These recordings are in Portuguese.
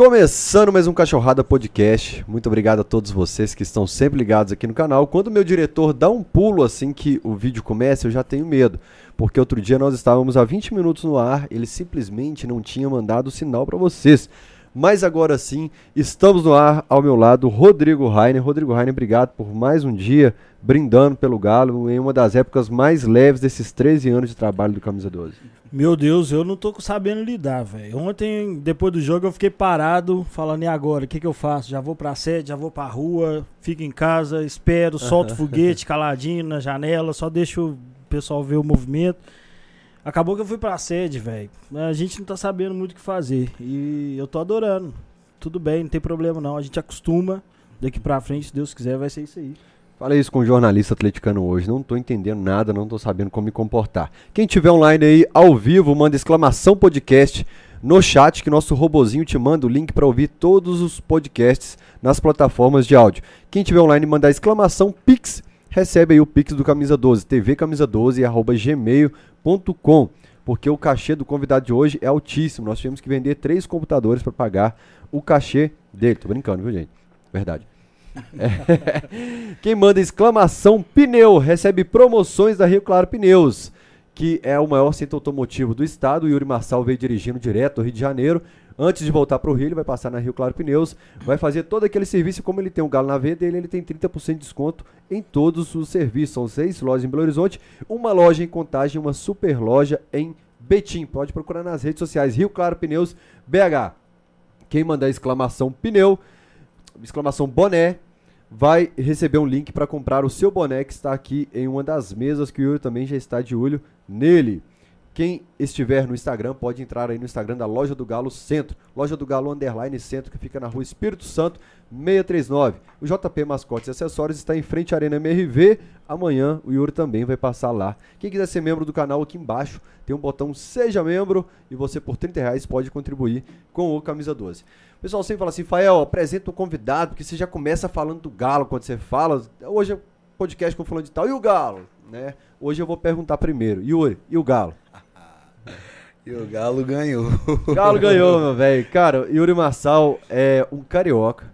Começando mais um Cachorrada Podcast. Muito obrigado a todos vocês que estão sempre ligados aqui no canal. Quando meu diretor dá um pulo assim que o vídeo começa, eu já tenho medo. Porque outro dia nós estávamos há 20 minutos no ar, ele simplesmente não tinha mandado o sinal para vocês. Mas agora sim, estamos no ar ao meu lado, Rodrigo Rainer. Rodrigo Rainer, obrigado por mais um dia brindando pelo Galo em uma das épocas mais leves desses 13 anos de trabalho do Camisa 12. Meu Deus, eu não tô sabendo lidar, velho. Ontem, depois do jogo, eu fiquei parado, falando, e agora? O que, que eu faço? Já vou pra sede, já vou pra rua, fico em casa, espero, solto foguete caladinho na janela, só deixo o pessoal ver o movimento. Acabou que eu fui pra sede, velho. A gente não tá sabendo muito o que fazer. E eu tô adorando. Tudo bem, não tem problema não. A gente acostuma. Daqui pra frente, se Deus quiser, vai ser isso aí. Falei isso com um jornalista atleticano hoje. Não tô entendendo nada, não tô sabendo como me comportar. Quem tiver online aí ao vivo, manda exclamação podcast no chat que nosso robozinho te manda o link para ouvir todos os podcasts nas plataformas de áudio. Quem tiver online mandar exclamação pix recebe aí o pix do camisa 12, tvcamisa12 gmail.com, porque o cachê do convidado de hoje é altíssimo. Nós tivemos que vender três computadores para pagar o cachê dele. Tô brincando, viu, gente? Verdade. É. Quem manda exclamação pneu recebe promoções da Rio Claro Pneus, que é o maior centro automotivo do estado. O Yuri Marçal veio dirigindo direto ao Rio de Janeiro. Antes de voltar para o Rio, ele vai passar na Rio Claro Pneus, vai fazer todo aquele serviço. Como ele tem um galo na dele, ele tem 30% de desconto em todos os serviços. São seis lojas em Belo Horizonte, uma loja em Contagem, uma super loja em Betim. Pode procurar nas redes sociais Rio Claro Pneus BH. Quem mandar exclamação pneu, exclamação boné, vai receber um link para comprar o seu boné que está aqui em uma das mesas que o Yuri também já está de olho nele. Quem estiver no Instagram pode entrar aí no Instagram da Loja do Galo Centro. Loja do Galo Underline Centro, que fica na rua Espírito Santo, 639. O JP Mascotes e Acessórios está em frente à Arena MRV. Amanhã o Yuri também vai passar lá. Quem quiser ser membro do canal, aqui embaixo tem um botão Seja Membro e você por 30 reais pode contribuir com o Camisa 12. O pessoal sempre fala assim, Fael, apresenta o convidado, porque você já começa falando do Galo quando você fala. Hoje é podcast com falando de tal. E o Galo? Né? Hoje eu vou perguntar primeiro. Yuri, e o Galo? E o Galo ganhou. Galo ganhou, meu velho. Cara, Yuri Marçal é um carioca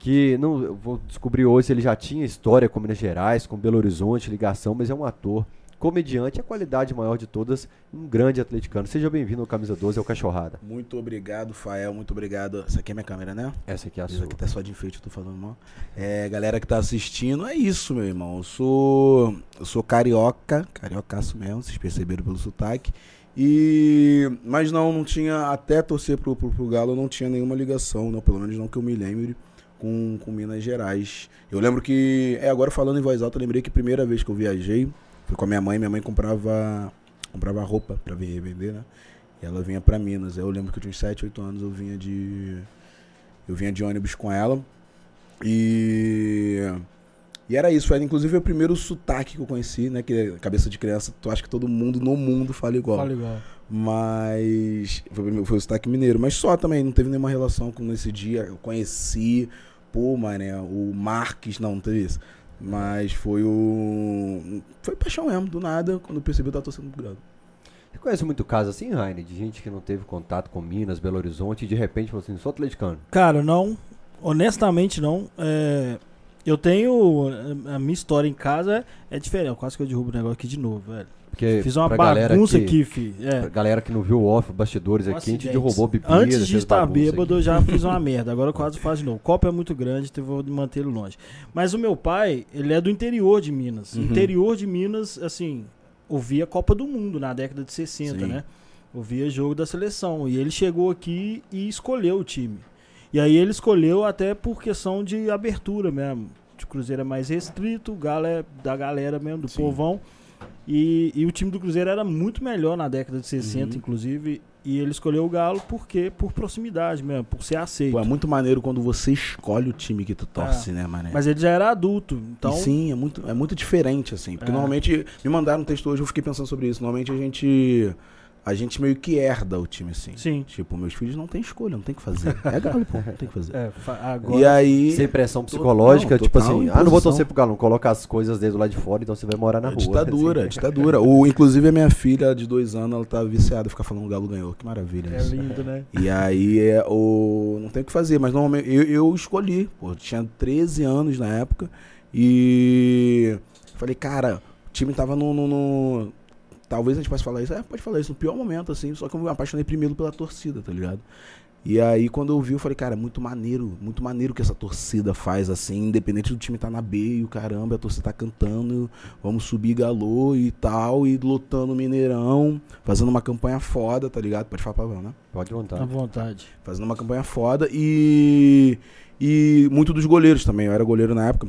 que não vou descobrir hoje se ele já tinha história com Minas Gerais, com Belo Horizonte, ligação, mas é um ator, comediante, a qualidade maior de todas, um grande atleticano. Seja bem-vindo ao Camisa 12, ao Cachorrada. Muito obrigado, Fael, muito obrigado. Essa aqui é minha câmera, né? Essa aqui é a Isso sua. aqui tá só de enfeite, eu tô falando mal. É, galera que tá assistindo, é isso, meu irmão. Eu sou eu sou carioca, cariocaço mesmo, vocês perceberam pelo sotaque. E mas não, não tinha até torcer pro, pro, pro Galo, não tinha nenhuma ligação, não, pelo menos não que eu me lembre com, com Minas Gerais. Eu lembro que, é agora falando em voz alta, eu lembrei que a primeira vez que eu viajei foi com a minha mãe, minha mãe comprava comprava roupa para vender, né? E ela vinha para Minas. Eu lembro que eu tinha uns 7, 8 anos, eu vinha de eu vinha de ônibus com ela. E e era isso, era inclusive o primeiro sotaque que eu conheci, né? Que cabeça de criança, tu acha que todo mundo no mundo fala igual. Fala igual. Mas foi, foi o sotaque mineiro. Mas só também, não teve nenhuma relação com esse dia. Eu conheci, pô, mané, o Marques, não, não teve isso. Mas foi o. Foi paixão mesmo, do nada, quando eu percebi eu tava torcendo pro Grado. Você conhece muito caso assim, Raine, de gente que não teve contato com Minas, Belo Horizonte e de repente falou assim, sou atleticano. Cara, não. Honestamente, não. É, eu tenho. A minha história em casa é, é diferente. Quase que eu derrubo o negócio aqui de novo, velho. Porque Fiz uma bagunça que- aqui, fi. É. Pra galera que não viu o off, bastidores Um aqui, a gente derrubou bebida. Antes de estar bêbado, eu aqui. já fiz uma merda. Agora eu quase faço de novo. O copo é muito grande, então eu vou manter ele longe. Mas o meu pai, ele é do interior de Minas. Uhum. Interior de Minas, assim, ouvia Copa do Mundo na década de 60, Sim. né? Ouvia jogo da seleção. E ele chegou aqui e escolheu o time. E aí ele escolheu até por questão de abertura mesmo. O Cruzeiro é mais restrito, o Galo é da galera mesmo, do Sim. povão. E, e o time do Cruzeiro era muito melhor na década de 60, Uhum. inclusive. E ele escolheu o Galo porque por proximidade mesmo, por ser aceito. Pô, é muito maneiro quando você escolhe o time que tu torce, né, mané? Mas ele já era adulto, então. E sim, é muito, é muito diferente, assim. Porque É. normalmente, me mandaram um texto hoje, eu fiquei pensando sobre isso. Normalmente a gente a gente meio que herda o time, assim. Sim. Tipo, meus filhos não tem escolha, não tem que fazer. É galo, pô, não tem que fazer. É, agora. E aí. Sem pressão psicológica, Não, tipo assim, ah, não vou imposição. torcer pro Galo, não. Coloca as coisas dentro lá de fora, então você vai morar na rua. ditadura, assim. ditadura. O, inclusive, a minha filha de dois anos, ela tá viciada, ficar falando o Galo ganhou. Que maravilha É isso. lindo, né? E aí, é, o, não tem o que fazer, mas normalmente eu, eu escolhi. Pô, eu tinha 13 anos na época e falei, cara, o time tava no, no- no- Talvez a gente possa falar isso, é, pode falar isso, no pior momento, assim, só que eu me apaixonei primeiro pela torcida, tá ligado? E aí, quando eu vi, eu falei, cara, é muito maneiro, muito maneiro que essa torcida faz, assim, independente do time tá na B e o caramba, a torcida tá cantando, vamos subir galô e tal, e lotando o Mineirão, fazendo uma campanha foda, tá ligado? Pode falar palavrão, né? Pode À montar. vontade. fazendo uma campanha foda e e muito dos goleiros também. Eu era goleiro na época.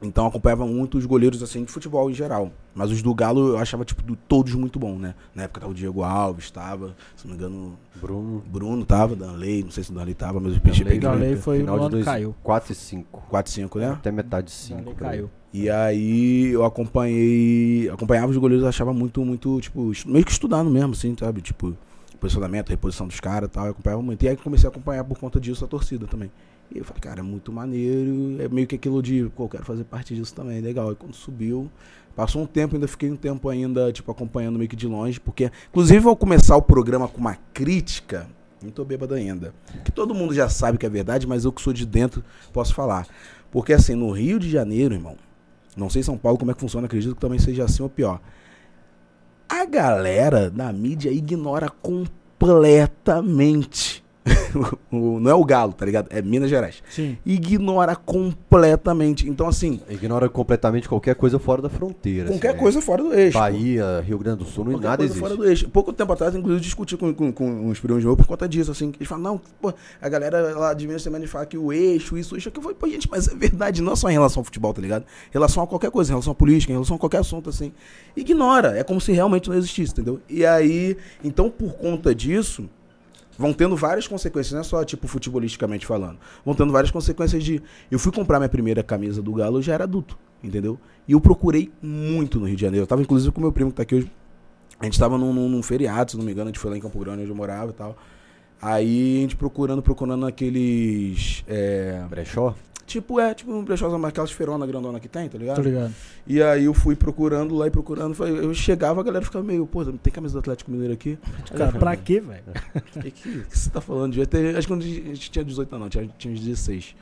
Então eu acompanhava muito os goleiros assim de futebol em geral. Mas os do Galo eu achava tipo do- todos muito bons, né? Na época tava o Diego Alves, tava, se não me engano, Bruno, Bruno tava, Danley, não sei se o Danley tava, mas o Peixe Danley, peguei. Danley foi final de dois, caiu. 4 e 5. 4 5, né? Até metade de 5. Danley caiu. E aí eu acompanhei, acompanhava os goleiros, eu achava muito muito, tipo, meio que estudando mesmo assim, sabe? Tipo, posicionamento, reposição dos caras e tal, eu acompanhava muito. E aí comecei a acompanhar por conta disso a torcida também. E eu falei, cara, é muito maneiro. É meio que aquilo de, pô, eu quero fazer parte disso também, legal. E quando subiu, passou um tempo, ainda fiquei um tempo ainda, tipo, acompanhando meio que de longe, porque, inclusive, ao começar o programa com uma crítica, não tô bêbado ainda, que todo mundo já sabe que é verdade, mas eu que sou de dentro posso falar. Porque, assim, no Rio de Janeiro, irmão, não sei São Paulo como é que funciona, acredito que também seja assim ou pior. A galera da mídia ignora completamente. o- não é o Galo, tá ligado? É Minas Gerais. Sim. Ignora completamente. Então, assim, Ignora completamente qualquer coisa fora da fronteira. qualquer assim, né? coisa fora do eixo. Bahia, Rio Grande do Sul, não, Qualquer nada coisa existe. fora do eixo. Pouco tempo atrás, inclusive, eu discuti com, com, com uns primos meus por conta disso, assim. Eles falam, não, pô, a galera lá de Minas também fala que o eixo, isso, isso. Eu falei, pô, gente, mas é verdade, não é só em relação ao futebol, tá ligado? Em relação a qualquer coisa, em relação à política, em relação a qualquer assunto, assim. Ignora, é como se realmente não existisse, entendeu? E aí, então, por conta disso, vão tendo várias consequências, não é só, tipo, futebolisticamente falando. Vão tendo várias consequências de. Eu fui comprar minha primeira camisa do Galo, eu já era adulto, entendeu? E eu procurei muito no Rio de Janeiro. Eu tava, inclusive, com meu primo que tá aqui hoje. A gente tava num, num- num feriado, se não me engano, a gente foi lá em Campo Grande, onde eu morava e tal. Aí a gente procurando, procurando aqueles. É, Brechó? Tipo, é, tipo um brechózão, mas aquelas feirona grandona que tem, tá ligado? Tô ligado. E aí eu fui procurando lá e procurando. Eu chegava, a galera ficava meio, pô, tem camisa do Atlético Mineiro aqui? Cara, pra quê, velho? o que, que, que você tá falando? Devia ter, acho que quando a gente tinha 18 anos, não, tinha, tinha uns 16.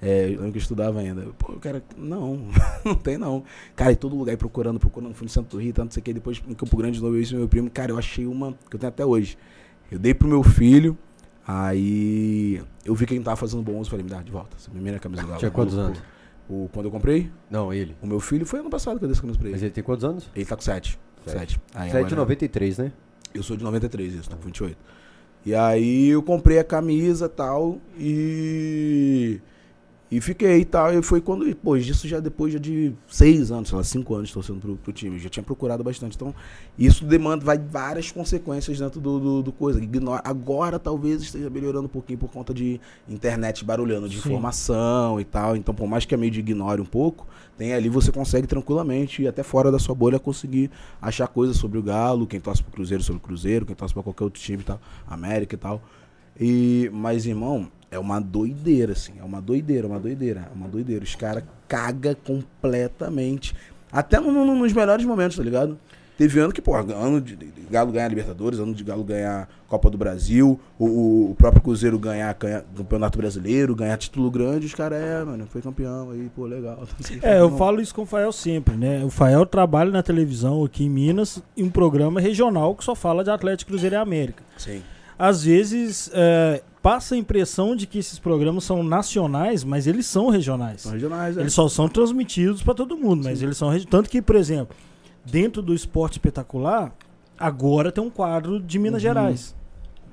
É, eu lembro que eu estudava ainda. Pô, cara, não, não tem não. Cara, em todo lugar aí procurando, procurando, fui no do Rio, tanto não sei o que. Depois em Campo Grande de novo, eu e meu primo, cara, eu achei uma que eu tenho até hoje. Eu dei pro meu filho, aí eu vi que ele não tava fazendo bom uso, falei, me dá de volta. Essa primeira camisa do Galo. Tinha quantos anos? O, quando eu comprei, Não, ele. o meu filho foi ano passado que eu dei essa camisa pra ele. Mas ele tem quantos anos? Ele tá com 7. Sete. 7. Aí 7 de agora- 93, né? eu sou de 93, isso, tô com 28. E aí eu comprei a camisa e tal, e. E fiquei e tal. E foi quando. Depois disso, já depois já de seis anos, sei lá, cinco anos torcendo pro, pro time. Eu já tinha procurado bastante. Então, isso demanda, vai várias consequências dentro do, do, do coisa. Ignora, agora talvez esteja melhorando um pouquinho por conta de internet barulhando de Sim. informação e tal. Então, por mais que a mídia ignore um pouco, tem ali você consegue tranquilamente, e até fora da sua bolha, conseguir achar coisas sobre o Galo, quem torce pro Cruzeiro sobre o Cruzeiro, quem torce pra qualquer outro time e tal, América e tal. E, mas, irmão, é uma doideira, assim. É uma doideira, uma doideira. É uma doideira. Os caras cagam completamente. Até no- no- nos melhores momentos, tá ligado? Teve ano que, pô, ano de Galo ganhar Libertadores, ano de Galo ganhar Copa do Brasil, o, o- próprio Cruzeiro ganhar, ganhar Campeonato Brasileiro, ganhar título grande, os caras, é, mano, foi campeão aí, pô, legal. É, eu não. falo isso com o Fael sempre, né? O Fael trabalha na televisão aqui em Minas em um programa regional que só fala de Atlético Cruzeiro e América. Sim. Às vezes é, passa a impressão de que esses programas são nacionais, mas eles são regionais. São regionais, é. Eles só são transmitidos para todo mundo, mas eles são regi- tanto que, por exemplo, dentro do esporte espetacular, agora tem um quadro de Minas Uhum. Gerais.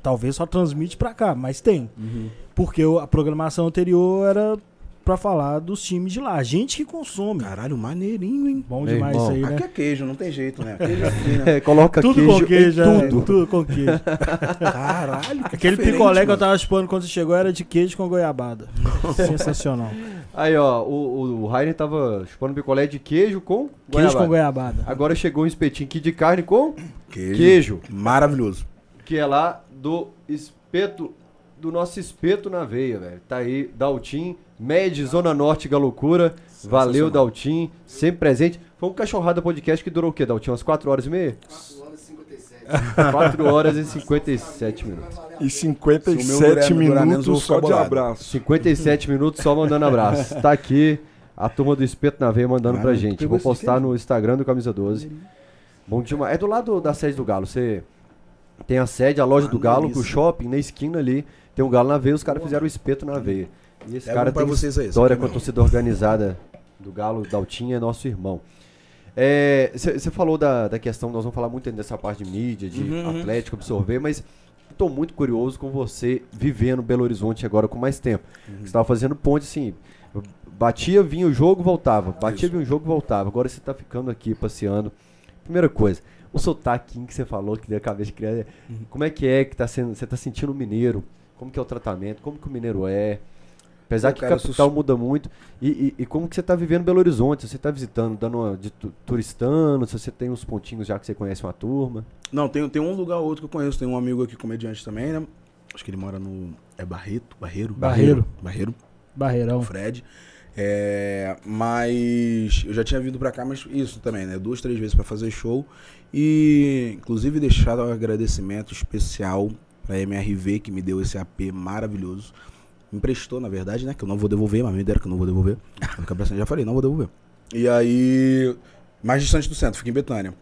Talvez só transmite para cá, mas tem, Uhum. porque a programação anterior era para falar dos times de lá, a gente que consome. Caralho, maneirinho, hein? Bom Meu demais irmão, isso aí, Aqui né? é queijo, não tem jeito, né? Queijo é aqui, né? É, coloca Tudo queijo com queijo, em é, tudo. tudo com queijo. Caralho, que Aquele picolé que eu tava chupando quando você chegou era de queijo com goiabada. Sensacional. Aí, ó, o, o Rainer tava chupando picolé de queijo com Queijo com goiabada. goiabada. Agora chegou um espetinho aqui de carne com Queijo. queijo, Maravilhoso. que é lá do espeto, do nosso espeto na veia, velho. Tá aí, Daltim, Med, Zona Norte, Galocura. Valeu. Daltim, sempre presente. Foi um cachorrada podcast que durou o quê, Daltim? Umas 4 horas e meia? 4 horas e 57 minutos. E Se o meu 57 durar- durar menos, eu vou minutos só de abraço. 57 minutos só mandando abraço. Tá aqui a turma do Espeto na Veia mandando Ah, pra gente. Vou postar no Instagram do Camisa 12. Bom demais. É do lado da sede do Galo. Você tem a sede, a loja do Galo, delícia. o shopping, na esquina ali. Tem um Galo na veia, os caras fizeram o espeto na veia. E esse Pega cara um tem vocês aí, história aqui com é a torcida organizada do Galo, Daltinha é nosso irmão. Você falou da, da questão, nós vamos falar muito ainda dessa parte de mídia, de Uhum, uhum. Atlético, absorver, mas estou muito curioso com você vivendo Belo Horizonte agora com mais tempo. Uhum. Você estava fazendo ponte assim, batia, vinha o jogo, voltava. Batia, Isso. vinha o jogo, voltava. Agora você está ficando aqui passeando. Primeira coisa, o sotaquinho que você falou, que deu a cabeça de criança, Uhum. como é que é que tá sendo, você está sentindo o mineiro? Como que é o tratamento? Como que o mineiro é? Apesar Pô, que cara, capital sus- muda muito. E, e- e como que você está vivendo Belo Horizonte? Você está visitando, dando uma de tu- turistando? Se você tem uns pontinhos já que você conhece uma turma? Não, tem, tem um lugar ou outro que eu conheço. Tem um amigo aqui, comediante também, né? Acho que ele mora no. É Barreto? Barreiro? Barreiro. Barreiro. Barreirão. o Fred. É, mas eu já tinha vindo pra cá, mas isso também, né? Duas, três vezes pra fazer show. E inclusive deixar um agradecimento especial pra MRV que me deu esse AP maravilhoso. Emprestou, na verdade, né? Que eu não vou devolver, mas me deram que eu não vou devolver. Eu já falei, não vou devolver. E aí, mais distante do centro, fica em Betânia.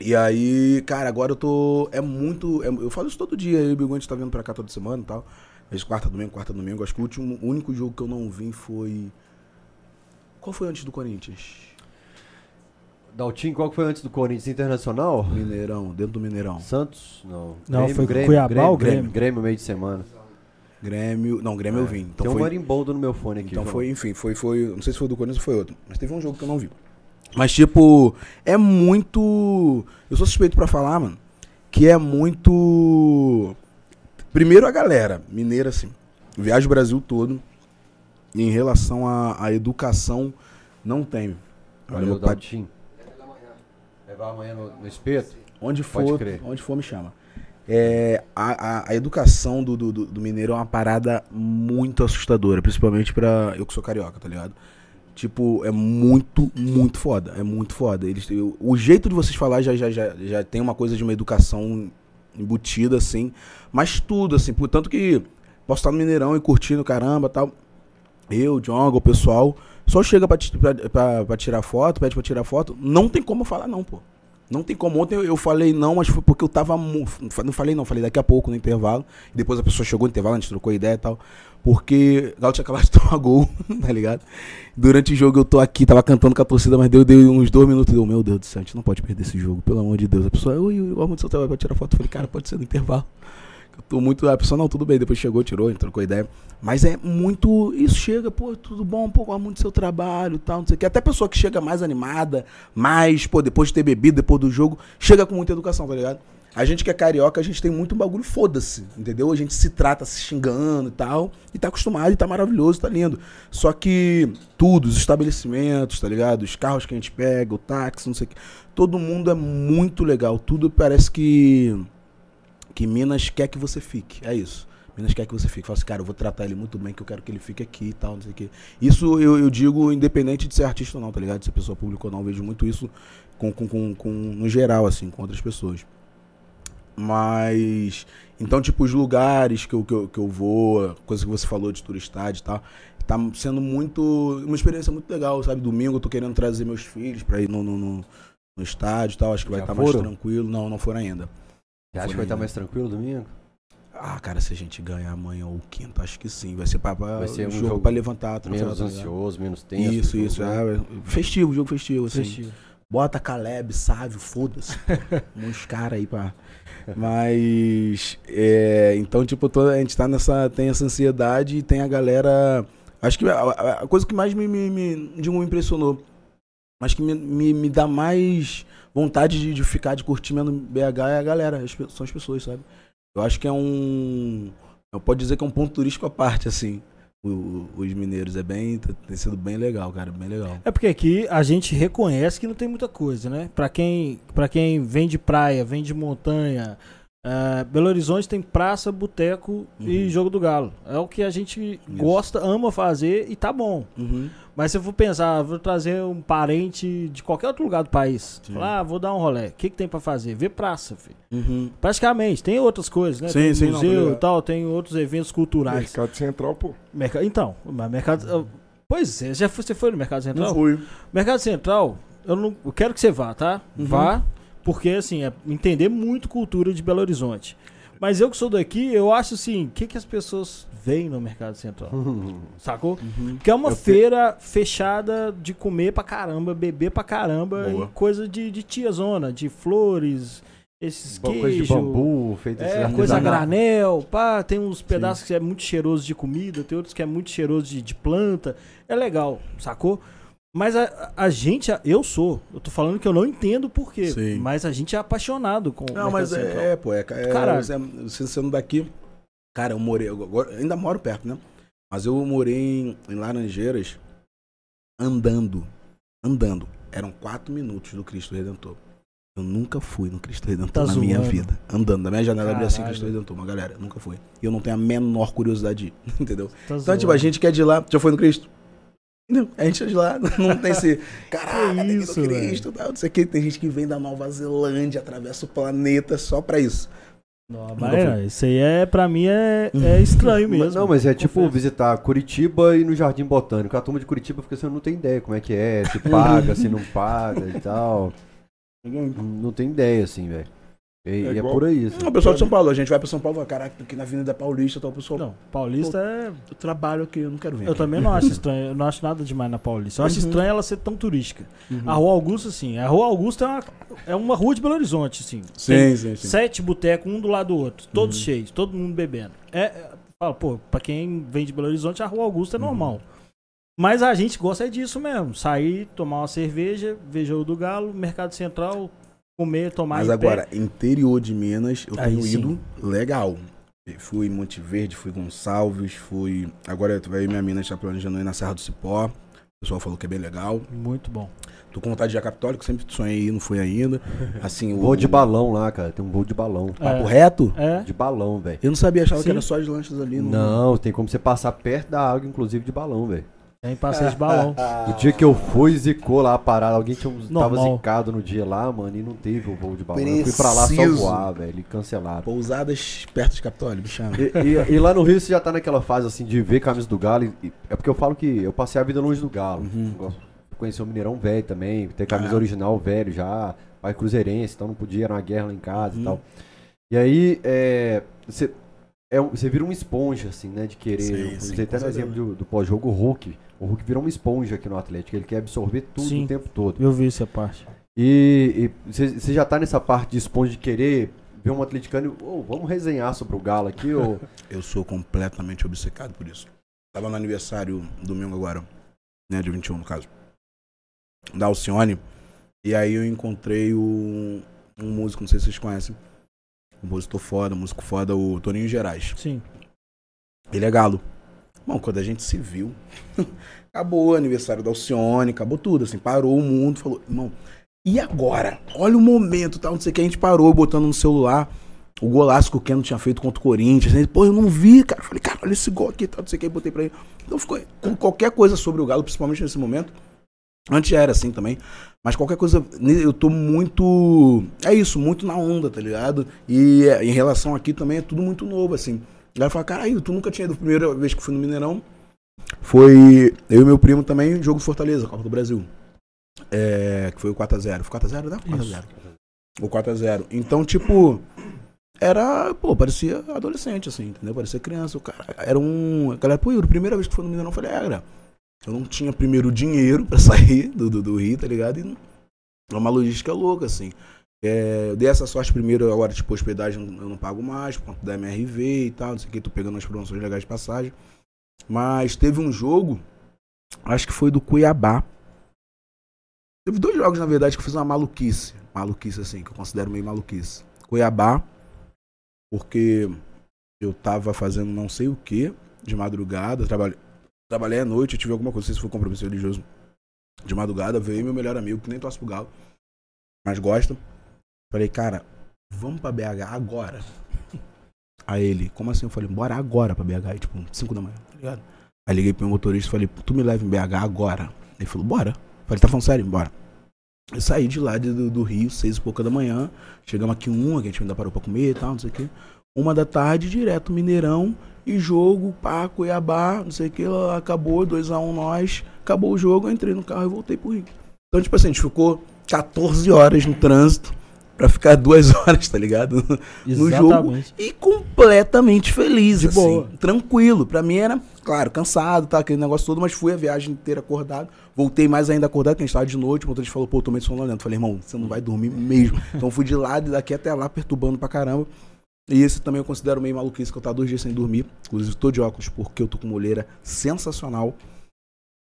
E aí, cara, agora eu tô. É muito. é- eu falo isso todo dia. E o Bigo, a gente tá vindo pra cá toda semana e tal. Mês quarta, domingo, quarta, domingo. Acho que o último, o único jogo que eu não vim foi. Qual foi antes do Corinthians? Daltim, qual que foi antes do Corinthians Internacional? Mineirão, dentro do Mineirão. Santos? Não. Não, foi Cuiabá ou Grêmio? Grêmio, meio de semana. Grêmio. Não, Grêmio eu vim. Então Tem um foi. marimbondo no meu fone aqui. Então João. foi, enfim, foi, foi. Não sei se foi do Corinthians ou foi outro. Mas teve um jogo que eu não vi. Mas, tipo, é muito. Eu sou suspeito pra falar, mano. Que é muito. Primeiro a galera, mineira, assim. Viaja o Brasil todo. Em relação à, à educação, não tem. Olha, Valeu, meu pai. Levar amanhã no, no espeto? onde for, onde for me chama. É, a, a, educação do, do, do- mineiro é uma parada muito assustadora, principalmente pra eu que sou carioca, tá ligado? Tipo, é muito, muito foda. É muito foda. Eles, o jeito de vocês falar já, já, já, já tem uma coisa de uma educação embutida, assim. Mas tudo, assim. Portanto que posso estar no Mineirão e curtindo, caramba tal. Eu, Jonga, o pessoal. Só chega pra, pra, pra, pra tirar foto, pede pra tirar foto. Não tem como falar não, pô. Não tem como. Ontem eu, falei não, mas foi porque eu tava. Não falei não, falei daqui a pouco no intervalo. Depois a pessoa chegou no intervalo, a gente trocou ideia e tal. Porque o Galo tinha acabado de tomar gol, tá ligado? Durante o jogo eu tô aqui, tava cantando com a torcida, mas deu, deu uns dois minutos. Deu, meu Deus do céu, a gente não pode perder esse jogo, pelo amor de Deus. A pessoa, ui, arma do seu trabalho pra tirar foto. Eu falei, cara, pode ser no intervalo. Tô muito. A pessoa, não, tudo bem. Depois chegou, tirou, trocou ideia. Mas é muito. Isso chega, pô, tudo bom, pô, gosto muito do seu trabalho tal, não sei o quê. Até pessoa que chega mais animada, mais, pô, depois de ter bebido, depois do jogo, chega com muita educação, tá ligado? A gente que é carioca, a gente tem muito bagulho, foda-se, entendeu? A gente se trata se xingando e tal, e tá acostumado, e tá maravilhoso, tá lindo. Só que tudo, os estabelecimentos, tá ligado? Os carros que a gente pega, o táxi, não sei o quê. Todo mundo é muito legal. Tudo parece que que Minas quer que você fique. É isso. Minas quer que você fique. Fala assim, cara, eu vou tratar ele muito bem, que eu quero que ele fique aqui e tal, não sei o quê. Isso eu, eu digo independente de ser artista ou não, tá ligado? De ser pessoa pública ou não. Eu vejo muito isso com, com, com, com- no geral, assim, com outras pessoas. Mas. Então, tipo, os lugares que eu, que eu, que eu vou, coisa que você falou de turistade e tal, tá sendo muito. Uma experiência muito legal, sabe? Domingo eu tô querendo trazer meus filhos pra ir no, no, no, no estádio e tal. Acho que vai Já estar mais foram? tranquilo. Não, não foram ainda. Você acha que vai estar mais tranquilo domingo? Ah, cara, se a gente ganhar amanhã ou quinta, acho que sim. Vai ser pra, pra Vai ser um jogo, jogo pra levantar Menos tá ligado? ansioso, menos tenso. Isso, isso. né? É, festivo, jogo festivo, assim. Festivo. Bota Caleb, Sávio, foda-se. Uns caras aí pra. Mas. é, então, tipo, tô- a gente tá nessa. Tem essa ansiedade e tem a galera. Acho que a, a- a coisa que mais me, me, me, digo, me impressionou, mas que me, me, me dá mais vontade de, de ficar, de curtir mesmo BH é a galera, as são as pessoas, sabe? Eu acho que é um. Eu posso dizer que é um ponto turístico à parte, assim. o- os mineiros. É bem. Tem sido bem legal, cara. Bem legal. É porque aqui a gente reconhece que não tem muita coisa, né? Pra quem, pra quem vem de praia, vem de montanha, é, Belo Horizonte tem praça, boteco e Uhum. jogo do galo. É o que a gente gosta, ama fazer e tá bom. Uhum. Mas se eu for pensar, vou trazer um parente de qualquer outro lugar do país. Sim. Falar, ah, vou dar um rolê. O que, que tem pra fazer? Ver praça, filho. Uhum. Praticamente, tem outras coisas, né? Sim, tem sim, não, museu e tal, tem outros eventos culturais. Mercado Central, pô. Merca- Então, mas mercado. Pois é, já foi- você foi no Mercado Central? Não fui. Mercado Central, eu não eu quero que você vá, tá? Uhum. Vá, porque assim, é entender muito cultura de Belo Horizonte. Mas eu que sou daqui, eu acho assim, o que, que as pessoas veem no Mercado Central? Sacou? Uhum. Que é uma Eu feira fechada de comer pra caramba, beber pra caramba Boa. e coisa de, de tiazona, de flores, esses Coisa de queijos. bambu, feito É, coisa a granel, pá, tem uns pedaços que é muito cheiroso de comida, tem outros que é muito cheiroso de, de planta. É legal, sacou? Mas a, a gente, eu sou, eu tô falando que eu não entendo por quê, Sim. mas a gente é apaixonado com o Não, mas é, é, pô, é, é Caralho. você, você sendo daqui, cara, eu morei, eu agora, ainda moro perto, né? Mas eu morei em, em Laranjeiras andando, andando. Eram quatro minutos do Cristo Redentor. Eu nunca fui no Cristo Redentor Tá na minha zoando. vida. Andando, da minha janela abria assim. Cristo Redentor, uma galera, nunca fui. E eu não tenho a menor curiosidade de ir, entendeu? Tá Então, tipo, zoando. a gente que é de lá, já foi no Cristo? Não, a gente é de lá, não tem esse. Caraca, tem que ir no isso, Cristo, tal, não sei o que. Tem gente que vem da Nova Zelândia, atravessa o planeta só pra isso. Não, mas é, isso aí é, pra mim é, é estranho Mas- mesmo. Não, mas é tipo Confesso. visitar Curitiba e no Jardim Botânico. A turma de Curitiba fica assim, eu não tem ideia como é que é, se paga, se não paga e tal. Não tem ideia, assim, velho. E É e é, igual- por aí. assim. Não, o pessoal de São Paulo, a gente vai pra São Paulo, fala, caraca, aqui na Avenida Paulista, tal, o pessoal. Não, Paulista é. Eu trabalho aqui, eu não quero vir. Eu aqui. também não acho estranho. Eu não acho nada demais na Paulista. Eu acho Uhum. estranho ela ser tão turística. Uhum. A Rua Augusta, sim. A Rua Augusta é uma, é uma rua de Belo Horizonte, sim. Sim, Tem sim, sim. Sete botecos, um do lado do outro. Todos Uhum. cheios, todo mundo bebendo. É, é, fala, pô, pra quem vem de Belo Horizonte, a Rua Augusta é Uhum. normal. Mas a gente gosta é disso mesmo. Sair, tomar uma cerveja, ver jogo do Galo, Mercado Central, comer, tomar Mas agora, interior de Minas, eu Aí tenho sim. ido legal. Fui em Monte Verde, fui Gonçalves, fui. Agora eu- aí minha mina está planejando ir na Serra do Cipó. O pessoal falou que é bem legal. pé. Muito bom. Tô com vontade de ir a Capitólico, sempre sonhei ir, não fui ainda. Assim, o Voo de balão lá, cara. Tem um voo de balão. Papo É. reto? É, De balão, velho. Eu não sabia, achava Sim. que era só as lanchas ali. no- Não, tem como você passar perto da água, inclusive de balão, velho. Tem passeio de balão. O dia que eu fui, zicou lá a parada. Alguém tinha, um- tava zicado no dia lá, mano, e não teve o voo de balão. Eu fui pra lá só Preciso. voar, velho. E cancelaram. Pousadas perto de Capitólio, me chama. E, e- e lá no Rio você já tá naquela fase assim de ver camisa do Galo. e- e- é porque eu falo que eu passei a vida longe do Galo. Uhum. Gosto conhecer o Mineirão velho também, ter camisa Ah. original velho já, pai cruzeirense, então não podia, era uma guerra lá em casa Uhum. e tal. E aí, é, você, é um- você vira uma esponja, assim, né, de querer. Sim, eu sim, usei até no exemplo do, do pós-jogo, Hulk. O Hulk virou uma esponja aqui no Atlético, ele quer absorver tudo Sim. o tempo todo. Eu vi essa parte. E você já tá nessa parte de esponja de querer ver um atleticano e, "Ô, vamos resenhar sobre o Galo aqui, ou... Eu sou completamente obcecado por isso. Tava no aniversário domingo agora, né, de 21 no caso, da Alcione, e aí eu encontrei o, um músico, não sei se vocês conhecem, um músico foda, um músico foda, o Toninho Gerais. Sim. Ele é galo. Bom, quando a gente se viu, acabou o aniversário da Alcione, acabou tudo, assim, parou o mundo, falou, irmão, e agora? Olha o momento, tal, não sei o que, a gente parou botando no celular o golaço que o Keno tinha feito contra o Corinthians. Ele, Pô, eu não vi, cara. Falei, cara, olha esse gol aqui, tal, não sei o que, botei pra ele. Então ficou com qualquer coisa sobre o Galo, principalmente nesse momento. Antes já era assim também. Mas qualquer coisa, eu tô muito. É isso, muito na onda, tá ligado? E é, em relação aqui também é tudo muito novo, assim. A galera fala, caralho, tu nunca tinha ido. A primeira vez que eu fui no Mineirão foi eu e meu primo também, jogo Fortaleza, Copa do Brasil. É, que foi o 4x0. Foi 4x0, né? 4x0. O 4x0. Então, tipo, era, pô, parecia adolescente, assim, entendeu? Parecia criança. O cara era um. A galera, pô, Yuri, primeira vez que foi no Mineirão, eu falei, é, cara. Eu não tinha primeiro dinheiro pra sair do, do, do Rio, tá ligado? E é uma logística louca, assim. É, eu dei essa sorte primeiro, agora, tipo, hospedagem eu não pago mais, por conta da MRV e tal, não sei o que, tô pegando as promoções legais de passagem. Mas teve um jogo, acho que foi do Cuiabá. Teve dois jogos, na verdade, que eu fiz uma maluquice. Maluquice, assim, que eu considero meio maluquice. Cuiabá, porque eu tava fazendo não sei o que de madrugada, trabalho, Trabalhei à noite, eu tive alguma coisa, não sei se foi compromisso religioso. De madrugada, veio meu melhor amigo, que nem torce pro Galo, mas gosta. Falei, cara, vamos pra BH agora. Aí ele, como assim? Eu falei, bora agora pra BH, aí, tipo, 5 da manhã, tá ligado? Aí liguei pro meu motorista e falei, tu me leva em BH agora. Ele falou, bora. Falei, tá falando sério? Bora. Eu saí de lá do, do, Rio, seis e pouca da manhã. Chegamos aqui uma, que a gente ainda parou pra comer e tal, não sei o quê. Uma da tarde, direto Mineirão. E jogo, pá, Cuiabá, não sei o que, acabou, 2x1 um nós. Acabou o jogo, eu entrei no carro e voltei pro Rio. Então, tipo assim, a gente ficou 14 horas no trânsito para ficar duas horas, tá ligado? no jogo. E completamente feliz, de assim, boa. tranquilo. Pra mim era, claro, cansado, tá, aquele negócio todo, mas fui a viagem inteira acordado. Voltei mais ainda acordado, porque a gente tava de noite. O motorista falou, pô, tomei sonolento. Falei, irmão, você não vai dormir mesmo. então fui de lado e daqui até lá, perturbando pra caramba. E esse também eu considero meio maluquice, que eu tava dois dias sem dormir. Inclusive, tô de óculos porque eu tô com uma olheira sensacional.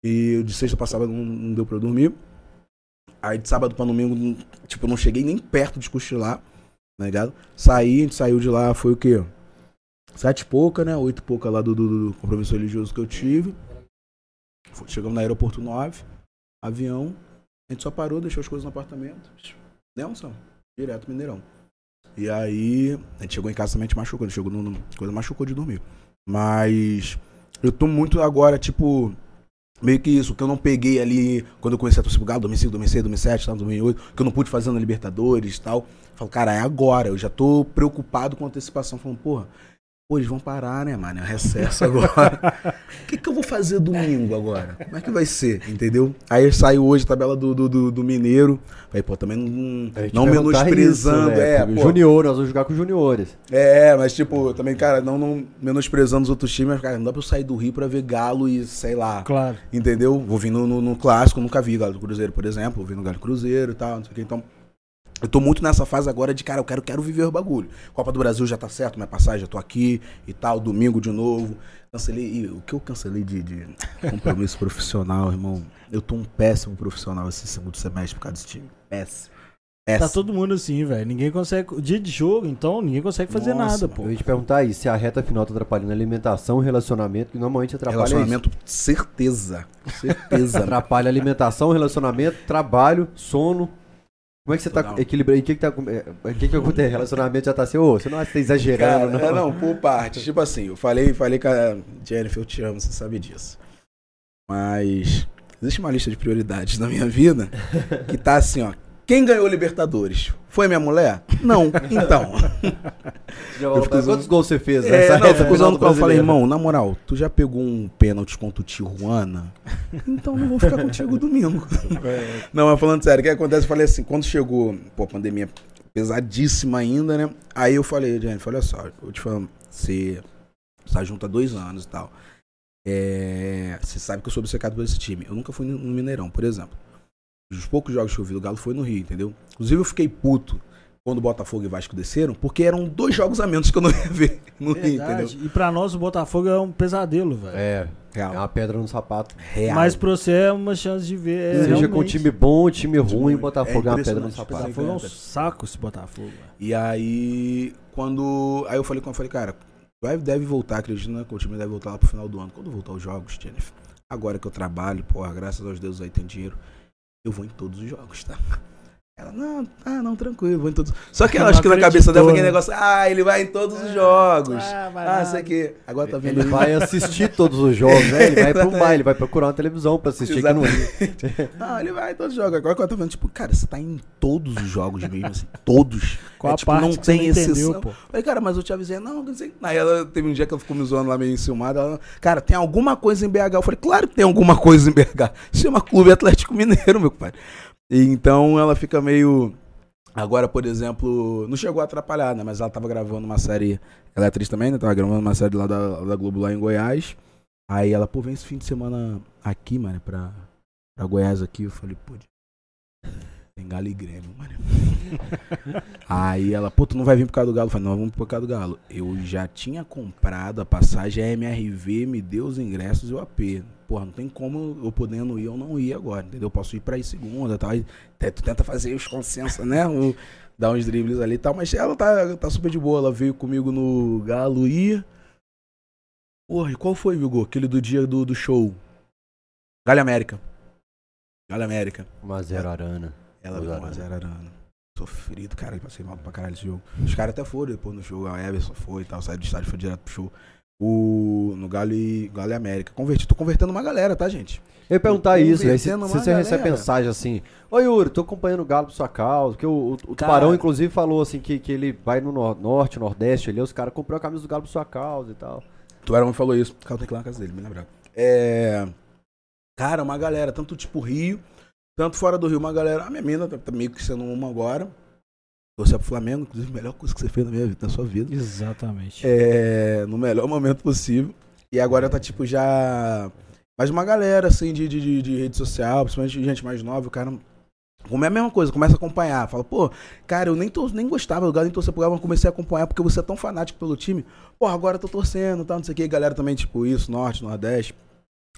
E de sexta passada não, não deu pra eu dormir. Aí de sábado pra domingo, tipo, eu não cheguei nem perto de cochilar, tá ligado? Saí, a gente saiu de lá, foi o quê? Sete e pouca, né? Oito e pouca lá do, do, do compromisso religioso que eu tive. Chegamos no aeroporto 9, avião. A gente só parou, deixou as coisas no apartamento. Nelson, direto Mineirão. E aí, a gente chegou em casa também, a gente machucou. A gente chegou no, no coisa machucou de dormir. Mas eu tô muito agora, tipo, meio que isso, que eu não peguei ali quando eu comecei a torcer pro Galo, 2005, 2006, 2007, 2008, que eu não pude fazer na Libertadores e tal. Falo, cara, é agora, eu já tô preocupado com antecipação. Falando, porra, Pô, eles vão parar, né, mano? É recesso agora. O que, que eu vou fazer domingo agora? Como é que vai ser? Entendeu? Aí saiu hoje a tabela do, do, do, do Mineiro. Falei, pô, também não, não menosprezando. Isso, né? É, pô. Junior, nós vamos jogar com juniores. É, mas tipo, também, cara, não, não menosprezando os outros times, mas, cara, não dá pra eu sair do Rio pra ver Galo e sei lá. Claro. Entendeu? Vou vir no, no, no clássico, nunca vi Galo do Cruzeiro, por exemplo. Vou vir no Galo Cruzeiro e tal, não sei o que. Então. Eu tô muito nessa fase agora de, cara, eu quero, quero viver o bagulho. Copa do Brasil já tá certo, minha passagem, já tô aqui e tal, domingo de novo. Cancelei, e o que eu cancelei de, de compromisso profissional, irmão? Eu tô um péssimo profissional esse segundo semestre por causa desse time. Péssimo. Tá todo mundo assim, velho. Ninguém consegue. Dia de jogo, então, ninguém consegue fazer Nossa, nada, pô. Eu ia te perguntar aí se a reta final tá atrapalhando alimentação, relacionamento, que normalmente atrapalha. Relacionamento, isso. certeza. Certeza. atrapalha alimentação, relacionamento, trabalho, sono. Como é que você tá equilibrando? O que que tá. O que que acontece? Relacionamento já tá assim, ô, você não acha que tá exagerando, Cara, não? não, por parte. Tipo assim, eu falei, falei com a Jennifer, eu te amo, você sabe disso. Mas existe uma lista de prioridades na minha vida que tá assim, ó. Quem ganhou Libertadores? Foi minha mulher? Não. Então. Fico... Quantos gols você fez? É, não, eu fico usando eu falei, irmão, na moral, tu já pegou um pênalti contra o Tijuana? Então não vou ficar contigo domingo. É. Não, mas falando sério, o que acontece? Eu falei assim, quando chegou, pô, a pandemia pesadíssima ainda, né? Aí eu falei, gente, olha só, eu te falo, você está junto há dois anos e tal. É, você sabe que eu sou obcecado por esse time. Eu nunca fui no Mineirão, por exemplo. Os poucos jogos que eu vi do Galo foi no Rio, entendeu? Inclusive eu fiquei puto quando o Botafogo e Vasco desceram, porque eram dois jogos a menos que eu não ia ver no Verdade. Rio, entendeu? E pra nós o Botafogo é um pesadelo, velho. É, Real. é uma pedra no sapato. Real. Mas pra você é uma chance de ver. É, Seja realmente... com time bom, time ruim, Botafogo é, é uma pedra no sapato. Botafogo é um saco esse Botafogo. Véio. E aí, quando. Aí eu falei com eu falei, cara, vai, deve voltar, acredito né, que o time deve voltar lá pro final do ano. Quando voltar os jogos, Jennifer. Agora que eu trabalho, porra, graças aos deuses aí tem dinheiro eu vou em todos os jogos, tá? Ela, não, ah, não, tranquilo, vou em todos. Só que ela acho que na cabeça dela foi aquele negócio, ah, ele vai em todos os é. jogos. Ah, ah sei que. Agora tá vendo. Ele vai assistir todos os jogos, né? Ele vai pro mar, ele vai procurar uma televisão pra assistir Exatamente. que não Não, ele vai em todos os jogos. Agora que eu tô vendo, tipo, cara, você tá em todos os jogos mesmo, assim, todos. Qual é, tipo, não tem exceção. Pô? Falei, cara, mas eu te avisei, não, não sei. Aí ela teve um dia que ela ficou me zoando lá meio enciumada. Ela, cara, tem alguma coisa em BH? Eu falei, claro que tem alguma coisa em BH. Se chama Clube Atlético Mineiro, meu pai. Então ela fica meio Agora, por exemplo, não chegou a atrapalhar, né? Mas ela tava gravando uma série. Ela é atriz também, né? Tava gravando uma série lá da, da Globo lá em Goiás. Aí ela, pô, vem esse fim de semana aqui, mano, pra, pra Goiás aqui. Eu falei, pô, tem Galo e Grêmio, mano. Aí ela, pô, tu não vai vir por causa do Galo? Eu falei, não, vamos por causa do Galo. Eu já tinha comprado a passagem, a MRV me deu os ingressos e o AP porra, não tem como eu podendo ir ou não ir agora, entendeu? Eu posso ir pra ir segunda e tal. Tu tenta fazer os consensos, né? O, dar uns dribles ali e tal. Mas ela tá, tá super de boa. Ela veio comigo no Galo e. Porra, e qual foi, Hugo? Aquele do dia do, do show. Galha América. Galha América. 1x0 Arana. Ela Dois viu a 1 a zero. 0 Arana. Sofrido, cara, passei mal pra caralho esse jogo. Os caras até foram depois no jogo, a Everson foi e tal, saiu do estádio, foi direto pro show. O, no Galo e, Galo e América. Converti, tô convertendo uma galera, tá, gente? Eu ia perguntar isso, aí se, se você recebe galera. mensagem assim, Oi Yuri, tô acompanhando o Galo por sua causa, que o, o, o. Tubarão inclusive falou assim que, que ele vai no nor- norte, nordeste ali, os caras comprou a camisa do Galo por sua causa e tal. O Tubarão me falou isso. Cara, tem que ir lá na casa dele, me lembrar. É. Cara, uma galera, tanto tipo Rio, tanto fora do Rio, uma galera. A minha mina tá, tá meio que sendo uma agora. Torcer pro Flamengo, inclusive, a melhor coisa que você fez na minha vida, na sua vida. Exatamente. É, no melhor momento possível. E agora tá tipo já. Mas uma galera assim de, de, de- de rede social, principalmente gente mais nova, o cara. Como é a mesma coisa, começa a acompanhar. Fala, pô, cara, eu nem, tor- nem gostava do Galo, nem torcia pro Galo, mas comecei a acompanhar porque você é tão fanático pelo time. Pô, agora eu tô torcendo, tal, não sei o que. Galera também, tipo, isso, Norte, Nordeste.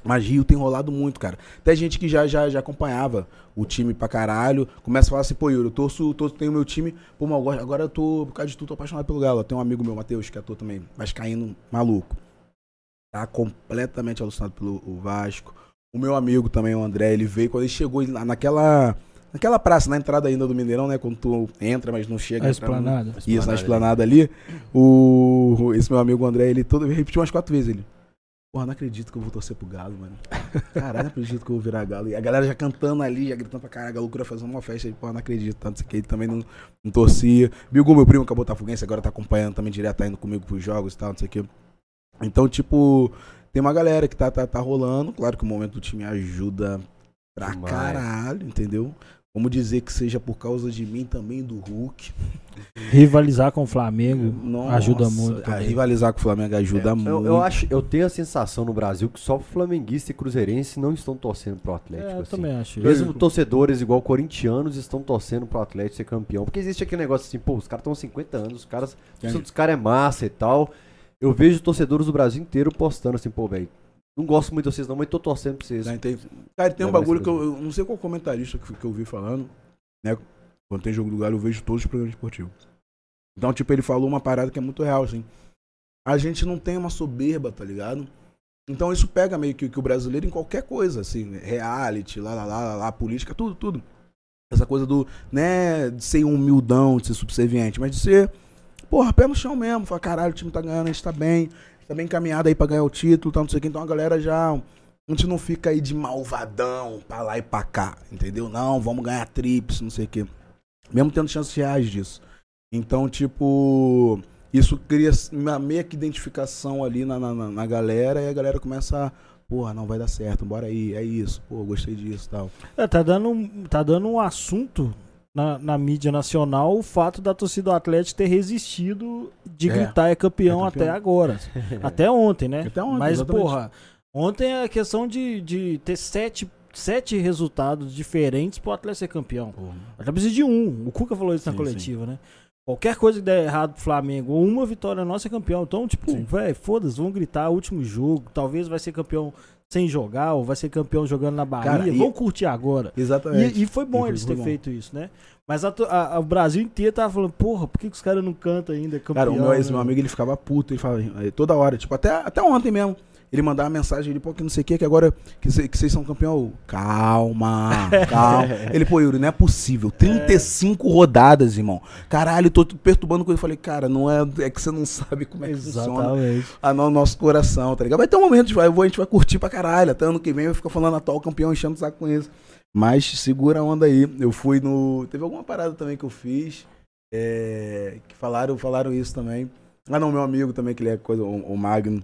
Mas Rio tem rolado muito, cara. Até gente que já, já, já acompanhava o time pra caralho. Começa a falar assim, pô, Yuri, eu torço, torço, tenho meu time. Pô, mas agora- agora eu tô, por causa de tudo, tô apaixonado pelo Galo. Tem um amigo meu, Matheus, que é ator também, vascaíno maluco. Tá completamente alucinado pelo o Vasco. O meu amigo também, o André, ele veio, quando ele chegou ele na- naquela... Naquela praça, na entrada ainda do Mineirão, né? Quando tu entra, mas não chega. A entra no- esplanada. isso, na esplanada ali. O, esse meu amigo André, ele todo, ele repetiu umas quatro vezes. Ele, porra, não acredito que eu vou torcer pro Galo, mano. Caralho, não acredito que eu vou virar Galo. E a galera já cantando ali, já gritando pra caralho, a loucura fazendo uma festa. Porra, não acredito. Tanto que ele também não, não torcia. Bilgu, meu primo, que é botafoguense, agora tá acompanhando também direto, tá indo comigo pros jogos e tal, não sei o que. Então, tipo, tem uma galera que tá, tá, tá rolando. Claro que o momento do time ajuda pra Demais. caralho, entendeu? Vamos dizer que seja por causa de mim também, do Hulk. Rivalizar com o Flamengo Nossa, ajuda muito. a também. rivalizar com o Flamengo ajuda muito. É, Eu, eu acho, eu tenho a sensação no Brasil que só flamenguista e cruzeirense não estão torcendo pro Atlético. É, eu assim. também acho. Mesmo torcedores igual corintianos estão torcendo pro Atlético ser campeão. Porque existe aquele negócio assim, pô, os caras estão há 50 anos, os caras, dos caras é massa e tal. Eu vejo torcedores do Brasil inteiro postando assim, pô, velho, não gosto muito de vocês não, mas tô torcendo pra vocês. Né, tem- Cara, tem um Não, bagulho que eu, eu não sei qual comentarista que, que eu vi falando, né? Quando tem jogo do Galo, eu vejo todos os programas esportivos. Então, tipo, ele falou uma parada que é muito real, assim. A gente não tem uma soberba, tá ligado? Então isso pega meio que, que o brasileiro em qualquer coisa, assim, reality, lá, lá, lá, lá, lá, política, tudo, tudo. Essa coisa do, né, de ser humildão, de ser subserviente, mas de ser, porra, pé no chão mesmo, falar, caralho, o time tá ganhando, a gente tá bem, tá bem encaminhado aí pra ganhar o título, tal, não sei o que. Então a galera já, a gente não fica aí de malvadão pra lá e pra cá, entendeu? Não, vamos ganhar trips, não sei o que. Mesmo tendo chances reais disso. Então, tipo, isso cria uma meia que identificação ali na, na, na- galera e a galera começa a, porra, não vai dar certo, bora aí, é isso, pô, gostei disso e tal. É, tá, dando, tá dando um assunto na, na mídia nacional o fato da torcida do Atlético ter resistido de É. gritar é campeão, É campeão. até agora. até ontem, né? Até ontem, Mas, exatamente. porra, ontem é a questão de, de ter sete, sete resultados diferentes pro Atlético ser campeão. Porra. Até precisa de um. O Cuca falou isso na Sim, coletiva, né? Qualquer coisa que der errado pro Flamengo, ou uma vitória nossa é campeão. Então, tipo, Sim. velho, foda-se, vão gritar último jogo. Talvez vai ser campeão sem jogar, ou vai ser campeão jogando na Bahia. Cara, e- Vão curtir agora. Exatamente. E, e foi bom E eles terem feito isso, né? Mas a a- a- o Brasil inteiro tava falando, porra, por que, que os caras não cantam ainda campeão? Cara, o meu, esse né? meu amigo, ele ficava puto, ele falava eh, toda hora, tipo, até, até ontem mesmo. Ele mandava mensagem, ele, pô, que não sei o que, que agora que cê- que vocês são campeão. Calma, calma. ele, pô, Yuri, não é possível. 35 rodadas, irmão. Caralho, tô perturbando com ele. Eu falei, cara, não é, é que você não sabe como é que funciona Exatamente. a no nosso coração, tá ligado? Vai ter um momento, vai, a gente vai curtir pra caralho. Até ano que vem vai ficar falando atual campeão, enchendo o saco com isso. Mas segura a onda aí. Eu fui no. Teve alguma parada também que eu fiz. é, que falaram, falaram isso também. Ah, não, meu amigo também, que ele é coisa, o, o Magno.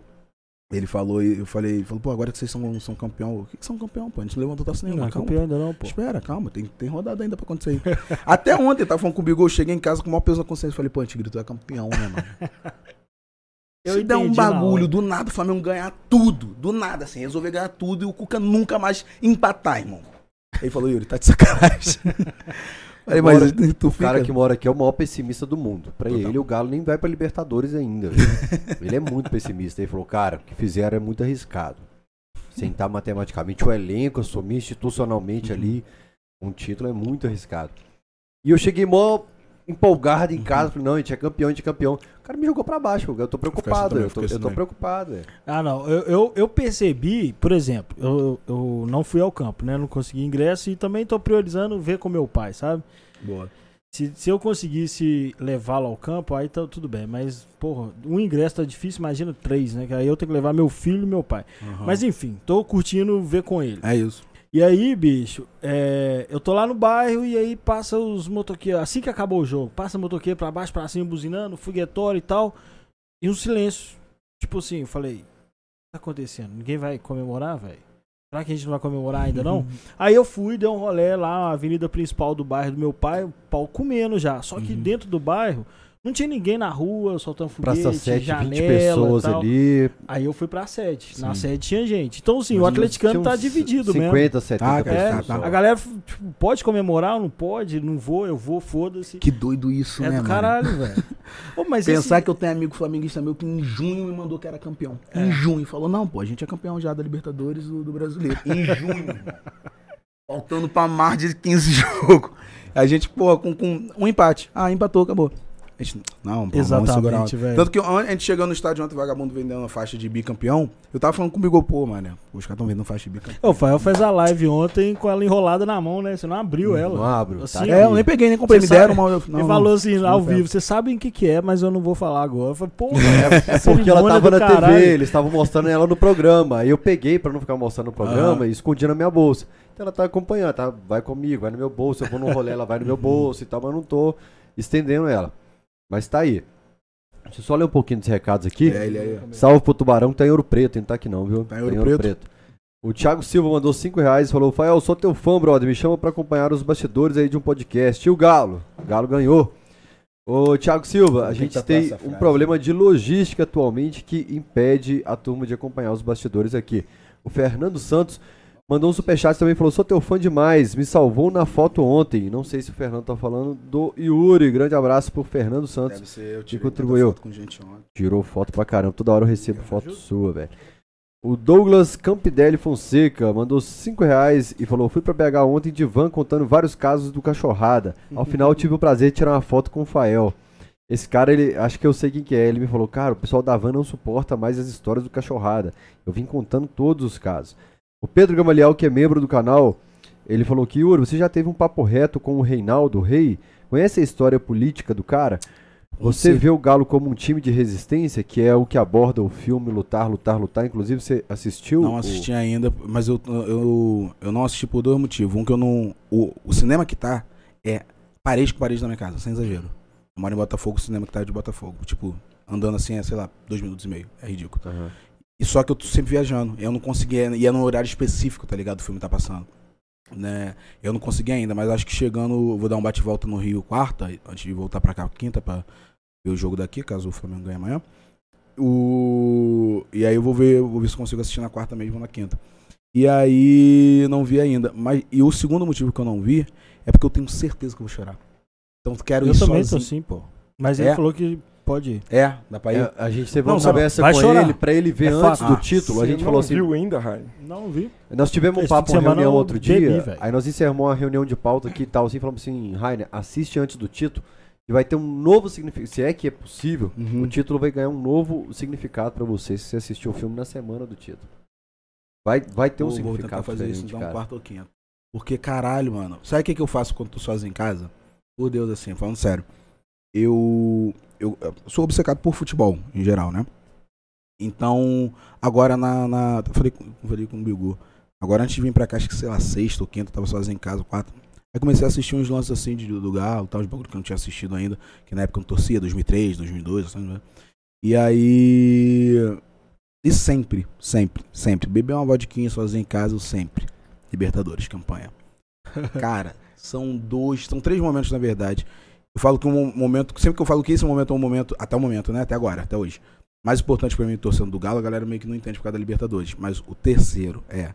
Ele falou, e eu falei, ele falou, pô, agora que vocês são, são campeão. O que, que são campeão, pô? A gente não levantou taça Não, nenhuma. é calma. campeão ainda não, pô. Espera, calma, tem, tem rodada ainda pra acontecer aí. Até ontem, tava falando com o Bigol, eu cheguei em casa com o maior peso na consciência. Falei, pô, Tigre, tu é campeão, né, mano? Eu Se der um bagulho, do nada o Flamengo ganhar tudo, do nada, assim, resolver ganhar tudo e o Cuca nunca mais empatar, irmão. Ele falou, Yuri, tá de sacanagem. Mas Agora, tu O cara fica... que mora aqui é o maior pessimista do mundo. Pra Total. ele, o Galo nem vai pra Libertadores ainda. ele é muito pessimista. Ele falou, cara, o que fizeram é muito arriscado. Sentar matematicamente o elenco, assumir institucionalmente ali um título é muito arriscado. E eu cheguei mó empolgado em casa. Falei, não, a gente é campeão, a gente é campeão. O cara me jogou pra baixo, eu tô preocupado. também, Eu tô, assim eu tô também. preocupado. é. Ah, não. Eu, eu, eu percebi, por exemplo, eu, eu não fui ao campo, né? Não consegui ingresso e também tô priorizando ver com meu pai, sabe? Boa. Se, se eu conseguisse levá-lo ao campo, aí tá tudo bem. Mas, porra, um ingresso tá difícil, imagina três, né? Que aí eu tenho que levar meu filho e meu pai. Aham. Mas enfim, tô curtindo ver com ele. É isso. E aí, bicho, é, eu tô lá no bairro e aí passa os motoqueiros. Assim que acabou o jogo, passa motoqueiro pra baixo, pra cima, buzinando, foguetório e tal. E um silêncio. Tipo assim, eu falei: o que tá acontecendo? Ninguém vai comemorar, velho? Será que a gente não vai comemorar ainda não? aí eu fui, dei um rolê lá na avenida principal do bairro do meu pai, o pau comendo já. Só que Uhum. dentro do bairro não tinha ninguém na rua, soltando foguete, Praça 7, janela 20 pessoas tal. ali. Aí eu fui pra sede. Na sede tinha gente. Então, assim, o Mas atleticano tinha tá dividido mesmo. 50, 70 Ah, É, pessoas. tá, só. a galera tipo, pode comemorar ou não pode? Não vou, eu vou, foda-se. Que doido isso, É né, do mano? caralho, velho. Pensar esse- que eu tenho amigo flamenguista meu que em junho me mandou que era campeão. É. Em junho. Falou, não, pô, a gente é campeão já da Libertadores do, do Brasileiro. Em junho. Faltando pra mais de 15 jogos. A gente, pô, com, com um empate. Ah, empatou, acabou. A gente, não, pô, Exatamente, vamos segurar. velho. Tanto que a gente chegando no estádio ontem, vagabundo vendendo uma faixa de bicampeão. Eu tava falando comigo, pô, mano, os caras tão vendendo faixa de bicampeão. O Fael fez a live ontem com ela enrolada na mão, né? Você não abriu ela. Não abro. Assim, tá É, eu nem peguei, nem comprei. Você Me deram uma. Não, Ele falou assim, não ao vivo, vocês sabem o que que é, mas eu não vou falar agora. Eu falei, pô, É porque ela tava na TV, eles estavam mostrando ela no programa. Aí eu peguei pra não ficar mostrando no programa e escondi na minha bolsa. Então ela tá acompanhando, tá? Vai comigo, vai no meu bolso. Eu vou no rolê, ela vai no meu bolso e tal, mas eu não tô estendendo ela. Mas tá aí. Deixa eu só ler um pouquinho dos recados aqui. É, ele aí. Salve pro Tubarão que tá em Ouro Preto, hein? Tá aqui não, viu? Tá em Ouro Preto? O Thiago Silva mandou 5 reais e falou: Fael, sou teu fã, brother. Me chama pra acompanhar os bastidores aí de um podcast. E o Galo? O Galo ganhou. Ô, Thiago Silva, a gente tatuar tem um problema de logística atualmente que impede a turma de acompanhar os bastidores aqui. O Fernando Santos mandou um superchat também falou: Sou teu fã demais, me salvou na foto ontem. Não sei se o Fernando tá falando do Yuri. Grande abraço pro Fernando Santos. Deve ser, eu tirei contribuiu? tanta foto com gente ontem. Tirou foto pra caramba. Toda hora eu recebo foto sua, velho. O Douglas Campidelli Fonseca mandou 5 reais e falou: Fui pra BH ontem de van contando vários casos do cachorrada. Ao final eu tive o prazer de tirar uma foto com o Fael. Esse cara, ele, acho que eu sei quem que é. Ele me falou: Cara, o pessoal da van não suporta mais as histórias do cachorrada. Eu vim contando todos os casos. O Pedro Gamaliel, que é membro do canal, ele falou que, Yuri, você já teve um papo reto com o Reinaldo Rei? Conhece a história política do cara? Você Sim. vê o Galo como um time de resistência, que é o que aborda o filme Lutar, Lutar, Lutar. Inclusive, você assistiu? Não o- assisti ainda, mas eu, eu, eu não assisti por dois motivos. Um que eu não. O, o cinema que tá é parede com parede na minha casa, sem exagero. Eu moro em Botafogo, o cinema que tá é de Botafogo. Tipo, andando assim, é, sei lá, dois minutos e meio. É ridículo. Aham. E só que eu tô sempre viajando. Eu não conseguia. E é no horário específico, tá ligado? O filme tá passando. Né? Eu não consegui ainda, mas acho que chegando. eu Vou dar um bate-volta no Rio quarta, antes de voltar pra cá quinta, pra ver o jogo daqui, caso o Flamengo ganhe amanhã. O... E aí eu vou ver, vou ver se consigo assistir na quarta mesmo ou na quinta. E aí não vi ainda. Mas, e o segundo motivo que eu não vi é porque eu tenho certeza que eu vou chorar. Então eu quero Eu ir também sozinho. tô assim, pô. Mas ele É? falou que pode ir. É, dá pra ir? É, a gente teve Não, uma conversa com chorar. ele pra ele ver É antes fato. do Ah, título. A Você gente não falou assim: viu ainda, Rai? Não vi. Nós tivemos um papo, uma semana reunião eu outro bebi, dia. velho. aí nós encerramos uma reunião de pauta aqui e tal. Assim, falamos assim: Rainer, assiste antes do título. E vai ter um novo significado. Se é que é possível, Uhum. o título vai ganhar um novo significado pra você se você assistir o filme na semana do título. Vai, vai ter um Vou- vou tentar significado fazer isso cara. quarto ou quinto. Porque, caralho, mano. Sabe o que, que eu faço quando tô sozinho em casa? Por Deus, assim, falando sério. Eu, eu, eu sou obcecado por futebol, em geral, né? Então, agora na. na falei, falei com o Bigu. Agora antes de vir pra cá, acho que sei lá, sexta ou quinta, tava sozinho em casa, quatro. Aí comecei a assistir uns lances assim de, do Galo, tal, de bagulho que eu não tinha assistido ainda, que na época eu não torcia, 2003, 2002, assim, né? E aí. E sempre, sempre, sempre. Beber uma vodquinha sozinho em casa, eu sempre. Libertadores, campanha. Cara, são dois, são três momentos na verdade. Eu falo que um momento, sempre que eu falo que esse momento é um momento, até o momento, né? Até agora, até hoje. Mais importante pra mim, torcendo do Galo, a galera meio que não entende por causa da Libertadores. Mas o terceiro é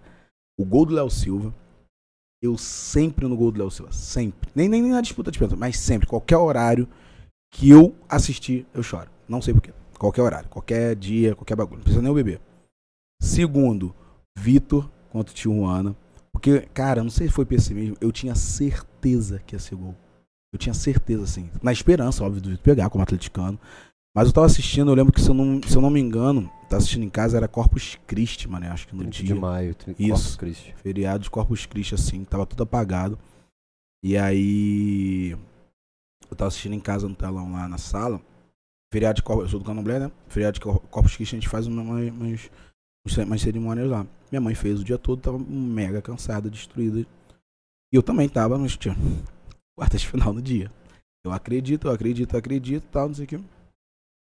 o gol do Léo Silva. Eu sempre no gol do Léo Silva. Sempre. Nem, nem, nem na disputa de pênalti, mas sempre. Qualquer horário que eu assistir, eu choro. Não sei porquê. Qualquer horário, qualquer dia, qualquer bagulho. Não precisa nem o bebê. Segundo, Vitor contra o Tijuana. Porque, cara, não sei se foi pessimismo. Eu tinha certeza que ia ser gol. Eu tinha certeza, assim. Na esperança, óbvio, do Vitor pegar como atleticano. Mas eu tava assistindo, eu lembro que, se eu não, se eu não me engano, tava assistindo em casa, era Corpus Christi, mano, acho que no 30 dia. de maio, 30 Isso. Corpus Christi. Feriado de Corpus Christi, assim, tava tudo apagado. E aí. Eu tava assistindo em casa no telão lá na sala. Feriado de Corpus. Eu sou do Candomblé, né? Feriado de Cor- Corpus Christi, a gente faz uma- umas, umas, umas cerimônias lá. Minha mãe fez o dia todo, tava mega cansada, destruída. E eu também tava, mas tinha quartas de final no dia. Eu acredito, eu acredito, eu acredito tal, não sei o que.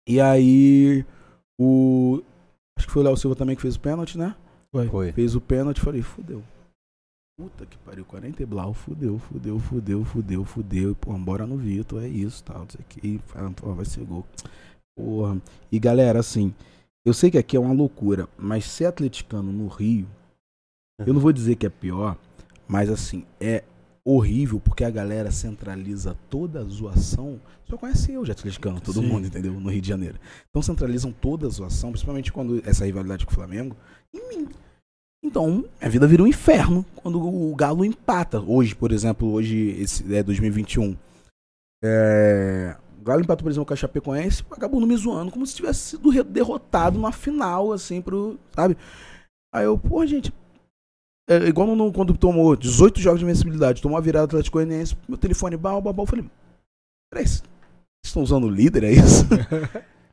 E aí. O. Acho que foi o Léo Silva também que fez o pênalti, né? Foi. Fez o pênalti e falei, fudeu. Puta que pariu, 40 e blau, fudeu, fudeu, fudeu, fudeu, fudeu. E, pô, bora no Vitor, é isso, tal, não sei o que. E vai ser gol. Porra. E galera, assim, eu sei que aqui é uma loucura, mas ser atleticano no Rio, eu não vou dizer que é pior, mas assim, é horrível porque a galera centraliza toda a zoação. Só conhece eu atleticano, todo Sim. mundo, entendeu? No Rio de Janeiro. Então centralizam toda a zoação, principalmente quando essa rivalidade com o Flamengo, em mim. Então, a vida vira um inferno quando o Galo empata. Hoje, por exemplo, hoje esse é 2021. É, o Galo empatou, por exemplo, com a Chapecoense, vagabundo me zoando como se tivesse sido derrotado na final, assim, pro. Sabe? Aí eu, pô, gente. É igual no, quando tomou 18 jogos de invencibilidade, tomou a virada Atlético Goianiense, meu telefone, bal, bal, bal. Eu falei, peraí, vocês estão usando o líder, é isso?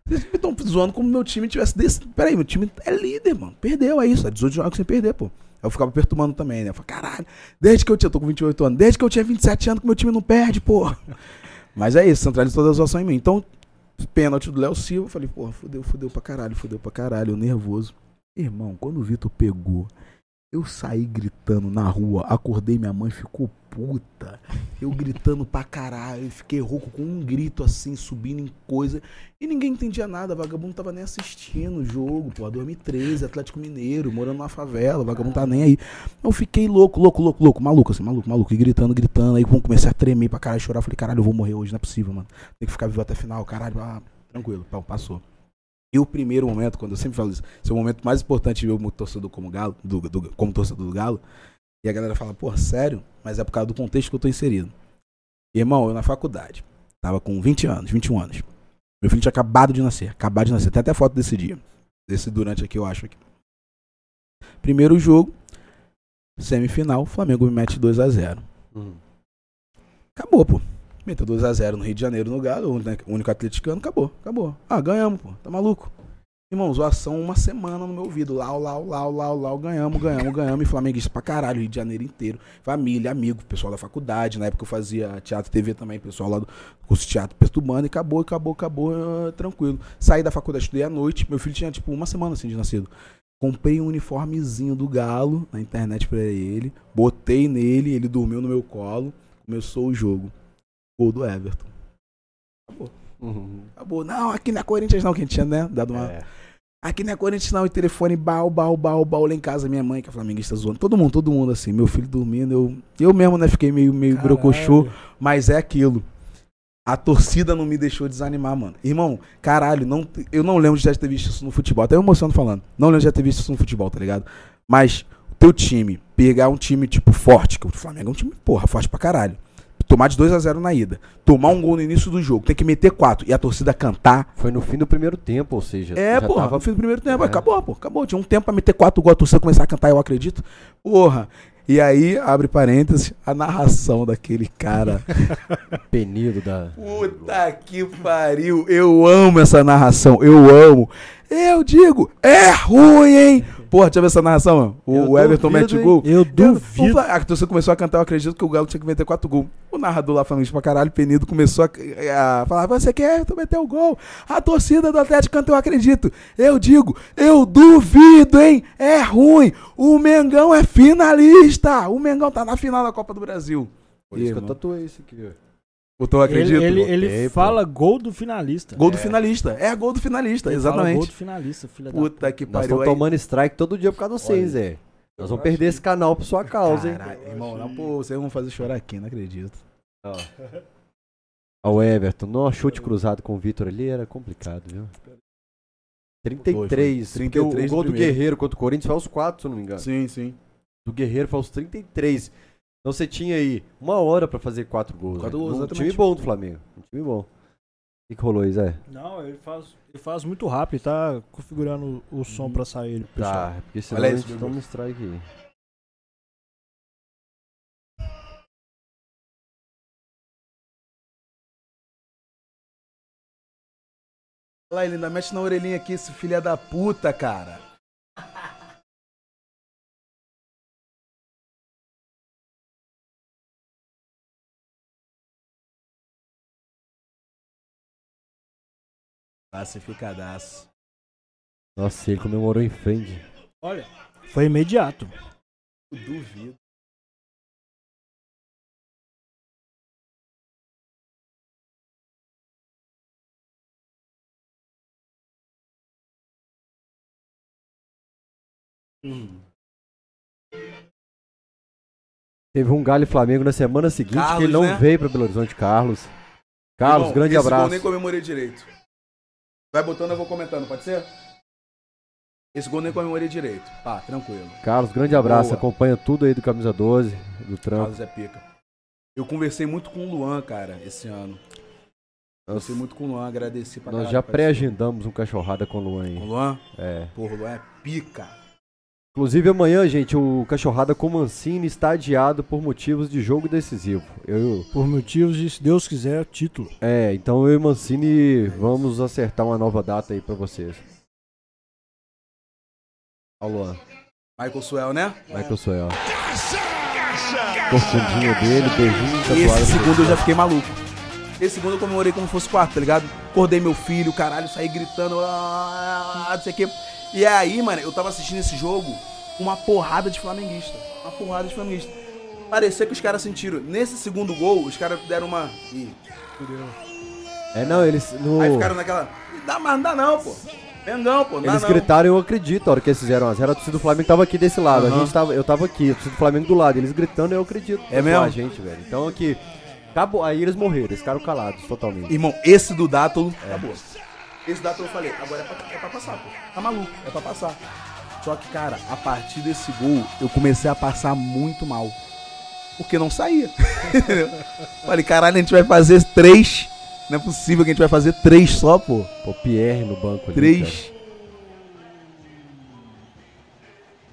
Vocês me estão zoando como meu time tivesse desse. Peraí, meu time é líder, mano. Perdeu, é isso. É 18 jogos sem perder, pô. Aí eu ficava perturbando também, né? Eu falei, caralho, desde que eu tinha. Eu tô com 28 anos, desde que eu tinha 27 anos que meu time não perde, pô. Mas é isso, centraliza toda a zoação em mim. Então, pênalti do Léo Silva, eu falei, pô, fudeu, fudeu pra caralho, fudeu pra caralho, eu nervoso. Irmão, quando o Vitor pegou, eu saí gritando na rua, acordei minha mãe, ficou puta. Eu gritando pra caralho, fiquei rouco com um grito assim, subindo em coisa. E ninguém entendia nada, vagabundo tava nem assistindo o jogo, pô, 2013, Atlético Mineiro, morando na favela, vagabundo tá nem aí. Eu fiquei louco, louco, louco, louco, maluco, assim, maluco, maluco, e gritando, gritando. Aí pum, comecei a tremer pra caralho, chorar. Falei, caralho, eu vou morrer hoje, não é possível, mano. Tem que ficar vivo até final, caralho, ah, tranquilo, pau, passou. E o primeiro momento, quando eu sempre falo isso, esse é o momento mais importante de ver como torcedor como Galo, do, do- como torcedor do Galo. E a galera fala, pô, sério? Mas é por causa do contexto que eu tô inserido. Irmão, eu na faculdade, tava com 20 anos, 21 anos. Meu filho tinha acabado de nascer, acabado de nascer. Tem até foto desse dia. Desse durante aqui, eu acho aqui. Primeiro jogo, semifinal, Flamengo me mete 2 a 0 Hum. Acabou, pô. Meteu 2x0 no Rio de Janeiro no Galo, o único- o único atleticano, acabou, acabou. Ah, ganhamos, pô. Tá maluco? Irmão, zoação uma semana no meu ouvido. Lau, lau, lau, lau, lau, ganhamos, ganhamos, ganhamos. E flamenguista pra caralho, Rio de Janeiro inteiro. Família, amigo, pessoal da faculdade. Na época eu fazia teatro TV também, pessoal lá do curso de teatro perturbando. E acabou, acabou, acabou, ah, tranquilo. Saí da faculdade, estudei à noite. Meu filho tinha, tipo, uma semana assim de nascido. Comprei um uniformezinho do Galo na internet pra ele. Botei nele, ele dormiu no meu colo. Começou o jogo. Gol do Everton. Uhum. Acabou. Não, aqui não é Corinthians não, que a gente tinha, né? Dado uma... É. Aqui não é Corinthians não, e telefone bal, bal, bal, bal, lá em casa, minha mãe, que é flamenguista, zoando. Todo mundo, todo mundo, assim. Meu filho dormindo, eu... Eu mesmo, né, fiquei meio, meio brocochô, mas é aquilo. A torcida não me deixou desanimar, mano. Irmão, caralho, não, eu não lembro de já ter visto isso no futebol. Até me emociono falando. Não lembro de já ter visto isso no futebol, tá ligado? Mas o teu time, pegar um time, tipo, forte, que o Flamengo é um time, porra, forte pra caralho. Tomar de 2 a 0 na ida. Tomar um gol no início do jogo. Tem que meter quatro. E a torcida cantar. Foi no fim do primeiro tempo, ou seja. É, porra, tava- no fim do primeiro tempo. É. Acabou, pô. Acabou. Tinha um tempo pra meter quatro gols, a torcida começar a cantar, eu acredito. Porra. E aí, abre parênteses, a narração daquele cara. Penido da. Puta que pariu. Eu amo essa narração. Eu amo. Eu digo, é ruim, hein? Porra, deixa eu ver essa narração, mano. O, Eu Everton duvido, mete hein? gol. Eu duvido. A torcida começou a cantar, eu acredito que o Galo tinha que meter quatro gols. O narrador lá falando isso pra caralho, Penido, começou a, a falar: Você quer tu meter o gol? A torcida do Atlético canta, eu acredito. Eu digo, eu duvido, hein? É ruim. O Mengão é finalista. O Mengão tá na final da Copa do Brasil. Por isso que eu Irmão. tatuei isso aqui, ó. Botou, acredito. Ele, ele, ele fala gol do finalista. Gol do finalista. É gol do finalista, Ele fala exatamente. gol do finalista, filha da Puta que Nós pariu. estamos aí. tomando strike todo dia por causa de vocês. Zé. Nós vamos perder esse canal por sua causa, hein? Caralho, irmão, não, pô, vocês vão fazer chorar aqui, não acredito. Ó. Ó, o Everton, nossa, chute cruzado com o Vitor ali era complicado, viu? 33. Foi, foi. porque o- 33 o gol do do. Guerreiro contra o Corinthians foi aos 4, se eu não me engano. Sim, sim. Do Guerreiro foi aos 33. Então você tinha aí uma hora pra fazer quatro gols. Quatro né? gols, um exatamente. time bom do Flamengo. Um time bom. O que, rolou aí, Zé? Não, ele faz, ele faz muito rápido, tá configurando o som pra sair, pessoal. Tá, porque senão Olha a gente toma um strike aí. Olha lá, ele ainda mexe na orelhinha aqui, esse filho da puta, cara. Classificadaço. Nossa, ele comemorou em frente. Olha, foi imediato. Eu duvido. Teve um Galo e Flamengo na semana seguinte que Carlos, ele não né? veio pra Belo Horizonte, Carlos. Carlos, Irmão, grande esse abraço. Gol nem comemorei direito. Vai botando, eu vou comentando, pode ser? Esse gol nem comemorei direito. Tá, tranquilo. Carlos, grande abraço. Boa. Acompanha tudo aí do Camisa 12, do trampo. Carlos é pica. Eu conversei muito com o Luan, cara, esse ano. Conversei muito com o Luan, agradeci pra nós caralho já pré-agendamos um cachorrada com o Luan participar. Com aí. o Luan? É. Porra, o Luan é pica. Inclusive amanhã, gente, o Cachorrada com Mancini está adiado por motivos de jogo decisivo. Eu, Por motivos de, se Deus quiser, título. é, então eu e Mancini vamos acertar uma nova data aí pra vocês. Luan, Michael Suel, né? Michael Soel. Corcundinha dele, beijinho, tatuagem. Esse segundo eu já fiquei maluco. Esse segundo eu comemorei como se fosse quarto, tá ligado? Acordei meu filho, caralho, saí gritando, ah, não sei o quê. E aí, mano, eu tava assistindo esse jogo com uma porrada de flamenguista. Uma porrada de flamenguista. Parecia que os caras sentiram. Nesse segundo gol, os caras deram uma. Ih, É, não, eles. No... Aí ficaram naquela. Dá, mas não dá não, pô. Mengão, pô. Não dá Eles não. gritaram, eu acredito, a hora que eles fizeram a zero, a torcida do Flamengo tava aqui desse lado, a Aham. gente tava, eu tava aqui, a torcida do Flamengo do lado, eles gritando, eu acredito. É mesmo? A gente, velho. Então aqui, acabou, aí eles morreram, eles ficaram calados, totalmente. Irmão, esse do Dátulo acabou. Esse Dátulo eu falei, agora é pra, é pra passar, pô. Tá maluco, é pra passar. Só que, cara, a partir desse gol, eu comecei a passar muito mal. Porque não saía. falei, caralho, a gente vai fazer três. Não é possível que a gente vai fazer três só, pô. Pô, Pierre no banco ali. Três.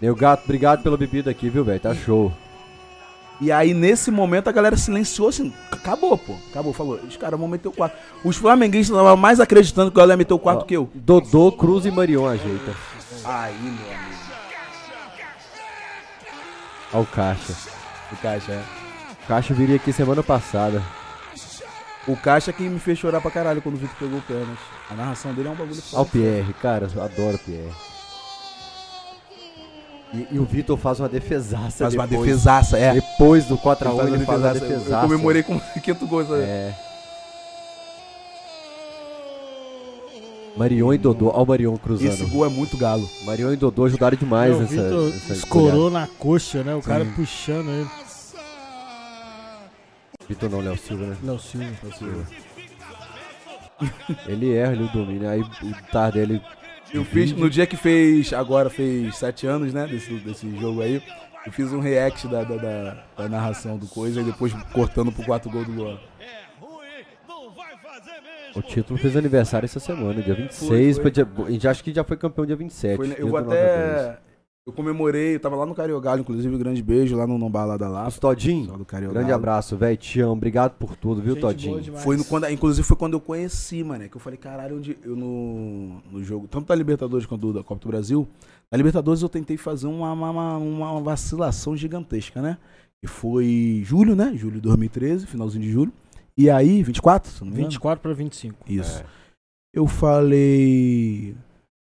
Meu gato, obrigado pela bebida aqui, viu, velho? Tá show. E aí, nesse momento, a galera silenciou assim. Acabou, pô. Acabou, falou. Os caras vão meter o quarto. Os flamenguistas estavam mais acreditando que o galera ia meter o quarto Ó, que eu. Dodô, Cruz e Marion ajeita. Aí, meu amigo. Ó o Caixa. O Caixa, é. O Caixa viria aqui semana passada. O Caixa que me fez chorar pra caralho quando o Vitor pegou o pênalti. A narração dele é um bagulho Ó o foda. Pierre, cara, eu adoro o Pierre. E, e o Vitor faz uma defesaça Faz uma depois. defesaça, é. Depois do 4x1 Ele faz ele, uma faz uma defesaça. Eu- comemorei com o quinto gol. sabe? É. Marion e Dodô. Ó o Marion cruzando. Esse gol é muito galo. Marion e Dodô ajudaram demais o nessa, Vitor escorou na coxa, né? O cara Sim. puxando ele. Vitor não, Léo Silva, né? Léo Silva. Ele erra, ele domina. Aí o Tardelli... Eu fiz, no dia que fez, agora fez sete anos, né, desse, desse jogo aí, eu fiz um react da, da, da- da narração do coisa e depois cortando pro quatro gol do Luan. O título fez aniversário essa semana, dia 26. Foi, foi. dia- a gente acha que já foi campeão dia 27. Foi, né, eu vou do 9 a 10. até. Eu comemorei, eu tava lá no Cariogalho, inclusive, um grande beijo lá no, no bar lá da Lapa. Os Todinho, grande abraço, velho. Te amo. Obrigado por tudo, viu, Gente boa Todinho? Foi no, quando, inclusive foi quando eu conheci, mano. Que eu falei, caralho, onde eu no, no jogo, tanto da Libertadores quanto da Copa do Brasil, na Libertadores eu tentei fazer uma, uma, uma, uma vacilação gigantesca, né? Que foi julho, né? Julho de 2013, finalzinho de julho. E aí, 24? Se não me engano? 24 pra 25. Isso. É. Eu falei.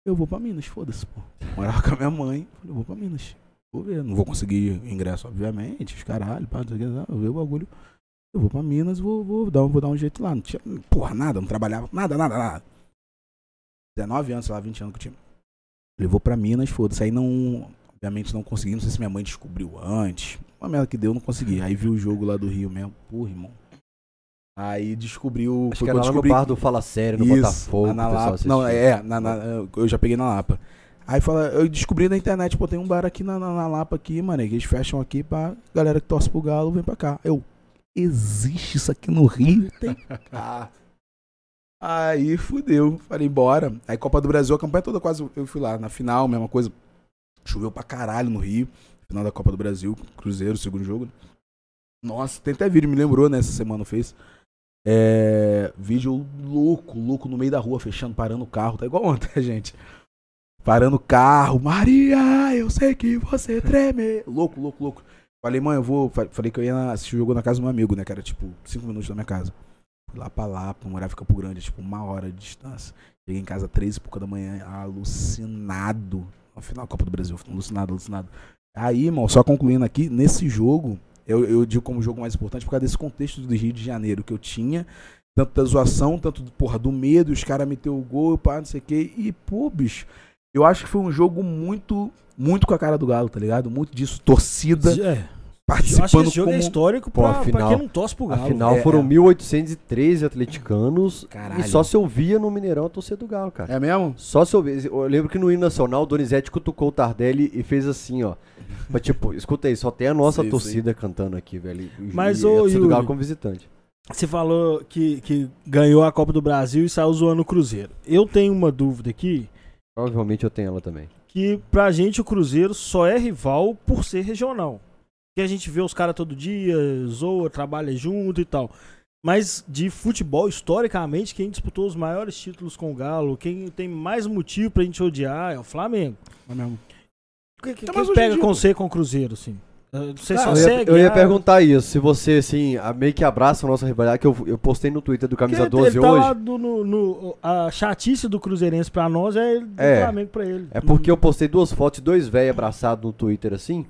Eu vou pra Minas, foda-se, pô. Morava com a minha mãe. Falei, eu vou pra Minas. Vou ver. Não vou conseguir ingresso, obviamente. Os caralho, pá, não sei o que. Eu ver o bagulho. Eu vou pra Minas, vou, vou, dar, vou dar um jeito lá. Não tinha, porra, nada, não trabalhava. Nada, nada, nada. 19 anos, sei lá, 20 anos que eu tinha. Falei, vou pra Minas, foda-se. Aí não. Obviamente não consegui. Não sei se minha mãe descobriu antes. Uma merda que deu, não consegui. Aí vi o jogo lá do Rio mesmo. Porra, irmão. Aí descobriu. Acho foi que era lá no descobri bar do Fala Sério, no isso, Botafogo. na Lapa. Não, é, na- na- eu já peguei na Lapa. Aí fala, eu descobri na internet, pô, tem um bar aqui na, na, na Lapa aqui, mano, que eles fecham aqui pra galera que torce pro Galo, vem pra cá. Eu, existe isso aqui no Rio? Tem. Ah. Aí fudeu, falei, bora. Aí Copa do Brasil, a campanha toda quase eu fui lá. Na final, mesma coisa. Choveu pra caralho no Rio. Final da Copa do Brasil, Cruzeiro, segundo jogo. Nossa, tem até vídeo, me lembrou, né? Essa semana fez. É, vídeo louco, louco no meio da rua, fechando, parando o carro. Tá igual ontem, gente. Parando o carro. Maria, eu sei que você treme. Louco, louco, louco. Falei, mãe, eu vou. Falei que eu ia assistir o jogo na casa do meu amigo, né? Que era tipo 5 minutos da minha casa. Fui lá pra lá, pra morar fica pro grande, tipo uma hora de distância. Cheguei em casa três e pouca da manhã, alucinado. No final da Copa do Brasil, alucinado, alucinado. Aí, irmão, só concluindo aqui, nesse jogo, eu, eu digo como jogo mais importante por causa desse contexto do Rio de Janeiro que eu tinha. Tanto da zoação, tanto porra, do medo, os caras meteu o gol, pá, não sei o quê. E, pô, bicho, eu acho que foi um jogo muito, muito com a cara do Galo, tá ligado? Muito disso, torcida. É. Participando Eu acho que esse jogo como... é histórico Pô, pra, afinal- pra quem não torce pro Galo. Afinal, É, foram é. 1.813 atleticanos Caralho. e só se ouvia no Mineirão a torcida do Galo, cara. É mesmo? Só se ouvia. Eu lembro que no hino nacional o Donizete cutucou o Tardelli e fez assim, ó. Mas tipo, escuta aí, só tem a nossa Sei, torcida cantando aqui, velho. Mas, e ô, a torcida do Galo como visitante. Você falou que, que ganhou a Copa do Brasil e saiu zoando o Cruzeiro. Eu tenho uma dúvida aqui, Provavelmente eu tenho ela também. que pra gente o Cruzeiro só é rival por ser regional. Que a gente vê os caras todo dia, zoa, trabalha junto e tal. Mas de futebol, historicamente, quem disputou os maiores títulos com o Galo, quem tem mais motivo pra gente odiar é o Flamengo. É. Quem, quem Tá, mas hoje em pega com você com o Cruzeiro, assim? Uh, Você Cara, só eu, ia, segue. eu ia ah, perguntar isso, se você, assim, a- meio que abraça a nossa rivalidade, que eu, eu postei no Twitter do Camisa porque 12 ele tá hoje. lá do- no, no- a chatice do Cruzeirense pra nós é do É. Flamengo pra ele. É porque eu postei duas fotos de dois velhos abraçados no Twitter, assim,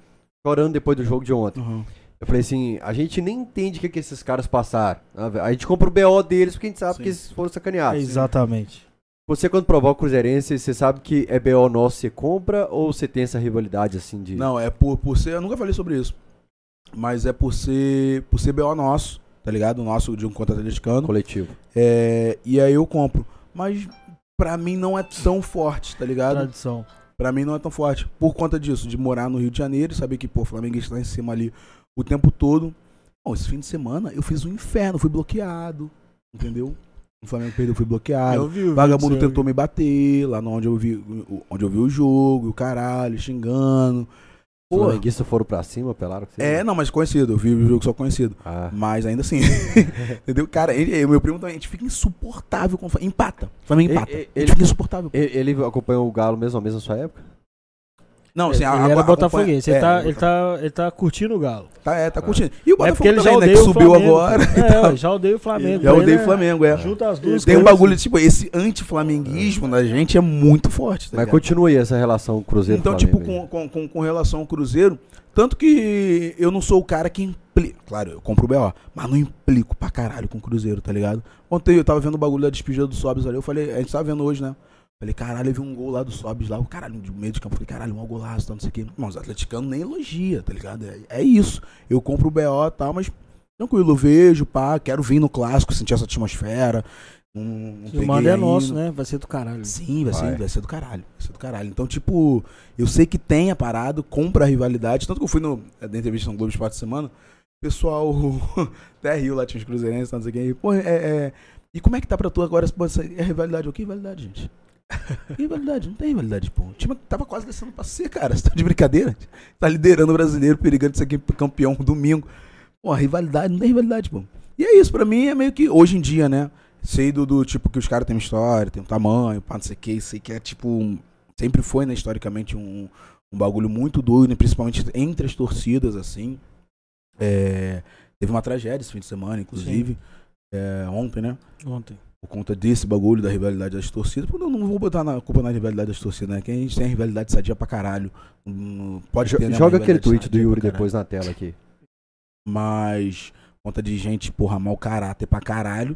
chorando depois do jogo de ontem. Uhum. Eu falei assim, a gente nem entende o que, que esses caras passaram. A gente compra o BO deles porque a gente sabe Sim. que eles foram É, sacaneados. exatamente. Você, quando provar o Cruzeirense, você sabe que é BO nosso, você compra ou você tem essa rivalidade, assim, de... Não, é por, por ser. Eu nunca falei sobre isso. Mas é por ser. Por ser BO nosso, tá ligado? Nosso de um contra atleticano. coletivo. É, e aí eu compro. Mas pra mim não é tão forte, tá ligado? Tradição. Pra mim não é tão forte. Por conta disso, de morar no Rio de Janeiro e saber que, pô, o Flamengo está em cima ali o tempo todo. Bom, esse fim de semana eu fiz um inferno, fui bloqueado. Entendeu? O Flamengo perdeu, fui bloqueado. Eu vi O vagabundo tentou me bater lá onde eu vi, onde eu vi o jogo, o caralho, xingando. Os Pô, flamenguistas foram pra cima, pelaram. é, não, mas conhecido, eu vi o jogo só conhecido. Ah, Mas ainda assim, entendeu? Cara, ele, meu primo também, a gente fica insuportável com o Flamengo. Empata. Ele- empata. ele- a gente fica insuportável. ele, ele acompanhou o Galo mesmo, mesmo na sua época? Não, assim, ele a- era botafoguense, ele, é, tá, ele, tá, ele tá curtindo o Galo. Tá, é, tá curtindo. E o É Botafogo ele já também, né, odeia que o subiu Flamengo. agora. É, ó, já odeia o Flamengo. Já Pra odeio ele o é- Flamengo, é. Junta as duas Tem um bagulho, tipo, esse anti-flamenguismo da gente é muito forte, tá Mas continua aí essa relação Cruzeiro Então, tipo, com, com, com, com relação ao Cruzeiro, tanto que eu não sou o cara que implica. Claro, eu compro o BO, mas não implico pra caralho com o Cruzeiro, tá ligado? Ontem eu tava vendo o bagulho da despedida do Sobs ali, eu falei, a gente tava vendo hoje, né? Falei, caralho, eu vi um gol lá do Sobs lá, o caralho, de meio de campo. Falei, caralho, um golaço, tal, não sei o quê. Mas os atleticanos nem elogia, tá ligado? É, é isso. Eu compro o BO e tal, mas tranquilo, eu vejo, pá, quero vir no clássico, sentir essa atmosfera. Não, não O mando é nosso, né? Vai ser do caralho. Sim, vai, Vai. Ser, vai ser do caralho. Vai ser do caralho. Então, tipo, eu sei que tem a parada, compra a rivalidade. Tanto que eu fui no, na entrevista no Globo Esporte semana, o pessoal até riu lá, tinha os cruzeirenses, não sei quem. Pô, é, é, e como é que tá pra tu agora? Essa- é rivalidade? O que rivalidade, gente? Rivalidade? Não tem rivalidade, pô. O time tava quase descendo pra ser, cara. Você tá de brincadeira? Tá liderando o brasileiro, perigando de ser campeão domingo. Pô, rivalidade, não tem rivalidade, pô. E é isso, pra mim é meio que, hoje em dia, né? Sei do, do tipo que os caras têm uma história, tem um tamanho, pá, não sei o que, sei que é tipo. um- sempre foi, né, historicamente, um, um bagulho muito doido, né, principalmente entre as torcidas, assim. É, teve uma tragédia esse fim de semana, inclusive. é, ontem, né? Ontem. Por conta desse bagulho da rivalidade das torcidas. Eu não vou botar na culpa na rivalidade das torcidas, né? Que a gente tem a rivalidade sadia pra caralho. Pode Jo- ter, né, Joga aquele tweet do Yuri depois na tela aqui. mas conta de gente, porra, mau caráter pra caralho.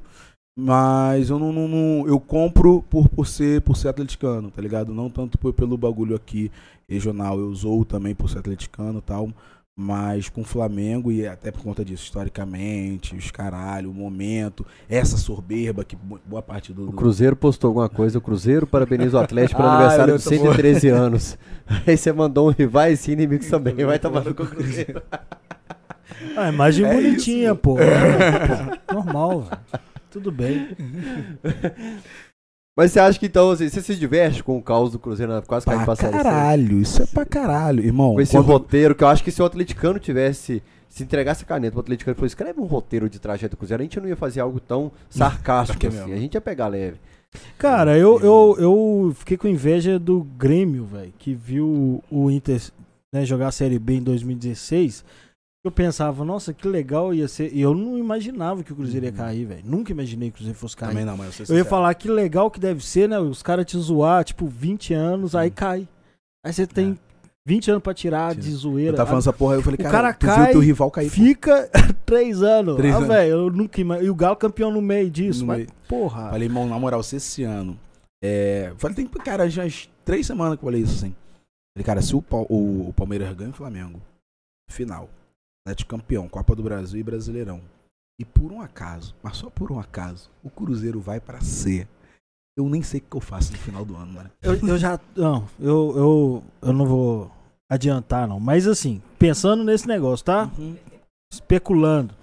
Mas eu não, não- não- eu compro por, por ser por ser atleticano, tá ligado? Não tanto por- pelo bagulho aqui regional, eu zoo também por ser atleticano e tal. Mas com o Flamengo, e até por conta disso, historicamente, os caralho, o momento, essa soberba que bo- boa parte do. O Cruzeiro postou alguma coisa. O Cruzeiro parabeniza o Atlético pelo Ah, aniversário de tô 113 anos. Aí você mandou um rivais e inimigos também. Vai tomar no cu, Cruzeiro. Ah, imagem É bonitinha, isso. pô. É, pô. Normal, velho. Tudo bem. Mas você acha que então assim, você se diverte com o caos do Cruzeiro na quase caindo Pra Série caralho, isso é pra caralho, irmão. Com esse quando- roteiro, que eu acho que se o atleticano tivesse. Se entregasse a caneta pro atleticano e falou, escreve um roteiro de trajeto do Cruzeiro, a gente não ia fazer algo tão sarcástico assim. mesmo. A gente ia pegar leve. Cara, eu, eu, eu fiquei com inveja do Grêmio, velho, que viu o Inter né, jogar a Série B em 2016. Eu pensava, nossa, que legal ia ser. E eu não imaginava que o Cruzeiro ia cair, velho. Nunca imaginei que o Cruzeiro fosse cair. Também não, mas eu, Eu ia falar que legal que deve ser, né? Os caras te zoar, tipo, 20 anos, aí cai. Aí você tem 20 anos pra tirar de zoeira. Eu tava falando essa porra aí, eu falei, O cara, cara tu cai, viu teu rival cair. Fica 3 anos. Três ah, anos. velho, eu nunca imagino. E o Galo campeão no meio disso. No mas, meio. porra. Falei, irmão, na moral, se esse ano. É... Falei, tem, cara, já umas três semanas que eu falei isso assim. Falei, cara, se o, Pal- o, o Palmeiras ganha o Flamengo, final, Atlético campeão, Copa do Brasil e Brasileirão. E por um acaso, mas só por um acaso, o Cruzeiro vai pra C. Eu nem sei o que eu faço no final do ano, mano. Eu, eu já. Não, eu, eu, eu não vou adiantar, não. Mas assim, pensando nesse negócio, tá? Uhum. Especulando.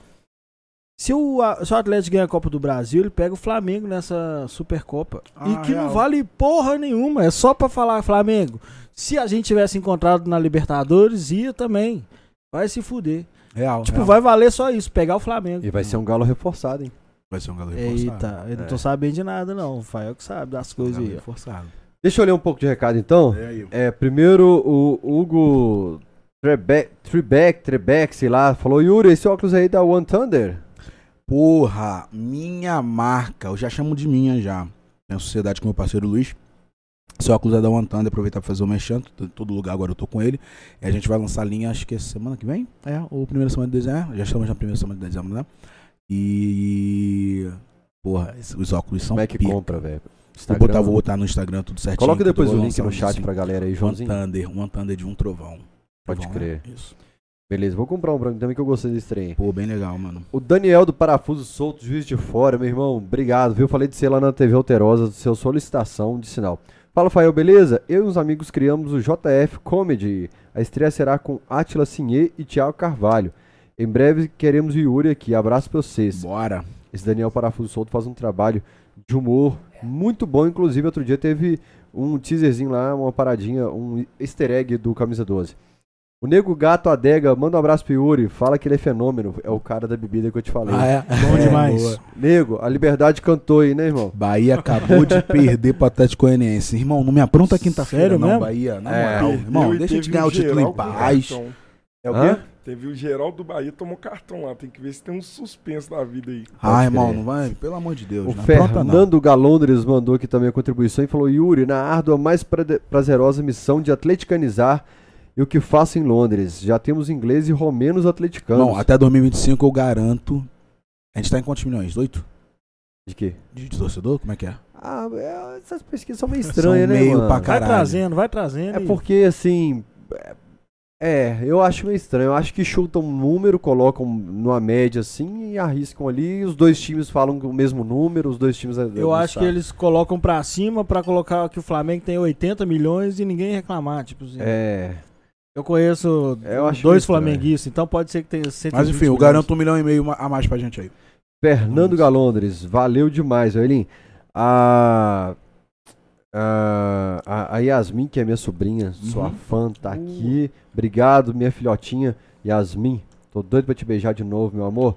Se o, se o Atlético ganha a Copa do Brasil, ele pega o Flamengo nessa Supercopa. Ah, e que não real. vale porra nenhuma. É só pra falar, Flamengo. Se a gente tivesse encontrado na Libertadores, ia também. Vai se fuder. Real, Tipo, real. vai valer só isso, pegar o Flamengo. E vai ser um galo reforçado, hein? Vai ser um galo reforçado. Eita, eu não tô É. sabendo de nada, não. O Fael que sabe das coisas aí. reforçado. Deixa eu ler um pouco de recado então. É aí. É, primeiro o Hugo Trebeck, Trebeck, Trebeck, sei lá, falou, Yuri, esse óculos aí da One Thunder. Porra, minha marca. Eu já chamo de minha já. Tenho sociedade com meu parceiro Luiz. Esse óculos é da One Thunder, aproveitar pra fazer o. Em todo lugar agora eu tô com ele. E a gente vai lançar a linha, acho que é semana que vem. É, ou primeira semana de dezembro. É, já estamos na primeira semana de dezembro, né? E. Porra, os óculos são Como é que pica. compra, velho? Vou botar, vou botar no Instagram tudo certinho. Coloca depois o link no chat assim. pra galera aí, One Joãozinho. Thunder, One Thunder de um trovão. Pode Trovão, crer. né? Isso. Beleza, vou comprar um branco também que eu gostei desse trem. Pô, bem legal, mano. O Daniel do Parafuso Solto, juiz de fora, meu irmão, obrigado, viu? Falei de você lá na TV Alterosa, do seu solicitação de sinal. Fala, Fael, beleza? Eu e uns amigos criamos o JF Comedy. A estreia será com Atila Sinhê e Thiago Carvalho. Em breve queremos o Yuri aqui. Abraço pra vocês. Bora. Esse Daniel Parafuso Solto faz um trabalho de humor muito bom. Inclusive, outro dia teve um teaserzinho lá, uma paradinha, um easter egg do Camisa 12. O Nego Gato Adega, manda um abraço pro Yuri. Fala que ele é fenômeno. É o cara da bebida que eu te falei. é? Bom demais. boa. Nego, a liberdade cantou aí, né, irmão? Bahia acabou de perder pro Atlético Goianiense. Irmão, não me apronta quinta-feira, não, mesmo? Bahia. Na É. moral, irmão, E deixa a gente ganhar o título em paz. cartão. É o Hã? quê? Teve o geral do Bahia, tomou cartão lá. Tem que ver se tem um suspenso da vida aí. Ah, irmão, não vai? Pelo amor de Deus. O não apronta, não. Fernando Galondres mandou aqui também a contribuição e falou: Yuri, na árdua mais prazerosa missão de atleticanizar e o que faço em Londres. Já temos inglês e romenos atleticanos. Bom, até 2025 eu garanto. A gente tá em quantos milhões? Oito? De quê? De, de torcedor? Como é que é? Ah, é, essas pesquisas são meio estranhas, São né, meio mano? pra Vai trazendo, vai trazendo. É e- porque, assim. é- É, eu acho meio estranho. Eu acho que chutam um número, colocam numa média assim e arriscam ali. Os dois times falam o mesmo número, os dois times. é- Eu acho que sabem. eles colocam pra cima pra colocar que o Flamengo tem 80 milhões e ninguém reclamar. Tipo assim. É. Eu conheço Eu acho dois flamenguistas, então pode ser que tenha 120 Mas enfim, eu garanto um milhão e meio a mais pra gente aí. Fernando Vamos. Galondres, valeu demais, Elim. A, a, a, Yasmin, que é minha sobrinha, sua Uhum. fã, tá aqui. Obrigado, minha filhotinha Yasmin. Tô doido pra te beijar de novo, meu amor.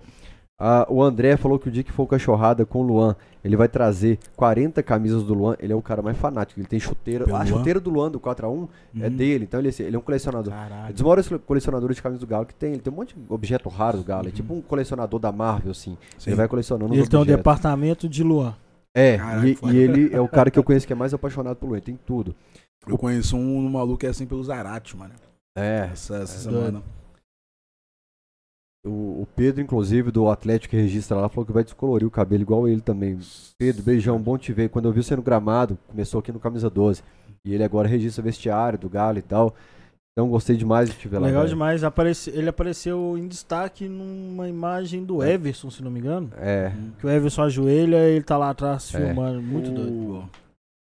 Ah, o André falou que o dia que for cachorrada com o Luan, ele vai trazer 40 camisas do Luan. Ele é o cara mais fanático. Ele tem chuteira. Pelo a Luan? chuteira do Luan do 4x1 é Uhum. dele. Então ele, ele é um colecionador. É Caralho. dos maiores colecionadores de camisas do Galo que tem. Ele tem um monte de objeto raro do Galo. É Uhum. tipo um colecionador da Marvel, assim. Sim. Ele vai colecionando Ele tem um departamento de Luan. É, Caraca, e, e ele é o cara que eu conheço que é mais apaixonado pelo Luan. Tem tudo. Eu conheço um, um maluco que é assim pelo Zarate, mano. É. Essa, essa É semana. O, o Pedro, inclusive, do Atlético que registra lá, falou que vai descolorir o cabelo igual ele também. Pedro, beijão, bom te ver. Quando eu vi você no gramado, começou aqui no Camisa 12. E ele agora registra vestiário do Galo e tal. Então gostei demais de te ver lá. Legal velho. demais. Aparece, ele apareceu em destaque numa imagem do Everson, se não me engano. É. Que o Everson ajoelha e ele tá lá atrás É. filmando. Muito doido.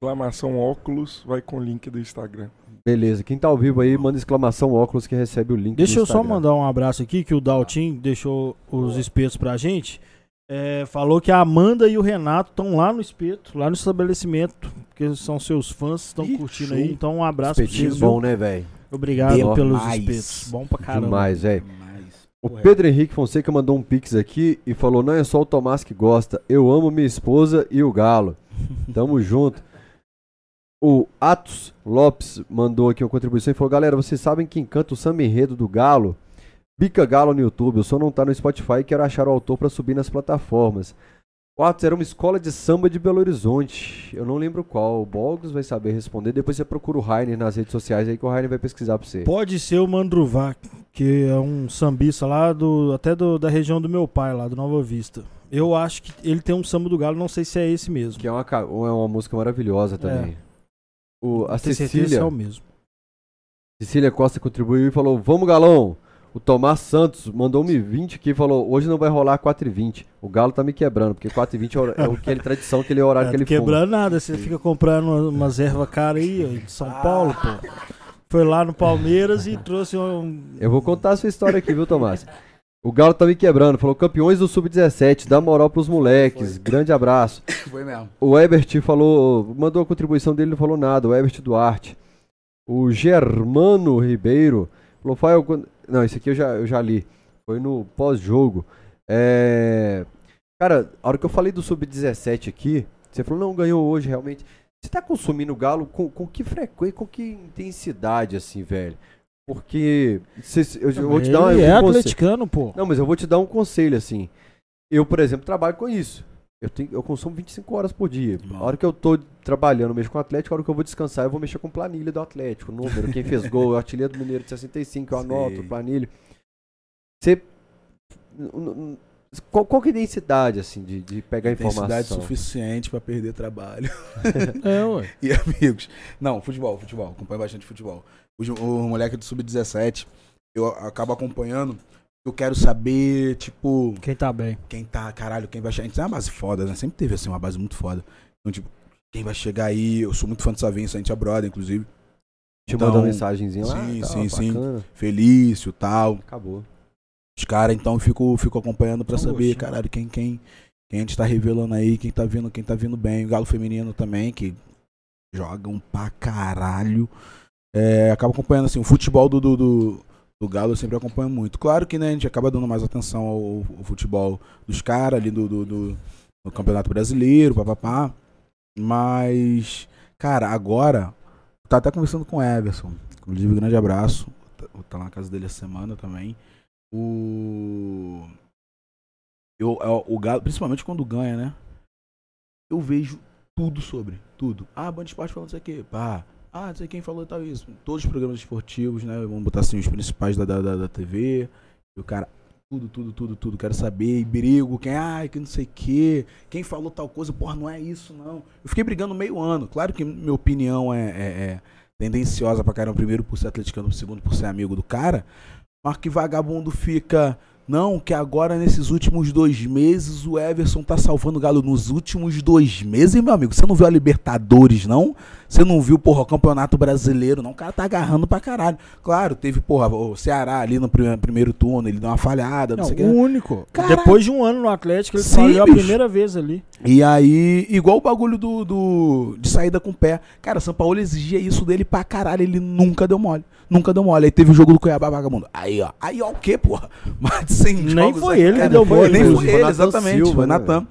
Exclamação óculos vai com o link do Instagram. Beleza. Quem tá ao vivo aí, manda exclamação óculos que recebe o link. Deixa do eu só mandar um abraço aqui, que o Daltin deixou os espetos pra gente. É, falou que a Amanda e o Renato estão lá no espeto, lá no estabelecimento, porque são seus fãs, estão curtindo show. aí. Então um abraço pra Espetinho vocês. bom, viu? né, velho? Obrigado Demais. pelos espetos. Bom pra caramba. Demais, velho. O Pedro Henrique Fonseca mandou um pix aqui e falou: Não é só o Tomás que gosta, eu amo minha esposa e o Galo. Tamo junto. O Atos Lopes mandou aqui uma contribuição e falou: Galera, vocês sabem quem canta o samba enredo do Galo? Bica Galo no YouTube. O som não tá no Spotify e quero achar o autor pra subir nas plataformas. O Atos era uma escola de samba de Belo Horizonte. Eu não lembro qual. O Bogos vai saber responder. Depois você procura o Rainer nas redes sociais aí que o Rainer vai pesquisar pra você. Pode ser o Mandruvac, que é um sambista lá do. até do- da região do meu pai, lá do Nova Vista. Eu acho que ele tem um samba do galo, não sei se é esse mesmo. Que é uma, é uma música maravilhosa também. O, a que Cecília, é o mesmo. Cecília Costa contribuiu e falou: Vamos, Galão! O Tomás Santos mandou 1,20 aqui e falou: Hoje não vai rolar 4,20. O Galo tá me quebrando, porque 4,20 é, o- é aquele tradição, aquele horário É, que ele quebrando nada, você fica comprando uma- umas ervas caras aí, ó, de São Paulo, pô. Foi lá no Palmeiras e trouxe um. fuma. Eu vou contar a sua história aqui, viu, Tomás? O Galo tá me quebrando. Falou: Campeões do Sub-17, dá moral pros moleques. Grande abraço. Foi mesmo. O Ebert falou, mandou a contribuição dele, não falou nada. O Ebert Duarte. O Germano Ribeiro falou, Fael, não, esse aqui eu já, eu já li. Foi no pós-jogo. É... Cara, a hora que eu falei do Sub-17 aqui, você falou, não, ganhou hoje, realmente. Você tá consumindo galo com, com que frequência, com que intensidade, assim, velho? Porque cê- eu, eu vou te dar uma, Ele é um conselho. atleticano, pô. Não, mas eu vou te dar um conselho, assim. Eu, por exemplo, trabalho com isso. Eu, tenho, eu consumo 25 horas por dia. A hora que eu tô trabalhando, mexo com o Atlético, a hora que eu vou descansar, eu vou mexer com planilha do Atlético, número, quem fez gol, o artilheiro do Mineiro de 65, eu anoto, Sei. planilha. Você. Qual, qual que é a densidade, assim, de, de pegar informação? suficiente pra perder trabalho. É, ué. e amigos. Não, futebol, futebol. Acompanho bastante futebol. O, moleque do Sub-17, eu acabo acompanhando. Eu quero saber, tipo, Quem tá bem. quem tá, caralho, quem vai chegar. A gente tem uma base foda, né? Sempre teve, assim, uma base muito foda. Então, tipo, quem vai chegar aí. Eu sou muito fã do Savinho, a gente é brother, inclusive. Te Então, manda uma mensagenzinha lá. sim, tal, sim, sim. Felício tal. Acabou. Os caras, então, eu fico, fico acompanhando pra saber, caralho, quem, quem, quem a gente tá revelando aí, quem tá vindo, quem tá vindo bem. O Galo Feminino também, que jogam pra caralho. É, acabo acompanhando, assim, o futebol do, do, do, do Galo eu sempre acompanho muito. Claro que, né, a gente acaba dando mais atenção ao, ao futebol dos caras ali do, do, do, do Campeonato Brasileiro, papapá. Mas, cara, agora, tá até conversando com o Everson. Inclusive, grande abraço. Tá, tá lá na casa dele essa semana também. O. Eu, é, o Galo, principalmente quando ganha, né? Eu vejo tudo sobre. Tudo. Ah, Band Esporte falando isso aqui. Pá. Ah, não sei quem falou tal isso. Todos os programas esportivos, né? Vamos botar assim os principais da, da, da, TV. E o cara. Tudo, tudo, tudo, tudo. Quero saber. E brigo. Quem, ai, que não sei o quê. Quem falou tal coisa. Porra, não é isso, não. Eu fiquei brigando meio ano. Claro que minha opinião é, é, é tendenciosa pra caramba. Primeiro por ser atleticano, segundo por ser amigo do cara. Mas que vagabundo fica. Não, que agora nesses últimos dois meses o Everson tá salvando o Galo. Nos últimos dois meses, meu amigo, você não viu a Libertadores, não? Você não viu, porra, o Campeonato Brasileiro, não? O cara tá agarrando pra caralho. Claro, teve, porra, o Ceará ali no prime- primeiro turno, ele deu uma falhada, não, Não, sei o que. o único. Caralho. Depois de um ano no Atlético, ele Sim, falhou a primeira vez ali. E aí, igual o bagulho do, do de saída com o pé. Cara, o São Paulo exigia isso dele pra caralho. Ele nunca deu mole. Nunca deu mole. Aí teve o jogo do Cuiabá vagabundo. Aí, ó. Aí, ó, o quê, porra? Mais de 100 Nem jogos foi ele que deu mole, Nem foi Foi ele, exatamente. Silva, foi né, Natan.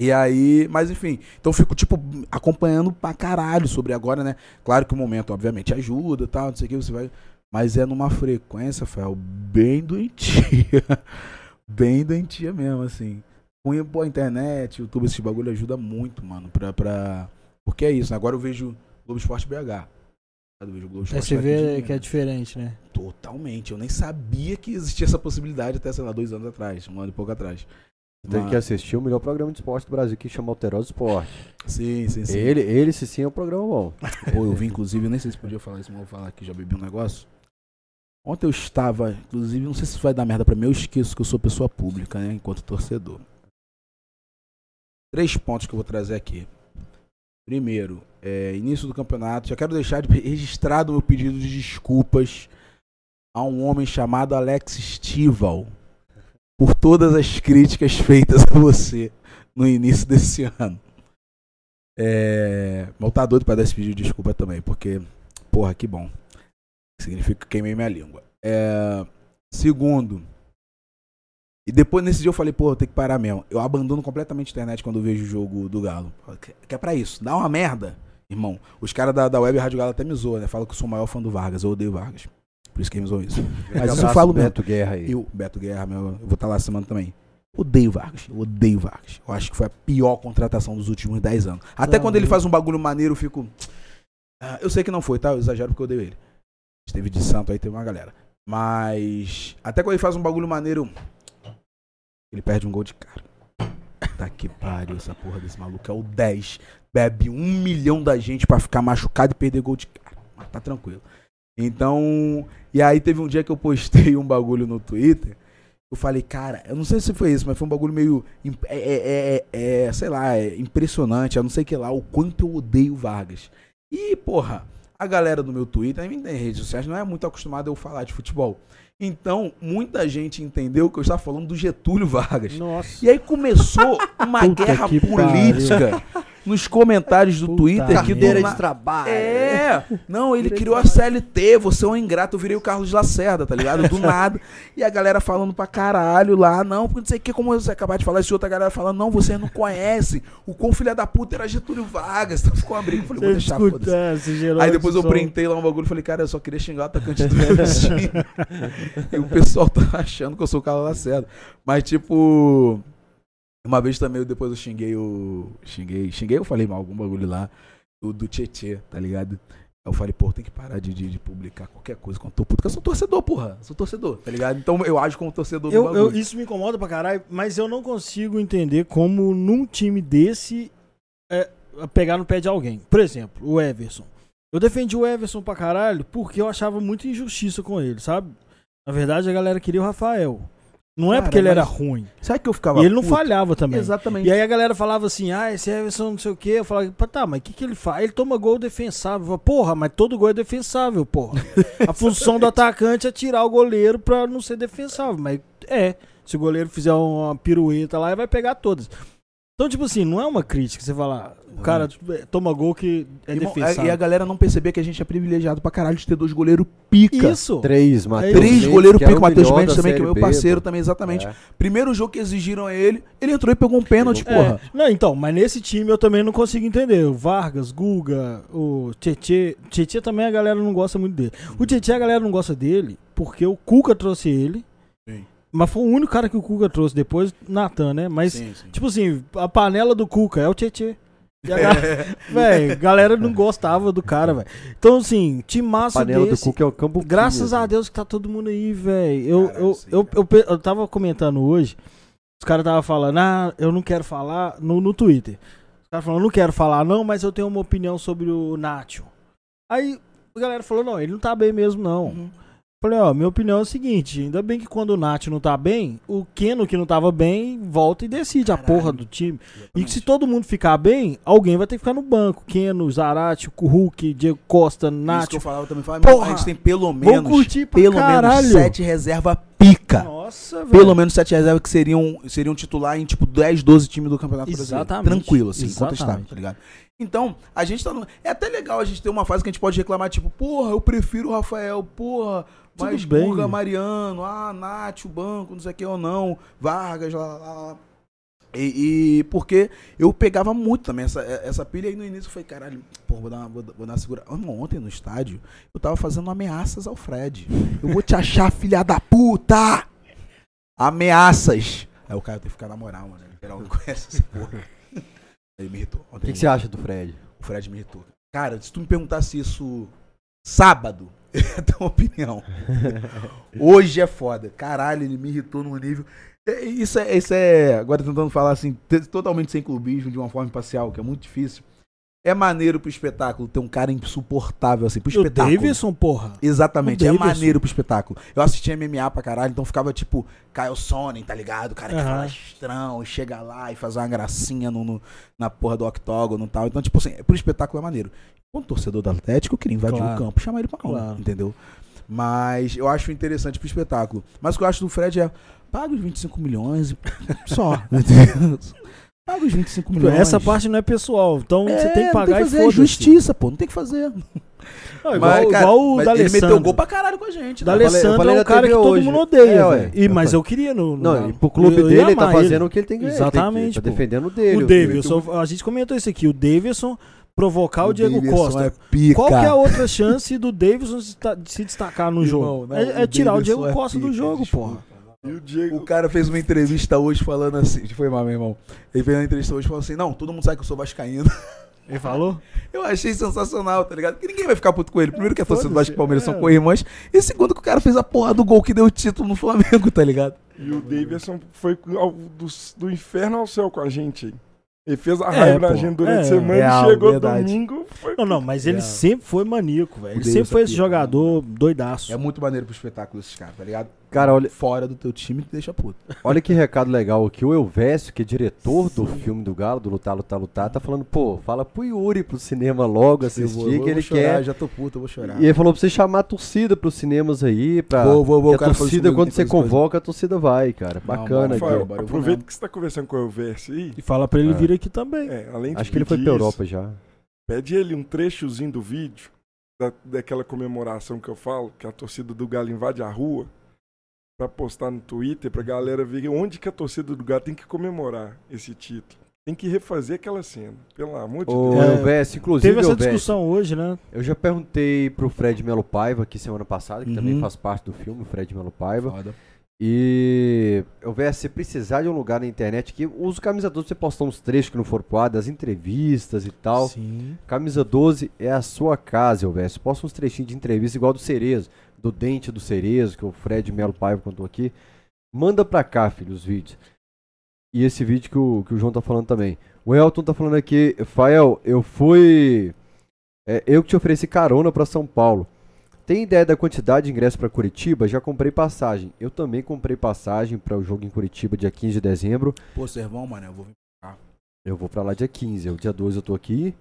E aí, mas enfim. Então fico, tipo, acompanhando pra caralho sobre agora, né? Claro que o momento, obviamente, ajuda e tal, não sei o que, você vai. Mas é numa frequência, Fel, bem doentia. bem doentia mesmo, assim. Com pô, a internet, YouTube, esse bagulho ajuda muito, mano, pra, pra... Porque é isso, né? Agora eu vejo Globo Esporte BH. Eu vejo Globo Aí Esporte você daqui vê que é diferente, né? Totalmente. Eu nem sabia que existia essa possibilidade até, sei lá, dois anos atrás, um ano e pouco atrás. Tem Mas- que assistir o melhor programa de esporte do Brasil, que chama Alterosa Esporte. Sim, sim, sim. Ele, ele, se sim, é um programa bom. Pô, eu vi, inclusive, eu nem sei se podia falar isso, mas vou falar aqui, já bebi um negócio. Ontem eu estava, inclusive, não sei se vai dar merda pra mim, eu esqueço que eu sou pessoa pública, né? Enquanto torcedor. Três pontos que eu vou trazer aqui. Primeiro, é, início do campeonato. Já quero deixar de registrado meu pedido de desculpas a um homem chamado Alex Stival por todas as críticas feitas a você no início desse ano. É, mas tá doido pra dar esse pedido de desculpa também, porque, porra, que bom. Significa que queimei minha língua. É, segundo, e depois nesse dia eu falei, pô, eu tenho que parar mesmo. Eu abandono completamente a internet quando eu vejo o jogo do Galo. Que, é pra isso. Dá uma merda, irmão. Os caras da, da Web Rádio Galo até me zoam, né? Falam que eu sou o maior fã do Vargas. Eu odeio Vargas. Por isso que eles me zoam isso. Mas isso eu falo mesmo. Beto Guerra aí. Eu, Beto Guerra, meu, eu vou estar lá semana também. Odeio Vargas, eu odeio Vargas. Eu acho que foi a pior contratação dos últimos 10 anos. Até Não, quando ele faz um bagulho maneiro, eu fico. Ah, eu sei que não foi, tá? Eu exagero porque eu odeio ele. Esteve de santo aí, teve uma galera. Mas. Até quando ele faz um bagulho maneiro. Ele perde um gol de cara. Tá que pariu, essa porra desse maluco. É o 10. Bebe um milhão da gente pra ficar machucado e perder gol de cara. Mas tá tranquilo. Então. E aí teve um dia que eu postei um bagulho no Twitter. Eu falei, cara, eu não sei se foi isso, mas foi um bagulho meio. imp- É, é, é, é, sei lá, é impressionante, eu não sei que lá, o quanto eu odeio Vargas. E, porra, a galera do meu Twitter, nem tem redes sociais, não é muito acostumada a eu falar de futebol. Então, muita gente entendeu que eu estava falando do Getúlio Vargas. Nossa. E aí começou uma Puta guerra política nos comentários do Puta Twitter que Carteira de trabalho. é, não, ele criou a CLT, você é um ingrato, eu virei o Carlos Lacerda, tá ligado? Do nada. E a galera falando pra caralho lá, não, porque não sei o que, como você acabar de falar, esse outra galera falando, não, você não conhece. O quão filha da puta era Getúlio Vargas. Então ficou uma briga, eu falei, vou deixar, escuta, foda-se. é, Aí depois eu som. printei lá um bagulho e falei, cara, eu só queria xingar o atacante do meu time. e o pessoal tá achando que eu sou o Carlos Lacerda. Mas, tipo. Uma vez também, eu- depois eu xinguei o. Xinguei. Xinguei, eu falei mal algum bagulho lá. Do, do Tietê, tá ligado? Eu falei, pô, tem que parar de, de, de publicar qualquer coisa quando eu tô puto. Porque eu sou torcedor, porra. Sou torcedor, tá ligado? Então eu ajo como torcedor do Eu, bagulho. eu- isso me incomoda pra caralho, mas eu não consigo entender como num time desse é, pegar no pé de alguém. Por exemplo, o Everson. Eu defendi o Everson pra caralho porque eu achava muita injustiça com ele, sabe? Na verdade, a galera queria o Rafael. Não é Cara, porque ele era ruim. Sabe que eu ficava. E ele não puto? falhava também. Exatamente. E aí a galera falava assim, ah, esse Everson não sei o quê. Eu falava, "Pá, tá, mas o que, que ele faz? Ele toma gol defensável. Falava, porra, mas todo gol é defensável, porra. A função do atacante é tirar o goleiro pra não ser defensável. Mas é, se o goleiro fizer uma pirueta lá, ele vai pegar todas. Então, tipo assim, não é uma crítica. Você falar, o cara é, toma gol que é Irmão, defensável. e a galera não perceber que a gente é privilegiado pra caralho de ter dois goleiros pica. Isso. Três, Matheus. Três Mendes, goleiro que era pica, o Matheus Mendes também, que é meu parceiro também, exatamente. É. Primeiro jogo que exigiram a ele, ele entrou e pegou um pênalti, Pegou- porra. É, não, então, mas nesse time eu também não consigo entender. O Vargas, Guga, o Tietê. Tietê também a galera não gosta muito dele. O Tietê a galera não gosta dele porque o Cuca trouxe ele. Mas foi o único cara que o Cuca trouxe depois, Natan, né? Mas, Sim, sim. tipo assim, a panela do Cuca é o Tietê. E a galera, véi, galera não gostava do cara, velho. Então, assim, time massa Panela do desse. Cuca é o campo. Graças a Deus que tá todo mundo aí, velho. Eu, eu, sim, eu, eu, pe- eu tava comentando hoje, os caras tava falando, ah, eu não quero falar no, no Twitter. Os caras falando, não quero falar, não, mas eu tenho uma opinião sobre o Nacho. Aí a galera falou, não, ele não tá bem mesmo, não. Uhum. Falei, ó, minha opinião é o seguinte, ainda bem que quando o Nacho não tá bem, o Keno que não tava bem, volta e decide a Caralho. porra do time. E que se todo mundo ficar bem, alguém vai ter que ficar no banco. Keno, Zarate, Hulk, Diego Costa, Isso que eu falava também. Falava, Porra, a gente tem pelo menos, pelo caralho. menos sete reserva pica. Nossa, velho. Pelo menos sete reservas que seriam, seriam titular em tipo 10, 12 times do Campeonato Exatamente. Brasileiro. Tranquilo, assim, incontestável, tá ligado? Então, a gente tá no... É até legal a gente ter uma fase que a gente pode reclamar, tipo, porra, eu prefiro o Rafael, porra, Tudo mas. Guga, Mariano, ah, Nath, o banco, não sei o que ou não, Vargas, lá, lá, lá. E, e porque eu pegava muito também essa, essa pilha aí no início eu falei, caralho, porra, vou dar uma, vou, vou dar uma. Irmão, Ontem no estádio, eu tava fazendo ameaças ao Fred. Eu vou te achar, filha da puta! Ameaças! Aí o cara tem que ficar na moral, mano. Em geral não conhece essa porra. Ele me irritou. O que, que você acha do Fred? O Fred me irritou. Cara, se tu me perguntasse isso sábado, eu ia ter uma opinião. Hoje é foda. Caralho, ele me irritou num nível. É, Isso é, isso é. Agora tentando falar assim, te- totalmente sem clubismo, de uma forma imparcial, que é muito difícil. É maneiro pro espetáculo ter um cara insuportável assim, pro E o espetáculo. Davidson, porra. Exatamente, O é Davidson. maneiro pro espetáculo. Eu assisti MMA pra caralho, então ficava tipo Kyle Sonnen, tá ligado? O cara que Aham. fala estrão chega lá e faz uma gracinha no, no- na porra do octógono e tal. Então, tipo assim, pro espetáculo é maneiro. Como torcedor do Atlético, eu queria invadir Claro. o campo, chamar ele pra aula, Claro. entendeu? Mas eu acho interessante pro espetáculo. Mas o que eu acho do Fred é, paga os 25 milhões e só? Paga os 25 milhões. Essa parte não é pessoal. Então É, você tem que não pagar que e fazer, foda-se. justiça, pô, não tem que fazer. Não, igual, Mas, cara, igual o mas da ele meteu gol pra caralho com a gente. Da né? Eu eu Alessandro é um cara que todo mundo odeia, É, ué. E, Eu mas eu queria no. no Não, e pro clube Eu ia dele, ele tá amar ele. fazendo o que ele tem que Exatamente, Ele tá defendendo o dele. O Davidson, a gente comentou isso aqui. O Davidson provocar o, Diego Davidson Costa. É pica. Qual que é a outra chance do Davidson se ta- de se destacar no Irmão, jogo? não, é é o tirar o Diego é Costa do pica, jogo, desculpa. porra. E o Diego. O cara fez uma entrevista hoje falando assim. Foi mal, meu irmão. Ele fez uma entrevista hoje falando assim: Não, todo mundo sabe que eu sou Vascaíno. Ele falou? Eu achei sensacional, tá ligado? Porque ninguém vai ficar puto com ele. Primeiro que a torcida do Vasco e Palmeiras é. são co-irmãs. E segundo que o cara fez a porra do gol que deu o título no Flamengo, tá ligado? E o Davidson foi ao- do, do inferno ao céu com a gente. Ele fez a É, raiva na pô. gente durante É. a semana Real, e chegou verdade. domingo. Foi... Não, não, mas ele É. sempre foi maníaco, velho. Ele sempre foi é esse pica, jogador doidaço. É muito maneiro pro espetáculo esses caras, tá ligado? Cara, olha, Fora do teu time te deixa puto. olha que recado legal aqui. O Elvésio, que é diretor do filme do Galo, do Lutar, Lutar, Lutar, tá falando, pô, fala pro Yuri pro cinema logo assistir, que ele chorar, quer. já tô puto, eu vou chorar. E ele falou pra você chamar a torcida pros cinemas aí, pra. Vou, vou, vou, a torcida, comigo, quando você convoca, a torcida vai, cara. Bacana aqui. Bora, vou aproveita que você tá conversando com o Elverso aí. E fala pra ele É. vir aqui também. É, além de Acho que ele foi pra isso, Europa já. Pede ele um trechozinho do vídeo da, daquela comemoração que eu falo, que a torcida do Galo invade a rua, pra postar no Twitter, pra galera ver onde que a torcida do Galo tem que comemorar esse título. Tem que refazer aquela cena, pelo amor de Ô, Deus. É, Elvésio, inclusive, Teve essa Elvésio, discussão hoje, né? eu já perguntei pro Fred Melo Paiva aqui semana passada, que Uhum. também faz parte do filme, o Fred Melo Paiva. Foda. E eu vejo se precisar de um lugar na internet que usa o camisa 12 pra você postar uns trechos que não foram pro ar, das entrevistas e tal. Sim. Camisa 12 é a sua casa, eu vejo. Posta uns trechinhos de entrevista igual do Cerezo, do dente do Cerezo, que o Fred Melo Paiva contou aqui. Manda pra cá, filho, os vídeos. E esse vídeo que o, que o João tá falando também. O Elton tá falando aqui, Fael, eu fui. é, eu que te ofereci carona pra São Paulo. Tem ideia da quantidade de ingressos pra Curitiba? Já comprei passagem. Eu também comprei passagem para o jogo em Curitiba dia 15 de dezembro. Pô, Servão, mano, eu vou vir. Eu vou pra lá dia 15. O dia 12 eu tô aqui.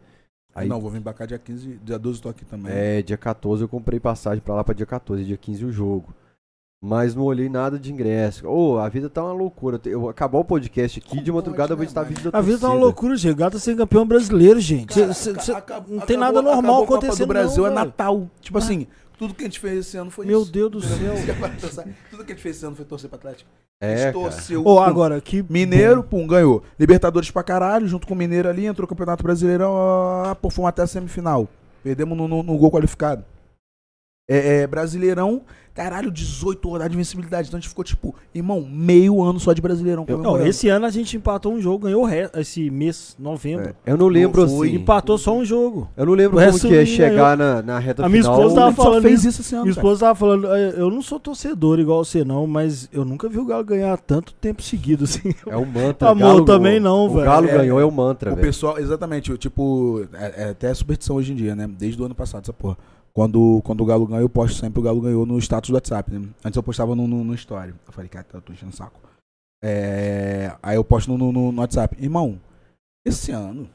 Aí, Não, vou vir pra cá dia 15, dia 12 eu tô aqui também. É, dia 14 eu comprei passagem pra lá pra dia 14, dia 15 o jogo. Mas não olhei nada de ingresso. Ô, a vida tá uma loucura. Eu acabar o podcast aqui, Como de madrugada eu vou pode, estar né, vídeo da A vida tá uma loucura, gente. Gata ser campeão brasileiro, gente. Cara, Cê- cê- não tem acabou- nada normal acabou a Copa acontecendo. do Brasil não, é. Natal. Tipo assim, tudo que a gente fez esse ano foi Meu isso. Deus do céu. tudo que a gente fez esse ano foi torcer pro Atlético. a É, torceu. Ô, pum. agora, que. Mineiro, pum, ganhou. Libertadores pra caralho, junto com o Mineiro ali, entrou o Campeonato Brasileirão, ah, pô, fomos até a semifinal. Perdemos no, no- no gol qualificado. É, é, Brasileirão, caralho, 18 horas de invencibilidade. Então a gente ficou, tipo, irmão, meio ano só de Brasileirão. Não, comemorando. esse ano a gente empatou um jogo, ganhou o re- esse mês, novembro. Eu não lembro Não assim. Empatou só um jogo. Eu não lembro O como resto que é chegar na, na reta A minha final. esposa tava falando fez isso. esse ano. Minha esposa tava falando, "É, eu não sou torcedor igual você não, mas eu nunca vi o Galo ganhar tanto tempo seguido assim. É um mantra. Amor, Galo- também não, o velho. Galo É, ganhou, é o mantra, O velho. pessoal, exatamente, eu, tipo, é, é até superstição hoje em dia, né? Desde o ano passado, essa porra. Quando, quando o Galo ganhou, eu posto sempre o Galo ganhou no status do WhatsApp, né? Antes eu postava no, no, no story. Eu falei, cara, tá, tô enchendo o saco. É, aí eu posto no, no, no- WhatsApp. Irmão, esse ano.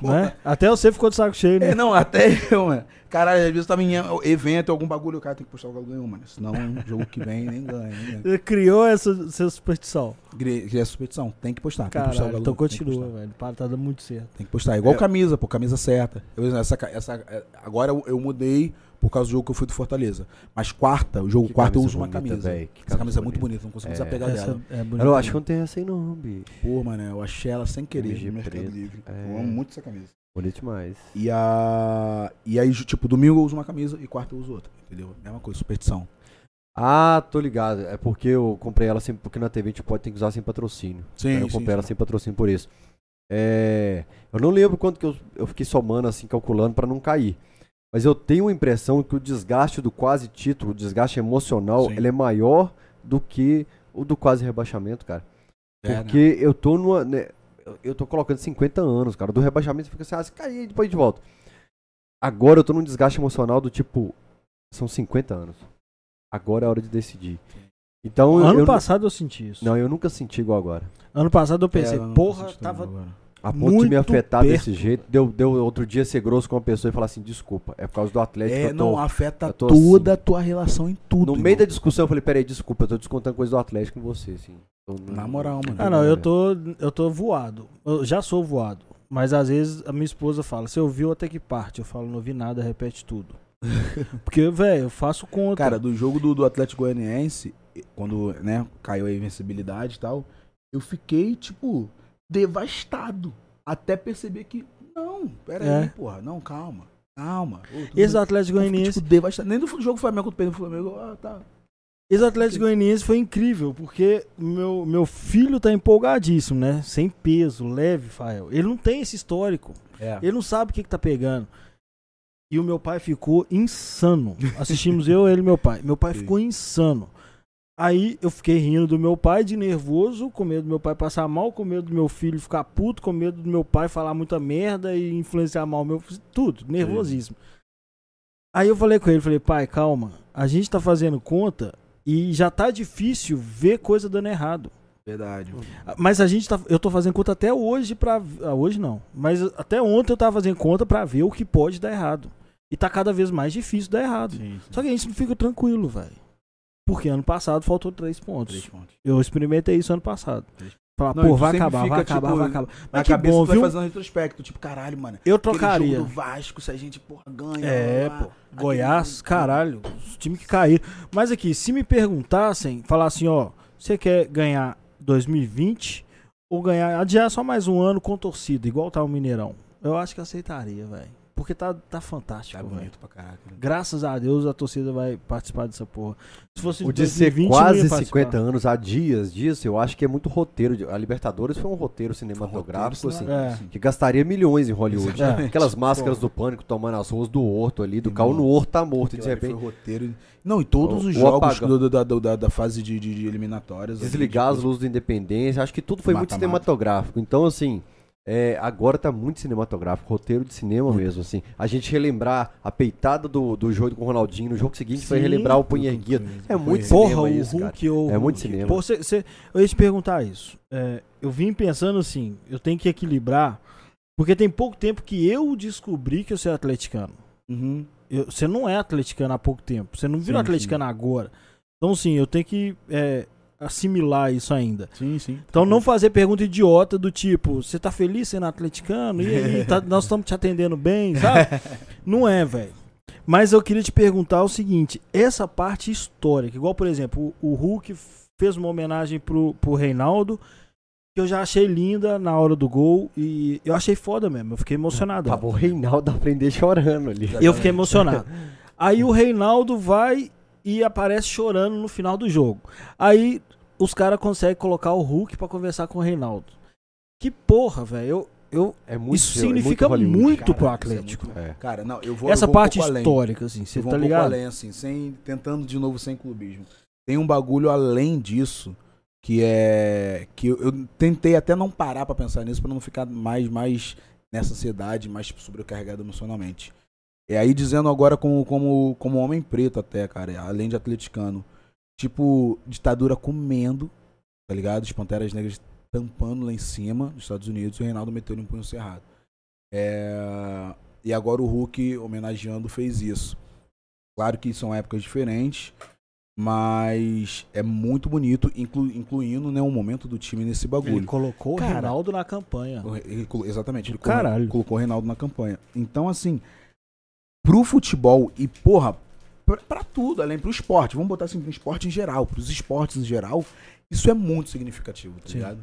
porra, Né? Até você ficou de saco cheio, né? É, não, até eu, mano. Caralho, às vezes tava em evento, algum bagulho, o cara tem que postar o Galo ganhou, mano. Senão, jogo que vem, nem ganha. Nem ganha. Criou essa, essa superstição. Gre- É superstição, tem que postar. Tem que postar o Caralho, Galo então continua, postar. velho. Para, tá dando muito certo. Tem que postar. Igual É. camisa, pô, camisa certa. Eu, essa, essa, é, agora eu, eu mudei por causa do jogo que eu fui do Fortaleza. Mas quarta, o jogo Que quarta eu camisa uso uma camisa. que Essa camisa é muito bonita. não consigo É. desapegar Essa dela. é bonita. Eu acho que não tem essa aí não, bicho. Pô, mano, eu achei ela sem querer MG no Mercado preto. Livre. É. Eu amo muito essa camisa. Bonito demais. E, a... e aí, tipo, domingo eu uso uma camisa e quarta eu uso outra. Entendeu? Mesma coisa, superstição. Ah, tô ligado. É porque eu comprei ela sempre, porque na TV a gente pode ter que usar sem patrocínio. Sim, Então eu comprei ela sem patrocínio por isso. É, eu não lembro quanto que eu, eu fiquei somando, assim, calculando pra não cair. Mas eu tenho a impressão que o desgaste do quase título, o desgaste emocional, Sim. ele é maior do que o do quase rebaixamento, cara. É, né? Porque eu tô numa. né, eu- tô colocando 50 anos, cara. Do rebaixamento você fica assim, ah, se cair, depois de volta. Agora eu tô num desgaste emocional do tipo, são 50 anos. Agora é a hora de decidir. Então, ano eu, passado eu senti isso. não, eu nunca senti igual agora. Ano passado eu pensei, É, porra, tava. agora. A ponto de me Muito afetar perto. desse jeito, deu, deu outro dia ser grosso com uma pessoa e falar assim, desculpa, é por causa do Atlético. É, eu tô- não, afeta eu tô toda assim. a tua relação em tudo. No meio da irmão. discussão eu falei, peraí, desculpa, eu tô descontando coisa do Atlético com você, assim. Na moral, mano. Ah, não, eu tô, eu tô voado. Eu já sou voado. Mas às vezes a minha esposa fala, você ouviu até que parte? Eu falo, não ouvi nada, repete tudo. Porque, velho, eu faço conta. Cara, do jogo do, do Atlético Goianiense, quando, né, caiu a invencibilidade e tal, eu fiquei, tipo, devastado. Até perceber que, não, pera aí, É. porra, não, calma, calma. Ô, esse bem. Atlético fiquei, Goianiense, tipo, devastado. Nem do jogo Flamengo contra o Flamengo, ah, tá. Esse Atlético Goianiense foi incrível, porque meu, meu filho tá empolgadíssimo, né? Sem peso, leve, Fael. Ele não tem esse histórico. É. Ele não sabe o que, que tá pegando. E o meu pai ficou insano. Assistimos eu, ele e meu pai. Meu pai Sim. ficou insano. Aí eu fiquei rindo do meu pai, de nervoso, com medo do meu pai passar mal, com medo do meu filho ficar puto, com medo do meu pai falar muita merda e influenciar mal o meu filho. Tudo, nervosíssimo. Aí eu falei com ele, falei, pai, calma. A gente tá fazendo conta e já tá difícil ver coisa dando errado. Verdade. Mas a gente tá. Eu tô fazendo conta até hoje pra. ah, Hoje não. Mas até ontem eu tava fazendo conta pra ver o que pode dar errado. E tá cada vez mais difícil dar errado. Sim, sim. Só que a gente não fica tranquilo, velho. Porque ano passado faltou três pontos. Três pontos. Eu experimentei isso ano passado. Falar, Não, pô, tu vai acabar, fica, vai acabar, tipo, vai acabar. Na Mas que cabeça bom, tu vai viu? fazendo um retrospecto, tipo, caralho, mano. Eu trocaria. jogo do Vasco, se a gente, porra, ganha. É, lá, pô. Goiás, caralho. Os times que caíram. Mas aqui, se me perguntassem, falar assim, ó, você quer ganhar 2020 ou ganhar, adiar só mais um ano com torcida, igual tá o Mineirão? Eu acho que aceitaria, velho. Porque tá, tá Tá fantástico, velho. bonito pra caraca. né? Graças a Deus a torcida vai participar dessa porra. Se fosse O de ser 2020, não ia quase participar. 50 anos, há dias disso, eu acho que é muito roteiro. de- A Libertadores foi um roteiro cinematográfico, assim, É. que gastaria milhões em Hollywood. É. Aquelas máscaras Pô. do pânico tomando as ruas do Horto ali, do carro no Horto tá morto, de repente roteiro. Não, e todos O- os o jogos do- do- da, da, da, fase de, de, de eliminatórias. ali, desligar as tipo, luzes do Independência, acho que tudo foi muito Mata-mata. cinematográfico. Então, assim, é, agora tá muito cinematográfico, roteiro de cinema mesmo, assim. A gente relembrar a peitada do, do jogo com o Ronaldinho, no jogo seguinte foi Sim. relembrar o punho erguido. É muito Porra, cinema Porra, o isso, cara. Hulk ou É muito cinema. Pô, cê- cê- eu ia te perguntar isso. É, eu vim pensando assim, eu tenho que equilibrar, porque tem pouco tempo que eu descobri que eu sou atleticano. Uhum. Eu- Você não é atleticano há pouco tempo. Você não virou Sim, atleticano agora. Então, sim, eu tenho que é, assimilar isso ainda. Sim, sim. Então, não fazer pergunta idiota do tipo, você tá feliz sendo atleticano? E aí, tá- nós estamos te atendendo bem, sabe? não é, velho. Mas eu queria te perguntar o seguinte: essa parte histórica, igual, por exemplo, o, o Hulk fez uma homenagem pro, pro Reinaldo, que eu já achei linda na hora do gol. E eu achei foda mesmo. Eu fiquei emocionado. Tava o Reinaldo aprender chorando ali. Eu fiquei emocionado. Aí o Reinaldo vai e aparece chorando no final do jogo. Aí os caras conseguem colocar o Hulk pra conversar com o Reinaldo. Que porra, velho. Eu, eu, É muito isso é significa muito. muito, Hollywood. pro Cara, isso é Atlético. muito- É. Cara, não, eu vou. Essa eu vou um parte além. histórica, assim, você Eu vou tá um ligado? além, assim, sem, tentando de novo sem clubismo. Tem um bagulho além disso que é que eu, eu tentei até não parar pra pensar nisso pra não ficar mais mais nessa ansiedade, mais tipo, sobrecarregado emocionalmente. E aí dizendo agora como como como homem preto até, cara, além de atleticano, tipo ditadura comendo, tá ligado? As panteras negras tampando lá em cima dos Estados Unidos e o Reinaldo meteu um punho cerrado. É, e agora o Hulk homenageando fez isso. Claro que são épocas diferentes, mas é muito bonito, inclu- incluindo né, um momento do time nesse Ele bagulho. colocou Cara, o Reinaldo na campanha. O ele exatamente, ele caralho. colocou o Reinaldo na campanha. Então, assim, pro futebol e, porra, pra, pra tudo, além pro esporte, vamos botar assim, pro esporte em geral, pros esportes em geral, isso é muito significativo, tá Sim. ligado?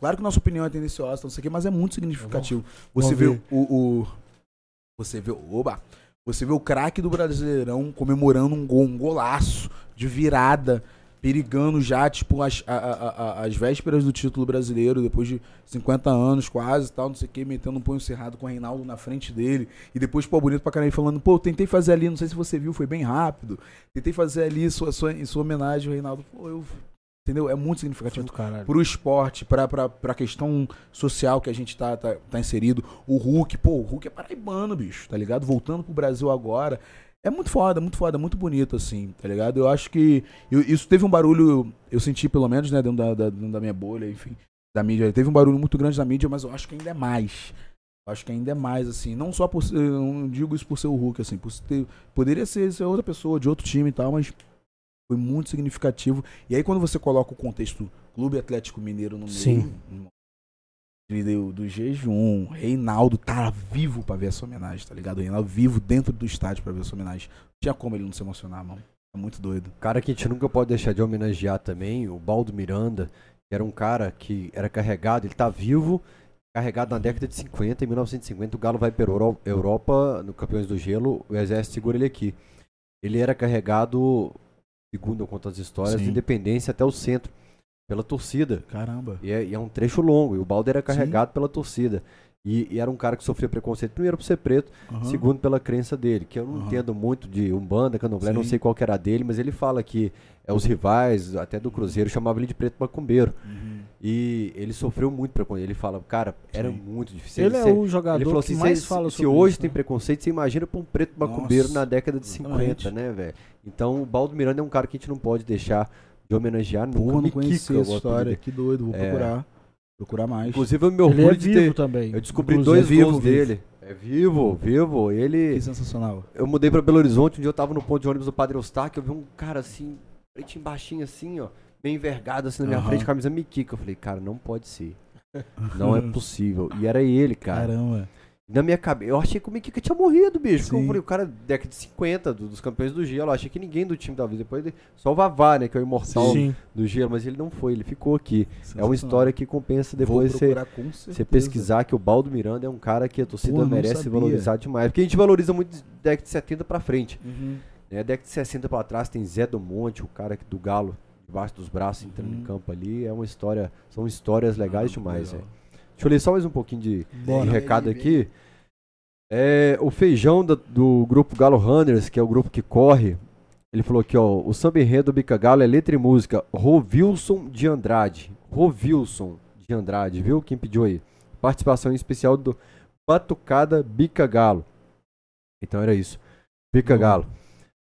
Claro que nossa opinião é tendenciosa, não sei o quê, mas é muito significativo. Você vê o, o- Você vê. Oba! Você vê o craque do Brasileirão comemorando um gol, um golaço de virada, perigando já, tipo, as, a- a- a- as vésperas do título brasileiro, depois de 50 anos quase tal, não sei o que, metendo um punho cerrado com o Reinaldo na frente dele. E depois, pô, bonito pra caralho, falando, pô, tentei fazer ali, não sei se você viu, foi bem rápido. Tentei fazer ali sua, sua, em sua homenagem ao Reinaldo. Pô, eu entendeu? É muito significativo caralho. pro esporte, pra, pra, pra questão social que a gente tá, tá, tá inserido. O Hulk, pô, o Hulk é paraibano, bicho, tá ligado? Voltando pro Brasil agora. É muito foda, muito foda, muito bonito, assim, tá ligado? Eu acho que eu- isso teve um barulho, eu senti pelo menos, né, dentro da, da- dentro da minha bolha, enfim, da mídia. Teve um barulho muito grande da mídia, mas eu acho que ainda é mais. Eu acho que ainda é mais, assim. Não só por ser, eu não digo isso por ser o Hulk, assim, por ter, poderia ser, ser outra pessoa, de outro time e tal, mas foi muito significativo. E aí quando você coloca o contexto Clube Atlético Mineiro no meio Sim. Do, do jejum, Reinaldo tá vivo pra ver essa homenagem, tá ligado? Reinaldo vivo dentro do estádio pra ver essa homenagem. Não tinha como ele não se emocionar, mano. É muito doido. Cara que a gente nunca pode deixar de homenagear também, o Baldo Miranda, que era um cara que era carregado, ele tá vivo, carregado na década de 50, em 1950 o Galo vai para Euro- Europa, no Campeões do Gelo, o exército segura ele aqui. Ele era carregado, segundo eu conto as histórias, Sim. de independência até o centro, pela torcida. Caramba. E é, e é um trecho longo, e o Baldo era carregado pela torcida. E, e era um cara que sofria preconceito, primeiro por ser preto, Aham. segundo pela crença dele, que eu não Aham. entendo muito de Umbanda, Candomblé, não Sim. sei qual que era dele, mas ele fala que é, os rivais, até do Cruzeiro, chamavam ele de preto macumbeiro. Uhum. E ele sofreu muito preconceito. Ele fala, cara, era Sim. muito difícil. Ele é se- o jogador ele falou que assim, mais se, fala se sobre hoje isso, tem né? preconceito, você imagina pra um preto macumbeiro Nossa, na década de 50, exatamente. né, velho? Então o Baldo Miranda é um cara que a gente não pode deixar de homenagear nunca. Pô, não Miquica, conhecia o essa história. Que doido, vou É. procurar. Procurar mais. Inclusive eu me Ele orgulho é de vivo ter... também. Eu descobri Inclusive, dois é vivo, gols vivo. dele. É vivo, vivo. Ele... Que sensacional. Eu mudei pra Belo Horizonte, um dia eu tava no ponto de ônibus do Padre Eustáquio, eu vi um cara assim, pretinho baixinho assim, ó, bem envergado assim na minha Aham. frente, camisa miquica. Eu falei, cara, não pode ser. Não é possível. E era ele, cara. Caramba. Na minha cabeça, eu achei que o Miquica tinha morrido, bicho. Porque eu falei, o cara, década de 50, do- dos campeões do gelo. Eu achei que ninguém do time da vida. Depois, ele- só o Vavá, né, que é o imortal Sim. do gelo, mas ele não foi, ele ficou aqui. É uma história que compensa depois você pesquisar que o Baldo Miranda é um cara que a torcida Pô, merece sabia. valorizar demais. Porque a gente valoriza muito década de 70 pra frente. Uhum. Né? Década de 60 pra trás tem Zé do Monte, o cara que- do Galo, debaixo dos braços, entrando Uhum. em campo ali. É uma história, são histórias legais Ah, demais, legal. velho. Deixa eu ler só mais um pouquinho de, Bora. de recado aqui. É, o Feijão da- do grupo Galo Runners, que é o grupo que corre, ele falou aqui, ó, o samba enredo do Bica Galo é letra e música, Rovilson de Andrade. Rovilson de Andrade, viu? Quem pediu aí? Participação em especial do Batucada Bica Galo. Então era isso. Bica Boa. Galo.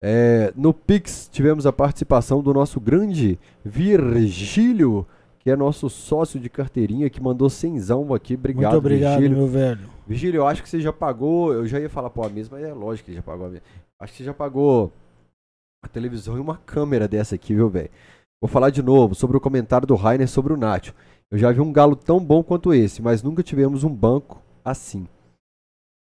É, no Pix tivemos a participação do nosso grande Virgílio, que é nosso sócio de carteirinha, que mandou cenzão aqui. Obrigado, Muito obrigado, Virgílio. meu velho. Virgílio, eu acho que você já pagou. Eu já ia falar pô, a mesma, mas é lógico que ele já pagou a mesma. Acho que você já pagou a televisão e uma câmera dessa aqui, viu, velho? Vou falar de novo sobre o comentário do Rainer sobre o Nacho. Eu já vi um galo tão bom quanto esse, mas nunca tivemos um banco assim.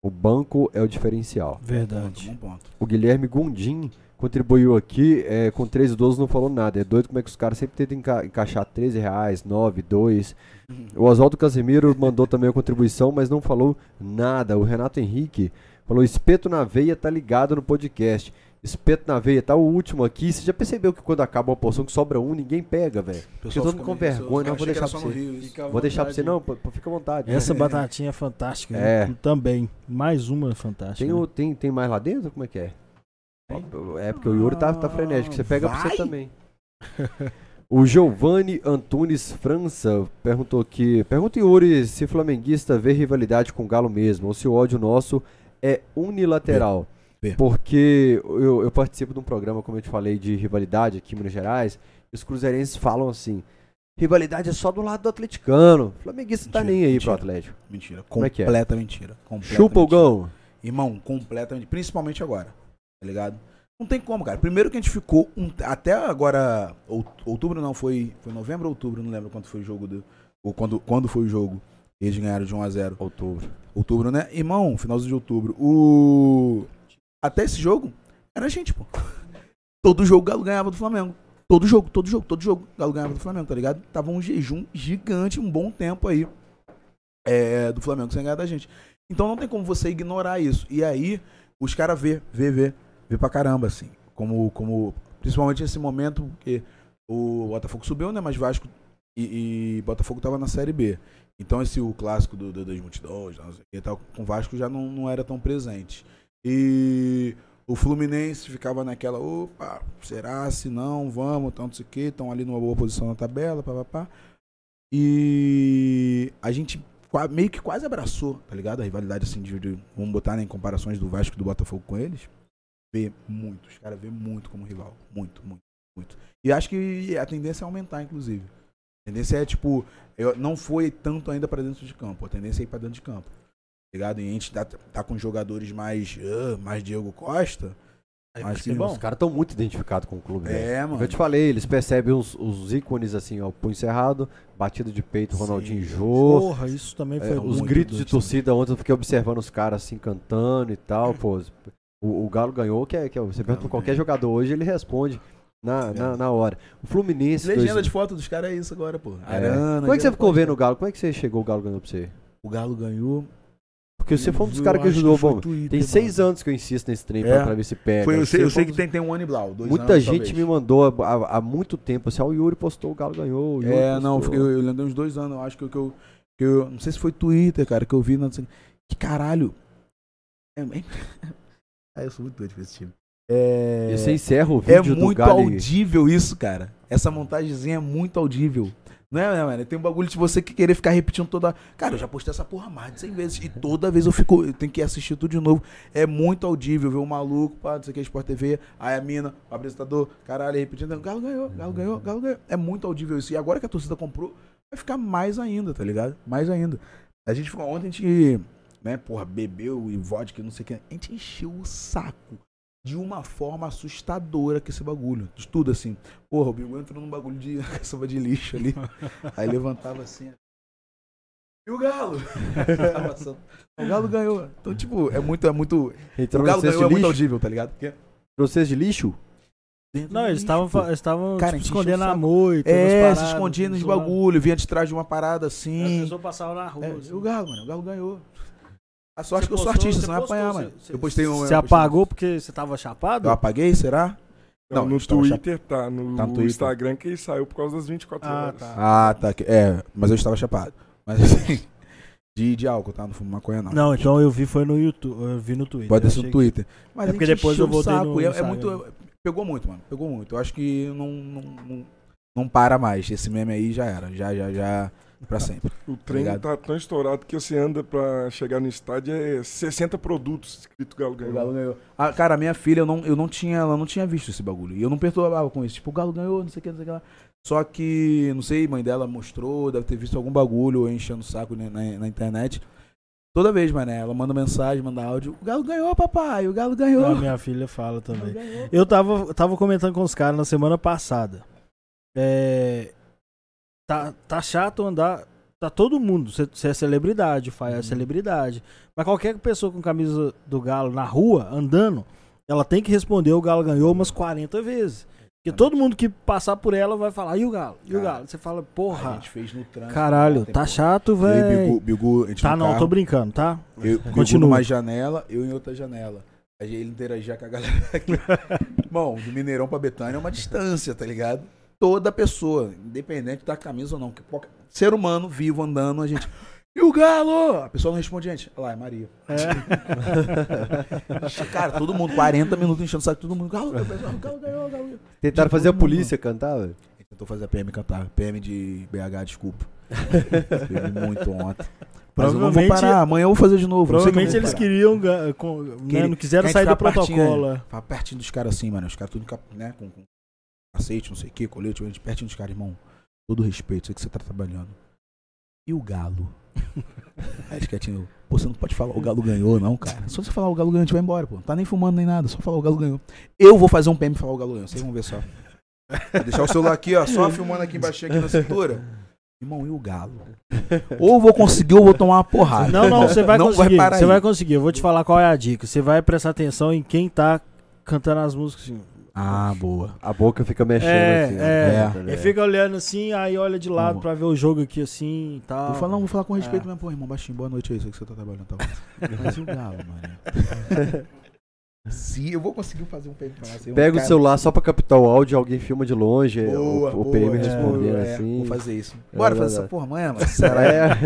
O banco é o diferencial. Verdade. O Guilherme Gondim contribuiu aqui é, com 13 12 não falou nada. É doido como é que os caras sempre tentam enca- encaixar 13 reais, 9, 2. O Oswaldo Casemiro mandou também a contribuição, mas não falou nada. O Renato Henrique falou: espeto na veia tá ligado no podcast. Espeto na veia, tá o último aqui. Você já percebeu que quando acaba uma porção que sobra um, ninguém pega, velho? Porque todo mundo com vergonha, não vou deixar pra você. Vou deixar pra você, não, pô, fica à vontade. Essa batatinha é fantástica. É. né? Também. Mais uma fantástica. Tem, né? tem, tem mais lá dentro? Como é que é? É porque o Yuri tá, tá frenético. Você pega pra Vai? você também. O Giovanni Antunes França perguntou aqui. Pergunta Yuri se flamenguista vê rivalidade com o Galo mesmo, ou se o ódio nosso é unilateral. Porque eu, eu participo de um programa, como eu te falei, de rivalidade aqui em Minas Gerais. E os cruzeirenses falam assim: rivalidade é só do lado do atleticano. O flamenguista tá Mentira, nem aí mentira. pro Atlético. Mentira. Como é é? Completa mentira. Completa Chupa o mentira. gão. Irmão, completamente. Principalmente agora. Tá ligado? Não tem como, cara. Primeiro que a gente ficou um- até agora. out- Outubro não, foi. Foi novembro ou outubro, não lembro quando foi o jogo do. Ou quando, quando foi o jogo. Eles ganharam de 1x0. Outubro. Outubro, né? Irmão, finalzinho de outubro. O. Até esse jogo, era a gente, pô. Todo jogo o Galo ganhava do Flamengo. Todo jogo, todo jogo, todo jogo o Galo ganhava do Flamengo, tá ligado? Tava um jejum gigante, um bom tempo aí. é, do Flamengo sem ganhar da gente. Então não tem como você ignorar isso. E aí, os caras vê, vê, vê, vê pra caramba, assim. Como, como, principalmente nesse momento, porque o Botafogo subiu, né? Mas Vasco e, e Botafogo tava na Série B. Então esse o clássico do, do- das multidões, não sei que, tal, com Vasco já não, não era tão presente. E O Fluminense ficava naquela, opa, será, se não, vamos, não sei o quê, estão ali numa boa posição na tabela, papapá. E a gente meio que quase abraçou, tá ligado? A rivalidade assim de, de- vamos botar né, em comparações do Vasco e do Botafogo com eles. Vê muito, os caras vê muito como rival, muito, muito, muito. E acho que a tendência é aumentar, inclusive. A tendência é tipo, eu, não foi tanto ainda pra dentro de campo, a tendência é ir pra dentro de campo. tá Ligado? E a gente tá, tá com jogadores mais, ah, mais Diego Costa. Vai que. Os caras estão muito identificados com o clube. É, mano. Eu te falei, eles percebem os, os ícones assim, ó, punho cerrado, batida de peito. Ronaldinho Jô. Porra, isso também é, foi os muito gritos de torcida ontem eu fiquei observando os caras assim cantando e tal, pô. O, o Galo ganhou, que é, que é você pergunta pra qualquer ganhou. jogador hoje, ele responde na, na, na hora. O Fluminense. Legenda dois- de foto dos caras é isso agora, pô. É. Arana. Como é que você ficou vendo o Galo? Como é que você chegou o Galo ganhou pra você? O Galo ganhou. Porque você foi um dos caras que ajudou, bom. Twitter, Tem seis mano. anos que eu insisto nesse trem É. pra, ver se pega. Foi, eu sei, eu sei que tem, tem um ano e blau. Dois Muita anos, gente talvez. me mandou há, há- muito tempo assim, ah, o Yuri postou, o Galo ganhou. o É, não, eu, postou. eu lembrei uns dois anos, eu acho que eu, que eu, que eu- Não sei se foi Twitter, cara, que eu vi. Não sei, que caralho. É, é, ah, eu sou muito doido com esse time. É, E você encerra o é vídeo do muito e- audível isso, cara. Essa montagemzinha é muito audível. Não é, né, mano? Tem um bagulho de você que querer ficar repetindo toda. Cara, eu já postei essa porra mais de 100 vezes. E toda vez eu fico. Eu tenho que assistir tudo de novo. É muito audível ver o maluco, pá, não sei o que, Sport TV, aí a mina, o apresentador, caralho, repetindo. Galo ganhou, Galo ganhou, Galo ganhou. É muito audível isso. E agora que a torcida comprou, vai ficar mais ainda, tá ligado? Mais ainda. A gente ficou. Ontem a gente, né, porra, bebeu e vodka, não sei o que. A gente encheu o saco de uma forma assustadora com esse bagulho. De tudo assim. Porra, o Bigo entrou num bagulho de caçamba de lixo ali. Aí levantava assim. E o Galo? O Galo ganhou. Então, tipo, é muito, é muito. Entrou o Galo ganhou é de muito lixo? audível, tá ligado? Porque Trouxe de lixo? dentro Não, eles estavam tipo, escondendo a moita. É, se paradas, escondia nos zoando. bagulho, vinha de trás de uma parada As assim. pessoas passavam na rua. É, assim. o Galo, mano, o Galo ganhou. A sorte que eu sou artista, senão ia postou, apanhar, mano. você- Eu postei um. Você eu postei- apagou porque você tava chapado? Eu apaguei, será? Não, Não, no estava Twitter tá. No, Tá no Twitter. Instagram que saiu por causa das 24 Ah, horas. tá. Ah, tá. que- É, mas eu estava chapado. Mas assim, de, de álcool, tá? Não fumo maconha, não. Não, então eu vi foi no YouTube, eu vi no Twitter. Pode ser no achei Twitter. Mas É a porque gente depois eu o voltei no saco. E é- é, Instagram. muito. Pegou muito, mano. Pegou muito. Eu acho que não, não, não, não para mais. Esse meme aí já era. Já, já, já. Pra sempre. O trem ligado? tá tão estourado que você anda pra chegar no estádio é 60 produtos escrito Galo O ganhou. Galo ganhou. Ah, cara, minha filha, eu não, eu não tinha, ela não tinha visto esse bagulho. E eu não perturbava com isso. Tipo, o Galo ganhou, não sei o que, não sei o que lá. Só que, não sei, mãe dela mostrou, deve ter visto algum bagulho ou enchendo o saco na, na, na internet. Toda vez, mané, ela manda mensagem, manda áudio. O Galo ganhou, papai, o Galo ganhou. A minha filha fala O também. ganhou. Eu tava, tava comentando com os caras na semana passada. É, tá, tá chato andar. Tá todo mundo. Você é celebridade, o Faia é Uhum. celebridade. Mas qualquer pessoa com camisa do Galo na rua, andando, ela tem que responder o Galo ganhou umas 40 vezes. Porque todo mundo que passar por ela vai falar, e o Galo? E o Galo? Você fala, A porra, gente fez no trânsito. caralho, ontem, tá chato, velho. Bigu, a gente Tá, não, carro, tô brincando, tá? Eu, Continua. numa janela, eu em outra janela. Aí ele interagia com a galera aqui. Bom, do Mineirão pra Betânia é uma distância, tá ligado? Toda pessoa, independente da camisa ou não, que qualquer ser humano vivo andando, a gente. E o galo? A pessoa não responde, gente. Olha lá, é Maria. Cara, todo mundo, 40 minutos enchendo o saco, todo mundo. Galo, galo, galo, galo, galo, galo. Tentaram De fazer a todo mundo, polícia cantar, velho. Tentou fazer a PM cantar. PM de BH, desculpa. Bebi muito ontem. Mas eu não vou Provavelmente- parar, amanhã eu vou fazer de novo. Provavelmente eles queriam, né, não quiseram sair do protocolo. é. Ficava pertinho dos caras assim, mano. Os caras tudo né, com, com aceite, não sei o que, colete, a gente pertinho dos caras, irmão. Todo respeito, sei que você tá trabalhando. E o galo? Aí quietinho, pô, você não pode falar o galo ganhou, não, cara. Só você falar o galo ganhou, a gente vai embora, pô. Não tá nem fumando nem nada, só falar o galo ganhou. Eu vou fazer um PM e falar o galo ganhou, vocês vão ver só. Vou deixar o celular aqui, ó, só filmando aqui embaixo aqui na cintura. Irmão, e o galo? Ou vou conseguir ou vou tomar uma porrada. Não, não, você vai Não conseguir. você aí. vai conseguir. Eu vou te falar qual é a dica. Você vai prestar atenção em quem tá cantando as músicas assim. Ah, boa. A boca fica mexendo É, assim. ó. é. É. Ele fica olhando assim, aí olha de lado Boa. pra ver o jogo aqui assim e tal. Vou falar, não, vou falar com respeito É. mesmo, pô, irmão, baixinho, boa noite aí, sei que você tá trabalhando, tá bom. Mas o galo, mano? Se eu vou conseguir fazer um PM pra você. um Pega o cara- celular só pra captar o áudio, alguém filma de longe, Boa, o, o PM é, respondendo é, assim. Vou fazer isso. É Bora fazer verdade. essa porra amanhã, mano. É, Será? é. É, vou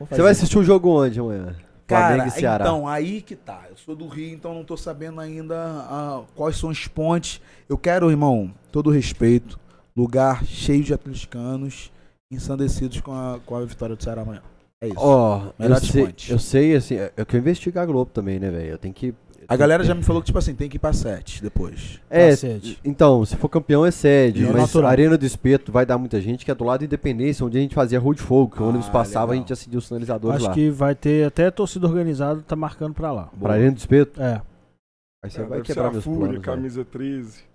Você fazer. vai assistir o jogo onde amanhã? Cara, Flamengo e Ceará. então, aí que tá. Eu sou do Rio, então não tô sabendo ainda ah, quais são as pontes. Eu quero, irmão, todo respeito, lugar cheio de atleticanos ensandecidos com a, com a vitória do Ceará amanhã. É isso. Ó, eu sei, desponte. eu sei, assim, eu quero investigar a Globo também, né, velho? Eu tenho que. A galera já me falou que, tipo assim, tem que ir pra sete depois. É, sede. então, se for campeão é sede, É mas natural. a Arena do Espeto vai dar muita gente, que é do lado da Independência, onde a gente fazia road fogo, que o Ah, ônibus passava, a legal. gente acendia os sinalizadores Acho lá. que vai ter até torcida organizada tá marcando pra lá. Pra Arena do Espeto, É. aí você É, vai deve ser quebrar a meus Fúria, planos. velho. camisa 13.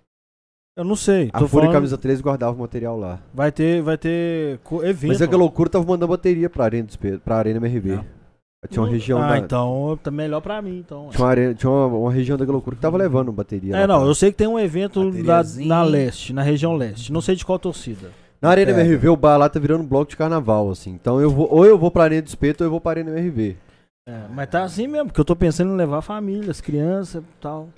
Eu não sei. A tô Fúria e falando- Camisa 13 guardava o material lá. Vai ter, vai ter co- evento. Mas é que a loucura tava mandando bateria pra Arena do Espeto, pra Arena MRV. Tinha uma região Ah, da. então tá melhor pra mim, então. Tinha, uma, arena- tinha uma, uma região da loucura que tava levando bateria. É, não, pra- eu sei que tem um evento da, na leste, na região leste. Não sei de qual torcida. Na Arena Pega. MRV, o bar lá tá virando bloco de carnaval, assim. Então eu vou, ou eu vou pra Arena do Espeto ou eu vou pra Arena MRV. É, mas tá assim mesmo, porque eu tô pensando em levar famílias, crianças e tal.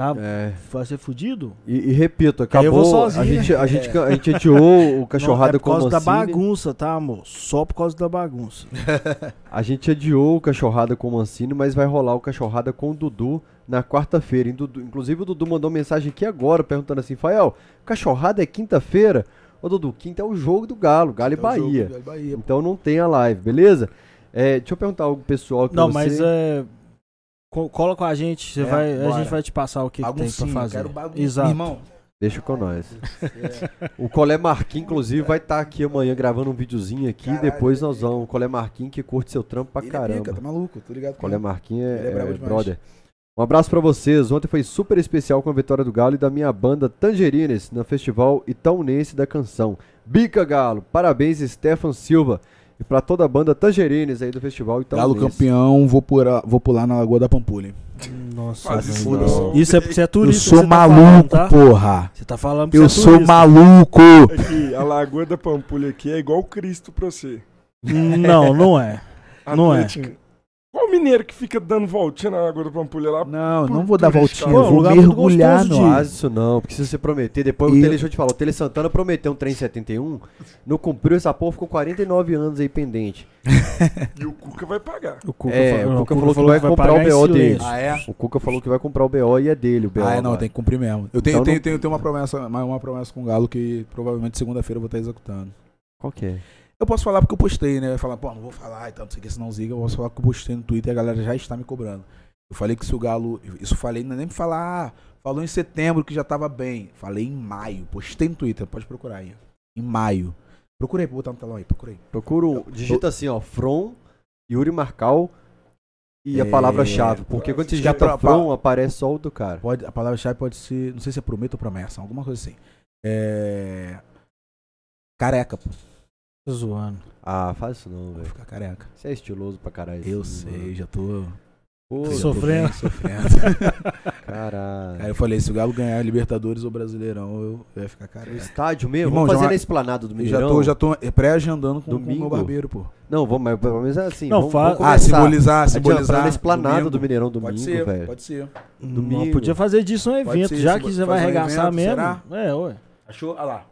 Tá, É. vai ser fudido? E, e repito, acabou. a, gente, a, gente, a gente adiou o cachorrada é com por causa o da bagunça, tá, amor? Só por causa da bagunça. A gente adiou o cachorrada com o Mancini, mas vai rolar o cachorrada com o Dudu na quarta-feira. E Inclusive o Dudu mandou mensagem aqui agora perguntando assim: Fael, cachorrada é quinta-feira? Ô Dudu, quinta é o jogo do Galo, Galo e É o Bahia. jogo Bahia, pô. Então não tem a live, beleza? É, deixa eu perguntar algo pessoal aqui. Não, você... mas é. Co- Cola com a gente, você É, vai, a gente vai te passar o que, que tem pra fazer. quero bagunça. Exato. Irmão, Deixa com nós. O Colé Marquinhos, inclusive, vai estar aqui amanhã gravando um videozinho aqui. Caralho, depois nós é vamos. O Colé Marquinhos que curte seu trampo pra ele é caramba. pica, tá maluco, tô ligado com Colé ele. Marquinhos é, é brabo é brother. Um abraço pra vocês. Ontem foi super especial com a vitória do Galo e da minha banda Tangerines no Festival Itaunense da Canção. Bica Galo, parabéns Stefan Silva e pra toda a banda Tangerines aí do Festival Galo Itaunense. campeão, vou, pular, vou pular na Lagoa da Pampulha. Nossa, isso. Isso é porque você é Eu turista. sou que você tá maluco, falando, tá? porra. Você tá falando que Eu você é sou turista. maluco. Aqui, a Lagoa da Pampulha aqui é igual Cristo pra você. Não, não é. Não é. Qual mineiro que fica dando voltinha na Lagoa da Pampulha lá? Não, Por não vou dar voltinha, eu vou muito mergulhar no de- ar. Isso não, porque se você prometer, depois E- o Tele, deixa eu te falar, o Tele Santana prometeu um trem 71, não cumpriu essa porra, ficou 49 anos aí pendente. E o Cuca vai pagar. O Cuca, É, falou- o não, Cuca falou que vai comprar pagar o BO dele. Ah, é? O Cuca falou que vai comprar o BO e é dele o BO. Ah, é, não, agora. tem que cumprir mesmo. Eu tenho, Então tenho, não- tenho, tenho uma promessa, uma promessa com o Galo que provavelmente segunda-feira eu vou estar executando. Qual que é? Eu posso falar porque eu postei, né? Vai falar, pô, não vou falar e tal, não sei o que, senão ziga. Eu posso falar que eu postei no Twitter e a galera já está me cobrando. Eu falei que se o Galo. Isso eu falei, não é nem pra falar, ah, falou em setembro que já tava bem. Falei em maio. Postei no Twitter, pode procurar aí. Em maio. Procurei, vou botar no telão aí, procurei. Procura, um- digita assim, ó, From, Yuri Marcal e a É, palavra-chave. Porque quando você digita From, aparece só o do cara. Pode, a palavra-chave pode ser. Não sei se é prometo ou promessa, alguma coisa assim. É. Careca, pô. Tô zoando. Ah, faz isso não, velho. ficar careca. Você é estiloso pra caralho. Eu assim, sei, mano. já tô. Pô, já tô Sofrendo. bem sofrendo. Caralho. Aí eu falei, se o Galo ganhar Libertadores ou Brasileirão, eu, eu ia ficar careca. estádio mesmo? Irmão, vamos fazer já- na esplanada do Mineirão? já tô, já tô pré-agendando com, com o meu barbeiro, pô. Não, vamos, mas pelo menos é assim. Não, vamos, vamos Ah, simbolizar, simbolizar. na esplanada domingo. do Mineirão domingo, Pode ser, velho. pode ser. Não, Domingo. podia fazer disso um evento, ser, já que vo- você vai um arregaçar evento, mesmo. será? É, ué. Achou? Olha lá.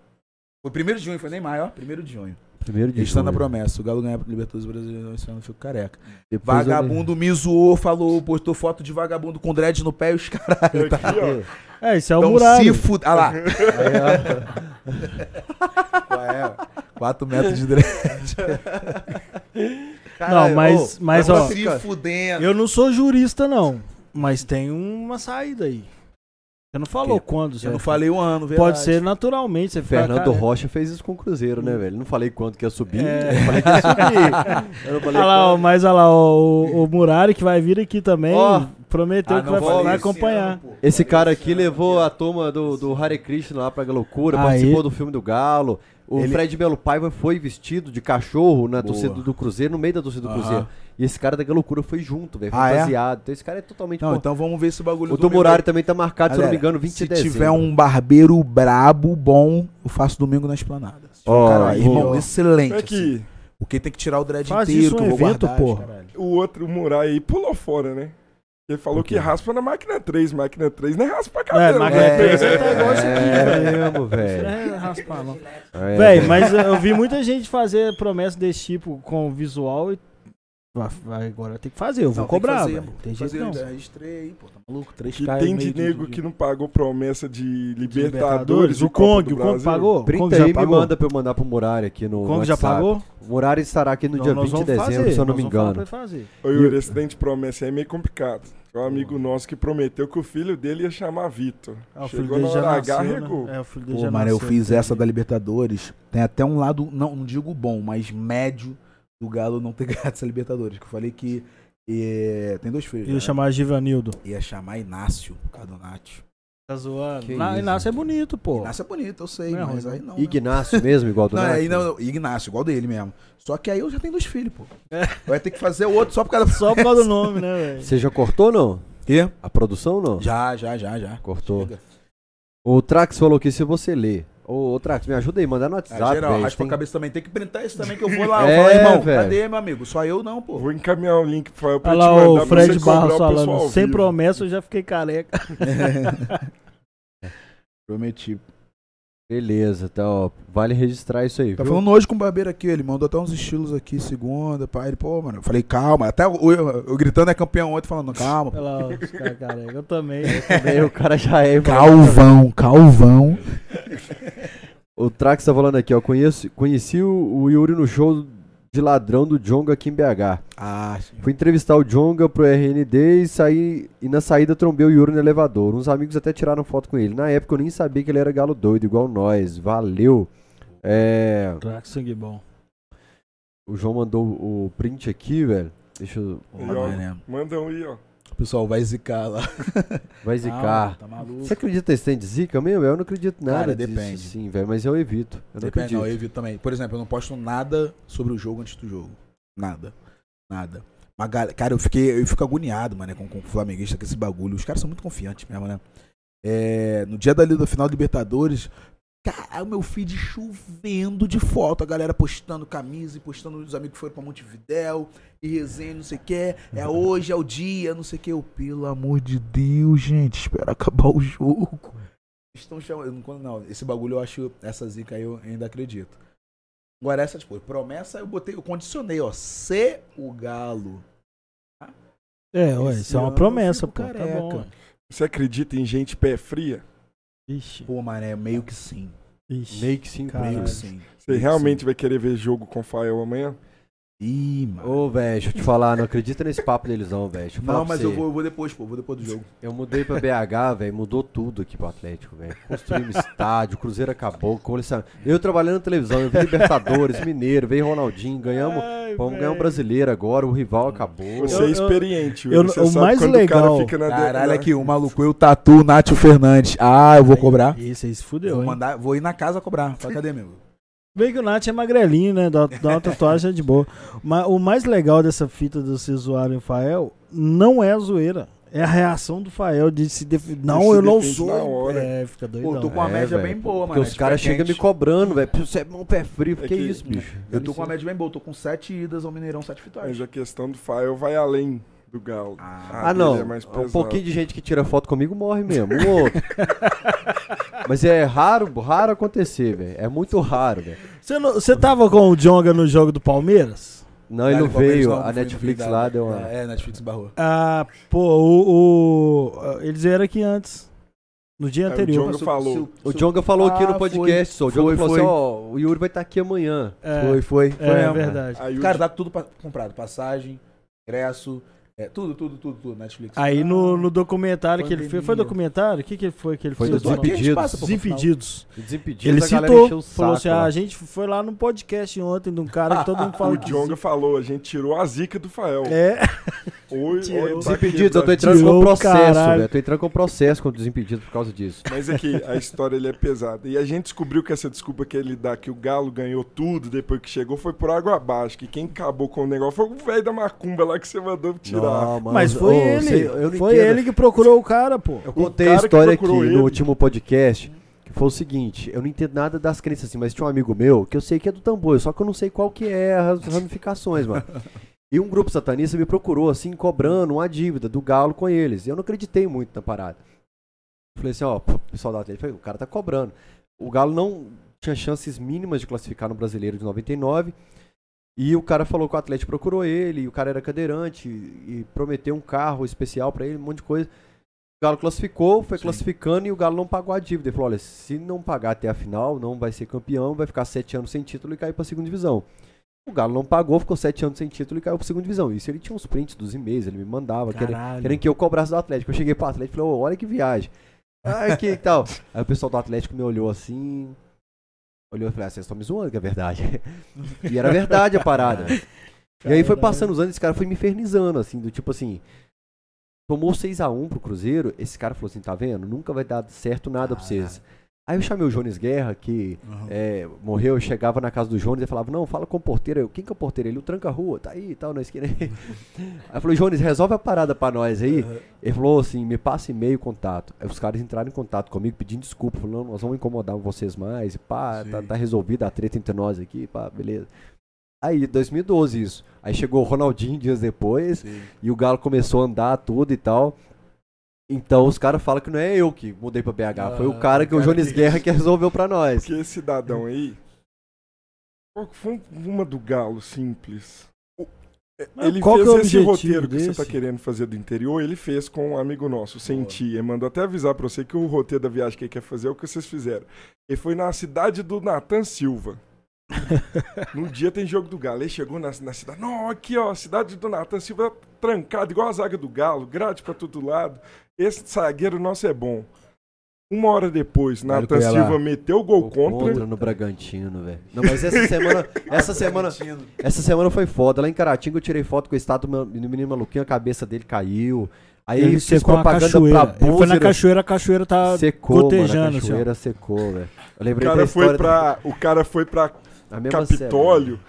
Foi primeiro de junho, foi nem maio, ó. Primeiro de junho. Primeiro de estão na promessa. O Galo ganhar Libertadores Brasileiro, esse ano eu fico careca. Depois eu- Vagabundo me zoou, falou, postou foto de vagabundo com dread no pé e os caralho. Tá? É, isso é o Então se fude. Ah lá. É? 4 metros de dread. Caralho, Não, mas, ô, mas ó, se ficar- fudendo. eu não sou jurista, não. Mas tem uma saída aí. Você não falou quando, Eu não falei o ano, verdade. Pode ser naturalmente. Você fica Fernando careca. Rocha fez isso com o Cruzeiro, né, velho? Não falei quanto que ia subir, É. eu falei que ia subir. Eu não falei Olha lá, ó, mas olha lá, ó, o, o Murari que vai vir aqui também Ó. prometeu Ah, que não vai, vai esse acompanhar. Esse cara aqui levou a turma do, do Hare Krishna lá pra loucura, Aí. participou do filme do Galo. O Ele- Fred Melo Paiva foi vestido de cachorro na Boa. torcida do Cruzeiro, no meio da torcida do. Cruzeiro. E esse cara da loucura foi junto, velho, Ah, é? Então esse cara é totalmente... Não, pô- então vamos ver esse bagulho o do Murari também tá marcado, se eu não me Galera, engano, 20 Se de dezembro. tiver um barbeiro brabo, bom, eu faço domingo na esplanada. Ó, cara, vou- irmão, excelente. assim. Aqui, Porque tem que tirar o dread Faz inteiro, isso que um eu vou evento, guardar, porra. caralho. o outro, o Murai aí, pulou fora, né? Ele falou que raspa na máquina 3. Máquina 3 não é raspa É, cabelo. na né? É, é, você tá igual isso aqui, É velho. mesmo, velho. é raspar, não. É. Véi, mas eu vi muita gente fazer promessa desse tipo com visual e agora tem que fazer, eu vou Não, tem que cobrar, fazer. Tem Tem que jeito fazer, não. registrei aí, pô, tá maluco? 3K tem e de nego que não pagou promessa de Libertadores. Libertadores, e o Kong, o Kong pagou? Printa Kong aí já e me pagou? manda pra eu mandar pro Murari aqui no O no Kong já pagou? O Murari estará aqui no Então dia nós 20 de dezembro, fazer, se eu não nós me engano. fazer. Ô, Yuri, esse trem de promessa aí é meio complicado. Tem um amigo nosso que prometeu que o filho dele ia chamar Vitor. Ah, o filho Chegou dele na já nasceu, né? É, o filho dele Pô, já mano, eu fiz essa da Libertadores. Tem até um lado, não, não digo bom, mas médio do Galo não ter ganhado essa Libertadores. Que eu falei que tem dois filhos. Ia né? chamar Givanildo. Ia chamar Inácio, Cardonati. Tá zoando. Na, Inácio é bonito, pô. Inácio é bonito, eu sei, Não é mas aí não. né? Ignácio mesmo, igual do Não, Nath? aí não, Ignácio, igual dele mesmo. Só que aí eu já tenho dois filhos, pô. Vai ter que fazer o outro só por causa da. Só por causa do nome, né, velho? Você já cortou ou não? Quê? A produção não? Já, já, já, já. Cortou. Chega. O Trax falou que se você ler. Ô, ô, Trax, me ajuda aí, manda no Ah, WhatsApp, geral, velho. raspa Tem- a cabeça também. Tem que printar isso também que eu vou lá. É, eu falo, irmão, velho. cadê, meu amigo? Só eu não, pô. Vou encaminhar o link pro Fael pra Olha te lá mandar o pra Fred Barros falando. Sem promessa eu já fiquei careca. Prometi. Beleza, então, ó, vale registrar isso aí, Tá viu? falando hoje com o barbeiro aqui, ele mandou até uns estilos aqui, segunda, pai. Ele, pô, mano, eu falei, calma. Até eu, eu- eu gritando é campeão ontem, falando, calma. Olha lá os caras careca. Eu também. Também o cara já é. mano. Calvão, calvão. O Trax tá falando aqui, ó. Conheço, conheci o, o Yuri no show de ladrão do Jonga aqui em BH. Ah, sim. Fui entrevistar o Jonga pro RND e saí e na saída trombei o Yuri no elevador. Uns amigos até tiraram foto com ele. Na época eu nem sabia que ele era galo doido, igual nós. Valeu. É, Track sangue bom. o João mandou o print aqui, velho. Deixa eu. Aí, ó, né? Manda um aí, ó. Pessoal vai zicar lá. Vai zicar. Calma, tá maluco. Você acredita nesse trem de zica mesmo? Eu não acredito nada Cara, disso, depende. sim, velho. Mas eu evito. Eu não Depende, acredito. não, eu evito também. Por exemplo, eu não posto nada sobre o jogo antes do jogo. Nada. Nada. Mas, cara, eu fiquei, eu fico agoniado, mano, com, com o flamenguista com esse bagulho. Os caras são muito confiantes mesmo, né? É, no dia da, da final da Libertadores, cara, o meu feed chovendo de foto. A galera postando camisa e postando os amigos que foram pra Montevidéu e resenha, não sei o que. É hoje, é o dia, não sei o que. Eu, pelo amor de Deus, gente, espera acabar o jogo. Estão chamando. Não, não, esse bagulho eu acho. Essa zica aí eu ainda acredito. Agora, essa, tipo, promessa eu botei, eu condicionei, ó. Se o Galo. É, ué, isso é uma promessa, pô. Tá bom. Você acredita em gente pé fria? Ixi, Pô, mané, meio que sim. ixi. Meio que sim, Caralho. Meio que sim. Você Meio realmente sim. vai querer ver jogo com o Fael amanhã? Ih, mano. Ô, velho, deixa eu te falar, não acredita nesse papo deles não, velho. Não, pra mas eu vou, eu vou depois, pô. Vou depois do jogo. Eu mudei pra BH, velho, mudou tudo aqui pro Atlético, velho. Construímos estádio, o Cruzeiro acabou, coleção. Eu trabalhando na televisão, eu vi Libertadores, Mineiro, veio Ronaldinho, ganhamos, Ai, vamos ganhar um brasileiro agora, o rival acabou. Você é experiente, eu-. Você o sabe mais quando legal- o cara fica na Caralho, aqui, o maluco, eu tatu Nátio Fernandes. Ah, eu vou cobrar. Isso aí se fudeu, Vou hein? mandar, vou ir na casa cobrar. Fala, cadê, meu? Bem que o Nath é magrelinho, né? Dá, dá uma tatuagem é de boa. Mas o mais legal dessa fita do vocês zoarem o Fael não é a zoeira. É a reação do Fael de se defender. Não, se eu não sou. É, fica doidão. Pô, tô com uma É, média bem boa, mano. Porque os caras chegam me cobrando, velho. Você é mão pé frio. É que, que- isso, bicho? Eu tô com uma média bem boa, tô com sete idas ao Mineirão, sete vitórias. Mas a questão do Fael vai além do Galo. Ah, Ah, não. é mais um pouquinho de gente que tira foto comigo morre mesmo. Ou outro. Mas é raro, raro acontecer, velho. É muito raro, velho. Você, não- você tava com o Jonga no jogo do Palmeiras? Não, ele não veio. não, A Netflix lá deu uma. É, Netflix barrou. Ah, pô, o, o- eles vieram aqui antes. No dia Aí o anterior. Jonga falou. O Jonga falou aqui Ah, no podcast, só. O Jonga falou foi. assim: ó, o Yuri vai estar aqui amanhã. É, Foi, foi. foi é, mesmo. verdade. O Cara, tá tudo pa- comprado. Passagem, ingresso, é, tudo, tudo, tudo, tudo. Netflix. Aí no, Ah, no documentário que ele fez. Foi pandemia. documentário? O que, que foi que ele Foi fez? Desimpedidos. Desimpedidos. Desimpedido, Ele a galera citou, o falou saco assim: ah, a gente foi lá no podcast ontem de um cara que todo mundo fala O que Jonga falou, a gente tirou a zica do Fael. É, Oi, oi, Desimpedidos, eu tô entrando Tirou com o processo, velho. Eu tô entrando com processo contra o Desimpedidos por causa disso. Mas aqui, a história ele é pesada. E a gente descobriu que essa desculpa que ele dá, que o Galo ganhou tudo depois que chegou, foi por água abaixo. Que quem acabou com o negócio foi o velho da macumba lá que você mandou tirar. Mano, mas foi ô, ele. sei- foi entendo. ele que procurou o cara, pô. Eu O contei a história aqui procurou no ele. último podcast, que foi o seguinte, eu não entendo nada das crenças assim, mas tinha um amigo meu que eu sei que é do tambor, só que eu não sei qual que é as ramificações, mano. E um grupo satanista me procurou, assim, cobrando uma dívida do Galo com eles. E eu não acreditei muito na parada. Falei assim, ó, pô, pessoal da Atlético, falei, o cara tá cobrando. O Galo não tinha chances mínimas de classificar no Brasileiro de 99. E o cara falou que o Atlético procurou ele, e o cara era cadeirante, e, prometeu um carro especial pra ele, um monte de coisa. O Galo classificou, foi Sim. classificando e o Galo não pagou a dívida. Ele falou: olha, se não pagar até a final, não vai ser campeão, vai ficar sete anos sem título e cair pra segunda divisão. O Galo não pagou, ficou sete anos sem título e caiu pra segunda divisão. Isso ele tinha uns prints dos e-mails, ele me mandava, querendo, que eu cobrasse do Atlético. Eu cheguei pro Atlético e falei: ô, olha que viagem. Ah, que tal? Aí o pessoal do Atlético me olhou assim. Olhou e falei: ah, vocês estão me zoando, que é verdade. e era verdade a parada. E aí foi passando os anos, esse cara foi me infernizando, assim, do tipo assim. Tomou 6x1 pro Cruzeiro, esse cara falou assim, tá vendo? Nunca vai dar certo nada pra vocês. Aí eu chamei o Jones Guerra, que Aham. é, morreu, eu chegava na casa do Jones e falava, não, fala com o porteiro. Eu, quem que é o porteiro? Ele, o tranca-rua, tá aí e tal, na esquina aí. aí eu falei, Jones, resolve a parada pra nós aí. Ele falou assim, me passa e-mail, contato. Aí os caras entraram em contato comigo pedindo desculpa, falando, não, nós vamos incomodar vocês mais, e pá, tá, tá resolvida a treta entre nós aqui, pá, beleza. Aí, 2012 isso. Aí chegou o Ronaldinho dias depois, Sim. e o Galo começou a andar tudo e tal. Então os caras falam que não é eu que mudei pra BH, foi o Ah, cara que o o cara Jones que- Guerra que resolveu pra nós. Porque esse cidadão aí. qual que Foi uma do Galo simples. É, Ele qual fez que é o esse roteiro que você tá desse? querendo fazer do interior, ele fez com um amigo nosso, sem Boa. ti. Ele mandou até avisar pra você que o roteiro da viagem que ele quer fazer é o que vocês fizeram. Ele foi na cidade do Natan Silva. Num dia tem jogo do Galo. Ele chegou na, na cidade. Não, aqui ó, a cidade do Natan Silva trancada, igual a zaga do Galo, grade pra todo lado. Esse zagueiro nosso é bom. Uma hora depois, Natan. Silva meteu o gol contra. no Bragantino, velho. Não, mas essa semana, essa semana, essa semana foi foda. Lá em Caratinga eu tirei foto com o estátua do menino maluquinho, a cabeça dele caiu. Aí Ele fez secou a propaganda cachoeira. pra Ele foi na cachoeira, a cachoeira tá secou, mano, a gotejando, assim, cachoeira secou, velho. Eu O lembrei da cara, foi história pra, o cara foi pra da mesma Capitólio.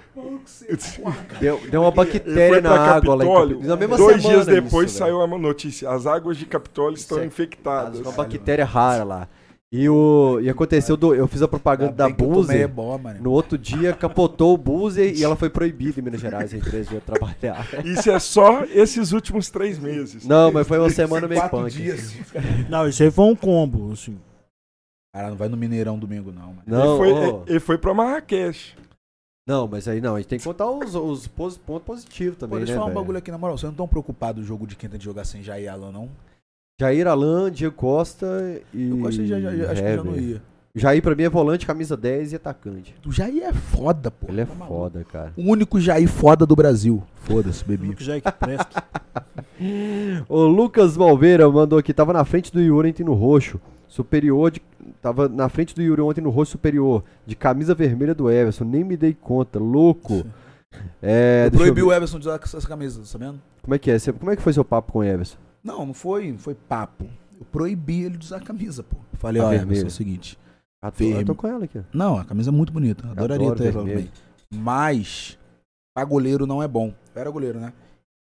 semana. Deu, deu uma bactéria na pra água lá em Capitólio. Capitólio. Na mesma Dois semana dias depois isso, velho. saiu a notícia. As águas de Capitólio estão Isso é- infectadas. Uma bactéria rara lá. E, o, e aconteceu, do, eu fiz a propaganda da é boa, mano. No outro dia capotou o Buzer e ela foi proibida em Minas Gerais, a empresa de trabalhar. Isso é só esses últimos três meses. Não, mas foi uma semana meio punk. dias. Não, isso aí foi um combo, assim. Cara, não vai no Mineirão domingo, não, mano. Não, ele, foi, ele foi pra Marrakech. não, mas aí não, a gente tem que contar os, os pontos positivos Pô, também, deixa eu né, falar um velho? bagulho aqui, na moral. Vocês não estão preocupados do jogo de quem tem de jogar sem Jair Alan, não? Jair Alan, Diego Costa e Eu gosto de Jair, Jair, acho que já não ia. Jair pra mim é volante, camisa 10 e atacante. O Jair é foda, pô. Ele é Tá foda, cara. O único Jair foda do Brasil. Foda-se, bebi. Que já é que presta. O Lucas Malveira mandou aqui, tava na frente do Yuri ontem no roxo. Superior de. Tava na frente do Yuri ontem no roxo superior. De camisa vermelha do Everson. Nem me dei conta. Louco. É. eu deixa eu proibi ver. o Everson de usar essa camisa, tá sabendo? Como é que é? Como é que foi seu papo com o Everson? Não, não foi, foi papo. Eu proibi ele de usar a camisa, pô. Falei, A ó. Everson, é o seguinte. Ah, tô, Vermelho. eu tô com ela aqui. Não, a camisa é muito bonita. Adoraria Adoro ter ela também. Mas, pra goleiro não é bom. Eu era goleiro, né?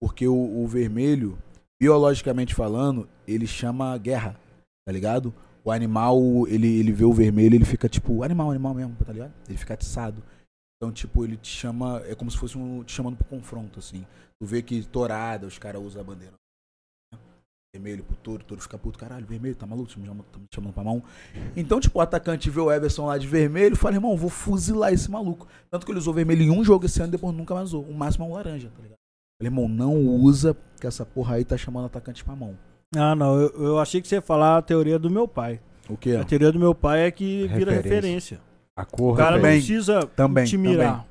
Porque o, o vermelho, biologicamente falando, ele chama guerra, tá ligado? O animal, ele, ele vê o vermelho, ele fica tipo, animal, animal mesmo, tá ligado? Ele fica atiçado. Então, tipo, ele te chama, é como se fosse um, te chamando pro confronto, assim. Tu vê que tourada, os caras usam a bandeira. Vermelho pro touro, touro fica puto, caralho, vermelho, tá maluco, tá me chamando, pra mão. Então, tipo, o atacante vê o Everson lá de vermelho e fala, irmão, vou fuzilar esse maluco. Tanto que ele usou vermelho em um jogo esse ano, depois nunca mais usou. O máximo é um laranja, tá ligado? Falei, irmão, não usa, porque essa porra aí tá chamando o atacante pra mão. Ah, não, eu, eu achei que você ia falar a teoria do meu pai. O quê? A teoria do meu pai é que vira Referência. referência. A cor, O cara não Também, precisa também, te mirar.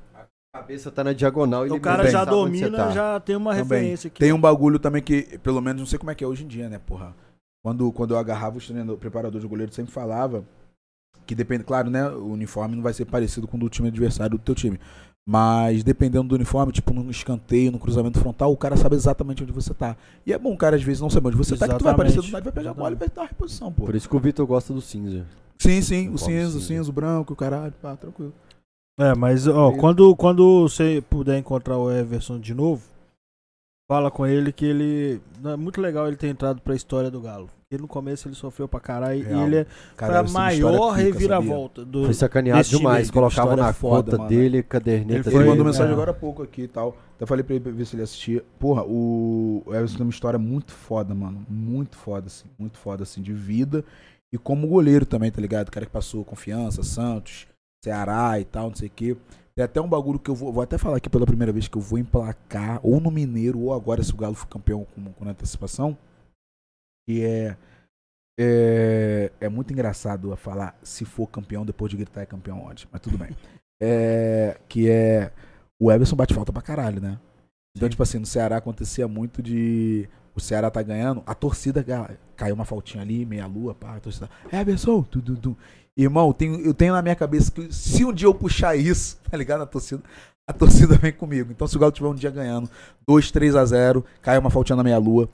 A cabeça tá na diagonal e O cara já domina, tá. já tem uma Também. referência aqui. Tem um bagulho também que, pelo menos, não sei como é que é hoje em dia, né, porra? Quando, quando eu agarrava o treinador, o preparador de goleiro sempre falava que depende, claro, né, o uniforme não vai ser parecido com o do time adversário do teu time. Mas dependendo do uniforme, tipo no escanteio, no cruzamento frontal, o cara sabe exatamente onde você tá. E é bom o cara às vezes não saber onde você tá, que tu vai Exatamente. aparecer do nada, vai pegar a bola e vai dar a reposição, pô. Por isso que o Vitor gosta do cinza. Sim, sim, o cinza, o cinza. cinza, o branco, o caralho, pá, tranquilo. É, mas ó, quando, quando você puder encontrar o Everson de novo, fala com ele que ele. É muito legal ele ter entrado pra história do Galo. Porque no começo ele sofreu pra caralho Real. e ele é Cara, foi a maior reviravolta do. Foi sacaneado time demais. aí, Colocavam na foda, conta mano. dele, caderneta Ele Ele foi- mandou mensagem é. agora há pouco aqui e tal. Até falei pra ele pra ver se ele assistia. Porra, o o Everson tem uma história muito foda, mano. Muito foda, assim. Muito foda, assim, de vida. E como goleiro também, tá ligado? O cara que passou confiança, Santos, Ceará e tal, não sei o quê. Tem até um bagulho que eu vou, vou até falar aqui pela primeira vez que eu vou emplacar, ou no Mineiro, ou agora se o Galo for campeão com, com antecipação. Que é, é. É muito engraçado a falar se for campeão depois de gritar é campeão onde, mas tudo bem. É, que é. O Everson bate falta pra caralho, né? Então, tipo assim, no Ceará acontecia muito de. O Ceará tá ganhando, a torcida ga- caiu uma faltinha ali, meia lua, pá, a torcida. Everson, tu, tu, tu. Irmão, eu tenho, eu tenho na minha cabeça que se um dia eu puxar isso, tá ligado? A torcida, a torcida vem comigo. Então, se o Galo tiver um dia ganhando 2, 3 a 0 caiu uma faltinha na meia lua,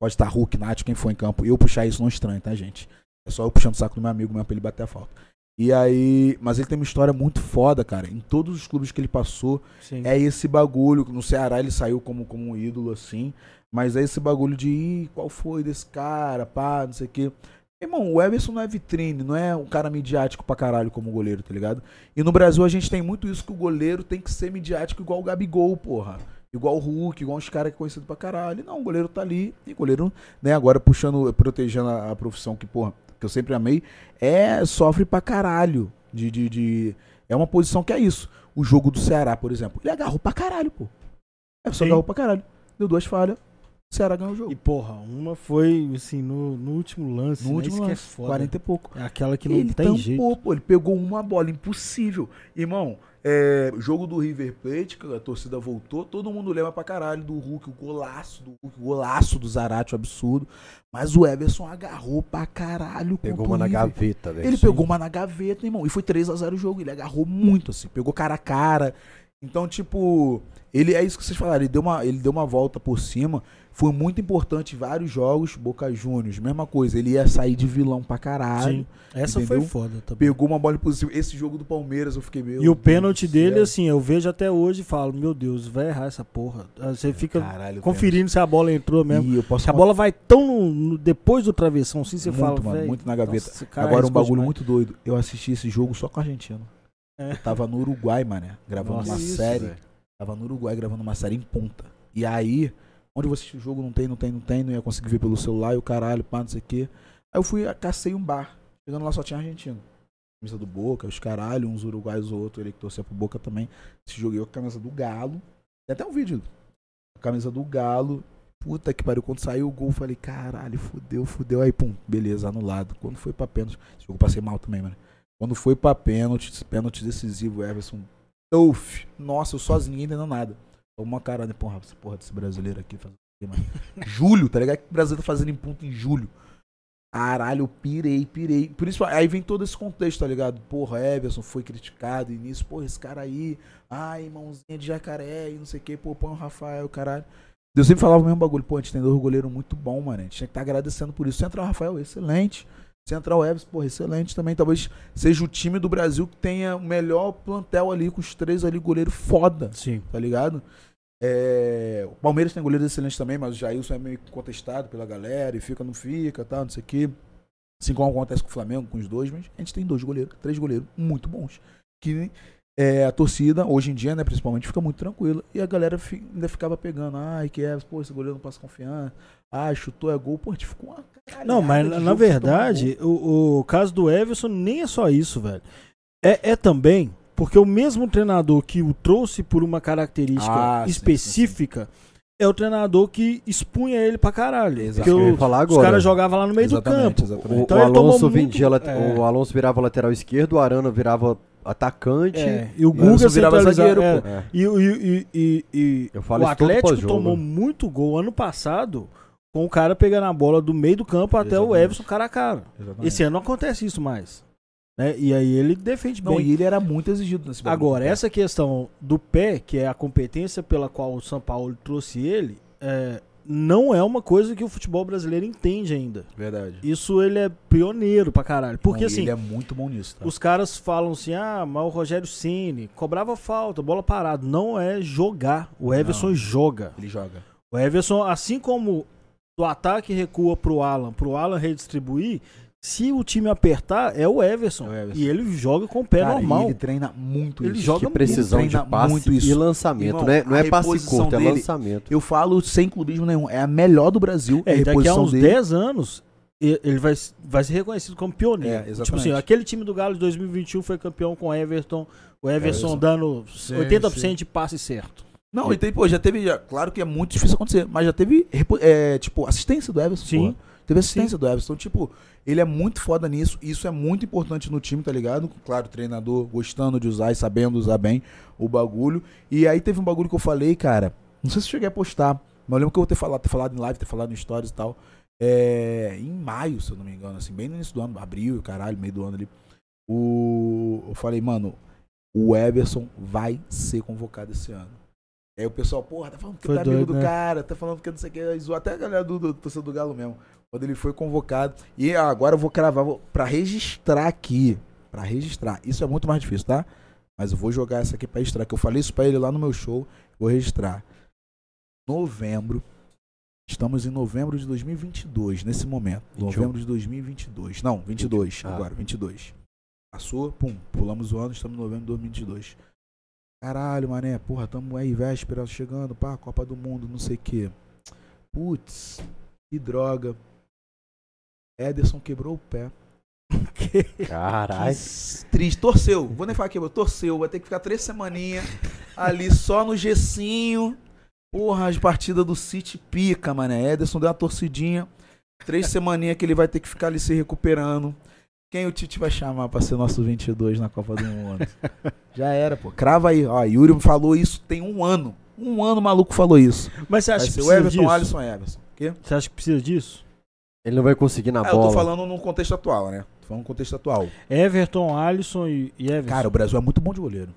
pode estar Hulk, Nath, quem for em campo, e eu puxar isso não estranho, tá, gente? É só eu puxando o saco do meu amigo mesmo pra ele bater a falta. E aí, mas ele tem uma história muito foda, cara. Em todos os clubes que ele passou, Sim. é esse bagulho. No Ceará ele saiu como, como um ídolo, assim. Mas é esse bagulho de Ih, qual foi desse cara, pá, não sei o quê. Irmão, o Everson não é vitrine, não é um cara midiático pra caralho como goleiro, tá ligado? E no Brasil a gente tem muito isso que o goleiro tem que ser midiático igual o Gabigol, porra. Igual o Hulk, igual uns caras que é conhecido pra caralho. Não, o goleiro tá ali. E o goleiro, né, agora puxando, protegendo a, a profissão que, porra, que eu sempre amei, é sofre pra caralho. De, de, de- É uma posição que é isso. O jogo do Ceará, por exemplo, ele agarrou pra caralho, pô. É só Sim. agarrou pra caralho. Deu duas falhas, o Ceará ganhou o jogo. E porra, uma foi assim, no, no último lance. no né? último Isso que lance, é foda. 40 e pouco. É aquela que não ele tem tampou, jeito. pô. Ele pegou uma bola, impossível. Irmão, é, jogo do River Plate, que a torcida voltou, todo mundo lembra pra caralho do Hulk, o golaço do Hulk, o golaço do Zarate, o absurdo. Mas o Everson agarrou pra caralho Pegou uma na gaveta, velho. Ele pegou uma na gaveta, irmão, e foi 3 a 0 o jogo. Ele agarrou muito, assim, pegou cara a cara. Então, tipo, ele é isso que vocês falaram, ele deu uma, ele deu uma volta por cima. Foi muito importante vários jogos, Boca Juniors, mesma coisa, ele ia sair de vilão pra caralho. Sim. Essa foi entendeu? foda também. Pegou uma bola impossível. Esse jogo do Palmeiras eu fiquei meio. E o pênalti dele, céu. assim, eu vejo até hoje e falo, meu Deus, vai errar essa porra. Aí Você fica Caralho, conferindo se a bola entrou pênalti. mesmo. E eu posso Se a bola vai tão no- no- depois do travessão, assim, você muito, fala, mano, muito na gaveta. nossa, cara Agora um arriscou bagulho demais. muito doido. Eu assisti esse jogo só com a argentino. É. Eu tava no Uruguai, mané, gravando Nossa, uma isso, série. velho. Tava no Uruguai gravando uma série em ponta. E aí, onde assistir o jogo, não tem, não tem, não tem, não ia conseguir ver pelo celular e o caralho, pá, não sei o quê. Aí eu fui, cacei um bar. Chegando lá só tinha argentino. Camisa do Boca, os caralho, uns uruguaios ou outro, ele que torcia pro Boca também. Se joguei com a camisa do Galo. Tem até um vídeo. A camisa do Galo. Puta que pariu. Quando saiu o gol, falei, caralho, fudeu, fudeu. Aí, pum, beleza, anulado. Quando foi pra pênalti. Esse jogo passei mal também, mano. Quando foi pra pênalti, pênalti decisivo, Everson. Uf, nossa, eu sozinho, entendendo nada. Uma cara? Porra, essa porra desse brasileiro aqui fazendo julho, tá ligado? Que o brasileiro tá fazendo em ponto em julho? Caralho, eu pirei, pirei. Por isso, aí vem todo esse contexto, tá ligado? Porra, Everson foi criticado e nisso, porra, esse cara aí, ai, mãozinha de jacaré e não sei o que, pô, põe o Rafael, caralho. Eu sempre falava o mesmo bagulho, pô, a gente tem dois goleiros muito bom, mano. A gente tinha que estar agradecendo por isso. O Rafael, excelente. O Everson, porra, excelente também. Talvez seja o time do Brasil que tenha o melhor plantel ali, com os três ali, goleiro foda, Sim. tá ligado? É, o Palmeiras tem goleiros excelentes também, mas o Jailson é meio contestado pela galera e fica, não fica, tal, não sei o quê. Assim como acontece com o Flamengo, com os dois, mas a gente tem dois goleiros, três goleiros muito bons. Que é, a torcida, hoje em dia, né, principalmente, fica muito tranquila. E a galera fi- ainda ficava pegando, ai, que é, pô, esse goleiro não passa confiança. Ah, chutou, é gol. Pô, a gente ficou uma caralhada Não, mas na, verdade, o, o caso do Everson nem é só isso, velho. É, é também porque o mesmo treinador que o trouxe por uma característica Ah, sim, específica é o treinador que expunha ele pra caralho. Exato. Porque o- falar os agora. caras jogavam lá no meio Exatamente, do campo. exatamente. O, Então o Alonso muito- vendia late- é. o Alonso virava lateral esquerdo, o Arana virava atacante. É, e o E Guga virava zagueiro, é. É. E, o- e, e, e, Eu falo o Atlético tomou muito gol ano passado com o cara pegando a bola do meio do campo até o Exatamente. Everson cara a cara. Exatamente. Esse ano não acontece isso mais. Né? E aí ele defende Não, bem. e ele era muito exigido nesse bagulho. Agora, essa questão do pé, que é a competência pela qual o São Paulo trouxe ele, é, não é uma coisa que o futebol brasileiro entende ainda. Verdade. Isso ele é pioneiro pra caralho. Porque Não, assim, Ele é muito bom nisso, tá? os caras falam assim, ah, mas o Rogério Ceni cobrava falta, bola parada. Não é jogar. O Everson Não. joga. Ele joga. O Everson, assim como do ataque recua pro Alan, pro Alan redistribuir, se o time apertar, é o Everson. É o Everson. E ele joga com o pé Cara, normal. ele treina muito Ele isso. joga Que muito, precisão de treina passe muito isso. e lançamento, Irmão, né? Não é passe curto, é dele- lançamento. Eu falo sem clubismo nenhum. É a melhor do Brasil. É, a e daqui a uns dele. 10 anos, ele vai, vai ser reconhecido como pioneiro. É, tipo assim, aquele time do Galo de 2021 foi campeão com o Everton. O Everson Everson. dando Sim, 80% sim. de passe certo. Não, e tem, pô, já teve. já- claro que é muito difícil acontecer, mas já teve, é, tipo, assistência do Everson. Sim. porra. Teve assistência do Everson. Então, tipo, ele é muito foda nisso. Isso é muito importante no time, tá ligado? Claro, o treinador gostando de usar e sabendo usar bem o bagulho. E aí teve um bagulho que eu falei, cara. Não sei se eu cheguei a postar, mas eu lembro que eu vou ter falado, ter falado em live, ter falado em stories e tal. É, em maio, se eu não me engano, assim, bem no início do ano, abril, caralho, meio do ano ali. O, eu falei, mano, o Everson vai ser convocado esse ano. Aí o pessoal, porra, tá falando que Foi tá amigo doido, do né? cara, tá falando que não sei o que, zoou até a galera do, do torcedor do Galo mesmo. Quando ele foi convocado. E agora eu vou cravar, pra registrar aqui. Pra registrar. Isso é muito mais difícil, tá? Mas eu vou jogar essa aqui pra registrar. Que eu falei isso pra ele lá no meu show. Vou registrar. Novembro. Estamos em novembro de 2022, nesse momento. 21. Novembro de 2022. Não, 22. Ah. Agora, 22. Passou, pum, pulamos o ano, estamos em novembro de 2022. Caralho, mané, porra, tamo aí, véspera chegando, pá, Copa do Mundo, não sei o quê. Putz, que droga. Ederson quebrou o pé. Caralho. Que triste. Torceu. Vou nem falar quebrou. Torceu. Vai ter que ficar três semaninhas ali só no gessinho. Porra, as partidas do City pica, mané. Ederson deu uma torcidinha. Três semaninhas que ele vai ter que ficar ali se recuperando. Quem o Tite vai chamar pra ser nosso 22 na Copa do Mundo? Já era, pô. Crava aí. Ó, Yuri falou isso tem um ano. Um ano o maluco falou isso. Mas você Vai acha que ser o precisa Everton, disso? Alisson Everson. Quê? Você acha que precisa disso? Ele não vai conseguir na Ah, eu bola. tô falando no contexto atual, né? Tô falando no contexto atual. Everton, Alisson e, e Everson. Cara, o Brasil é muito bom de goleiro.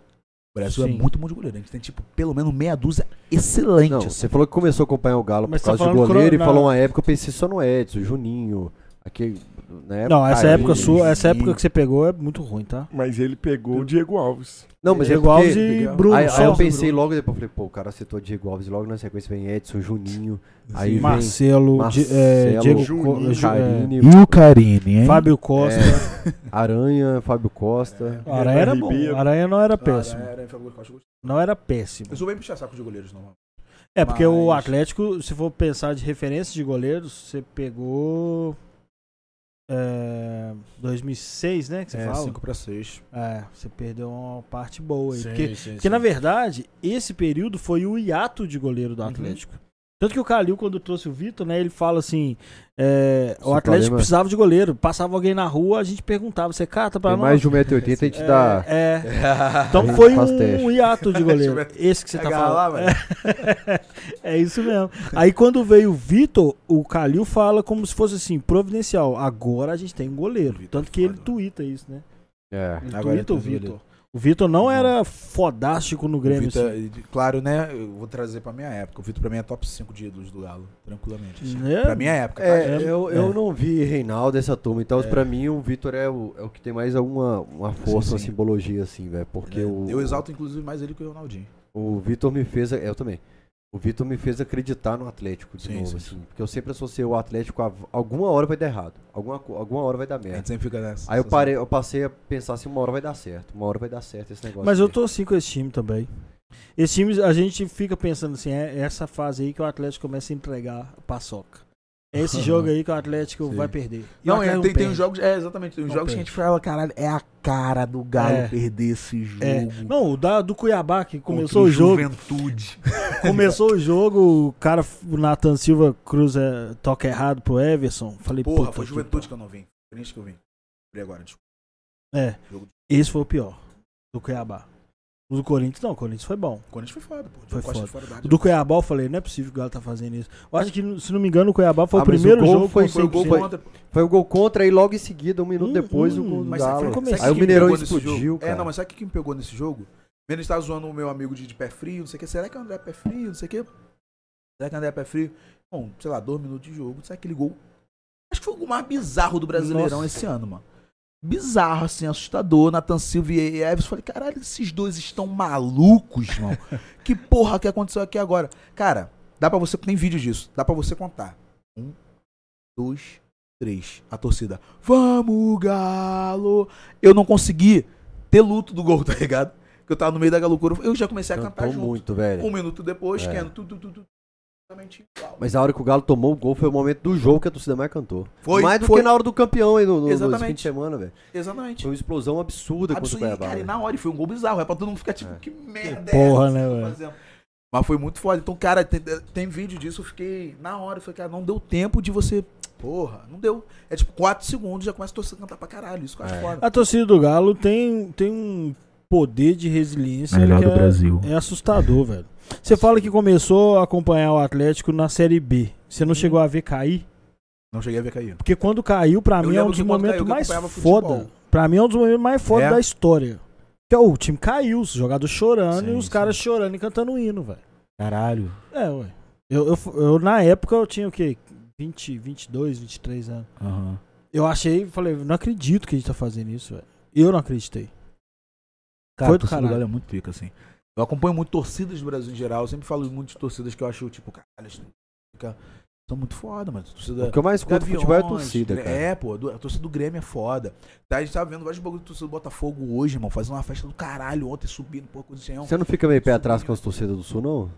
O Brasil Sim. é muito bom de goleiro. A gente tem, tipo, pelo menos meia dúzia excelente. Não, assim. você falou que começou a acompanhar o Galo Mas por tá causa de falando goleiro cro- e falou uma época, eu pensei só no Edson, Juninho. Aquele, na época, não, essa cara, época sua, essa e- época que você pegou é muito ruim, tá? Mas ele pegou o Diego Alves. Não, mas é Diego Alves porque... e Bruno. Aí, aí só. eu pensei logo depois, falei, pô, o cara citou Diego Alves, logo na sequência vem Edson, Juninho, aí vem Marcelo, Marcelo, é, Diego Juninho, Co- Ju- Carine, E o Carini, hein? é, Fábio Costa. Aranha, Fábio Costa. O Aranha era bom. O Aranha não era Ah, péssimo. Não era péssimo. Eu sou bem puxar saco de goleiros, não. É, porque o Mas- Atlético, se for pensar de referência de goleiros, você pegou. É, 2006, né? Que você É, fala? 5 pra 6. É, você perdeu uma parte boa aí. Sim, porque sim, porque sim. na verdade, esse período foi o hiato de goleiro do Uhum. Tanto que o Calil, quando trouxe o Vitor, né, ele fala assim: é, o Atlético problema- precisava de goleiro. Passava alguém na rua, a gente perguntava: você cata pra Tem nós? mais de 1,80m, a gente É, dá... é. Então Aí foi um teste. hiato de goleiro. Esse que você tá falando. É isso mesmo. Aí quando veio o Vitor, o Calil fala como se fosse assim, providencial. Agora a gente tem um goleiro. Tanto que ele tuita isso, né? É. Ele Agora tuita o Vitor. O Vitor não era fodástico no O Grêmio. Vitor, assim. claro, né? Eu vou trazer pra minha época. O Vitor pra mim é top 5 de ídolos do Galo, tranquilamente. assim. É? Pra minha época. tá? É, É, eu, eu é. não vi Reinaldo essa turma, então É. pra mim o Vitor é o, é o que tem mais alguma uma força, Sim, uma sim. simbologia, assim, velho. Porque É, o, Eu exalto, inclusive, mais ele que o Ronaldinho. o Vitor me fez, eu também. O Vitor me fez acreditar no Atlético de Sim, novo, sim, assim. sim. Porque eu sempre associei o Atlético a alguma hora vai dar errado. Alguma, alguma hora vai dar A gente merda. sempre fica nessa. Aí eu parei, eu passei a pensar assim, uma hora vai dar certo. Uma hora vai dar certo esse negócio. Mas eu tô assim com esse time também. Esse time, a gente fica pensando assim, é essa fase aí que o Atlético começa a entregar a paçoca. É esse jogo aí que o Atlético Sim. vai perder. E Não, é, tem, tem perde. uns jogos. É, exatamente. Tem uns Não jogos que a perde. gente fala, caralho, é a cara do Galo É. perder esse jogo. É. Não, o da, do Cuiabá, que Contra começou o jogo. Juventude. Começou o jogo, o cara, o Nathan Silva cruza, toca errado pro Everson. Falei, Porra, puta foi Juventude que eu não vim. Corinthians que eu vim. Lembrei agora, desculpa. É, Jogo- esse foi o pior. Do Cuiabá. O do Corinthians, não, o Corinthians foi bom. O Corinthians foi foda, pô. Foi foda. fora. O do Cuiabá eu falei, não é possível que o Galo tá fazendo isso. Eu acho que, se não me engano, o Cuiabá foi Ah, o o primeiro gol jogo foi- Foi o gol 100%. contra. Foi o gol contra e logo em seguida, um minuto Hum, depois, o hum, gol do mas Galo. Aí o Mineirão explodiu. É, não, mas sabe o que me pegou nesse jogo? Ele estava zoando o meu amigo de, de pé frio, não sei o que. Será que o André é pé frio, não sei o que? Será que o André é pé frio? Bom, sei lá, dois minutos de jogo. Sabe aquele gol? Acho que foi o gol mais bizarro do Brasileirão Nossa. esse ano, mano. Bizarro, assim, assustador. Nathan Silva e Everson. Falei, caralho, esses dois estão malucos, irmão. que porra que aconteceu aqui agora? Cara, dá pra você. Tem vídeo disso. Dá pra você contar. Um, dois, três. A torcida. Vamos, Galo! Eu não consegui ter luto do gol, tá ligado? Eu tava no meio da loucura. Eu já comecei a cantar Cantou junto. muito, velho. Um minuto depois, É. Keno, tu, tu, tu, tu. exatamente igual. Mas a hora que o Galo tomou o gol foi o momento do jogo que a torcida mais cantou. Foi, mais do foi. que na hora do campeão aí no, no, Exatamente. fim de semana, velho. Exatamente. Foi uma explosão absurda contra o e, Cuiabá. cara, e na hora, e foi um gol bizarro. É pra todo mundo ficar tipo, É. que merda Que porra, essa né, velho? fazendo? Mas foi muito foda. Então, cara, tem, tem vídeo disso, eu fiquei na hora. Eu falei, cara, não deu tempo de você. Porra, não deu. É tipo, 4 segundos já começa a torcer a cantar pra caralho. Isso que eu acho É. foda. A torcida do Galo tem, tem um poder de resiliência Melhor que do é, Brasil. é assustador, velho. Você fala que começou a acompanhar o Atlético na Série B. Você não Uhum. chegou a ver cair? Não cheguei a ver cair. Porque quando caiu, pra Eu mim, é um dos momentos caiu, mais foda. Pra mim, é um dos momentos mais foda É? da história. Que é, o time caiu, os jogadores chorando Sim, e os sim. caras chorando e cantando hino, velho. Caralho. É, ué. Eu, eu, eu, na época, eu tinha o quê? 20, 22, 23 anos. Aham. Eu achei, falei, não acredito que a gente tá fazendo isso, velho. Eu não acreditei. Cara, Foi do torcida do caralho. Galo é muito pica, assim. Eu acompanho muito torcidas do Brasil em geral. Eu sempre falo muito de torcidas que eu acho, tipo, caralho, são muito foda, mano. Torcida. O que eu mais curto no futebol é a Gaviões, torcida, cara. É, pô, do- a torcida do Grêmio é foda. Tá, a gente tava vendo vários bagulho de torcida do Botafogo hoje, irmão, fazendo uma festa do caralho ontem, subindo, pô, com o. Você não fica meio pé atrás com as torcidas do Sul, não?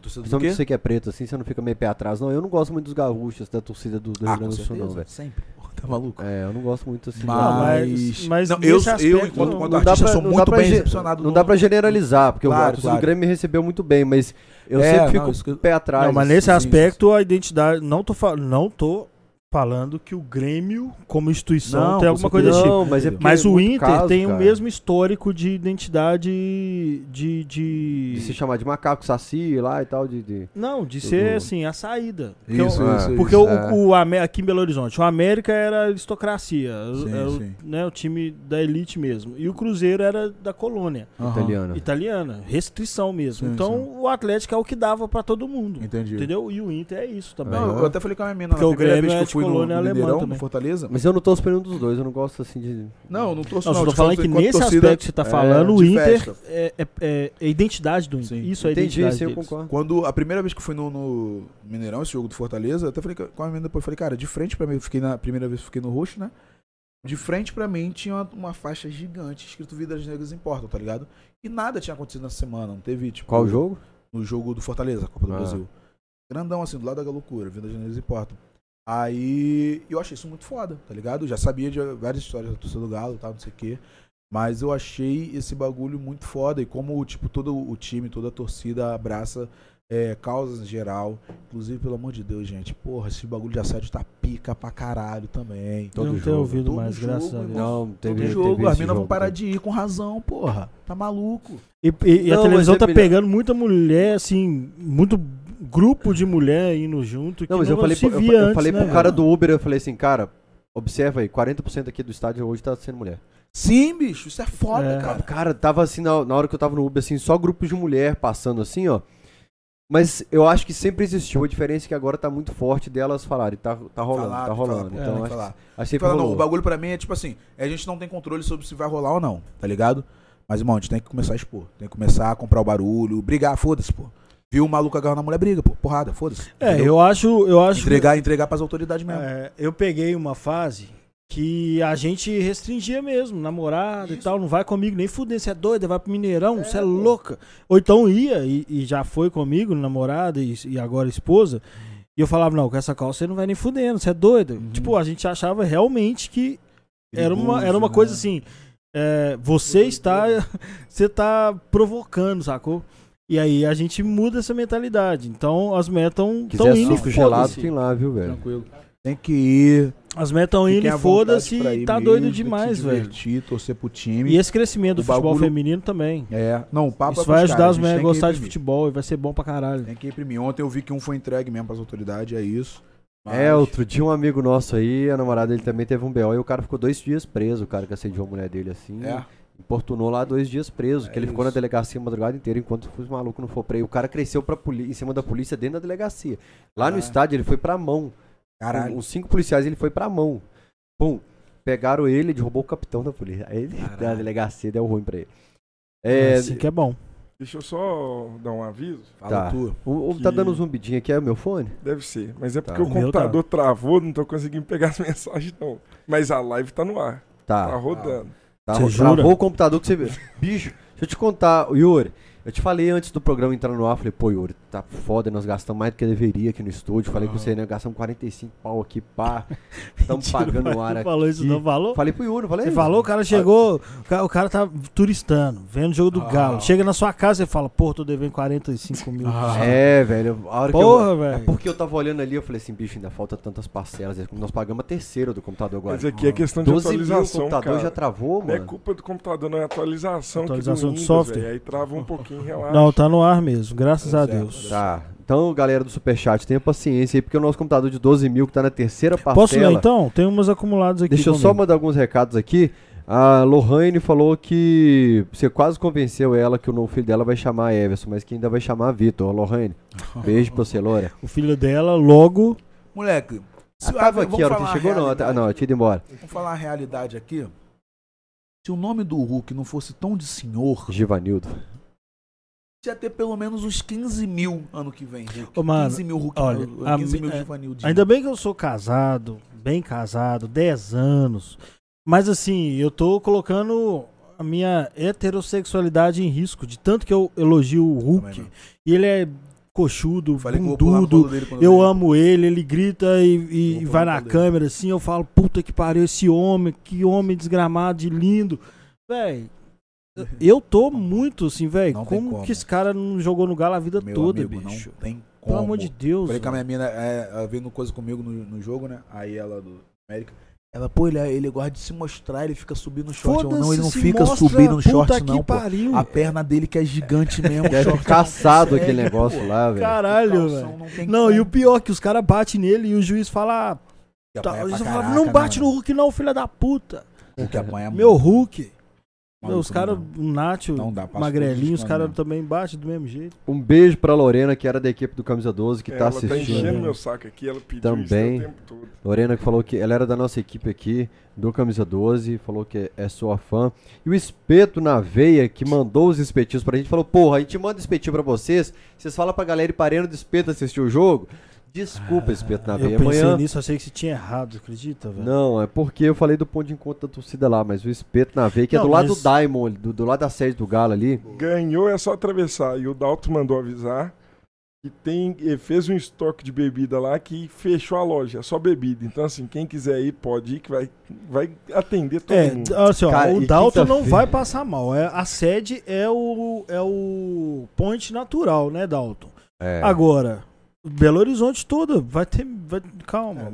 Torcida do quê? você que é preto, assim, você não fica meio pé atrás, não. Eu não gosto muito dos gaúchos, da torcida do, do Ah, Rio Grande do Sul, não, velho. sempre. Tá maluco? É, eu não gosto muito assim. Mas, não. mas- mas não, eu, nesse eu, aspecto, enquanto, não- enquanto Não artista, pra- sou não muito bem recepcionado. Não dá pra generalizar, porque o- a Claro, claro. do Grêmio me recebeu muito bem, mas eu É, sempre não, fico isso que eu- pé atrás. Não, mas nesse sim, aspecto, a identidade. Não tô, não tô falando que o Grêmio, como instituição, Não, tem alguma coisa desse tipo. Mas é Mas é o Inter caso, tem o cara, mesmo histórico de identidade de. de... De se chamar de macaco saci lá e tal, de... de- Não, de ser Do- assim, a saída. Porque Isso, o- isso, Porque isso. o, é. o Amé- aqui em Belo Horizonte, o América era aristocracia, Sim, era o, sim. né, o time da elite mesmo. E o Cruzeiro era da colônia Aham. italiana. italiana, restrição mesmo. Sim, então sim. o Atlético é o que dava pra todo mundo. Entendi. Entendeu? E o Inter é isso também. Não, eu até falei com a minha mina Porque na o primeira vez é que eu fui no, colônia no alemã Mineirão, também. no Fortaleza. Mas eu não tô esperando dos dois, eu não gosto assim de... Não, eu não torço Não, não. eu tô te falando que nesse torcida, aspecto que você tá é, falando, o Inter é, é- é a identidade do Inter. Sim. Isso é a Entendi, identidade sim, eu concordo. Quando a primeira vez que eu fui no, no Mineirão, esse jogo do Fortaleza, eu até falei com a minha depois, falei, cara, de frente pra mim, eu fiquei na primeira vez que eu fiquei no roxo, né? De frente pra mim tinha uma, uma faixa gigante escrito Vidas Negras Importam, tá ligado? E nada tinha acontecido na semana, não teve, tipo. Qual o jogo? No jogo do Fortaleza, Copa do Ah. Brasil. Grandão, assim, do lado da loucura, Vidas Negras Importam. Aí eu achei isso muito foda, tá ligado? Eu já sabia de várias histórias da torcida do Galo e tal, não sei o quê. Mas eu achei esse bagulho muito foda. E como, tipo, todo o time, toda a torcida abraça é, causas em geral. Inclusive, pelo amor de Deus, gente. Porra, esse bagulho de assédio tá pica pra caralho também. Eu Todo não tenho jogo. ouvido Todo mais, jogo, graças a Deus. Não, teve, Todo jogo, teve as minas vão parar de ir com razão, porra. Tá maluco. E, e- e a Não, televisão mas é tá melhor- pegando muita mulher, assim, muito grupo de mulher indo junto. que Não, mas eu falei, eu, eu antes, falei né, pro cara do Uber, eu falei assim, cara, observa aí, 40% aqui do estádio hoje tá sendo mulher. Sim, bicho, isso é foda, É. cara. Cara, tava assim, na, na hora que eu tava no Uber, assim, só grupos de mulher passando assim, ó. Mas eu acho que sempre existiu, a diferença é que agora tá muito forte delas falarem, tá, tá rolando, Falar, tá rolando. falar, então, que acho, falar. acho que sempre Fala, não, o bagulho pra mim é tipo assim, a gente não tem controle sobre se vai rolar ou não, tá ligado? Mas, irmão, a gente tem que começar a expor. Tem que começar a comprar o barulho, brigar, foda-se, pô. Viu o maluco agarrando a mulher, briga, pô. Porrada, foda-se. É, entendeu? eu acho. Eu acho Entregar, entregar pras autoridades mesmo. É, eu peguei uma fase que a gente restringia mesmo, namorada e Isso. tal, não vai comigo nem fuder, você é doida, vai pro Mineirão, você é, louca. Ou então ia e, e já foi comigo, namorada e, e agora esposa, e eu falava, não, com essa calça você não vai nem fudendo, você é doida. Uhum. Tipo, a gente achava realmente que era uma, era uma Perigoso, coisa né? assim, é, você está, você tá provocando, sacou? E aí a gente muda essa mentalidade. Então as metas estão indo e suco gelado, tem lá, viu, velho? Tranquilo. Tem que ir. As metas estão indo e foda-se e tá mesmo, doido demais, velho. divertir, torcer pro time. E esse crescimento do O futebol bagulho- feminino também. É. Não, o papo Isso é vai ajudar as mulheres a gostar de futebol e vai ser bom pra caralho. Tem que imprimir. Ontem eu vi que um foi entregue mesmo pras autoridades, é isso. É, Mas- outro dia um amigo nosso aí, a namorada dele também teve um BO e o cara ficou dois dias preso, o cara que assediou a mulher dele assim. É. Importunou lá dois dias preso, É que ele ficou na isso. delegacia a madrugada inteira enquanto os malucos não for preso. O cara cresceu pra poli- em cima da polícia dentro da delegacia. Lá no Ah. estádio ele foi pra mão. Caralho. Os cinco policiais ele foi pra mão. Pum. Pegaram ele, ele derrubou o capitão da polícia. Aí ele, Caralho. da delegacia deu ruim pra ele. É, É, assim que é bom. Deixa eu só dar um aviso. Fala Tá. tu. o, o- tá que- dando um zumbidinho aqui, é o meu fone? Deve ser. Mas é Tá. porque o O tá. computador travou, não tô conseguindo pegar as mensagens, não. Mas a live tá no ar. Tá Tá. rodando. Tá, Você jura? Travou o computador que você. Bicho, deixa eu te contar, Yuri. Eu te falei antes do programa entrar no ar, falei, pô, Yuri, tá foda, nós gastamos mais do que deveria aqui no estúdio. Falei com você, né? Gastamos 45 pau aqui, pá. Estamos pagando o ar Não aqui. falou isso, não falou? Falei pro Yuri, falei? Você falou, o cara chegou, o cara, tá turistando, vendo o jogo do Ah. Galo. Chega na sua casa e fala, pô, tô devendo 45 mil. Ah. É, velho. A hora que Porra, eu, velho. É porque eu tava olhando ali, eu falei assim, bicho, ainda falta tantas parcelas. Nós pagamos a terceira do computador agora. Mas aqui é questão de 12 mil, o atualização, computador cara. já travou, Não é mano. culpa do computador, não é atualização, aqui Atualização do de Windows, software. velho. Aí trava um pouquinho, relaxa. Não, tá no ar mesmo, graças Tá a certo. Deus. Tá. Então, galera do Superchat, tenha paciência aí, porque o nosso computador de 12 mil, que tá na terceira parcela... Posso ler então? Tem umas acumuladas aqui. Deixa eu só comigo. mandar alguns recados aqui. A Lohane falou que você quase convenceu ela que o novo filho dela vai chamar Everson, mas que ainda vai chamar Vitor. Lohane, beijo pra você, Loura. O filho dela, logo. Moleque, Ah, tava vamos aqui, a hora que falar chegou, não. Ah, não, eu tinha ido embora. Vamos falar a realidade aqui. Se o nome do Hulk não fosse tão de senhor, Givanildo. Ia ter pelo menos uns 15 mil ano que vem. Ô, mano, 15 mil Hulk. olha, uh, a 15 mi- mil é. Ainda bem que eu sou casado, bem casado, 10 anos. Mas assim, eu tô colocando a minha heterossexualidade em risco, de tanto que eu elogio o Hulk. E ele é coxudo, Falei eu bundudo. Eu vi. amo ele, ele grita e, e- vai na colo dele. câmera assim, eu falo, puta que pariu, esse homem, que homem desgramado de lindo. Véi, eu tô muito assim, Não tem como, como. que esse cara não jogou no galo a vida Meu toda, amigo, bicho? Não tem como. Pelo amor de Deus. Falei com a velho. minha mina, é, vendo coisa comigo no, no jogo, né? Aí ela do América. Ela, pô, ele, ele gosta de se mostrar, ele fica subindo no short. Não, ele não fica mostra, subindo no short, não, pô. pariu. A perna dele que é gigante mesmo. Deve short caçado não aquele negócio pô. lá, velho. Caralho, velho. Não, Não, e o pior é que os caras batem nele e o juiz fala. Tá, fala, caraca, não né, bate no mano? Hulk, não, filha da puta. O que apanha Meu. Hulk. Maluco, os caras, não o Nacho, Não magrelinho, os caras também batem do mesmo jeito. Um beijo pra Lorena, que era da equipe do Camisa 12, que tá ela tá assistindo. enchendo meu saco aqui, ela pediu isso Também. o tempo todo. Lorena que falou que ela era da nossa equipe aqui, do Camisa 12, falou que é sua fã. E o Espeto na Veia, que mandou os espetinhos pra gente, falou: Porra, a gente manda espetinho pra vocês, vocês falam pra galera ir parando do Espeto assistir o jogo. Desculpa, Espeto na eu Veia. pensei Amanhã. nisso, achei que você tinha errado, acredita, velho? Não, é porque eu falei do ponto de encontro da torcida lá, mas o Espeto na Veia, que é Não, do lado mas- do Diamond, do, do lado da sede do Galo ali. Ganhou é só atravessar. E o Dalton mandou avisar que tem, ele fez um estoque de bebida lá que fechou a loja, é só bebida. Então, assim, quem quiser ir, pode ir, que vai, vai atender todo É, mundo. assim, ó, Cara, o Dalton não vai passar mal. É, a sede é o, é o point natural, né, Dalton? É. Agora, Belo Horizonte toda, vai ter. Vai, calma. É,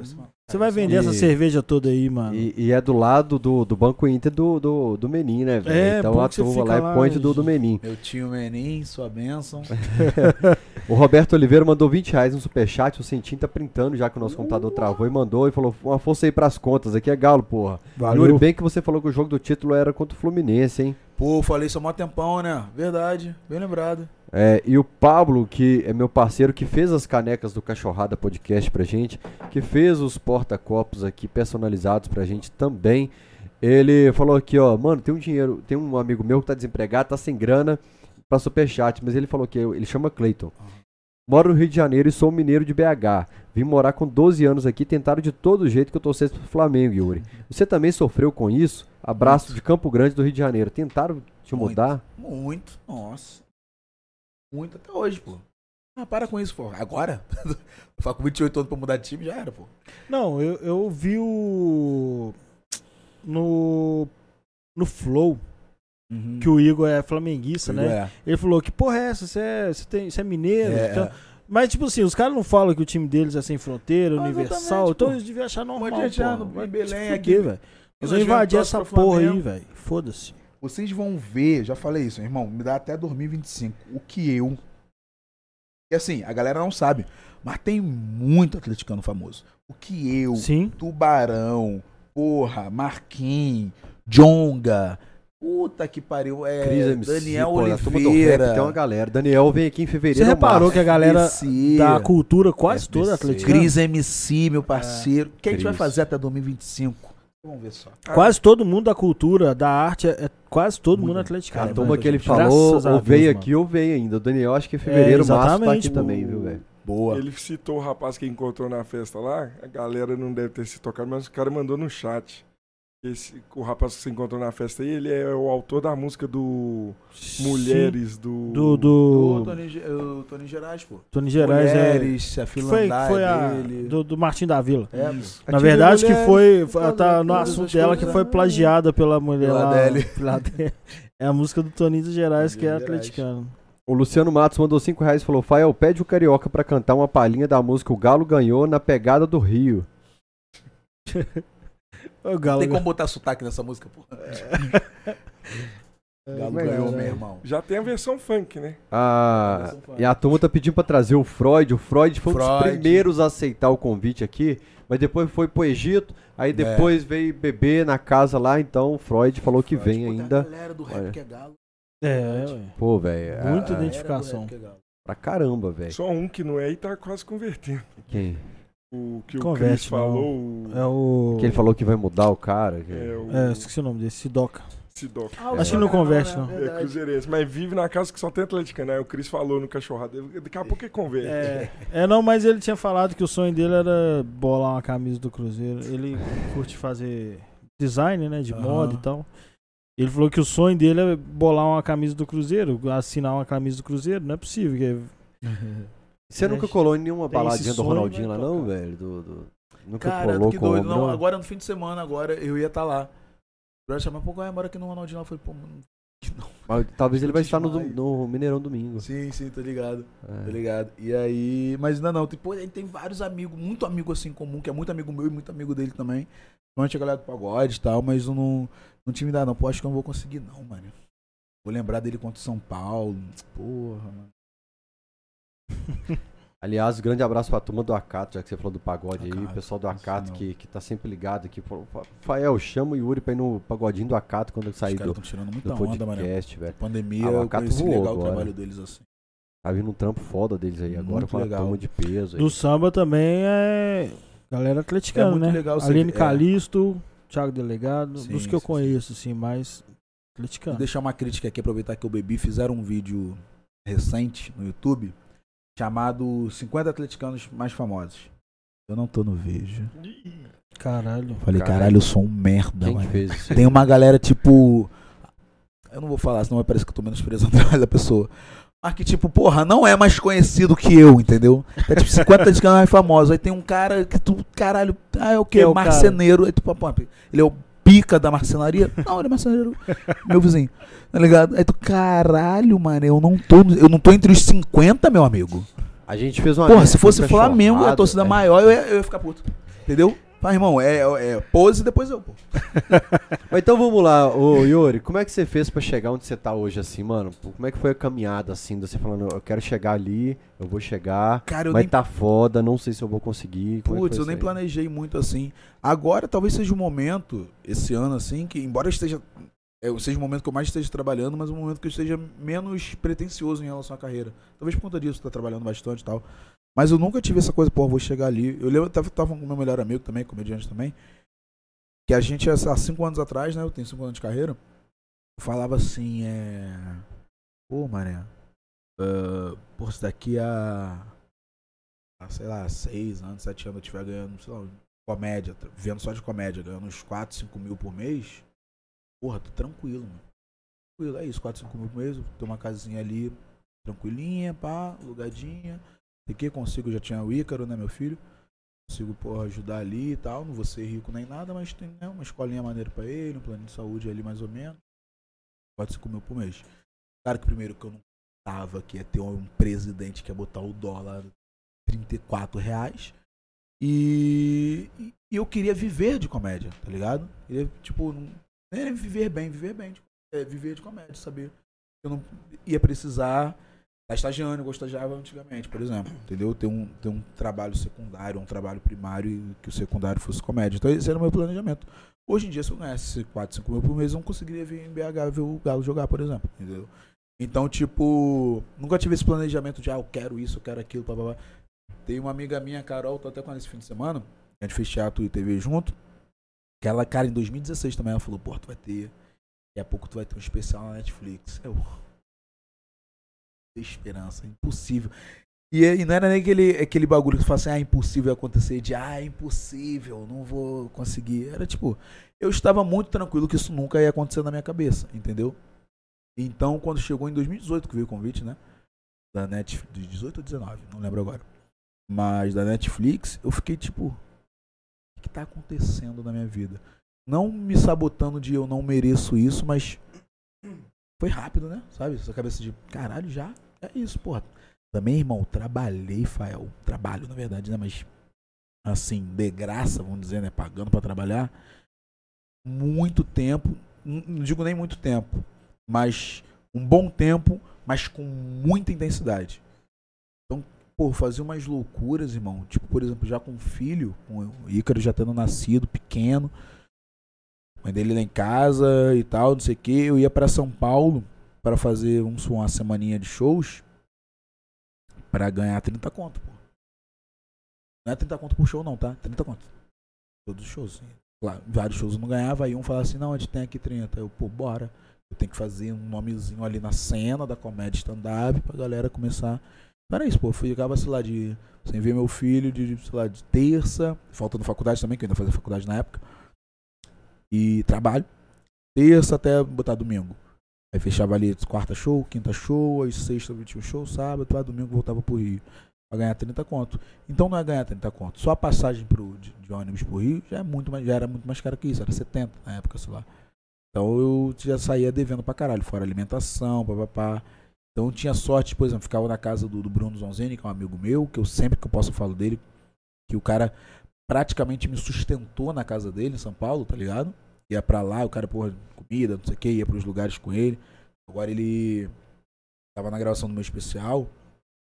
Você vai vender E- essa cerveja toda aí, mano. E, e é do lado do, do Banco Inter do, do, do Menin, né, velho? É, então a turma lá é point do, do. Menin. Meu tio Menin, sua bênção. O Roberto Oliveira mandou 20 reais no superchat. O Centinho tá printando já que o nosso computador travou e mandou e falou: uma força aí pras contas. Aqui é Galo, porra. Yuri, bem que você falou que o jogo do título era contra o Fluminense, hein? Pô, falei isso há mó tempão, né? Verdade, bem lembrado. É, e o Pablo, que é meu parceiro, que fez as canecas do Cachorrada Podcast pra gente, que fez os porta-copos aqui personalizados pra gente também. Ele falou aqui, ó, mano, tem um dinheiro, tem um amigo meu que tá desempregado, tá sem grana pra superchat, mas ele falou que ele chama Cleiton. Moro no Rio de Janeiro e sou mineiro de BH. Vim morar com 12 anos aqui, tentaram de todo jeito que eu torcesse pro Flamengo, Yuri. Você também sofreu com isso? Abraço de Campo Grande do Rio de Janeiro. Tentaram te Muito. mudar? Muito, nossa. Muito até hoje, pô. Ah, para com isso, pô. Agora? Falar com 28 anos pra mudar de time já era, pô. Não, eu, eu vi o. No. No Flow, que o Igor é flamenguista, né? É. Ele falou que porra é essa? Você é, você tem, você é mineiro? É, Então-. Mas, tipo assim, os caras não falam que o time deles é sem fronteira, Ah, universal. Então eles deviam achar normal. Pode achar, pô. no- Belém aqui. velho. Eles vão invadir essa porra aí, velho. Foda-se. Vocês vão ver, já falei isso, irmão, me dá até 2025. O que eu. E assim, a galera não sabe, mas tem muito atleticano famoso. O que eu, Sim. Tubarão, porra, Marquinhos, Jonga, puta que pariu, é, Cris MC, Daniel pô, Oliveira. rap tem uma galera. Daniel vem aqui em fevereiro. Você ou reparou março. que a galera FBC, da cultura quase FBC. toda atleticana? Cris MC, meu parceiro. O que a gente vai fazer até 2025? Vamos ver só. Quase todo mundo da cultura, da arte, é, é quase todo Muito. mundo A atleticano. Cara, turma mano. que ele falou, a ou Deus, veio mano. aqui ou veio ainda. O Daniel, acho que em fevereiro, É, março, tá aqui também, viu, velho? Boa. Ele citou o rapaz que encontrou na festa lá. A galera não deve ter se tocado, mas o cara mandou no chat. Esse, o rapaz que você encontrou na festa aí, ele é o autor da música do Mulheres do. Do, O do Tony, o Tony Gerais, pô. Tony Gerais é. Mulheres, a Que fila foi, foi é a. dele. Do, do Martim da Vila. É. Na Ative verdade, que foi. causa Tá no assunto dela que foi plagiada pela mulher Pela lá. É a música do Toninho dos Gerais, que é Gerais. atleticano. O Luciano Matos mandou 5 reais e falou: Fael, pede o Carioca pra cantar uma palhinha da música O Galo Ganhou na Pegada do Rio. O Galo. Tem como botar sotaque nessa música, pô? Galo É, ganhou, é. meu irmão. Já tem a versão funk, né? Ah, e a turma tá pedindo pra trazer o Freud. O Freud foi um dos Freud. primeiros a aceitar o convite aqui, mas depois foi pro Egito, aí depois veio beber na casa lá, então o Freud falou que vem Pô, tem a ainda. galera do rap Olha. que é galo. É, ué. Pô, velho. Muito ah, dentro. identificação. É. Pra caramba, velho. Só um que não é e tá quase convertendo. Quem? O que o Converte, Chris falou, o, É o. Que ele falou que vai mudar o cara. que- é, o É, esqueci o nome desse, Sidoca. Sidoca. Acho que não converte, não. É cruzeirense, mas vive na casa que só tem atleticano. Aí o Chris falou no cachorrado. Daqui a pouco ele converte. É, é, não, mas ele tinha falado que o sonho dele era bolar uma camisa do Cruzeiro. Ele curte fazer design, né, de moda e tal. Ele falou que o sonho dele é bolar uma camisa do Cruzeiro, assinar uma camisa do Cruzeiro. Não é possível. que Você nunca colou em nenhuma baladinha do Ronaldinho lá, vai não, velho? Do, do- Nunca Cara, colou que doido. Não, não? agora no fim de semana, agora eu ia estar lá. Eu ia chamar, pô, vai embora aqui no Ronaldinho lá. Eu falei, pô, mano. Não. Mas talvez ele vai estar no, no Mineirão domingo. Sim, sim, tô ligado. É. Tá ligado? E aí. Mas ainda não. Tipo, ele tem vários amigos, muito amigo assim comum, que é muito amigo meu e muito amigo dele também. Principalmente a galera do pagode e tal, mas eu não, não tive nada, não. Pô, acho que eu não vou conseguir, não, mano. Vou lembrar dele contra o São Paulo. Porra, mano. Aliás, grande abraço pra turma do Acato, já que você falou do pagode aí. O Acato, pessoal do Acato que, que tá sempre ligado aqui. Falou, "Fa- Fael, chama o Yuri pra ir no pagodinho do Acato quando eu Os sair caras do, estão tirando do muita onda, podcast, velho. Pandemia, Ah, o Acato voou legal o agora. trabalho deles assim. Tá vindo um trampo foda deles aí agora Muito com a legal. turma de peso aí. Do samba também é. Galera atleticana, É muito né? legal Aline é. Calisto, Thiago Delegado. Sim, dos que eu sim, conheço, assim, mais Vou atleticano. deixar uma crítica aqui, aproveitar que eu bebi. Fizeram um vídeo recente no YouTube chamado 50 atleticanos mais famosos. Eu não tô no vídeo. Caralho. Falei, Caralho. caralho, eu sou um merda, Quem que mano. fez isso? Tem uma galera tipo. Eu não vou falar, senão vai parecer que eu tô menosprezando da pessoa. Mas que, tipo, porra, não é mais conhecido que eu, entendeu? É tipo 50 atleticano mais famosos. Aí tem um cara que tu, caralho, ah, é o quê? É o marceneiro. Aí tu, pô, pô, ele é o pica da marcenaria? Não, ele é marceneiro, meu vizinho. Tá ligado? Aí tu, caralho, mano, eu não tô, eu não tô entre os 50, meu amigo. A gente fez uma. Porra, se fosse Flamengo, a torcida é. maior, eu ia, eu ia ficar puto. Entendeu? Mas, irmão, é, é pose e depois eu, pô. Mas então vamos lá, ô Yuri, como é que você fez pra chegar onde você tá hoje, assim, mano? Como é que foi a caminhada, assim, de você falando, eu quero chegar ali, eu vou chegar, Cara, eu vai nem tá foda, não sei se eu vou conseguir. Como é Putz, foi eu nem aí? planejei muito assim. Agora talvez seja o momento, esse ano assim, que embora eu esteja. é, seja o momento que eu mais esteja trabalhando, mas um momento que eu esteja menos pretencioso em relação à carreira. Talvez por conta disso, tá trabalhando bastante e tal. Mas eu nunca tive essa coisa, pô, vou chegar ali. Eu lembro, eu tava, tava com meu melhor amigo também, comediante também. Que a gente, há cinco anos atrás, né? Eu tenho cinco anos de carreira. Falava assim, é. Pô, mané. Uh, pô, se daqui a há, sei lá, seis anos, sete anos eu estiver ganhando, sei lá, comédia, vivendo só de comédia, ganhando uns 4, 5 mil por mês, porra, tô tranquilo, mano. Tranquilo, é isso, 4, 5 mil por mês, tenho uma casinha ali, tranquilinha, pá, alugadinha. E que consigo, já tinha o Ícaro, né, meu filho? Consigo, porra, ajudar ali e tal. Não vou ser rico nem nada, mas tem né, uma escolinha maneira pra ele, um plano de saúde ali mais ou menos. 4, 5 mil por mês. Claro que primeiro que eu não tava que ia ter um presidente que ia botar o dólar 34 reais. E, e eu queria viver de comédia, tá ligado? Queria, tipo, não, era viver bem, viver bem, é, viver de comédia, saber? Eu não ia precisar estar estagiando, eu estagiava antigamente, por exemplo, entendeu? Ter um, ter um trabalho secundário, um trabalho primário e que o secundário fosse comédia. Então esse era o meu planejamento. Hoje em dia, se eu ganhasse 4, 5 mil por mês, eu não conseguiria vir em BH ver o Galo jogar, por exemplo, entendeu? Então, tipo, nunca tive esse planejamento de, ah, eu quero isso, eu quero aquilo, blá, blá, blá. Tem uma amiga minha, Carol, tô até com ela esse fim de semana, a gente fez teatro e TV junto, que ela, cara, em 2016 também, ela falou, pô, tu vai ter, daqui a pouco tu vai ter um especial na Netflix. Eu... Esperança, impossível. E, e não era nem aquele, aquele bagulho que você fala assim, ah, impossível acontecer, de ah, impossível, não vou conseguir. Era tipo, eu estava muito tranquilo que isso nunca ia acontecer na minha cabeça, entendeu? Então, quando chegou em 2018 que veio o convite, né? Da Netflix, de 18 ou 19, não lembro agora. Mas da Netflix, eu fiquei tipo, o que tá acontecendo na minha vida? Não me sabotando de eu não mereço isso, mas foi rápido, né? Sabe? Essa cabeça de caralho, já é isso, porra. Também, irmão, trabalhei, Fael. Trabalho, na verdade, né? Mas, assim, de graça, vamos dizer, né? Pagando para trabalhar. Muito tempo. Não digo nem muito tempo. Mas um bom tempo, mas com muita intensidade. Então, pô, fazia umas loucuras, irmão. Tipo, por exemplo, já com filho, com o Ícaro já tendo nascido, pequeno. Mãe dele lá em casa e tal, não sei o que. Eu ia para São Paulo para fazer um, uma semaninha de shows para ganhar 30 conto, pô. Não é 30 conto por show, não, tá? 30 conto. Todos os shows. Claro, vários shows eu não ganhava, aí um falava assim, não, a gente tem aqui 30. Eu, pô, bora. Eu tenho que fazer um nomezinho ali na cena da comédia stand-up pra galera começar. Não era isso, pô. Eu ficava, sei lá, de. Sem ver meu filho, de, sei lá, de terça, faltando faculdade também, que eu ainda fazia faculdade na época. E trabalho. Terça até botar domingo. Aí fechava ali quarta show, quinta show, aí sexta tinha show, sábado, aí domingo voltava pro Rio. Pra ganhar 30 conto. Então não é ganhar 30 conto. Só a passagem pro, de, de ônibus pro Rio já, é muito mais, já era muito mais cara que isso. Era 70 na época, sei lá. Então eu já saía devendo pra caralho. Fora alimentação, papapá. Então tinha sorte, por exemplo, ficava na casa do, do Bruno Zonzeni, que é um amigo meu, que eu sempre que eu posso falo dele, que o cara praticamente me sustentou na casa dele em São Paulo, tá ligado? Ia pra lá, o cara, porra, comida, não sei o que, ia pros lugares com ele. Agora ele tava na gravação do meu especial.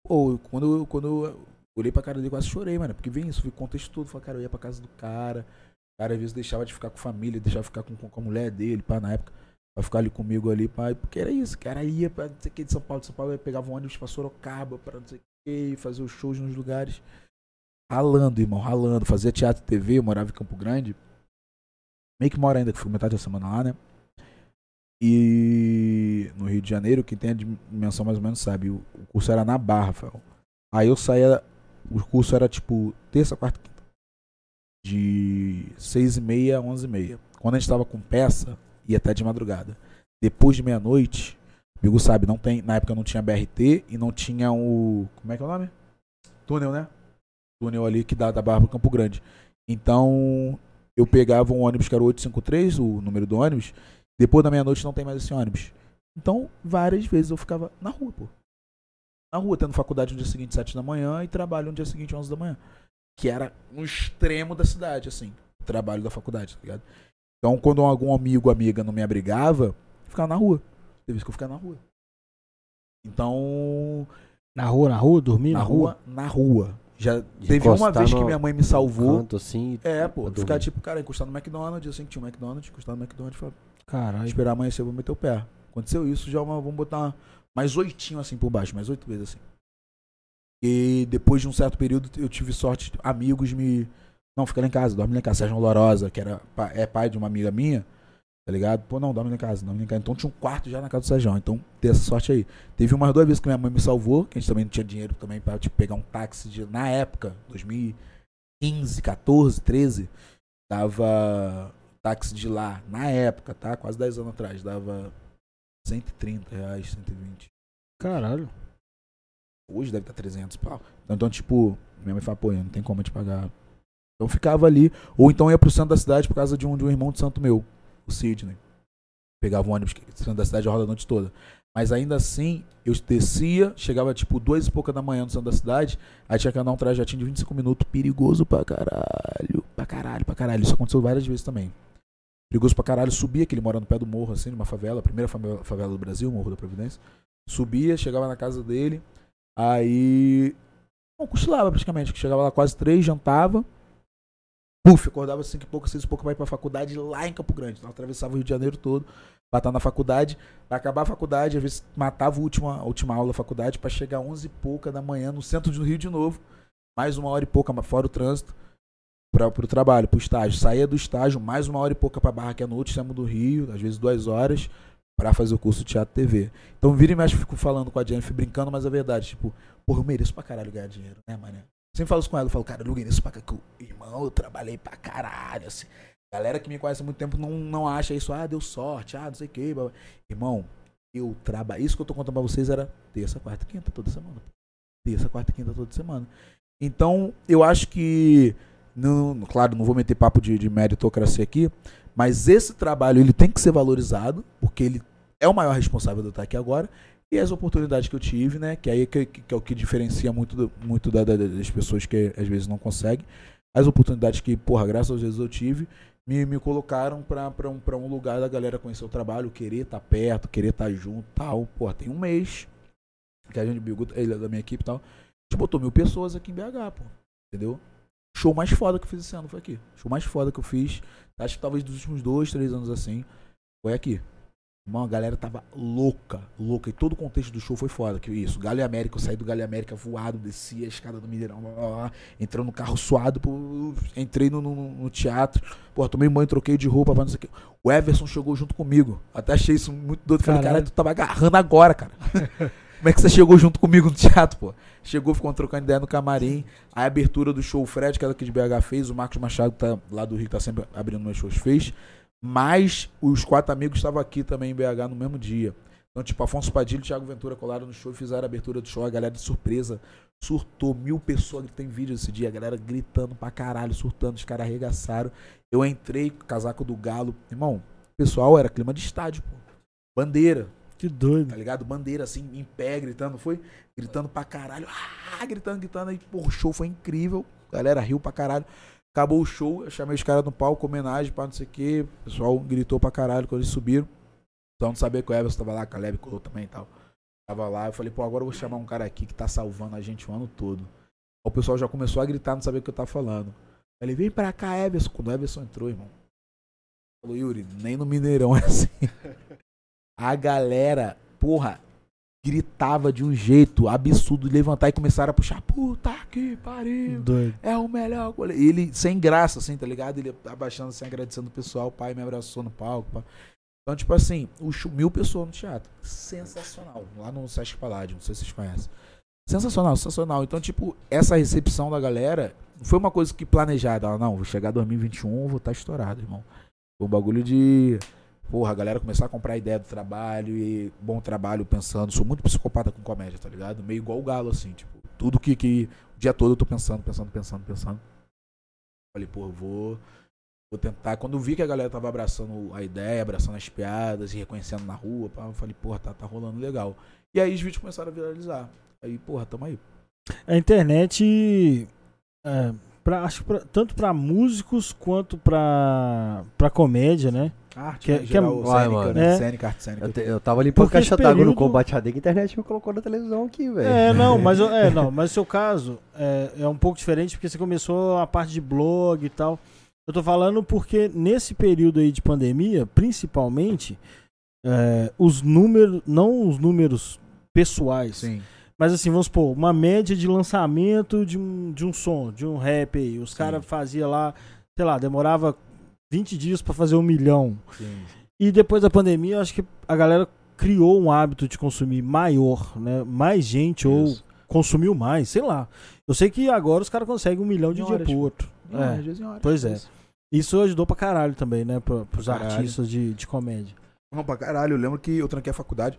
Pô, quando, eu, quando eu olhei pra cara dele, quase chorei, mano. Porque vem isso, vi o contexto todo. Falei, cara, eu ia pra casa do cara. O cara às vezes deixava de ficar com a família, deixava de ficar com, com a mulher dele, pá, na época. Pra ficar ali comigo ali, pá. Porque era isso, cara ia pra não sei o que de São Paulo. De São Paulo, pegava um ônibus pra Sorocaba, pra não sei o que, fazer os shows nos lugares. Ralando, irmão, ralando. Fazia teatro e TV, eu morava em Campo Grande meio que mora ainda, que fui metade da semana lá, né? E no Rio de Janeiro, quem tem a dimensão mais ou menos sabe, o, curso era na Barra, Rafael. Aí eu saía, o curso era tipo terça, quarta, quinta. De seis e meia a onze e meia. Quando a gente tava com peça, ia até de madrugada. Depois de meia-noite, Bigo sabe, não tem, na época não tinha BRT e não tinha o. Como é que é o nome? Túnel, né? Túnel ali que dá da Barra Campo Grande. Então, eu pegava um ônibus que era o 853, o número do ônibus, depois da meia-noite não tem mais esse ônibus. Então, várias vezes eu ficava na rua, pô. Na rua, tendo faculdade no dia seguinte, 7 da manhã, e trabalho no dia seguinte, 11 da manhã. Que era no extremo da cidade, assim. Trabalho da faculdade, tá ligado? Então, quando algum amigo amiga não me abrigava, eu ficava na rua. Teve vez que eu ficava na rua. Então. Na rua, na rua? Dormir? Na, na rua, rua, na rua. Já teve uma vez que minha mãe me salvou. Canto, assim, é, pô, ficar tipo, cara, encostar no McDonald's, assim que tinha um McDonald's, encostar no McDonald's, falar, caralho. Esperar amanhecer, eu vou meter o pé. Aconteceu isso, já uma, vamos botar uma, mais oitinho assim por baixo, mais oito vezes assim. E depois de um certo período eu tive sorte, amigos me. Não, fica lá em casa, dorme lá em casa. Sérgio Lorosa, que era, é pai de uma amiga minha, Tá ligado? Pô, não, dorme na casa, dorme na casa. Então tinha um quarto já na casa do Sérgio. Então, ter essa sorte aí. Teve umas duas vezes que minha mãe me salvou, que a gente também não tinha dinheiro também pra tipo, pegar um táxi de, na época, 2015, 14, 13, dava táxi de lá, na época, tá? Quase 10 anos atrás, dava 130 reais, 120. Caralho. Hoje deve estar 300 pau. Então, então, tipo, minha mãe fala, pô, não tem como eu te pagar. Então ficava ali. Ou então ia pro centro da cidade por causa de um, de um irmão de santo meu o Sidney. Pegava um ônibus da cidade roda a noite toda. Mas ainda assim, eu descia, chegava tipo duas e pouca da manhã no centro da cidade, aí tinha que andar um trajetinho de 25 minutos, perigoso pra caralho, pra caralho, pra caralho. Isso aconteceu várias vezes também. Perigoso pra caralho, subia, que ele mora no pé do morro, assim, numa favela, a primeira favela do Brasil, Morro da Providência. Subia, chegava na casa dele, aí. Não, cochilava praticamente, chegava lá quase três, jantava, Puf, acordava cinco e pouco, seis e pouco, vai pra faculdade lá em Campo Grande. Então, atravessava o Rio de Janeiro todo pra estar na faculdade. Pra acabar a faculdade, às vezes matava a última, a última aula da faculdade pra chegar onze e pouca da manhã no centro do Rio de novo. Mais uma hora e pouca, fora o trânsito, pra, pro trabalho, pro estágio. Saía do estágio, mais uma hora e pouca pra barra que é no extremo do Rio, às vezes duas horas, para fazer o curso de teatro TV. Então, vira e mexe, fico falando com a Jennifer, brincando, mas é verdade. Tipo, porra, eu mereço pra caralho ganhar dinheiro, né, mané? Sempre falo isso com ela, eu falo, cara, eu mereço pra caralho. Irmão, eu trabalhei pra caralho, assim. Galera que me conhece há muito tempo não, não acha isso, ah, deu sorte, ah, não sei o que. Irmão, eu trabalho. Isso que eu tô contando pra vocês era terça, quarta, quinta, toda semana. Terça, quarta, quinta, toda semana. Então, eu acho que. Não, claro, não vou meter papo de, de meritocracia aqui, mas esse trabalho ele tem que ser valorizado, porque ele é o maior responsável de eu estar aqui agora. E as oportunidades que eu tive, né? Que aí é que, que é o que diferencia muito, do, muito da, da, das pessoas que às vezes não conseguem. As oportunidades que, porra, graças a Deus eu tive, me, me colocaram para um, pra um lugar da galera conhecer o trabalho, querer estar tá perto, querer estar tá junto tal. Porra, tem um mês que a gente, ele é da minha equipe e tal, a gente botou mil pessoas aqui em BH, pô. Entendeu? Show mais foda que eu fiz esse ano foi aqui. Show mais foda que eu fiz, acho que talvez dos últimos dois, três anos assim, foi aqui. Mano, a galera tava louca, louca. E todo o contexto do show foi foda. Que isso, Galho América, eu saí do Galho América voado, desci a escada do Mineirão, blá, blá, blá, entrando no carro suado, pô, entrei no, no, no, teatro, pô, tomei banho, troquei de roupa, não sei o que. O Everson chegou junto comigo. Até achei isso muito doido. Falei, caralho, tu tava agarrando agora, cara. Como é que você chegou junto comigo no teatro, pô? Chegou, ficou trocando ideia no camarim. A abertura do show, o Fred, que era aqui de BH, fez. O Marcos Machado, tá lá do Rio, que tá sempre abrindo meus shows, fez. Mas os quatro amigos estavam aqui também em BH no mesmo dia. Então, tipo, Afonso Padilha e Thiago Ventura colaram no show e fizeram a abertura do show. A galera de surpresa surtou. Mil pessoas que tem vídeo esse dia. A galera gritando pra caralho, surtando. Os caras arregaçaram. Eu entrei com o casaco do Galo. Irmão, pessoal era clima de estádio, pô. Bandeira. Que doido. Tá ligado? Bandeira assim, em pé, gritando. Foi gritando pra caralho. Ah, gritando, gritando. Aí, pô, o show foi incrível. A galera riu pra caralho. Acabou o show, eu chamei os caras no palco, homenagem para não sei o que. O pessoal gritou pra caralho quando eles subiram. Então não sabia que o Everson tava lá, Caleb colou também e tal. Tava lá, eu falei, pô, agora eu vou chamar um cara aqui que tá salvando a gente o ano todo. O pessoal já começou a gritar, não sabia o que eu tava falando. Falei, vem pra cá, Everson. Quando o Everson entrou, irmão. Falou, Yuri, nem no Mineirão é assim. A galera, porra, gritava de um jeito absurdo, levantar e começar a puxar, puta que pariu, Doido. é o melhor. Ele sem graça, assim, tá ligado? Ele abaixando assim, agradecendo o pessoal, o pai me abraçou no palco. Pá. Então, tipo assim, o mil pessoas no teatro. Sensacional. Lá no Sesc Paládio, não sei se vocês conhecem. Sensacional, sensacional. Então, tipo, essa recepção da galera foi uma coisa que planejada. Ela, não, vou chegar 2021, vou estar tá estourado, irmão. Foi um bagulho de porra, a galera começar a comprar a ideia do trabalho e bom trabalho pensando. Sou muito psicopata com comédia, tá ligado? Meio igual o Galo, assim, tipo, tudo que, que o dia todo eu tô pensando, pensando, pensando, pensando. Falei, pô, eu vou, vou tentar. Quando eu vi que a galera tava abraçando a ideia, abraçando as piadas e reconhecendo na rua, eu falei, porra, tá, tá rolando legal. E aí os vídeos começaram a viralizar. Aí, porra, tamo aí. A internet. É, pra, acho pra, tanto para músicos quanto para comédia, né? Arte, que, né, que é, cênica, né? Cênica, arte cênica. Eu, te, eu tava limpando Porque caixa esse d'água no período- combate AD que a internet me colocou na televisão aqui, velho. É, não, mas é, não, mas o seu caso é, é um pouco diferente porque você começou a parte de blog e tal. Eu tô falando porque nesse período aí de pandemia, principalmente, é, os números, não os números pessoais, Sim. mas assim, vamos supor, uma média de lançamento de um, de um som, de um rap aí. Os caras faziam lá, sei lá, demorava 20 dias pra fazer um milhão. Sim. E depois da pandemia, eu acho que a galera criou um hábito de consumir maior, né? Mais gente ou Isso. consumiu mais, sei lá. Eu sei que agora os caras conseguem um milhão de dia pro outro. Em É. horas, às vezes em horas. Pois é. Isso ajudou pra caralho também, né? Pra, pros caralho. artistas de, de comédia. Não, pra caralho. Eu lembro que eu tranquei a faculdade.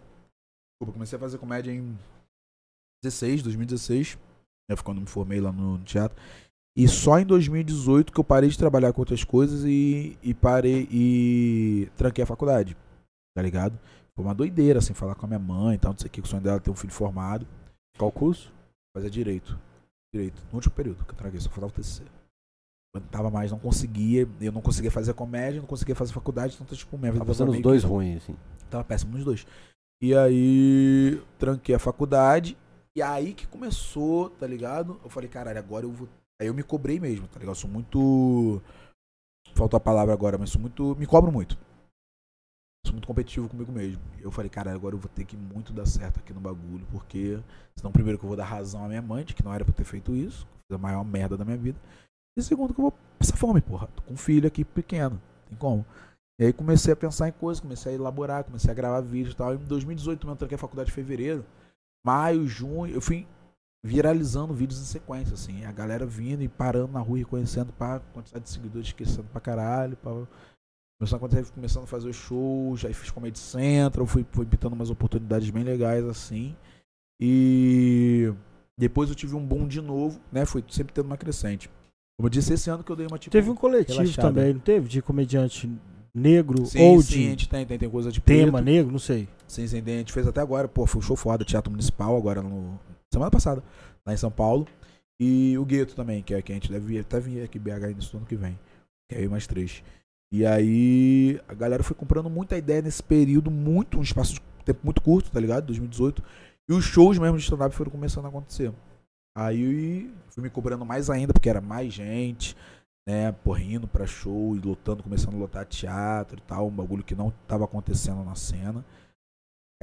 Eu comecei a fazer comédia em 16, 2016. Né, foi quando me formei lá no teatro. E só em 2018 que eu parei de trabalhar com outras coisas e, e parei e tranquei a faculdade. Tá ligado? Foi uma doideira, assim, falar com a minha mãe e tal, não sei o que, o sonho dela é ter um filho formado. Qual curso? Fazer direito. Direito. No último período que eu tranquei, só faltava o TCC. Eu não tava mais, não conseguia. Eu não conseguia fazer comédia, não conseguia fazer faculdade, então, tipo, minha vida Tava fazendo os dois que- ruins, assim. Tava péssimo nos dois. E aí, tranquei a faculdade. E aí que começou, tá ligado? Eu falei, caralho, agora eu vou. Aí eu me cobrei mesmo, tá ligado? Eu sou muito. Faltou a palavra agora, mas sou muito. Me cobro muito. Sou muito competitivo comigo mesmo. Eu falei, caralho, agora eu vou ter que muito dar certo aqui no bagulho, porque. Senão, primeiro, que eu vou dar razão à minha mãe, de que não era pra ter feito isso. A maior merda da minha vida. E segundo, que eu vou passar fome, porra. Tô com um filho aqui pequeno. Tem como? E aí comecei a pensar em coisas, comecei a elaborar, comecei a gravar vídeos e tal. Em 2018 mesmo, eu tranquei a faculdade em fevereiro. Maio, junho, eu fui. Viralizando vídeos em sequência, assim. A galera vindo e parando na rua e reconhecendo pra quantidade de seguidores esquecendo pra caralho. Pra... Começando a começando a fazer os shows, aí fiz Comedy Central, fui, fui pitando umas oportunidades bem legais, assim. E depois eu tive um boom de novo, né? Foi sempre tendo uma crescente. Como eu disse, esse ano que eu dei uma tipo. Teve um coletivo relaxada. também, não teve? De comediante negro Sim, ou sim, a de gente tem, tem, tem coisa de tema preto. negro, não sei. Sim, sim, a gente fez até agora, pô, foi um show foda, Teatro Municipal, agora no. Semana passada, lá em São Paulo. E o Gueto também, que é que a gente deve até vir aqui em BH no ano que vem. Que é eu e mais três. E aí a galera foi comprando muita ideia nesse período, muito, um espaço de tempo muito curto, tá ligado? 2018. E os shows mesmo de stand-up foram começando a acontecer. Aí fui me cobrando mais ainda, porque era mais gente, né? Porra, indo pra show e lotando, começando a lotar teatro e tal, um bagulho que não tava acontecendo na cena.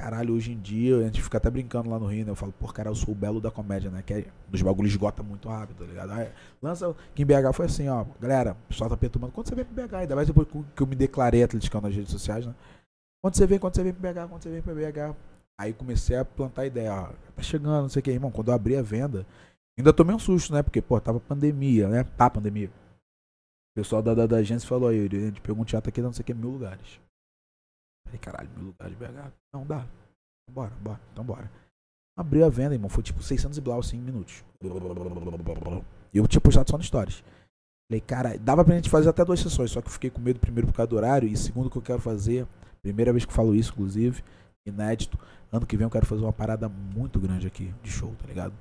Caralho, hoje em dia, a gente fica até brincando lá no Rio, né? Eu falo, pô, cara, eu sou o belo da comédia, né? Que é, os bagulhos esgota muito rápido, tá ligado? Aí, lança. Aqui em BH foi assim, ó. Galera, o pessoal tá perturbando. Quando você vem pro BH, ainda mais depois que eu me declarei atleticano nas redes sociais, né? Quando você vem, quando você vem pro BH, quando você vem pro BH. Aí comecei a plantar ideia, ó. Tá chegando, não sei o que, irmão. Quando eu abri a venda, ainda tomei um susto, né? Porque, pô, tava pandemia, né? Tá pandemia. O pessoal da, da, da agência falou aí, a gente pegou um teatro aqui, não sei o que, mil lugares. Falei, caralho, mil lugares de BH? Não, dá. Bora, bora, então bora. Abriu a venda, irmão. Foi tipo 600 e blau, assim, em minutos. E eu tinha postado só no Stories. Falei, cara, dava pra gente fazer até duas sessões, só que eu fiquei com medo, primeiro, por causa do horário, e segundo, que eu quero fazer, primeira vez que eu falo isso, inclusive, inédito, ano que vem eu quero fazer uma parada muito grande aqui, de show, tá ligado?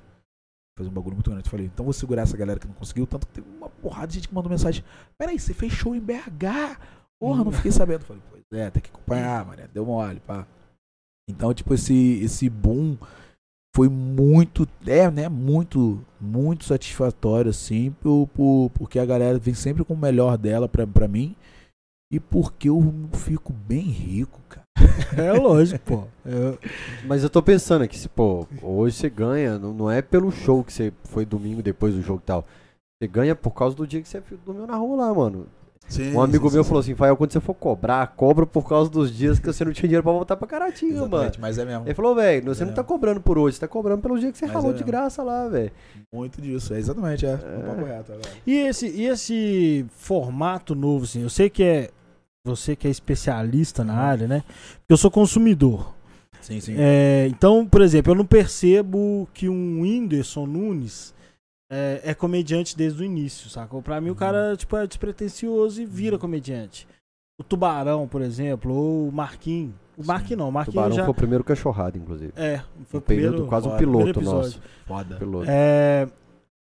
Fazer um bagulho muito grande. Eu falei, então vou segurar essa galera que não conseguiu, tanto que teve uma porrada de gente que mandou mensagem, peraí, você fez show em BH? Porra, não fiquei sabendo. Falei, pois é, tem que acompanhar, mané, deu mole, pá. Então, tipo, esse, esse boom foi muito, é, né, muito, muito satisfatório, assim, por, por, porque a galera vem sempre com o melhor dela pra, pra mim e porque eu fico bem rico, cara. É lógico, pô. Eu- Mas eu tô pensando aqui, se, pô, hoje você ganha, não, não é pelo show que você foi domingo depois do jogo e tal. Você ganha por causa do dia que você dormiu na rua lá, mano. Sim, Um amigo sim, meu sim. falou assim, Fael, quando você for cobrar, cobra por causa dos dias que você não tinha dinheiro pra voltar pra Caratinga, mano. Exatamente, mas é mesmo. Ele falou, velho, você É. não tá cobrando por hoje, você tá cobrando pelo dia que você Mas ralou é de graça lá, velho. Muito disso, é exatamente, é. é. reto agora. E esse, e esse formato novo, assim, eu sei que é você que é especialista na área, né? Porque eu sou consumidor. Sim, sim. É, então, por exemplo, eu não percebo que um Whindersson Nunes é, é comediante desde o início, sacou? Pra mim, o cara tipo, é despretensioso e vira comediante. O Tubarão, por exemplo, ou o Marquinhos. O. Marquinhos não, o O Marquinhos Tubarão já... foi o primeiro cachorrado, inclusive. É, foi Um o primeiro... período, quase um Bora. piloto primeiro nosso. Foda. Piloto. É,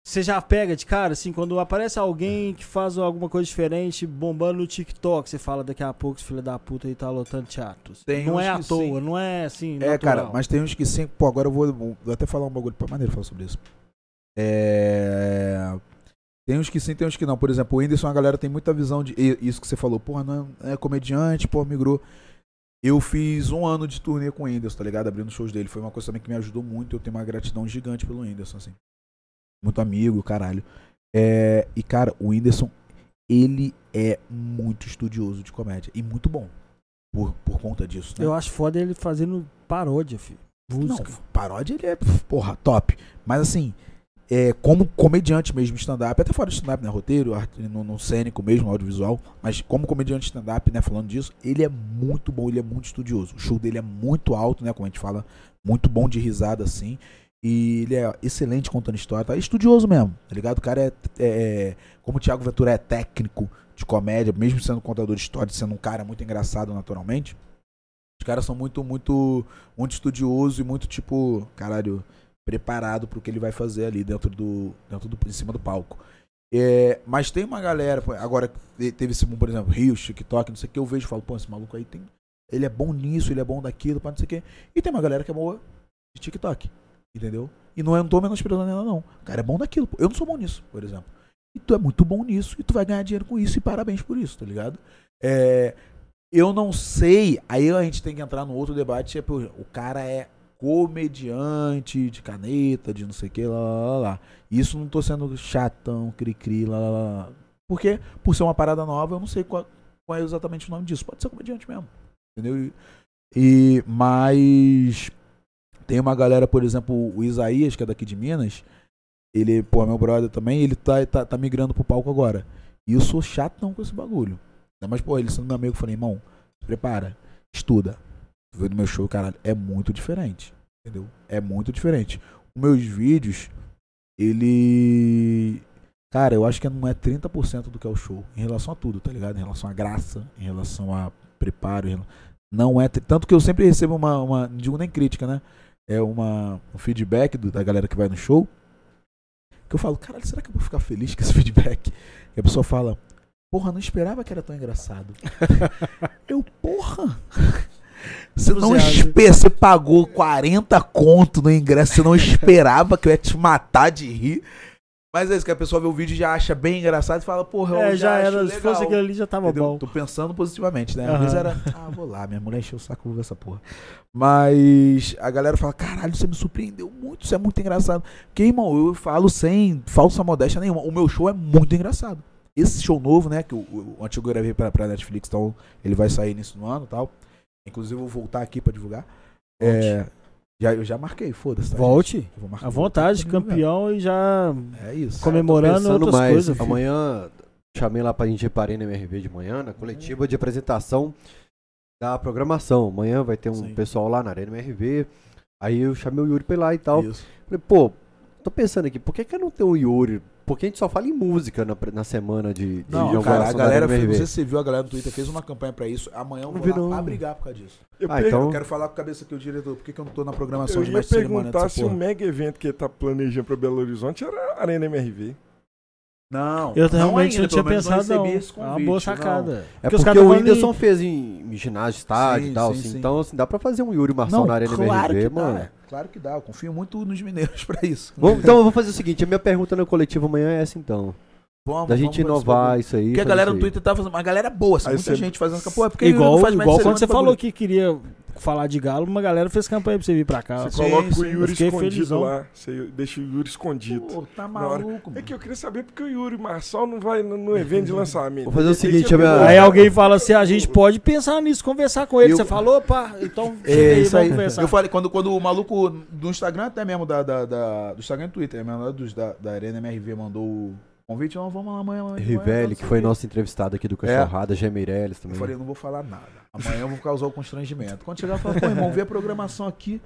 você já pega de cara, assim, quando aparece alguém que faz alguma coisa diferente, bombando no TikTok, você fala daqui a pouco, esse filho da puta aí tá lotando teatros. Tem não é à toa, sim. não é assim. É, natural. cara, mas tem uns que sim. Pô, agora eu vou, vou até falar um bagulho pra maneiro falar sobre isso. É. Tem uns que sim, tem uns que não. Por exemplo, o Whindersson, a galera tem muita visão de. Isso que você falou, porra, não é, é comediante, pô, migrou. Eu fiz um ano de turnê com o Whindersson, tá ligado? Abrindo shows dele. Foi uma coisa também que me ajudou muito. Eu tenho uma gratidão gigante pelo Whindersson, assim. Muito amigo, caralho. É, e, cara, o Whindersson, ele é muito estudioso de comédia. E muito bom. Por, por conta disso, né? Eu acho foda ele fazendo paródia, filho. Música. Não, paródia ele é, porra, top. Mas assim, é, como comediante mesmo, stand-up, até fora de stand-up, né? Roteiro, no, no cênico mesmo, audiovisual, mas como comediante stand-up, né? Falando disso, ele é muito bom, ele é muito estudioso. O show dele é muito alto, né? Como a gente fala, muito bom de risada, assim. E ele é excelente contando história, tá? É estudioso mesmo, tá ligado? O cara é, é- Como o Thiago Ventura é técnico de comédia, mesmo sendo contador de história, sendo um cara muito engraçado naturalmente. Os caras são muito, muito, muito estudioso e muito, tipo, caralho, preparado pro que ele vai fazer ali dentro do. dentro do. em cima do palco. É, mas tem uma galera, agora te- teve esse por exemplo, Rios, TikTok, não sei o que, eu vejo e falo, pô, esse maluco aí tem. Ele é bom nisso, ele é bom daquilo, pá, não sei o que. E tem uma galera que é boa de TikTok. Entendeu? E não, é, não tô menosprezando ela, não. O cara é bom daquilo. pô. Eu não sou bom nisso, por exemplo. E tu é muito bom nisso e tu vai ganhar dinheiro com isso e parabéns por isso, tá ligado? É, eu não sei, aí a gente tem que entrar no outro debate, é, o cara é comediante de caneta, de não sei o que, lá, lá, lá. Isso não tô sendo chatão, cri-cri, lá, lá, lá. Porque, por ser uma parada nova, eu não sei qual, qual é exatamente o nome disso. Pode ser comediante mesmo. Entendeu? E, mas Tem uma galera, por exemplo, o Isaías, que é daqui de Minas, ele, pô, meu brother também, ele tá, tá, tá migrando pro palco agora. E eu sou chato não com esse bagulho. Mas, pô, ele sendo meu amigo, eu falei, irmão, prepara, estuda. Vê no meu show, caralho, é muito diferente. Entendeu? É muito diferente. Os meus vídeos, ele. Cara, eu acho que não é 30% do que é o show. Em relação a tudo, tá ligado? Em relação à graça, em relação a preparo. Não é. Tanto que eu sempre recebo uma. uma não digo nem crítica, né? É uma, um feedback do- da galera que vai no show. Que eu falo, caralho, será que eu vou ficar feliz com esse feedback? E a pessoa fala, porra, não esperava que era tão engraçado. eu, porra. Você não espera, você pagou 40 conto no ingresso, você não esperava que eu ia te matar de rir. Mas é isso, que a pessoa vê o vídeo e já acha bem engraçado e fala, porra, eu É, já acho era. Se legal. fosse aquele ali, já tava Entendeu? bom. Tô pensando positivamente, né? Às vezes era, ah, vou lá, minha mulher encheu o saco, vou ver essa porra. Mas a galera fala, caralho, você me surpreendeu muito, isso é muito engraçado. Porque, irmão, eu falo sem falsa modéstia nenhuma, o meu show é muito engraçado. Esse show novo, né, que o, o, antigo eu gravei pra, pra Netflix, então ele vai sair nisso no ano e tal. Inclusive eu vou voltar aqui pra divulgar. É, já, eu já marquei, foda-se. tá, Volte. gente? Eu vou marcar- À vontade, campeão e já É isso. comemorando Pensando outras mais, coisas. filho. amanhã chamei lá pra gente ir pra Arena MRV de manhã, na coletiva de apresentação da programação. Amanhã vai ter um Sim. pessoal lá na Arena MRV. Aí eu chamei o Yuri pra ir lá e tal. Isso. Falei, pô, tô pensando aqui, por que, que eu não tenho o Yuri? Porque a gente só fala em música na, na semana de, de Não, cara, a galera, fez, não MRV. sei se você viu, a galera no Twitter fez uma campanha pra isso. Amanhã eu Não vou vi, lá não. pra brigar por causa disso. Eu, Ah, per- então- Eu quero falar com a cabeça aqui, o diretor, por que, que eu não tô na programação eu de ia mestre cerimônia perguntar dessa se o mega evento que ele tá planejando pra Belo Horizonte era a Arena MRV. Não, Eu realmente não, ainda, tinha pelo menos pensado, não. esse É uma convite, boa não. sacada. É Porque os porque o vão ali- Whindersson fez em, em ginásio, estádio Sim, e tal, sim, assim, sim. então assim, dá pra fazer um Yuri Marçal Não, na Arena claro MRV, mano. dá, claro que dá. Eu confio muito nos mineiros pra isso. Vamos- então eu vou fazer o seguinte, a minha pergunta no coletivo amanhã é essa então. Vamos, Da vamos gente esse inovar isso aí. Porque a galera no. Twitter tá fazendo uma galera boa, assim, muita você- gente fazendo pô, é porque ele Igual, não faz mais igual quando você falou que queria falar de galo, uma galera fez campanha pra você vir pra cá. Você sim, coloca sim. o Eu Yuri escondido felizão. lá. Você deixa o Yuri escondido. Pô, tá maluco, É que eu queria saber porque o Yuri Marçal não vai no, no evento de lançamento. Vou fazer o seguinte, minha- Aí alguém fala assim, a gente pode pensar nisso, conversar com ele. Eu- Você falou, pá, então chega É aí, isso vamos aí. conversar. Eu falei, quando, quando o maluco do Instagram, até mesmo da, da, da- do Instagram e do Twitter, mesmo, lá dos, da, da Arena MRV mandou o convite, não, vamos lá amanhã. amanhã, Rivelli, que foi nosso entrevistado aqui do Cachorrada, G. Meirelles também. Eu falei, não vou falar nada. Amanhã eu vou causar o constrangimento. Quando chegar, eu falo, pô, irmão, vê a programação aqui.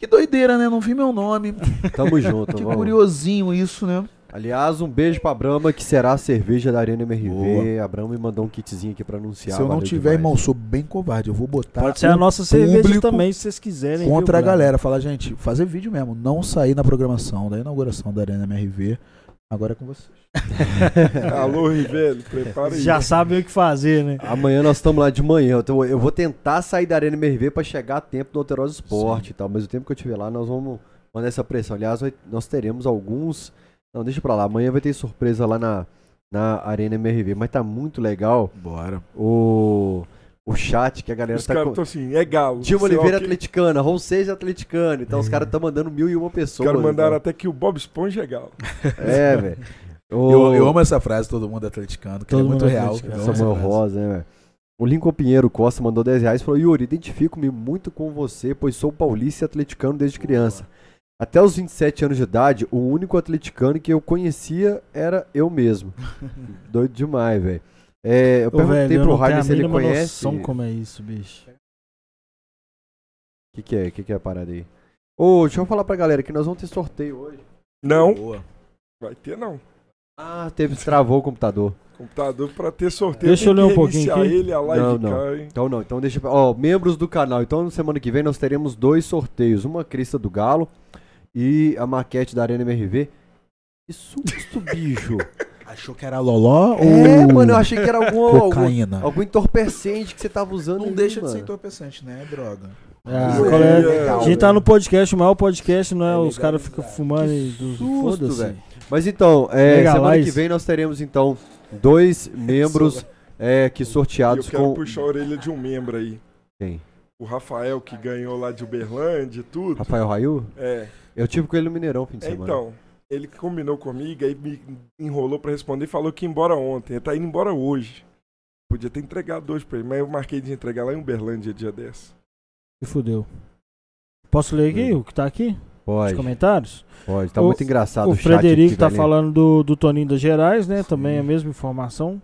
Que doideira, né? Não vi meu nome. Tamo junto, Que vamos. curiosinho isso, né? Aliás, um beijo pra Brahma, que será a cerveja da Arena MRV. Boa. A Brahma me mandou um kitzinho aqui pra anunciar. Se eu não valeu tiver, demais. irmão, eu sou bem covarde. Eu vou botar Pode ser a o nossa cerveja público também, se vocês quiserem. viu, contra a galera. Falar, gente, fazer vídeo mesmo. Não sair na programação da inauguração da Arena MRV. Agora é com vocês. Alô, Rivelli, prepara aí. Já sabem o que fazer, né? Amanhã nós estamos lá de manhã. Então eu vou tentar sair da Arena MRV pra chegar a tempo do Alterosa Esporte e tal. Mas o tempo que eu estiver lá, nós vamos mandar essa pressão. Aliás, nós teremos alguns. Não, deixa pra lá. Amanhã vai ter surpresa lá na, na Arena MRV. Mas tá muito legal Bora. o, o chat que a galera Os tá caras com. estão assim, é galo. Dilma Oliveira o quê. atleticana, Ron Seja atleticana. Então os caras estão mandando mil e uma Os pessoas. caras mandaram então. até que o Bob Esponja é galo. É, velho. O- Eu, eu amo essa frase, todo mundo é atleticano, que Todo é muito é real. Samuel. Rosa, né, velho? O Lincoln Pinheiro Costa mandou 10 reais e falou: Yuri, identifico-me muito com você, pois sou paulista e atleticano desde criança. Até os 27 anos de idade, o único atleticano que eu conhecia era eu mesmo. Doido demais, velho. É, eu Ô, perguntei velho, pro Rainer se ele conhece. noção O como é isso, bicho. que, que é? O que, que é a parada aí? Ô, deixa eu falar pra galera que nós vamos ter sorteio hoje. Não, Boa. vai ter não. Ah, teve, travou o computador. Computador pra ter sorteio. Deixa eu ler um pouquinho aqui. ele, a live Não, não. cai. Então não, então deixa. Ó, membros do canal. Então na semana que vem nós teremos dois sorteios: uma crista do Galo e a maquete da Arena MRV. Que susto, bicho! Achou que era loló é, ou mano, eu achei que era algum, algum, cocaína? algum entorpecente que você tava usando. Não aí, deixa de mano. ser entorpecente, né? É droga. Ah, Isso aí qual é? é a gente tá no podcast, o maior podcast, não é? É os caras ficam fumando e foda-se. Mas então, é, Legalize. semana que vem nós teremos então dois membros é, que E eu sorteados quero com. puxar a orelha de um membro aí. Quem? O Rafael, que ganhou lá de Uberlândia e tudo. Rafael Raio? É. Eu tive com ele no Mineirão fim de É, semana. então, ele combinou comigo, aí me enrolou pra responder e falou que ia embora ontem. Ele tá indo embora hoje. Podia ter entregado hoje pra ele, mas eu marquei de entregar lá em Uberlândia dia 10. Se fudeu. Posso ler aqui o que tá aqui? Os Pode, comentários? pode. Tá O- muito engraçado o chat aqui, Frederico tá velho. falando do, do Toninho das Gerais, né? Também é a mesma informação.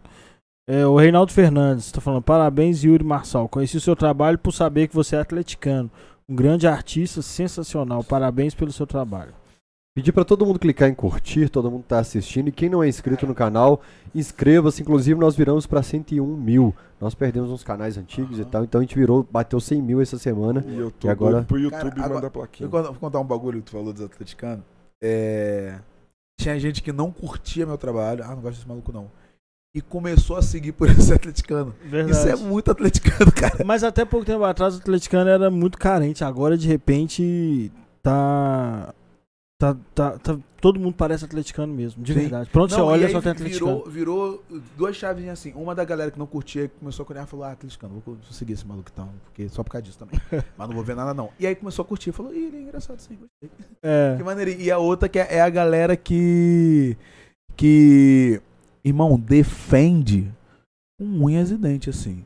É, o Reinaldo Fernandes tá falando: parabéns, Yuri Marçal. Conheci o seu trabalho por saber que você é atleticano. Um grande artista, sensacional. Parabéns pelo seu trabalho. Pedir pra todo mundo clicar em curtir, todo mundo tá assistindo. E quem não é inscrito no canal, inscreva-se. Inclusive, nós viramos pra 101 mil. Nós perdemos uns canais antigos e Aham. tal. Então a gente virou, bateu 100 mil essa semana. E eu tô E agora- pro YouTube Cara, agora- mandar plaquinha. vou vou contar um bagulho que tu falou dos atleticanos. É... Tinha gente que não curtia meu trabalho. Ah, não gosto desse maluco não. E começou a seguir por esse atleticano. Verdade. Isso é muito atleticano, cara. Mas até pouco tempo atrás o atleticano era muito carente. Agora, de repente, tá. Tá, tá, tá- todo mundo parece atleticano mesmo, de Sim. verdade. Pronto, você Não, olha e aí só tem atleticano. virou, virou duas chaves assim. Uma da galera que não curtia começou a olhar e falou: Ah, atleticano, vou, seguir esse maluco então. Porque só por causa disso também. Mas não vou ver nada não. E aí começou a curtir. Falou: Ih, ele é engraçado sim, gostei. É. Que maneiro. E a outra que é, é a galera que. Que. Irmão, defende com unhas e dentes, assim.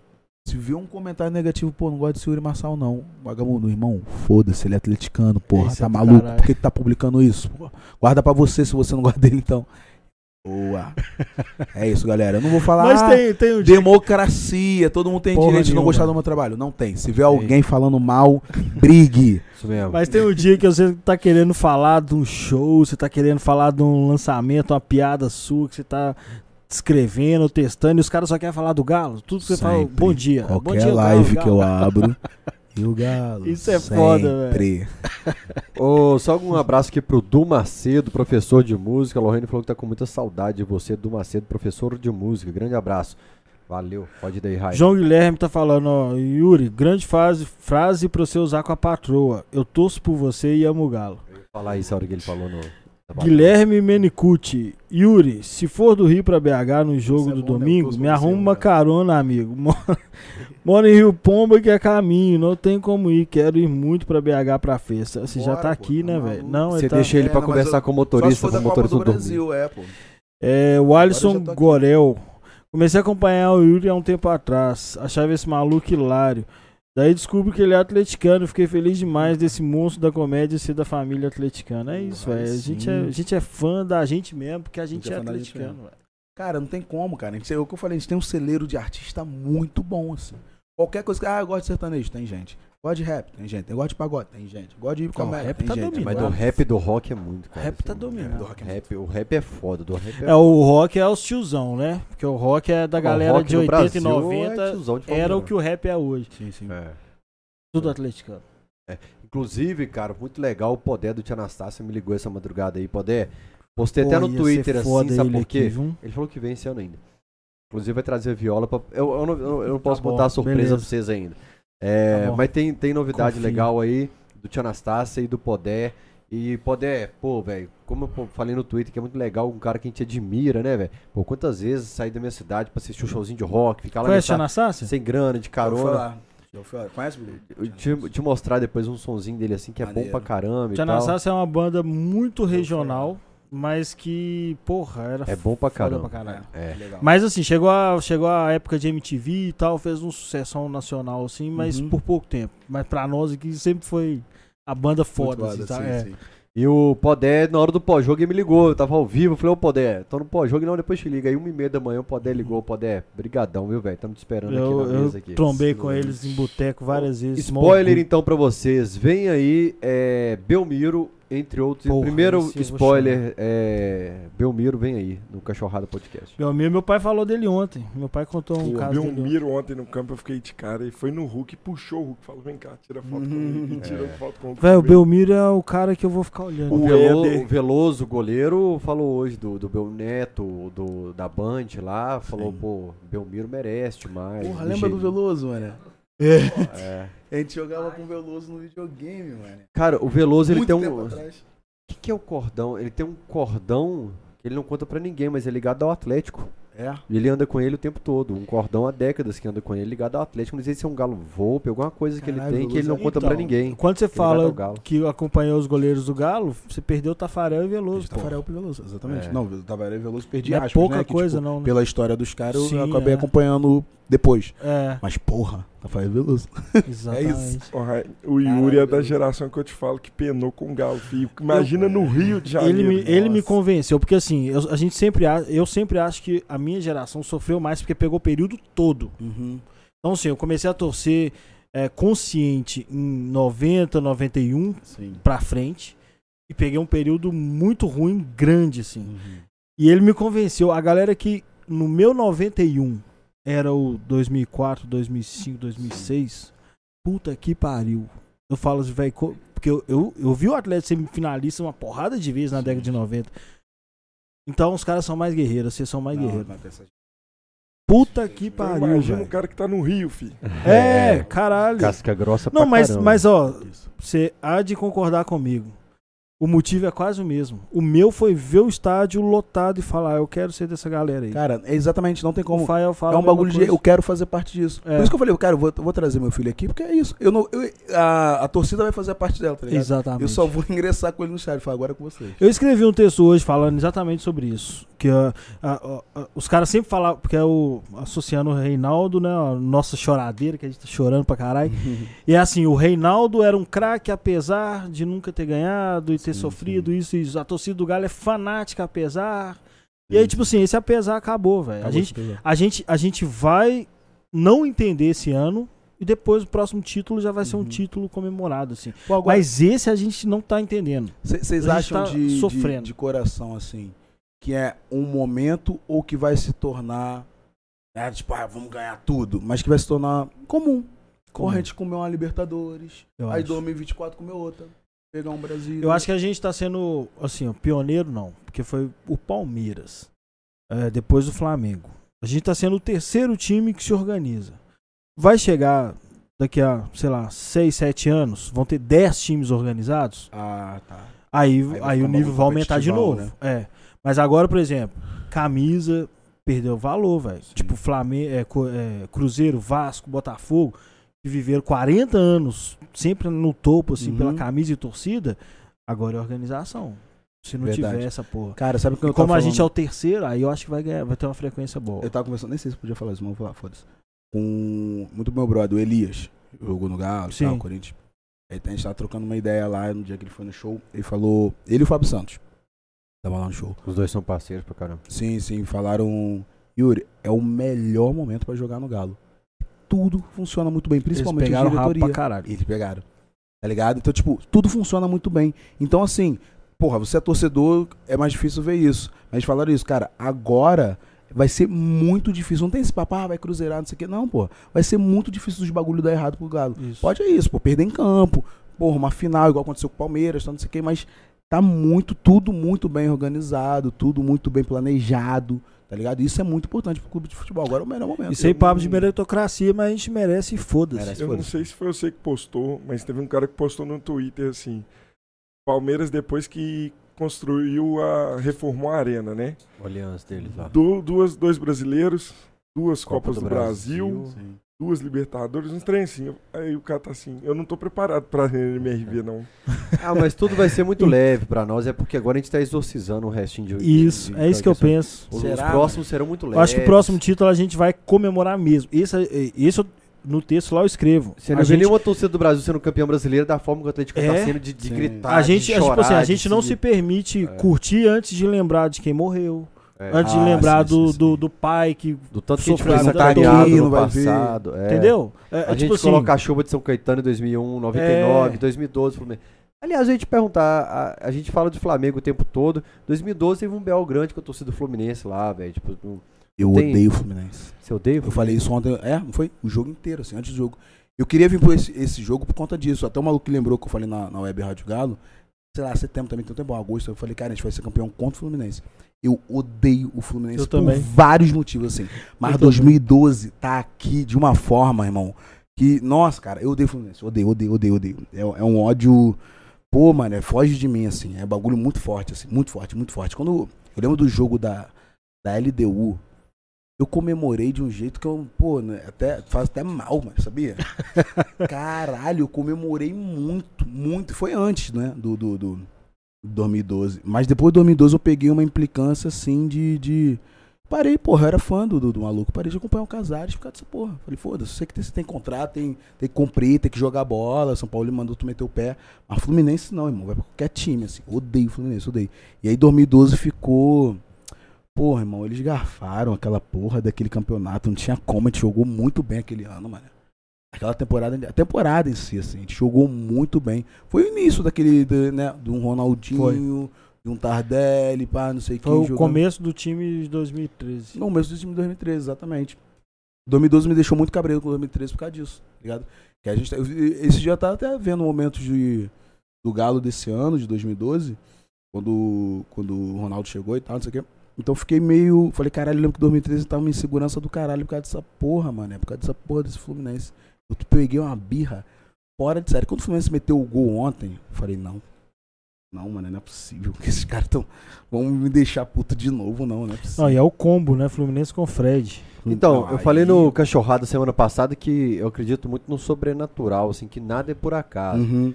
Se vê um comentário negativo, pô, não gosto de Yuri Marçal, não. Vagabundo, irmão, foda-se, ele é atleticano, porra. Esse é tá do maluco? caralho. Por que, que tá publicando isso? Pô, guarda pra você se você não gosta dele, então. Boa. É isso, galera. Eu não vou falar. Mas "Ah, tem, tem um dia. Democracia, todo mundo tem Porra direito de não gostar do meu trabalho. Não tem. Se vê alguém falando mal, brigue. Isso mesmo. Mas tem um dia que você tá querendo falar de um show, você tá querendo falar de um lançamento, uma piada sua, que você tá escrevendo, testando, e os caras só querem falar do Galo. Tudo que você fala, Sempre. bom dia. bom Qualquer dia, live Galo, que eu abro. E o Galo. Isso é foda, sempre. Ô, só um abraço aqui pro Du Macedo, professor de música. A Lorraine falou que tá com muita saudade de você, Du Macedo, professor de música. Grande abraço. Valeu. Pode ir daí, Raio. João Guilherme tá falando, ó, Yuri, grande frase, frase pra você usar com a patroa. Eu torço por você e amo o Galo. Eu ia falar isso a hora que ele falou no. Guilherme Menicucci, Yuri, se for do Rio pra BH no jogo é do bom, né? Domingo, me arruma uma cara. carona, amigo. Moro- em Rio Pomba que é caminho, não tem como ir. Quero ir muito pra BH pra festa. Você já Bora, tá pô, aqui, tá né, maluco. velho? Não, Você ele tá... deixa ele É, pra não, mas conversar eu- com o motorista, da Copa motorista do dormir. Brasil, é, pô. É, o Alisson já. Gorel. Comecei a acompanhar o Yuri há um tempo atrás. Achava esse maluco hilário. Daí descubro que ele é atleticano. Fiquei feliz demais desse monstro da comédia ser da família atleticana. É isso, velho. A aí gente é, a gente é fã da gente mesmo, porque a gente, Gente é é atleticano, velho. Cara, não tem como, cara. A gente, é o que eu falei, a gente tem um celeiro de artista muito bom, assim. Qualquer coisa que. Ah, eu gosto de sertanejo, tem gente. Gosto de rap, tem gente. Eu gosto de pagode, tem gente. Gosto de comédia, rap tem tá gente. dominando. Mas do rap e do rock é muito, cara. Rap tá assim, dominando. do rock é rap, o rap é foda, do rap é, É, o rock é os tiozão, né? Porque o rock é da galera de no 80 e Brasil é 90. tiozão de Era o que o rap é hoje. Sim, sim. 1. É. Tudo atleticano. Inclusive, cara, muito legal o Podé do Tia Anastácia me ligou essa madrugada aí, Podé. Postei até Pô, no ia Twitter assim, sabe por quê? aqui? Ele falou que vem esse ano ainda. Inclusive vai trazer viola pra... eu, eu, não, eu, eu não posso bom, botar a surpresa beleza. pra vocês ainda. É, Tá mas tem, tem novidade Confio. legal aí do Tia Anastácia e do Podé. E Podé, pô, velho, como eu falei no Twitter que é muito legal, um cara que a gente admira, né, velho? Pô, quantas vezes saí da minha cidade pra assistir um showzinho de rock, ficar lá Conhece nessa, Anastácia? sem grana, de carona. falar. Conhece? Eu te, te mostrar depois um sonzinho dele assim que é Maneiro. bom pra caramba Tia. Anastácia é uma banda muito regional, mas que, porra, era É bom pra caramba. pra caralho. É. Legal. Mas assim, chegou a, chegou a época de MTV e tal, fez um sucessão nacional assim, mas Uhum. por pouco tempo. Mas pra nós aqui sempre foi a banda foda, Muito assim, tá? sim, É. sim. E o Podé, na hora do pós-jogo, ele me ligou. Eu tava ao vivo, eu falei, ô Podé, tô no pós-jogo, não, depois te liga. Aí, uma e meia da manhã, o Podé ligou, Podé, brigadão, viu, velho? Tamo te esperando aqui Eu, na eu mesa aqui. trombei com eles em boteco várias vezes. Spoiler então pra vocês, vem aí é, Belmiro, entre outros. O Porra, primeiro spoiler é Belmiro, vem aí, no Cachorrada Podcast. Meu amigo, meu pai falou dele ontem. Meu pai contou um Eu caso vi um dele ontem. no campo, eu fiquei de cara e foi no Hulk, puxou o Hulk, falou, vem cá, tira foto comigo. E tirou É. foto com o Hulk. Velho, o Belmiro é o cara que eu vou ficar olhando. O, O Velo- o Veloso, goleiro, falou hoje do, do Belneto, do, da Band lá, falou, Sim. pô, Belmiro merece demais. Porra, lembra do. Veloso, mano? É. A gente jogava com o Veloso no videogame, mano. Cara, o Veloso, ele Muito tem um... O que, que é o cordão? Ele tem um cordão que ele não conta pra ninguém, mas é ligado ao Atlético. É. E ele anda com ele o tempo todo. Um cordão há décadas que anda com ele ligado ao Atlético. Não sei se é um galo Volpe, alguma coisa que Caralho, ele tem que ele não Veloso é- conta Então, pra ninguém. Quando você fala que acompanhou os goleiros do Galo, você perdeu o Tafarel e Veloso. pô. Tafarel e Veloso, exatamente. É. Não, o Tafarel e Veloso perdi Não é aspas, pouca né? Que, coisa, tipo, não, né? Pela história dos caras, eu acabei é. acompanhando depois. É. Mas, porra, Rafael Veloso. Exatamente. Ó, O Yuri é da geração que eu te falo que penou com o Galo, filho. Imagina no Rio de Janeiro. Ele me, ele me convenceu, porque assim, eu, a gente sempre, a- eu sempre acho que a minha geração sofreu mais porque pegou o período todo. Uhum. Então, assim, eu comecei a torcer é, consciente em 90, 91 Sim. pra frente. E peguei um período muito ruim, grande, assim. Uhum. E ele me convenceu. A galera que no meu 91 era o 2004, 2005, 2006. Puta que pariu. Eu falo assim, velho, porque eu, eu, eu vi o Atlético semifinalista uma porrada de vezes na década de 90. Então os caras são mais guerreiros, vocês são mais Não, guerreiros. Puta que pariu, Imagina velho. o cara que tá no Rio, filho. É, caralho. Casca grossa Não, pra mas, caramba. mas ó, você há de concordar comigo. O motivo é quase o mesmo. O meu foi ver o estádio lotado e falar, eu quero ser dessa galera aí. Cara, é exatamente, não tem como. Fael fala É a um bagulho de. coisa. Eu quero fazer parte disso. É. Por isso que eu falei, cara, eu vou, vou trazer meu filho aqui, porque é isso. Eu não, eu- a, a torcida vai fazer parte dela, tá ligado? Exatamente. Eu só vou ingressar com ele no estádio. Falar agora é com vocês. Eu escrevi um texto hoje falando exatamente sobre isso. Que ah, ah, ah, ah, os caras sempre falavam, porque é o associando o Reinaldo, né? A nossa choradeira, que a gente tá chorando pra caralho. E é assim, o Reinaldo era um craque, apesar de nunca ter ganhado e ter Sim, sofrido isso e isso. A torcida do Galo é fanática, apesar. E aí, tipo assim, esse apesar acabou, velho. A gente, de a, gente, a gente vai não entender esse ano. E depois o próximo título já vai ser um Uhum. título comemorado, assim. Pô, agora, Mas esse a gente não tá entendendo. Vocês acham tá de, de- sofrendo. De, coração, assim, que é um momento ou que vai se tornar. É, tipo, ah, vamos ganhar tudo, mas que vai se tornar comum. Como a gente comer uma Libertadores, Eu aí acho. 2024 comer outra. Pegar um Brasil. Eu acho que a gente tá sendo, assim, ó, pioneiro não, porque foi o Palmeiras, é, depois do Flamengo. A gente tá sendo o terceiro time que se organiza. Vai chegar daqui a, sei lá, 6, 7 anos, vão ter 10 times organizados, Ah, tá. aí, Aí aí, o nível vai aumentar de novo. É. Mas agora, por exemplo, camisa perdeu valor, velho. Tipo, Flamengo, é, é, Cruzeiro, Vasco, Botafogo, que viveram 40 anos sempre no topo, assim, Uhum. pela camisa e torcida, agora é organização. Se não Verdade. tiver essa porra. Cara, sabe o que E eu como a gente é o terceiro, aí eu acho que vai ganhar, vai ter uma frequência boa. Eu tava conversando, nem sei se podia falar isso, mas vou falar, foda-se. Com muito meu brother, o Elias, jogou no Galo, Sim. tal, Corinthians. Aí a gente tava trocando uma ideia lá no dia que ele foi no show. Ele falou, ele e o Fábio Santos. Tava lá no show. Os dois são parceiros pra caramba. Sim, sim, falaram. Yuri, é o melhor momento pra jogar no Galo. Tudo funciona muito bem, principalmente Eles pegaram a o rabo diretoria. pra caralho. Eles pegaram. Tá ligado? Então, tipo, tudo funciona muito bem. Então, assim, porra, você é torcedor, é mais difícil ver isso. Mas falaram isso, cara, agora vai ser muito difícil. Não tem esse papo, ah, vai cruzeirar, não sei o quê. Não, pô. Vai ser muito difícil os bagulho dar errado pro Galo. Isso. Pode é isso, pô, perder em campo. Porra, uma final, igual aconteceu com o Palmeiras, tá, não sei o quê, mas tá muito, tudo muito bem organizado, tudo muito bem planejado, tá ligado? Isso é muito importante pro clube de futebol. Agora é o melhor momento. Isso aí Eu papo de não- meritocracia, mas a gente merece e foda-se. Merece. Eu não foda-se. sei se foi você que postou, mas teve um cara que postou no Twitter assim: Palmeiras, depois que construiu a. reformou a arena, né? O aliança deles lá. Du- duas, dois brasileiros, duas Copa Copas do do, Brasil, Sim. Duas Libertadores, uns trem assim. Aí o cara tá assim: eu não tô preparado pra MRV, não. Ah, mas tudo vai ser muito leve pra nós, é porque agora a gente tá exorcizando o restinho de. Isso, de- é isso que eu penso. Os, Será, os próximos serão muito leves. Eu acho que o próximo título a gente vai comemorar mesmo. Esse, esse eu- no texto lá eu escrevo. Você a não vê gente, nenhuma torcida do Brasil sendo campeão brasileiro da forma que o Atlético tá É. sendo de, de gritar, a gente, de a, tipo chorar, assim, a de gente não se permite curtir antes de lembrar de quem morreu. É. Antes de Ah, lembrar sim, do, sim, do, sim. do pai que. Do tanto que a gente Sofreu no passado. é. Entendeu? É, A é gente tipo assim, a chuva de São Caetano em 2001, 99, É. 2012. Fluminense. Aliás, a gente perguntar, a, a gente fala de Flamengo o tempo todo. 2012 teve um BL grande com a torcida do Fluminense lá, velho. Tipo, não- Eu Tem- odeio o Fluminense. você odeia? o Eu falei isso ontem, é, não foi? O jogo inteiro, assim, antes do jogo. Eu queria vir por esse, esse jogo por conta disso. Até o maluco que lembrou que eu falei na, na Web Rádio Galo. Sei lá, setembro também tem um tempo, agosto. Eu falei, cara, a gente vai ser campeão contra o Fluminense. Eu odeio o Fluminense Eu por também. vários motivos, assim. Mas Eu também. 2012 tá aqui de uma forma, irmão, que, nossa, cara, eu odeio o Fluminense. Odeio, odeio, odeio, odeio. É, é um ódio. Pô, mano, é, foge de mim, assim. É bagulho muito forte, assim. Muito forte, muito forte. Quando eu lembro do jogo da, da LDU, eu comemorei de um jeito que eu, pô, né, até, faz até mal, mano, sabia? Caralho, eu comemorei muito, muito. Foi antes, né, do, do, do 2012. Mas depois de 2012 eu peguei uma implicância, assim, de, de, Parei, porra, era fã do, do, do maluco. Parei de acompanhar o Casares por causa dessa porra. Falei, foda-se, você que tem, você tem contrato, tem, tem que cumprir, tem que jogar bola. São Paulo mandou tu meter o pé. Mas Fluminense não, irmão. Vai pra qualquer time, assim. Odeio Fluminense, odeio. E aí 2012 ficou. Porra, irmão, eles garfaram aquela porra daquele campeonato. Não tinha como, a gente jogou muito bem aquele ano, mano. Aquela temporada, a temporada em si, assim, a gente jogou muito bem. Foi o início daquele, de, né, de um Ronaldinho, de um Tardelli, pá, não sei Foi quem o jogando. começo do time de 2013. No começo do time de 2013, exatamente. 2012 me deixou muito cabreiro com 2013 por causa disso, tá ligado? Que a gente, tá- esse dia eu tava até vendo momentos de, do Galo desse ano, de 2012, quando, quando o Ronaldo chegou e tal, não sei o quê. Então eu fiquei meio. Falei, caralho, eu lembro que 2013 tava uma insegurança do caralho por causa dessa porra, mano. É por causa dessa porra desse Fluminense. Eu peguei uma birra fora de série. Quando o Fluminense meteu o gol ontem, eu falei, não. Não, mano, não é possível que esses caras tão. Vão me deixar puto de novo, não, não é possível. Não, e é o combo, né? Fluminense com Fred. Então, Não, eu aí- falei no Cachorrada semana passada que eu acredito muito no sobrenatural, assim, que nada é por acaso. Uhum.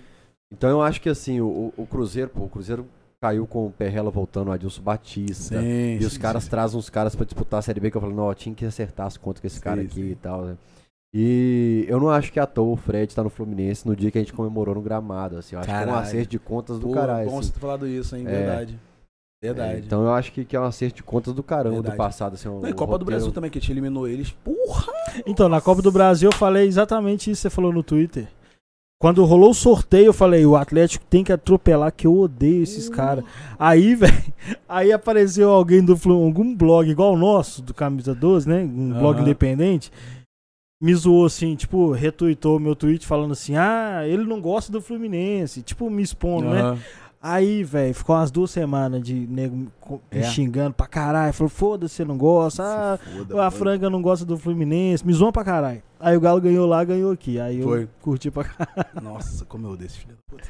Então eu acho que assim, o, o Cruzeiro, pô, o Cruzeiro caiu com o Perrela voltando, o Adilson Batista. Sim, E os sim, caras sim, trazem uns caras pra disputar a Série B que eu falo, não, tinha que acertar as contas com esse cara Sim, aqui sim. e tal, né? E eu não acho que à toa o Fred tá no Fluminense no dia que a gente comemorou no gramado, assim. Eu acho que é um Caralho. acerto de contas do Pô, caralho. bom assim. você ter falado isso, hein? É. Verdade. Verdade. É, então eu acho que, que é um acerto de contas do caramba Verdade. do passado, assim. Não, e Copa do roteiro- Brasil também, que a gente eliminou eles. Porra! Então, na Copa do Brasil eu falei exatamente isso que você falou no Twitter. Quando rolou o sorteio, eu falei, o Atlético tem que atropelar, que eu odeio esses caras. Aí, velho, aí apareceu alguém do algum blog igual o nosso, do Camisa 12, né? Um blog Aham. independente. Me zoou assim, tipo, retuitou meu tweet falando assim: ah, ele não gosta do Fluminense. Tipo, me expondo, né? Aham. Aí, velho, ficou umas duas semanas de nego me co- me É. xingando pra caralho. Falou, foda-se, você não gosta. Ah, foda, a franga não gosta do Fluminense, me zoam pra caralho. Aí o Galo ganhou lá, ganhou aqui. Aí eu Foi. curti pra caralho. Nossa, como eu odeio esse filho da puta.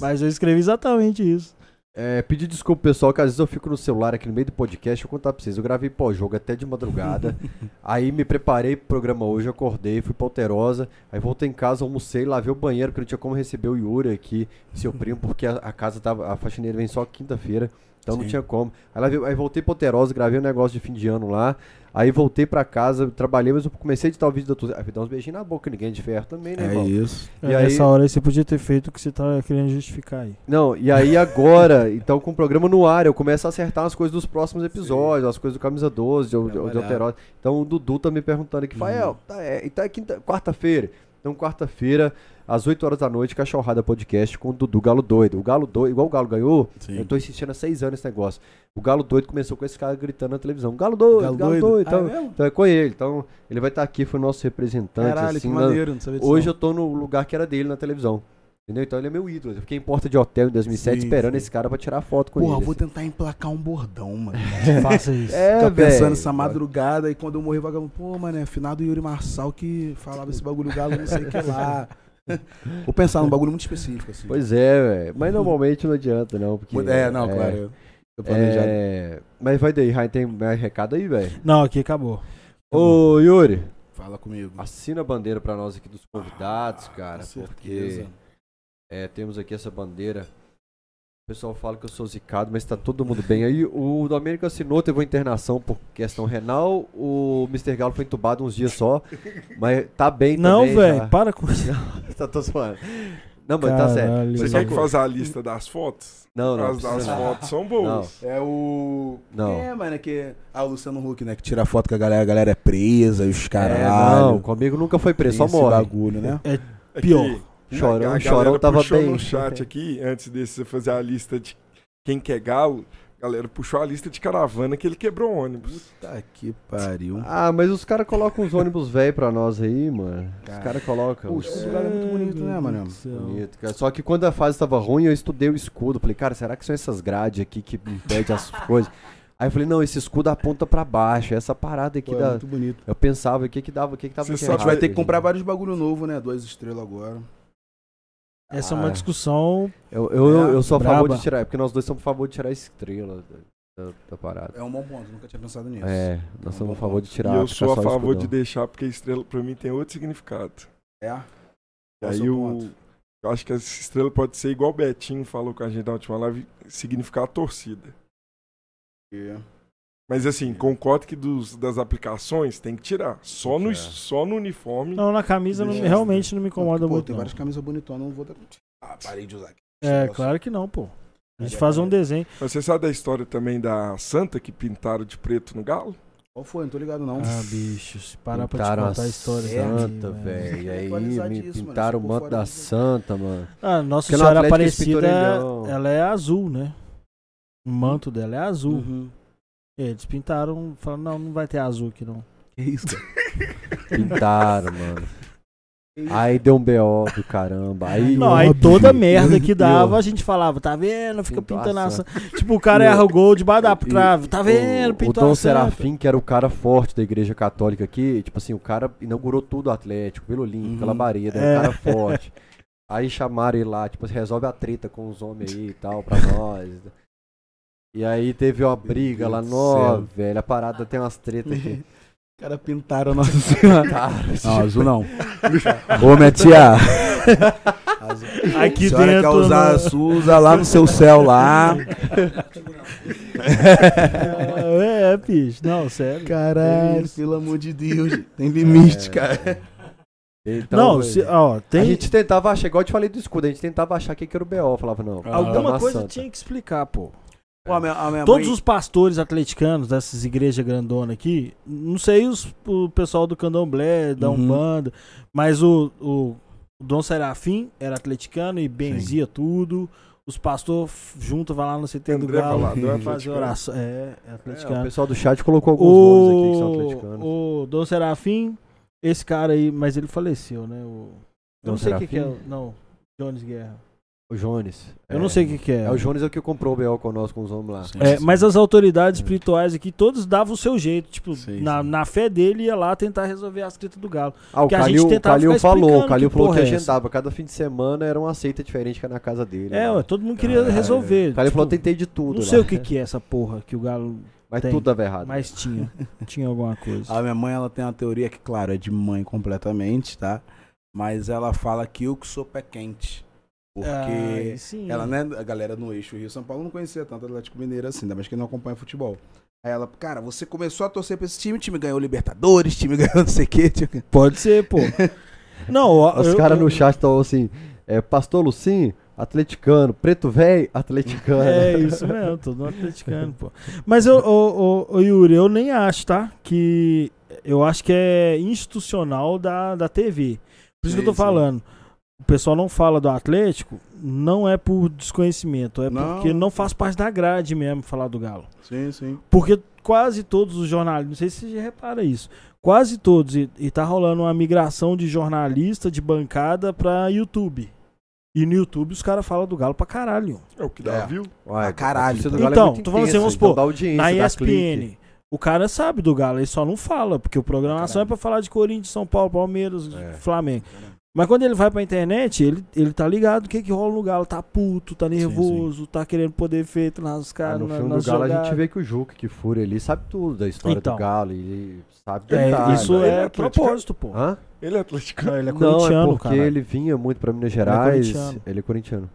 Mas eu escrevi exatamente isso. É, pedir desculpa, pessoal, que às vezes eu fico no celular aqui no meio do podcast. Eu vou contar pra vocês. Eu gravei pós-jogo até de madrugada. aí me preparei pro programa hoje, acordei, fui pra Alterosa. Aí voltei em casa, almocei, lavei o banheiro, porque não tinha como receber o Yuri aqui, seu primo, porque a, a casa tava. A faxineira vem só quinta-feira. Então não Sim. tinha como. Aí, lavei- aí voltei pra gravei um negócio de fim de ano lá. Aí voltei pra casa, trabalhei, mas eu comecei a editar o vídeo da tua. Aí fui dar uns beijinhos na boca, ninguém é de ferro também, né, É irmão? isso. E É, aí- Nessa hora aí você podia ter feito o que você tá querendo justificar aí. Não, e aí agora, então com o programa no ar, eu começo a acertar as coisas dos próximos episódios, as coisas do Camisa 12, de, de, de. Alterosa. Então o Dudu tá me perguntando aqui, Fael, tá, é, então é quinta, quarta-feira. Então quarta-feira, às 8 horas da noite, Cachorrada Podcast com o Dudu Galo Doido. O Galo Doido, igual o Galo ganhou, Sim. eu tô insistindo há seis anos nesse negócio. O Galo Doido começou com esse cara gritando na televisão, Galo Doido, Galo, Galo Doido. doido? Então, Ah, é então é com ele. Então ele vai estar aqui, foi nosso representante. Caralho, assim, que maneiro, não sabia disso. Hoje não. eu tô no lugar que era dele na televisão. Entendeu? Então ele é meu ídolo. Eu fiquei em porta de hotel em 2007 Sim, esperando sim. esse cara pra tirar foto com Porra, ele. eu vou assim. tentar emplacar um bordão, mano. Faça isso. É, Ficar pensando nessa madrugada e quando eu morrer, vagabundo, pô, mano, é finado Yuri Marçal que falava esse bagulho galo, não sei o que lá. Vou pensar num bagulho muito específico, assim. Pois é, velho. Mas normalmente não adianta, não. Porque, é, não, claro. eu- Tô planejado. É... Mas vai daí, Rain, tem mais recado aí, velho? Não, aqui acabou. Ô, Yuri, Fala comigo. assina a bandeira pra nós aqui dos convidados, cara. Com porque certeza. é, temos aqui essa bandeira. O pessoal fala que eu sou zicado, mas tá todo mundo bem. Aí o Domênico assinou, teve uma internação por questão renal. O Mr. Galo foi entubado uns dias só. Mas tá bem Não, também. velho, já. para com isso. tá, tô zoando. Não, mas tá sério. Caralho. Você Mas quer que faça a lista das fotos? Não, não. As não. fotos são boas. É o. Não. É, mano, é que. Ah, o Luciano Huck, né? Que tira foto com a galera, a galera é presa e os É, caralho. não, comigo nunca foi preso, só Esse morre. bagulho, né? Aqui, Pior. Chorão, a galera chorão tava puxou bem. no chat aqui, antes de você fazer a lista de quem quer galo, a galera puxou a lista de caravana que ele quebrou o ônibus. Puta que pariu. Ah, mas os caras colocam uns ônibus velho pra nós aí, mano. Os Cara. caras colocam. O escudo Galo é muito bonito, né, mano? Bonito, cara. Só que quando a fase tava ruim, eu estudei o escudo. Falei, cara, será que são essas grades aqui que impedem as coisas? Aí eu falei, não, esse escudo aponta pra baixo. Essa parada aqui Pô, é da. muito bonito. Eu pensava, o que que dava, o que que tava Você de A gente vai ter que comprar vários bagulho novo, né? Duas estrelas agora. Essa é Ah. uma discussão. Eu, eu, É, eu sou a favor de tirar, porque nós dois somos a favor de tirar a estrela da, da- da parada. É um bom ponto, nunca tinha pensado nisso. É, nós somos a favor de tirar e eu sou a o favor de deixar, porque a estrela pra mim tem outro significado. É? E é o aí seu eu, ponto? eu acho que essa estrela pode ser igual o Betinho falou com a gente na última live, significar a torcida. É. Mas assim, concordo que dos, das aplicações tem que tirar. Só no, só no uniforme. Não, na camisa não, realmente não me incomoda Pô, muito. tem não. várias camisas bonitonas, não vou dar. Ah, parei de usar aqui. É, claro que não, pô. A gente faz um desenho. Mas você sabe da história também da Santa que pintaram de preto no galo? Qual foi? Não tô ligado, não. Ah, bicho, se parar pra te Pintaram contar a história. Santa, velho. E aí me disso, mano, pintaram o manto da. Santa, mano. Ah, Nossa Porque Senhora Aparecida, ela é azul, né? O manto dela é azul. Uhum. Eles pintaram, falaram, não, não vai ter azul aqui não. Que isso, cara? Pintaram, mano. Aí deu um BO do caramba. Aí, Não, aí toda merda que dava, a gente falava, tá vendo? Fica Pintou pintando a. Santa. Tipo, o cara erra o gol debaixo da trave. Tá vendo? O, o Pintou a Santa. Serafim, que era o cara forte da igreja católica aqui, tipo assim, o cara inaugurou tudo o Atlético, Vila Olímpica, Uhum. Labareda, É. era um cara forte. Aí chamaram ele lá, tipo, resolve a treta com os homens aí e tal, pra nós. E aí teve uma briga lá, nó, velho, a parada tem umas tretas aqui. Os caras pintaram Nossa Senhora. Cara, Não, azul não. Ô, minha tia. Aqui a senhora dentro. quer usar no- azul, usa lá no seu céu lá. É, é, bicho. Não, sério. Caralho, pelo amor de Deus. Tem limite, cara. então, não, se, ó, tem. A gente tentava achar, igual eu te falei do escudo, a gente tentava achar que que era o BO, falava, não. Ah, Alguma uma coisa santa. tinha que explicar, pô. Pô, a minha, a minha Todos mãe- os pastores atleticanos dessas igrejas grandonas aqui, não sei os, o pessoal do candomblé, da Uhum. Umbanda, mas o, o, Dom Serafim era atleticano e benzia tudo. Os pastores juntos vai lá no CT do Galo é fazer atleticano. oração. É, é É, o atleticano. pessoal do chat colocou alguns nomes aqui que são atleticanos. o, Dom Serafim, esse cara aí, mas ele faleceu, né? O, eu Dom não sei o que, que é. Não, Jones Guerra. O Jones. Eu não sei o que, que é. É o Jones é o que comprou o BO conosco com os homens lá. Sim. É, mas as autoridades espirituais aqui, todos davam o seu jeito. Tipo, Sim, na, sim. na fé dele, ia lá tentar resolver as tretas do galo. Ah, o Que a gente Calil, tentava Calil falou, o Calil que falou que porra é agendava. Cada fim de semana era uma seita diferente que era na casa dele. É, né? ué, todo mundo queria Caralho. resolver. O Calil tipo, falou, tentei de tudo. não lá. sei o que, que é essa porra que o galo Mas tem. tudo dava errado. mais tinha. tinha alguma coisa. A minha mãe, ela tem uma teoria que, claro, é de mãe completamente, tá? Mas ela fala que eu que sou pé quente. Porque Ai, sim. ela, né, a galera no eixo Rio-São Paulo não conhecia tanto Atlético Mineiro assim, ainda mais que não acompanha futebol. Aí ela, cara, você começou a torcer pra esse time, o time ganhou Libertadores, time ganhou não sei o quê. tipo, Pode ser, pô. Não, Os caras no chat estão assim, é, Pastor Lucim, atleticano, Preto Velho, atleticano. É isso mesmo, todo atleticano, pô. Mas eu, ô, ô, ô, Yuri, eu nem acho, tá? Que eu acho que é institucional da, da TV. Por isso que eu tô sim. falando. O pessoal não fala do Atlético, não é por desconhecimento, é Não. porque não faz parte da grade mesmo falar do Galo. Sim, sim. Porque quase todos os jornalistas, não sei se você repara isso, quase todos, e, e tá rolando uma migração de jornalista, de bancada pra YouTube. E no YouTube os caras falam do Galo pra caralho. É o que dá, É. viu? Ah, caralho, então. Galo é Então, muito tô falando assim, vamos então supor, audiência, Na ESPN, o cara sabe do Galo, ele só não fala, porque o programação é pra falar de Corinthians, São Paulo, Palmeiras, É. Flamengo. Mas quando ele vai pra internet, ele, ele tá ligado o que que rola no Galo, tá puto, tá nervoso, tá querendo poder feito nas Ah, caras, no na, filme do Galo a jogadas. gente vê que o Juca, que fura ali, sabe tudo da história Então. do Galo. Ele sabe É, isso Ele é é propósito, pô. Hã? Ele é atleticano. Não, ele é Não, corintiano, é porque cara. ele vinha muito pra Minas Gerais. corintiano. Ele é corintiano.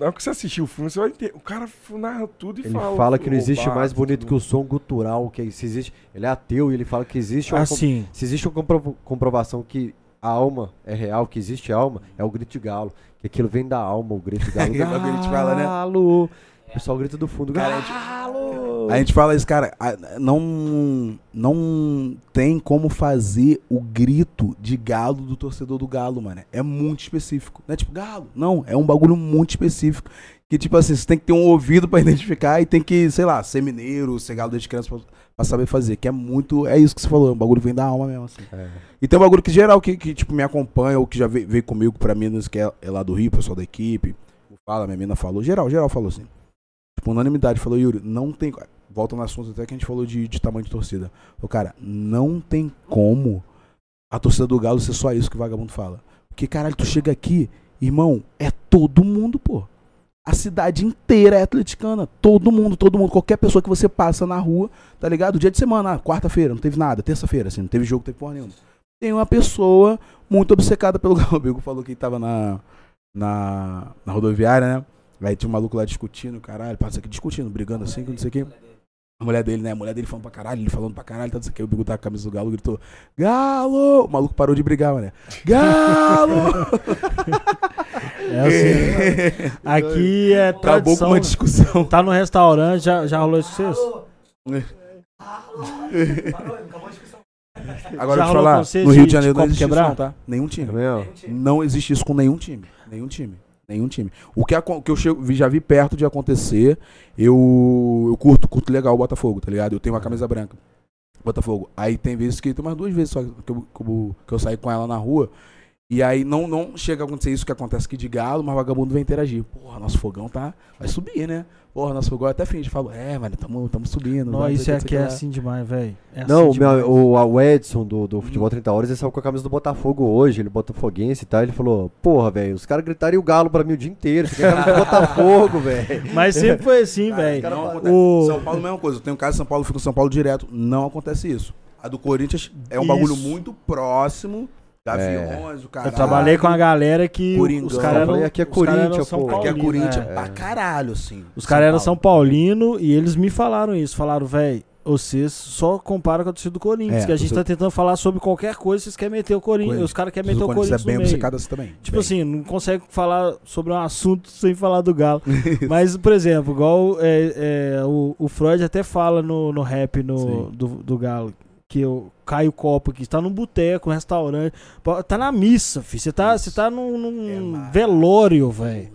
Na hora que você assistir o filme, você vai entender. O cara narra tudo e Ele fala. fala que não existe roubar, mais bonito tudo. que o som gutural, que se existe. Ele é ateu e ele fala que existe uma, com- Assim, se existe uma compro- comprovação que a alma é real, que existe alma, é o grito de galo. Que aquilo vem da alma, o grito de galo. Bagulho que a gente fala, né? Galo! O pessoal grita do fundo. Cara, Galo! A gente fala isso, cara, não, não tem como fazer o grito de galo do torcedor do galo, mano. É muito específico. Não é tipo galo, não. É um bagulho muito específico. Que, tipo assim, você tem que ter um ouvido pra identificar e tem que, sei lá, ser mineiro, ser galo desde criança pra, pra saber fazer. Que é muito. É isso que você falou, é um bagulho vem da alma mesmo, assim. É. E tem um bagulho que geral que, que tipo, me acompanha, ou que já veio, veio comigo pra Minas, que é, é lá do Rio, pessoal da equipe. Fala, minha mina falou. Geral, geral falou assim. Tipo, unanimidade. Falou, Yuri, não tem. Volta no assunto até que a gente falou de, de tamanho de torcida. O cara, não tem como a torcida do Galo ser só isso que o vagabundo fala. Porque, caralho, tu chega aqui, irmão, é todo mundo, pô. A cidade inteira é atleticana. Todo mundo, todo mundo. Qualquer pessoa que você passa na rua, tá ligado? Dia de semana, ah, quarta-feira, não teve nada. Terça-feira, assim, não teve jogo, não teve porra nenhuma. Tem uma pessoa muito obcecada pelo Galo. O Bigo falou que tava na, na, na rodoviária, né? Aí tinha um maluco lá discutindo, caralho, passa aqui discutindo, brigando assim, não sei o quê. A mulher dele, né? A mulher dele falando pra caralho, ele falando pra caralho, tá não sei o Bigo tá com a camisa do Galo, gritou: Galo! O maluco parou de brigar, mané. Galo! É assim. né? Aqui é Acabou com tradição. uma discussão. Tá no restaurante, já, já rolou isso com vocês? Agora Já eu te falar, no Rio de de Janeiro não existe isso quebrar? não, tá? Nenhum time. É mesmo? Não existe isso com nenhum time. Nenhum time. Nenhum time. O que, que eu chego- já vi perto de acontecer, eu, eu curto, curto legal o Botafogo, tá ligado? Eu tenho uma camisa branca. Botafogo. Aí tem vezes que tem umas duas vezes só que eu, que eu, que eu saí com ela na rua. E aí não, não chega a acontecer isso que acontece aqui de galo, mas vagabundo vem interagir. Porra, nosso fogão tá. Vai subir, né? Porra, nosso fogão até finge. Falo, é, mano, tamo, tamo subindo. Não, vai, isso o aqui que é lá." assim demais, velho. É Não, assim o, meu- demais. o, o Edson do, do Futebol 30 Horas, ele saiu com a camisa do Botafogo hoje, ele é botafoguense e tal, ele falou, porra, velho, os caras gritariam o galo pra mim o dia inteiro, você quer a camisa do Botafogo, velho. Mas sempre foi assim, Cara, velho. acontece. O- São Paulo, mesma coisa. Eu tenho um caso em São Paulo, eu fico em São Paulo direto. Não acontece isso. A do Corinthians é um Isso. bagulho muito próximo. Gaviões, o cara. Eu trabalhei com a galera que Coringão. os caras eram. aqui é Corinthians, São pô. Aqui é Paulino, Corinthians é. pra caralho, assim. Os caras eram Paulo. São Paulino e eles me falaram isso. Falaram, velho, vocês só comparam com a torcida do Corinthians. É, que a gente você- tá tentando falar sobre qualquer coisa, vocês querem meter o Corinthians. Os caras querem meter o Corinthians Corinthians é bem obcecado assim também. Tipo Bem. assim, não consegue falar sobre um assunto sem falar do Galo. Mas, por exemplo, igual é, é, o, o Freud até fala no, no rap no, do, do Galo. Que eu caio o copo aqui, tá num boteco, num restaurante, tá na missa, filho. Você tá, Isso. você tá num, num É velório, velho.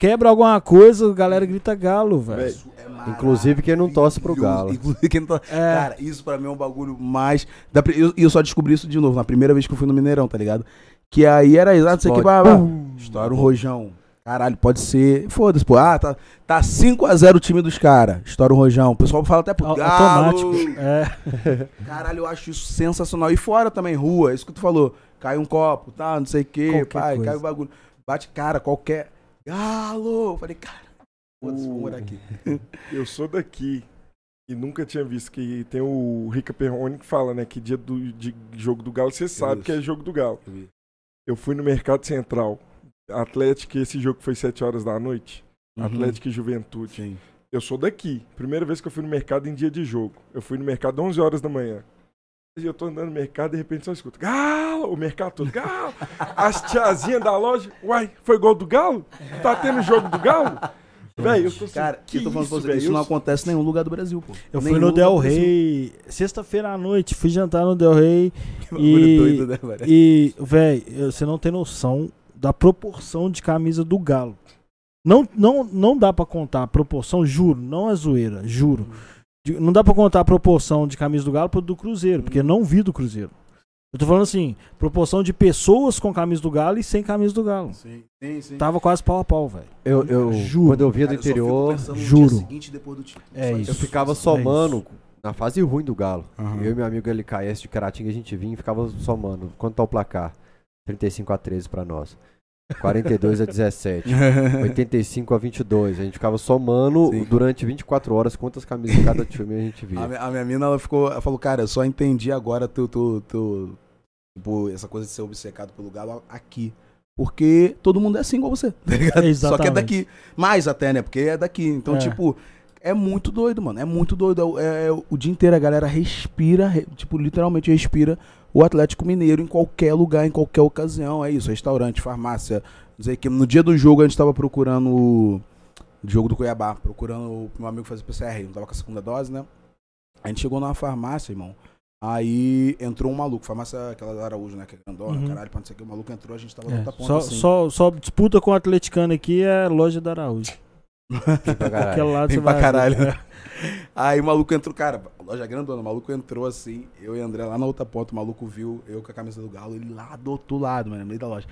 Quebra alguma coisa, a galera grita galo, velho. Isso é Inclusive quem não torce pro. Galo. Inclusive quem não torce. É, Cara, isso pra mim é um bagulho mais. da Eu, eu só descobri isso de novo, na primeira vez que eu fui no Mineirão, tá ligado? Que aí era exato, o Explode. blá, blá. Estoura um rojão. Caralho, pode ser. Foda-se, pô. Ah, tá, tá 5x0 o time dos caras. Estoura um rojão. O pessoal fala até pro Galo. automático. É. Caralho, eu acho isso sensacional. E fora também, rua, isso que tu falou. Cai um copo, tá, não sei o que, Qualquer pai, coisa. cai o bagulho. Bate cara, qualquer. Galo! Eu falei, cara, foda-se, vou morar aqui. Eu sou daqui e nunca tinha visto que tem o Rica Perrone que fala, né, que dia do de jogo do Galo, você sabe Isso. que é jogo do Galo. Eu fui no Mercado Central, Atlético, esse jogo foi 7 horas da noite, Atlético e Juventude. Sim. Eu sou daqui. Primeira vez que eu fui no mercado em dia de jogo. Eu fui no mercado 11 horas da manhã. E eu tô andando no mercado e de repente só escuto Galo! O mercado todo, Galo! As tiazinhas da loja, uai, foi gol do Galo? Tá tendo jogo do Galo? Véi, eu tô assim, Cara, que eu tô falando isso, pra você, isso não acontece em nenhum lugar do Brasil, pô. Eu fui Nenhum no lugar Del. Rey, sexta-feira à noite, fui jantar no Del Rey Que E- doido, né, velho? e, véi, você não tem noção da proporção de camisa do Galo. Não, não, não dá pra contar a proporção, juro, não é zoeira, juro. De- Não dá pra contar a proporção de camisa do Galo pro do Cruzeiro, porque eu não vi do Cruzeiro. Eu tô falando assim, proporção de pessoas com camisa do Galo e sem camisa do Galo. Sim, sim, sim. Tava quase pau a pau, velho. Eu, eu, Juro. quando eu via do Cara, eu interior, no juro. seguinte depois do. É Só isso. eu ficava É somando na fase ruim do Galo. Aham. Eu e meu amigo LKS de Caratinga, a gente vinha e ficava somando. Quanto tá o placar? 35 a 13 pra nós. 42 a 17. 85 a 22. A gente ficava somando Sim. durante 24 horas quantas camisas de cada time a gente via. A minha, a minha mina, ela ficou, ela falou, cara, eu só entendi agora tu, tu, tu, tipo, essa coisa de ser obcecado pelo galo aqui. Porque todo mundo é assim igual você, tá ligado? Só que é Exatamente. daqui. Mais até, né? Porque é daqui. Então, É. tipo, é muito doido, mano. É muito doido. É, é- o dia inteiro a galera respira, re- tipo, literalmente respira o Atlético Mineiro em qualquer lugar, em qualquer ocasião. É isso, restaurante, farmácia, o que. No dia do jogo a gente tava procurando o jogo do Cuiabá, procurando o meu amigo fazer PCR, não tava com a segunda dose, né? A gente chegou numa farmácia, irmão. Aí entrou um maluco, farmácia aquela da Araújo, né? Que é grandona, Uhum. caralho, pra não sei o que. O maluco entrou, a gente tava É, na outra ponta só, assim. só, só disputa com o atleticano aqui é loja da Araújo. Pra caralho. Aquele lado Tem pra vai caralho. ver. Aí o maluco entrou, cara, loja grandona, o maluco entrou assim, eu e André lá na outra ponta, o maluco viu eu com a camisa do Galo, ele lá do outro lado, mano, no meio da loja.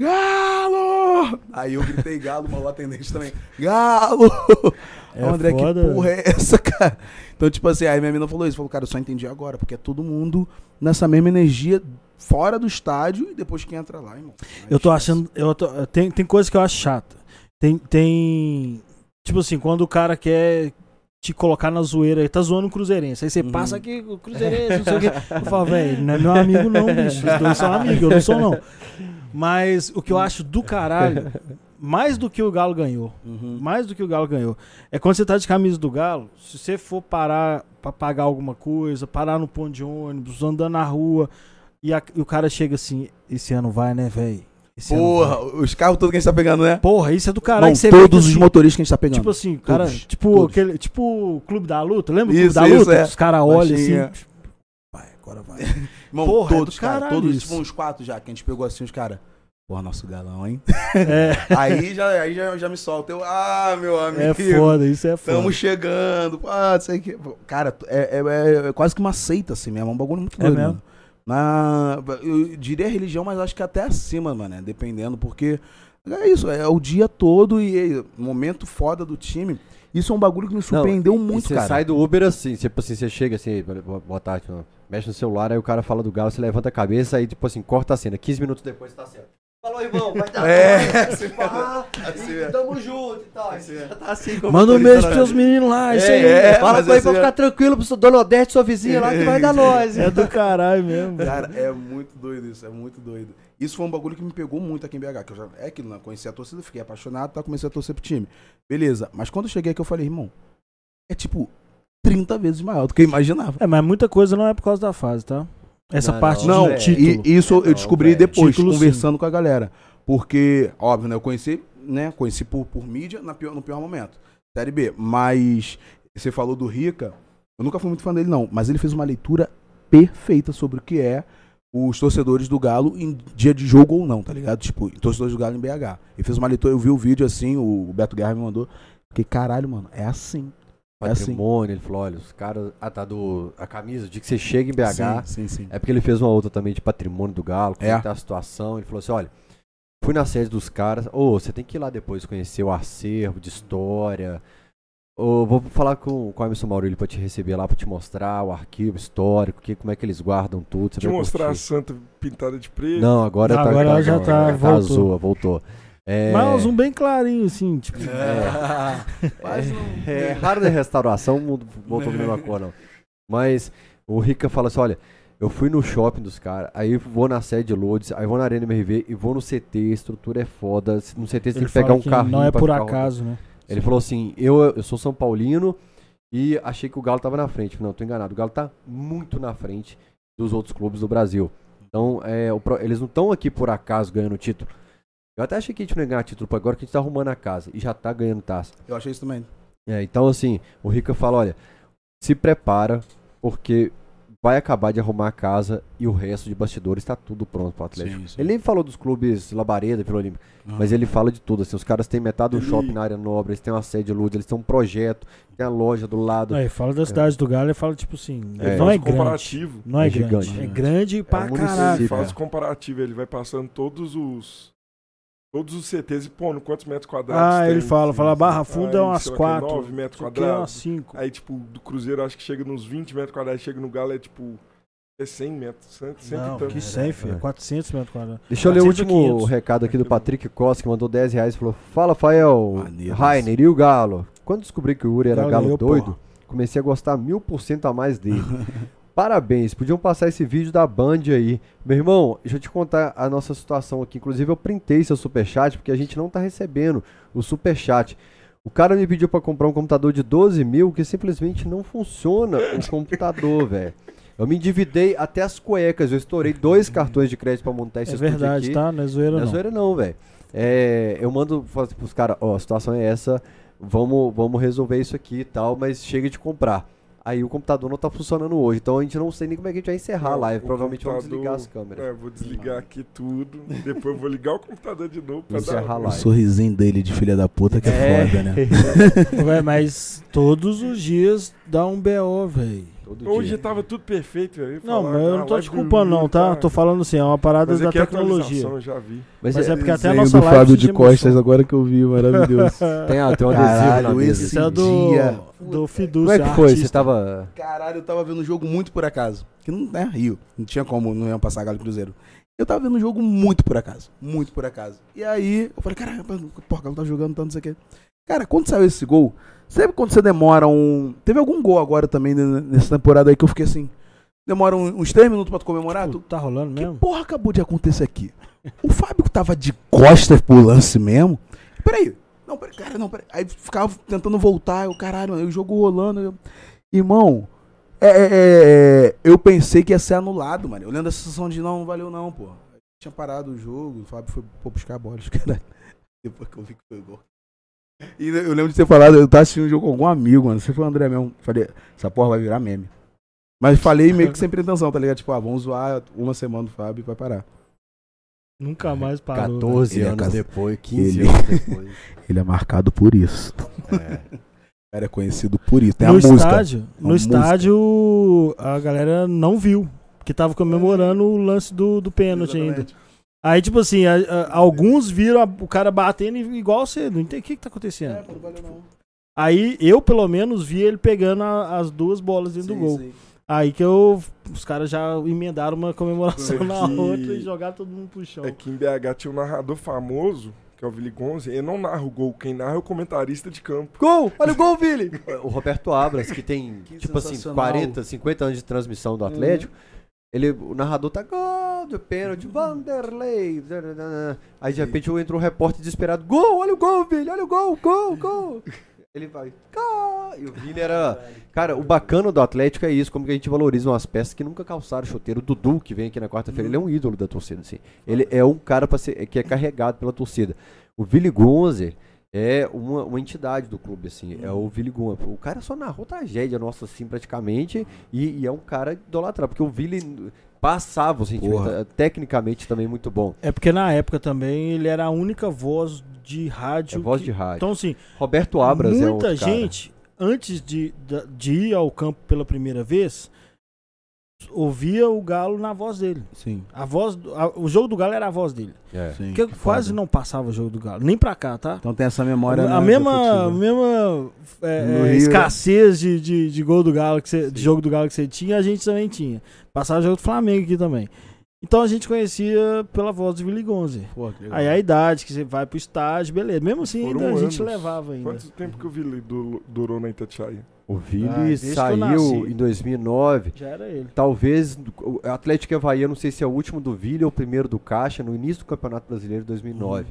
Galo! Aí eu gritei galo, o maluco atendente também. Galo! É André, foda, que porra é essa, cara? Então, tipo assim, aí minha menina falou isso, falou, cara, eu só entendi agora, porque é todo mundo nessa mesma energia fora do estádio e depois que entra lá, irmão. Eu tô achando. Eu tô, tem, tem coisa que eu acho chata. Tem. tem tipo assim, quando o cara quer te colocar na zoeira, ele tá zoando o Cruzeirense. Aí você Uhum. passa aqui, o Cruzeirense, não sei o quê. Eu falo, velho, não é meu amigo, não, bicho. Os dois são amigos, eu não sou, não. Mas o que eu acho do caralho, mais do que o Galo ganhou. Uhum. Mais do que o Galo ganhou. É quando você tá de camisa do Galo, se você for parar pra pagar alguma coisa, parar no ponto de ônibus, andando na rua, e, a- e o cara chega assim, esse ano vai, né, velho? Esse Porra, vai. os carros todos que a gente tá pegando, né? Porra, isso é do caralho. Não, que você todos os assim, motoristas que a gente tá pegando. Tipo assim, cara, Todos, tipo todos. aquele, tipo o Clube da Luta, lembra o Clube Isso, da Luta? é. Os caras olham assim, Baixinha. tipo, vai, agora vai. Irmão, Porra, é todos, do cara, todos, isso. tipo, uns quatro já, que a gente pegou assim, os caras. Porra, nosso galão, hein? É, aí já, aí já, já me solta. Eu, ah, meu amigo. é foda, isso é foda. Estamos chegando. Ah, sei que. Cara, é, é- é- é quase que uma seita, assim mesmo. É um bagulho muito É doido, mesmo? mano. Na, eu diria religião, mas acho que até acima, mano, né? Dependendo, porque é isso, é o dia todo e é, momento foda do time. Isso é um bagulho que me surpreendeu Não, muito, você cara. sai do Uber assim, tipo assim, você chega assim, boa tarde, mexe no celular, aí o cara fala do Galo, você levanta a cabeça, aí tipo assim, corta a cena. 15 minutos depois tá certo. Falou, irmão, vai dar É, bom, assim pá, assim e é. tamo junto e tal. Assim é. Já tá assim, como Manda um beijo na- pros seus meninos lá, isso aí. É, Fala com ele assim pra é- ficar tranquilo pro seu Dona Odete, sua vizinha lá, que vai dar nós. É do caralho mesmo. Cara, é muito doido isso, é muito doido. Isso foi um bagulho que me pegou muito aqui em BH, que eu já é aquilo, né? Conheci a torcida, fiquei apaixonado, tá? Comecei a torcer pro time. Beleza, mas quando eu cheguei aqui eu falei, irmão, é tipo 30 vezes maior do que eu imaginava. É, mas muita coisa não é por causa da fase, tá? Essa Não, parte Não, de é. título. e isso Não, eu descobri velho. depois, Título, conversando com a galera. Porque, óbvio, né? Eu conheci, né? Conheci por, por mídia na pior- no pior momento. Série B. Mas você falou do Rica. Eu nunca fui muito fã dele, não. Mas ele fez uma leitura perfeita sobre o que é os torcedores do Galo em dia de jogo ou não, tá ligado? Tipo, torcedores do Galo em BH. Ele fez uma leitura, eu vi o vídeo assim, o Beto Guerra me mandou. Fiquei, caralho, mano, é assim. É assim. Patrimônio, ele falou, olha, os caras. Ah, tá do. A camisa, o dia que você chega em BH. Sim, sim, sim. É porque ele fez uma outra também de patrimônio do Galo, como É. é. que tá a situação. Ele falou assim: olha, fui na sede dos caras. Ô, você tem que ir lá depois conhecer o acervo de história. Ô, vou falar com, com o Emerson Maurílio pra te receber lá, pra te mostrar o arquivo histórico, que, como é que eles guardam tudo. Você Te vai mostrar a curtir. santa pintada de preto. Não, agora Não, tá. agora ela já tá, tá, tá voltou. azul, voltou. É, Mas um bem clarinho, assim, tipo. Quase não. é raro da restauração, o mundo voltou a mesma cor, não. Mas o Rica fala assim: olha, eu fui no shopping dos caras, aí vou na sede de Lourdes, aí vou na Arena MRV e vou no CT, a estrutura é foda. No CT você tem que pegar um que carrinho. não é por rodando. acaso, né? Ele falou assim: eu, eu sou São Paulino e achei que o Galo tava na frente. Não, tô enganado. O Galo tá muito na frente dos outros clubes do Brasil. Então, é, o eles não estão aqui por acaso ganhando título. Eu até achei que a gente não ia ganhar título por agora, que a gente tá arrumando a casa e já tá ganhando taça. Eu achei isso também. É, então, assim, o Rica fala: olha, se prepara, porque vai acabar de arrumar a casa e o resto de bastidores tá tudo pronto pro Atlético. Sim, sim. Ele nem falou dos clubes Labareda, Vila Olímpica, mas ele fala de tudo. Assim, os caras têm metade do Ele- shopping na área nobre, eles têm uma sede Luz, eles têm um projeto, tem a loja do lado. Aí, fala da cidade do Galo e fala, tipo assim, É. não é grande. comparativo. Não é, É grande. gigante. É grande pra É um caralho. Ele faz é. comparativo, ele vai passando todos os. Todos os CTs e pondo quantos metros quadrados. Ah, tem, ele fala, assim, fala Barra. Funda é umas sei lá, que é 4. 9 metros aqui é umas quadrados. 5. Aí, tipo, do Cruzeiro acho que chega nos 20 metros quadrados, chega no Galo é tipo. É 100 metros, 100, 100 Não, e tanto. que 100, filho. É. 400 metros quadrados. Deixa eu ler o 400 ou último 500. recado aqui do Patrick Costa, que mandou 10 reais e falou: Fala, Fael, Rainer e o Galo. Quando descobri que o Uri era Galo galo doido, porra. comecei a gostar mil por cento a mais dele. Parabéns, podiam passar esse vídeo da Band aí. Meu irmão, deixa eu te contar a nossa situação aqui. Inclusive, eu printei seu superchat, porque a gente não tá recebendo o superchat. O cara me pediu pra comprar um computador de 12 mil que simplesmente não funciona o computador, velho. Eu me endividei até as cuecas. Eu estourei dois cartões de crédito pra montar esse É estúdio verdade, aqui. tá? Não é zoeira Não é não. zoeira não, velho. É, eu mando pros caras, ó, a situação é essa, vamos, vamos resolver isso aqui e tal, mas chega de comprar. Aí o computador não tá funcionando hoje, então a gente não sei nem como é que a gente vai encerrar a Não, live. o Provavelmente vamos desligar as câmeras. É, vou desligar aqui tudo. Depois eu vou ligar o computador de novo pra Encerrar dar. a O live. sorrisinho dele de filha da puta que é, foda, né? Véi, mas todos os dias dá um BO, velho. Todo Hoje dia. tava tudo perfeito, velho. Não, mas eu não tô live te do culpando não, tá? Tô falando assim, é uma parada Mas da aqui é tecnologia. eu já vi. Mas, Mas é é, porque até a nossa do live Fábio de. Costas agora que eu vi, maravilhoso. tem, ah, tem um adesivo na Caralho, mesa. esse é do, dia. do Fidúcio. Como é que foi? Você tava... Caralho, eu tava vendo um jogo muito por acaso. Que não é Rio. Não tinha como, não ia passar Galo Cruzeiro. Eu tava vendo um jogo muito por acaso. Muito por acaso. E aí, eu falei, caralho, porra, o Galo tá jogando tanto, não sei o quê. Cara, quando saiu esse gol, sempre quando você demora um. Teve algum gol agora também nessa temporada aí que eu fiquei assim. Demora uns 3 minutos pra tu comemorar? Tipo, Tu, tá rolando que mesmo? porra acabou de acontecer aqui? O Fábio tava de costas pro lance mesmo. Peraí. Não, peraí, cara, não, peraí. Aí ficava tentando voltar, eu, caralho, aí o jogo rolando. eu- Irmão, é, é, é, é, eu pensei que ia ser anulado, mano. Eu lembro da sensação de não, não valeu não, pô. Tinha parado o jogo, o Fábio foi pô, buscar a bola, caralho. Depois que eu vi que foi gol. E eu lembro de ter falado, eu tava assistindo um jogo com algum amigo, mano. Você foi o André mesmo. Falei, essa porra vai virar meme. Mas falei meio que sem pretensão, tá ligado? Tipo, ah, vamos zoar uma semana do Fábio e vai parar. Nunca mais parou. 14 Ele é anos depois, 15 Ele- anos depois. Ele é marcado por isso. É. O cara é conhecido por isso. Tem no a música. estádio, Uma no música. estádio a galera não viu, porque tava comemorando o lance do, do pênalti ainda. Aí, tipo assim, a- a- alguns viram a- o cara batendo igual você, não entende o que, que tá acontecendo. É, não valeu não. Aí eu, pelo menos, vi ele pegando a- as duas bolas dentro do Sim, gol. sim. Aí que eu. Os caras já emendaram uma comemoração Porque- na outra e jogaram todo mundo pro chão. Aqui em BH tinha um narrador famoso, que é o Vili Gonze. Ele não narra o gol, quem narra é o comentarista de campo. Gol! Olha o gol, Vili! O Roberto Abras, que tem, Que tipo assim, sensacional. 40, 50 anos de transmissão do Atlético, ele, o narrador tá gol do pênalti, Vanderlei. dananana. Aí de repente entrou um repórter desesperado: Gol! Olha o gol, Vili! Olha o gol! Gol! Gol! Ele vai, gol! E o Vili era. Cara, o bacana do Atlético é isso, como que a gente valoriza umas peças que nunca calçaram chuteiro. O Dudu, que vem aqui na quarta-feira, ele é um ídolo da torcida, assim. Ele é um cara ser, que é carregado pela torcida. O Vili Gonzer é uma, uma entidade do clube, assim. É o Vili Gonzer. O cara só narrou tragédia nossa, assim, praticamente. E, e é um cara idolatrado, porque o Vili passava o sentimento. Porra. é, Tecnicamente também muito bom. É porque na época também ele era a única voz de É rádio. voz que- de rádio. Então, assim, Roberto Abras é muita outro cara. gente, antes de, de ir ao campo pela primeira vez, ouvia o Galo na voz dele. Sim, A voz, do- a- o jogo do Galo era a voz dele. É. sim. Porque que quase foda. não passava o jogo do Galo, nem pra cá, tá? Então tem essa memória. a né, mesma, mesma é, é, né? escassez de, de, de gol do Galo, que você, de jogo do Galo que você tinha, a gente também tinha. Passava o jogo do Flamengo aqui também. Então a gente conhecia pela voz do Willi Gonze. Pô. Aí a idade que você vai pro estádio, beleza. Mesmo assim, ainda a gente anos. levava ainda. Quanto tempo que o Vili du- durou na Itatiaia? O Vili Ah, saiu em 2009. Já era ele. Talvez o Atlético Havaí, eu não sei se é o último do Vili ou o primeiro do Caixa, no início do Campeonato Brasileiro de 2009.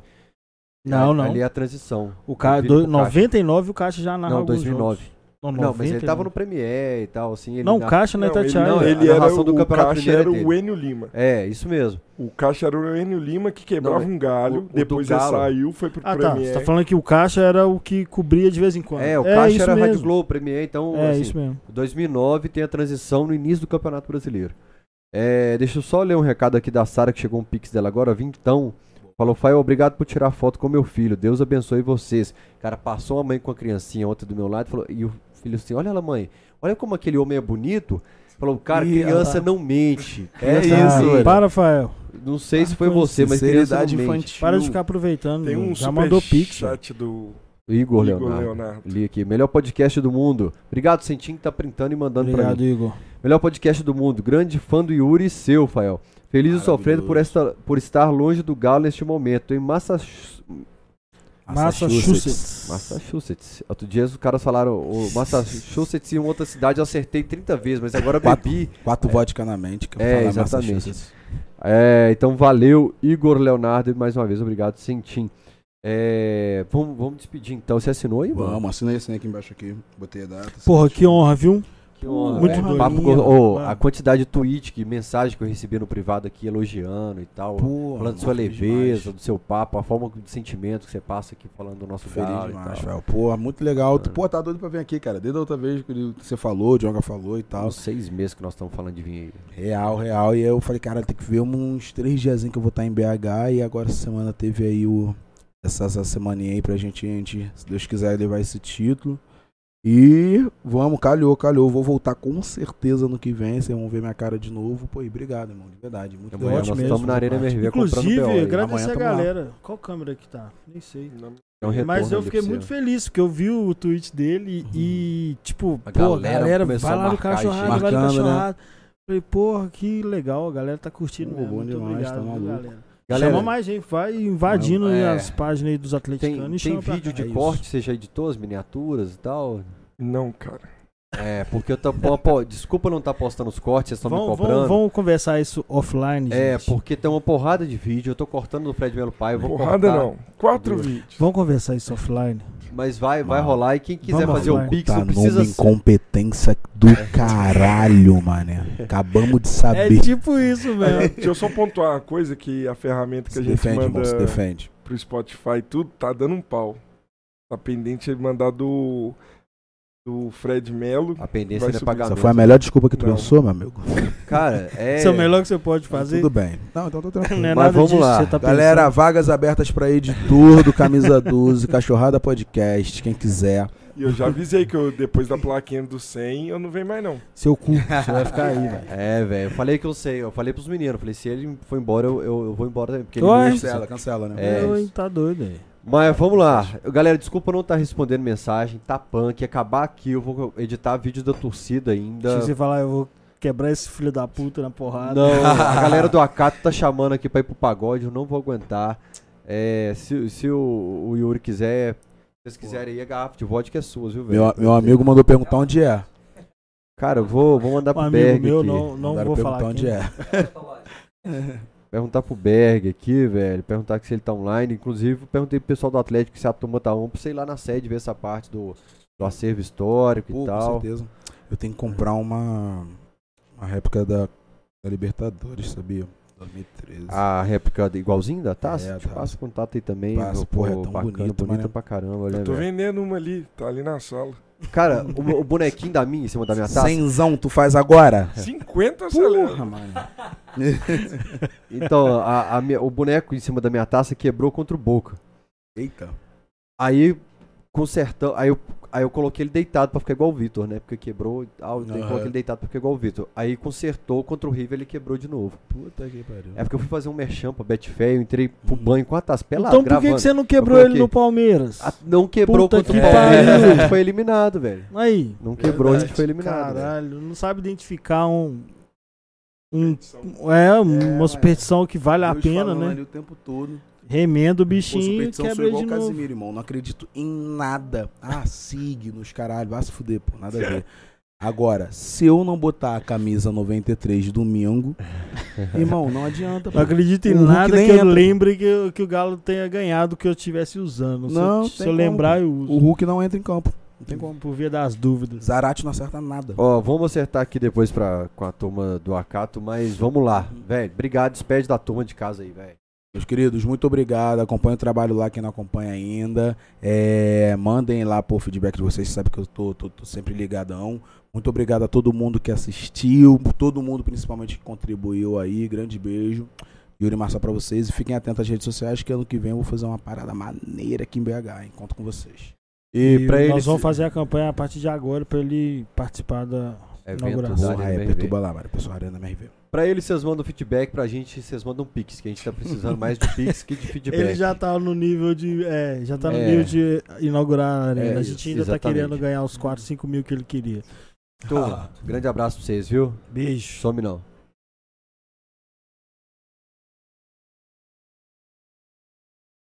Não, não. Ali é a transição. O cara, Vili do, pro Caixa. 99 o Caixa já narrou Não, alguns 2009. jogos. Não, Não, mas ele 90, tava não. no Premier e tal, assim. ele Não, o na- Caixa Não, ele, Itatiaia. não, ele a era do o Campeonato Caixa Brasileiro era é o. Enio Lima. É, isso mesmo. O Caixa era o Enio Lima que quebrava Não, um galho, o- o depois ele Galo- saiu, foi pro Ah, tá. Premier. Você tá falando que o Caixa era o que cobria de vez em quando. É, o Caixa isso era Rádio mesmo. Globo, Premier, então, É, assim, isso mesmo. 2009 tem a transição no início do Campeonato Brasileiro. É, deixa eu só ler um recado aqui da Sara, que chegou um pix dela agora, vintão. Falou, Fael, obrigado por tirar foto com meu filho. Deus abençoe vocês. Cara, passou uma mãe com a criancinha ontem do meu lado e falou, e o filho assim, olha lá, mãe, olha como aquele homem é bonito. Falou, cara, Ih, criança ela- não mente. É Criança isso, velho. Para, Rafael. Não sei se foi Para com você, mas criança não mente. Para de ficar aproveitando. Tem um Já mandou pix. chat do Igor, Igor Leonardo. Leonardo. Li aqui. Melhor podcast do mundo. Obrigado, Sentinho, que tá printando e mandando pra mim. Obrigado, Igor. Melhor podcast do mundo. Grande fã do Yuri e seu, Fael. Feliz e sofrendo por, esta, por estar longe do Galo neste momento. Em Massach- Massachusetts. Massachusetts. Outro dia os caras falaram o Massachusetts em outra cidade eu acertei 30 vezes, mas agora eu Quatro. bebi. Quatro vodka na mente. Que eu É, falar exatamente. Massachusetts. É, então valeu, Igor Leonardo, e mais uma vez, obrigado, Sentim. É, vamos, vamos despedir então. Você assinou aí, mano? Vamos, assinei assim aqui embaixo aqui. Botei a data. Porra, que honra, viu? Que honra, Muito velho. doido. Papo mano. a quantidade de tweet, que mensagem que eu recebi no privado aqui elogiando e tal. Porra, falando da sua leveza, demais. do seu papo, a forma de sentimento que você passa aqui falando do nosso Feliz galo demais. Fel. Pô, muito legal. Pô, tá doido pra vir aqui, cara. Desde a outra vez que você falou, o Djonga falou e tal. Uns seis meses que nós estamos falando de vir aí. Real, real. E eu falei, cara, tem que ver uns três dias que eu vou estar em BH. E agora essa semana teve aí o. Essa, essa semaninha aí pra gente, gente, se Deus quiser, levar esse título. E vamos, calhou, calhou. Vou voltar com certeza no que vem. Vocês vão ver minha cara de novo. Pô, e obrigado, irmão. De verdade. Muito ótimo nós mesmo, estamos na Arena MRV Inclusive, agradecer a tamo lá. galera. Qual câmera que tá? Nem sei. É um Mas eu fiquei muito você. feliz, porque eu vi o tweet dele e, tipo, A pô, galera galera, vai lá no cachorrado, vai no né? cachorrado. Falei, porra, que legal, a galera tá curtindo Pô, mesmo. bom Muito demais, obrigado, tá maluco. galera. Galera, Chama mais gente, vai invadindo aí é. as páginas aí dos Tem, atleticanos e tem pra vídeo de É isso. corte, você já editou as miniaturas e tal? Não, cara. É, porque eu tô. pô, pô, desculpa não estar postando os cortes, vocês estão me Vamos, cobrando. vamos, conversar isso offline, É, gente. porque tem uma porrada de vídeo. Eu tô cortando do Fred Melo Pai. Eu vou Porrada cortar, não. Quatro vídeos. Vamos conversar isso offline. Mas vai, vai Mano. rolar. E quem quiser Vamos fazer o offline. Pix, Tá não precisa. numa incompetência do caralho, mané. Acabamos de É saber. tipo isso, velho. Deixa eu só pontuar uma coisa que a ferramenta que Se a gente defende, manda irmão, se defende. pro Spotify e tudo, tá dando um pau. Tá pendente de mandar do, do Fred Melo. A pendência é pagamento. Essa foi a melhor desculpa que tu Não. pensou, meu amigo? Cara, é. Isso é o melhor que você pode fazer. Tudo bem. Não, então tô tranquilo. Não é Mas nada vamos disso lá. tá Galera, pensando. vagas abertas pra editor do Camisa 12, Cachorrada Podcast, quem quiser. E eu já avisei que eu, depois da plaquinha do 100 eu não venho mais não. Seu cu, você vai ficar aí, velho. É, velho. Eu falei que eu sei. Eu falei pros meninos. Eu falei, se ele for embora, eu, eu, eu vou embora também. Porque ele Ué? Cancela, cancela, né? É. Tá doido aí. Mas vamos lá. Galera, desculpa não estar respondendo mensagem. Tá punk. Acabar aqui, eu vou editar vídeo da torcida ainda. Se você falar, eu vou quebrar esse filho da puta na porrada. Não, a galera do Acato tá chamando aqui pra ir pro pagode, eu não vou aguentar. É, se se o, o Yuri quiser, se vocês quiserem aí, a garrafa de vodka é sua, viu, velho? Meu, meu amigo mandou perguntar onde é. Cara, eu vou, vou mandar Um pro amigo Berg meu, aqui. não, não Mandaram vou falar perguntar onde quem. é. Perguntar pro Berg aqui, velho. Perguntar se ele tá online. Inclusive, perguntei pro pessoal do Atlético se a turma tá on pra você ir lá na sede ver essa parte do, do acervo histórico Pô, e com tal. certeza. Eu tenho que comprar uma, uma réplica da, da Libertadores, sabia? 2013. A réplica de- igualzinho da taça? É, Te tá. o contato aí também. Passa, meu, porra, é tão bacana, bonito, bonita pra caramba, né, Eu tô velho? vendendo uma ali, tá ali na sala. Cara, o, o bonequinho da minha em cima da minha taça. Cenzão, tu faz agora? 50 acelera. Porra, mano. Então, a, a minha- o boneco em cima da minha taça quebrou contra o Boca. Eita. Aí, consertando. Aí eu, aí eu coloquei ele deitado pra ficar igual o Vitor, né? Porque quebrou. Ah, eu Aham. coloquei ele deitado pra ficar igual o Vitor. Aí consertou contra o River ele quebrou de novo. Puta que pariu. É porque eu fui fazer um merchan pra Betfair, eu entrei pro banho com a taça pelada, Então por que, gravando. que você não quebrou Eu ele no Palmeiras? Ah, não quebrou Puta contra o que Palmeiras, pariu. a gente foi eliminado, velho. Aí. Não quebrou, a gente Verdade. foi eliminado. velho. Caralho, não sabe identificar um. um é, uma mas superstição que vale a pena, falando né? ali o tempo todo. Remendo o Pô, bichinho e superstição sou quebra igual de o novo. Casimiro, irmão. Não acredito em nada. Ah, signos, caralho. Vai se fuder, pô. Nada a ver. Agora, se eu não botar a camisa 93 de domingo, irmão, não adianta. Não acredito em nada que eu entra. lembre que, eu- que o Galo tenha ganhado que eu estivesse usando. Se eu- Não, se, tem eu lembrar, pô. eu uso. O Hulk não entra em campo. Não tem como. Por via das dúvidas. Zarate não acerta nada. Ó, vamos acertar aqui depois pra, com a turma do Acato, mas vamos lá. Velho, obrigado, despede da turma de casa aí, velho. Meus queridos, muito obrigado. Acompanhe o trabalho lá, quem não acompanha ainda. É, mandem lá por feedback de vocês, sabe que eu tô, tô- tô sempre ligadão. Muito obrigado a todo mundo que assistiu, todo mundo principalmente que contribuiu aí. Grande beijo. Yuri Massa pra vocês. E fiquem atentos às redes sociais que ano que vem eu vou fazer uma parada maneira aqui em BH. hein? Conto com vocês. E, E pra nós eles. vamos fazer a campanha a partir de agora pra ele participar da. Evento inauguração. Porra, é, perturba lá, mano. Pessoal, Arena MRV. Pra eles vocês mandam feedback, pra gente vocês mandam pix, que a gente tá precisando mais de pix que de feedback. Ele já tá no nível de. É, já tá no É. nível de inaugurar a arena. É, a gente ainda exatamente. tá querendo ganhar os 4, 5 mil que ele queria. Turma, grande abraço pra vocês, viu? Beijo. Some não.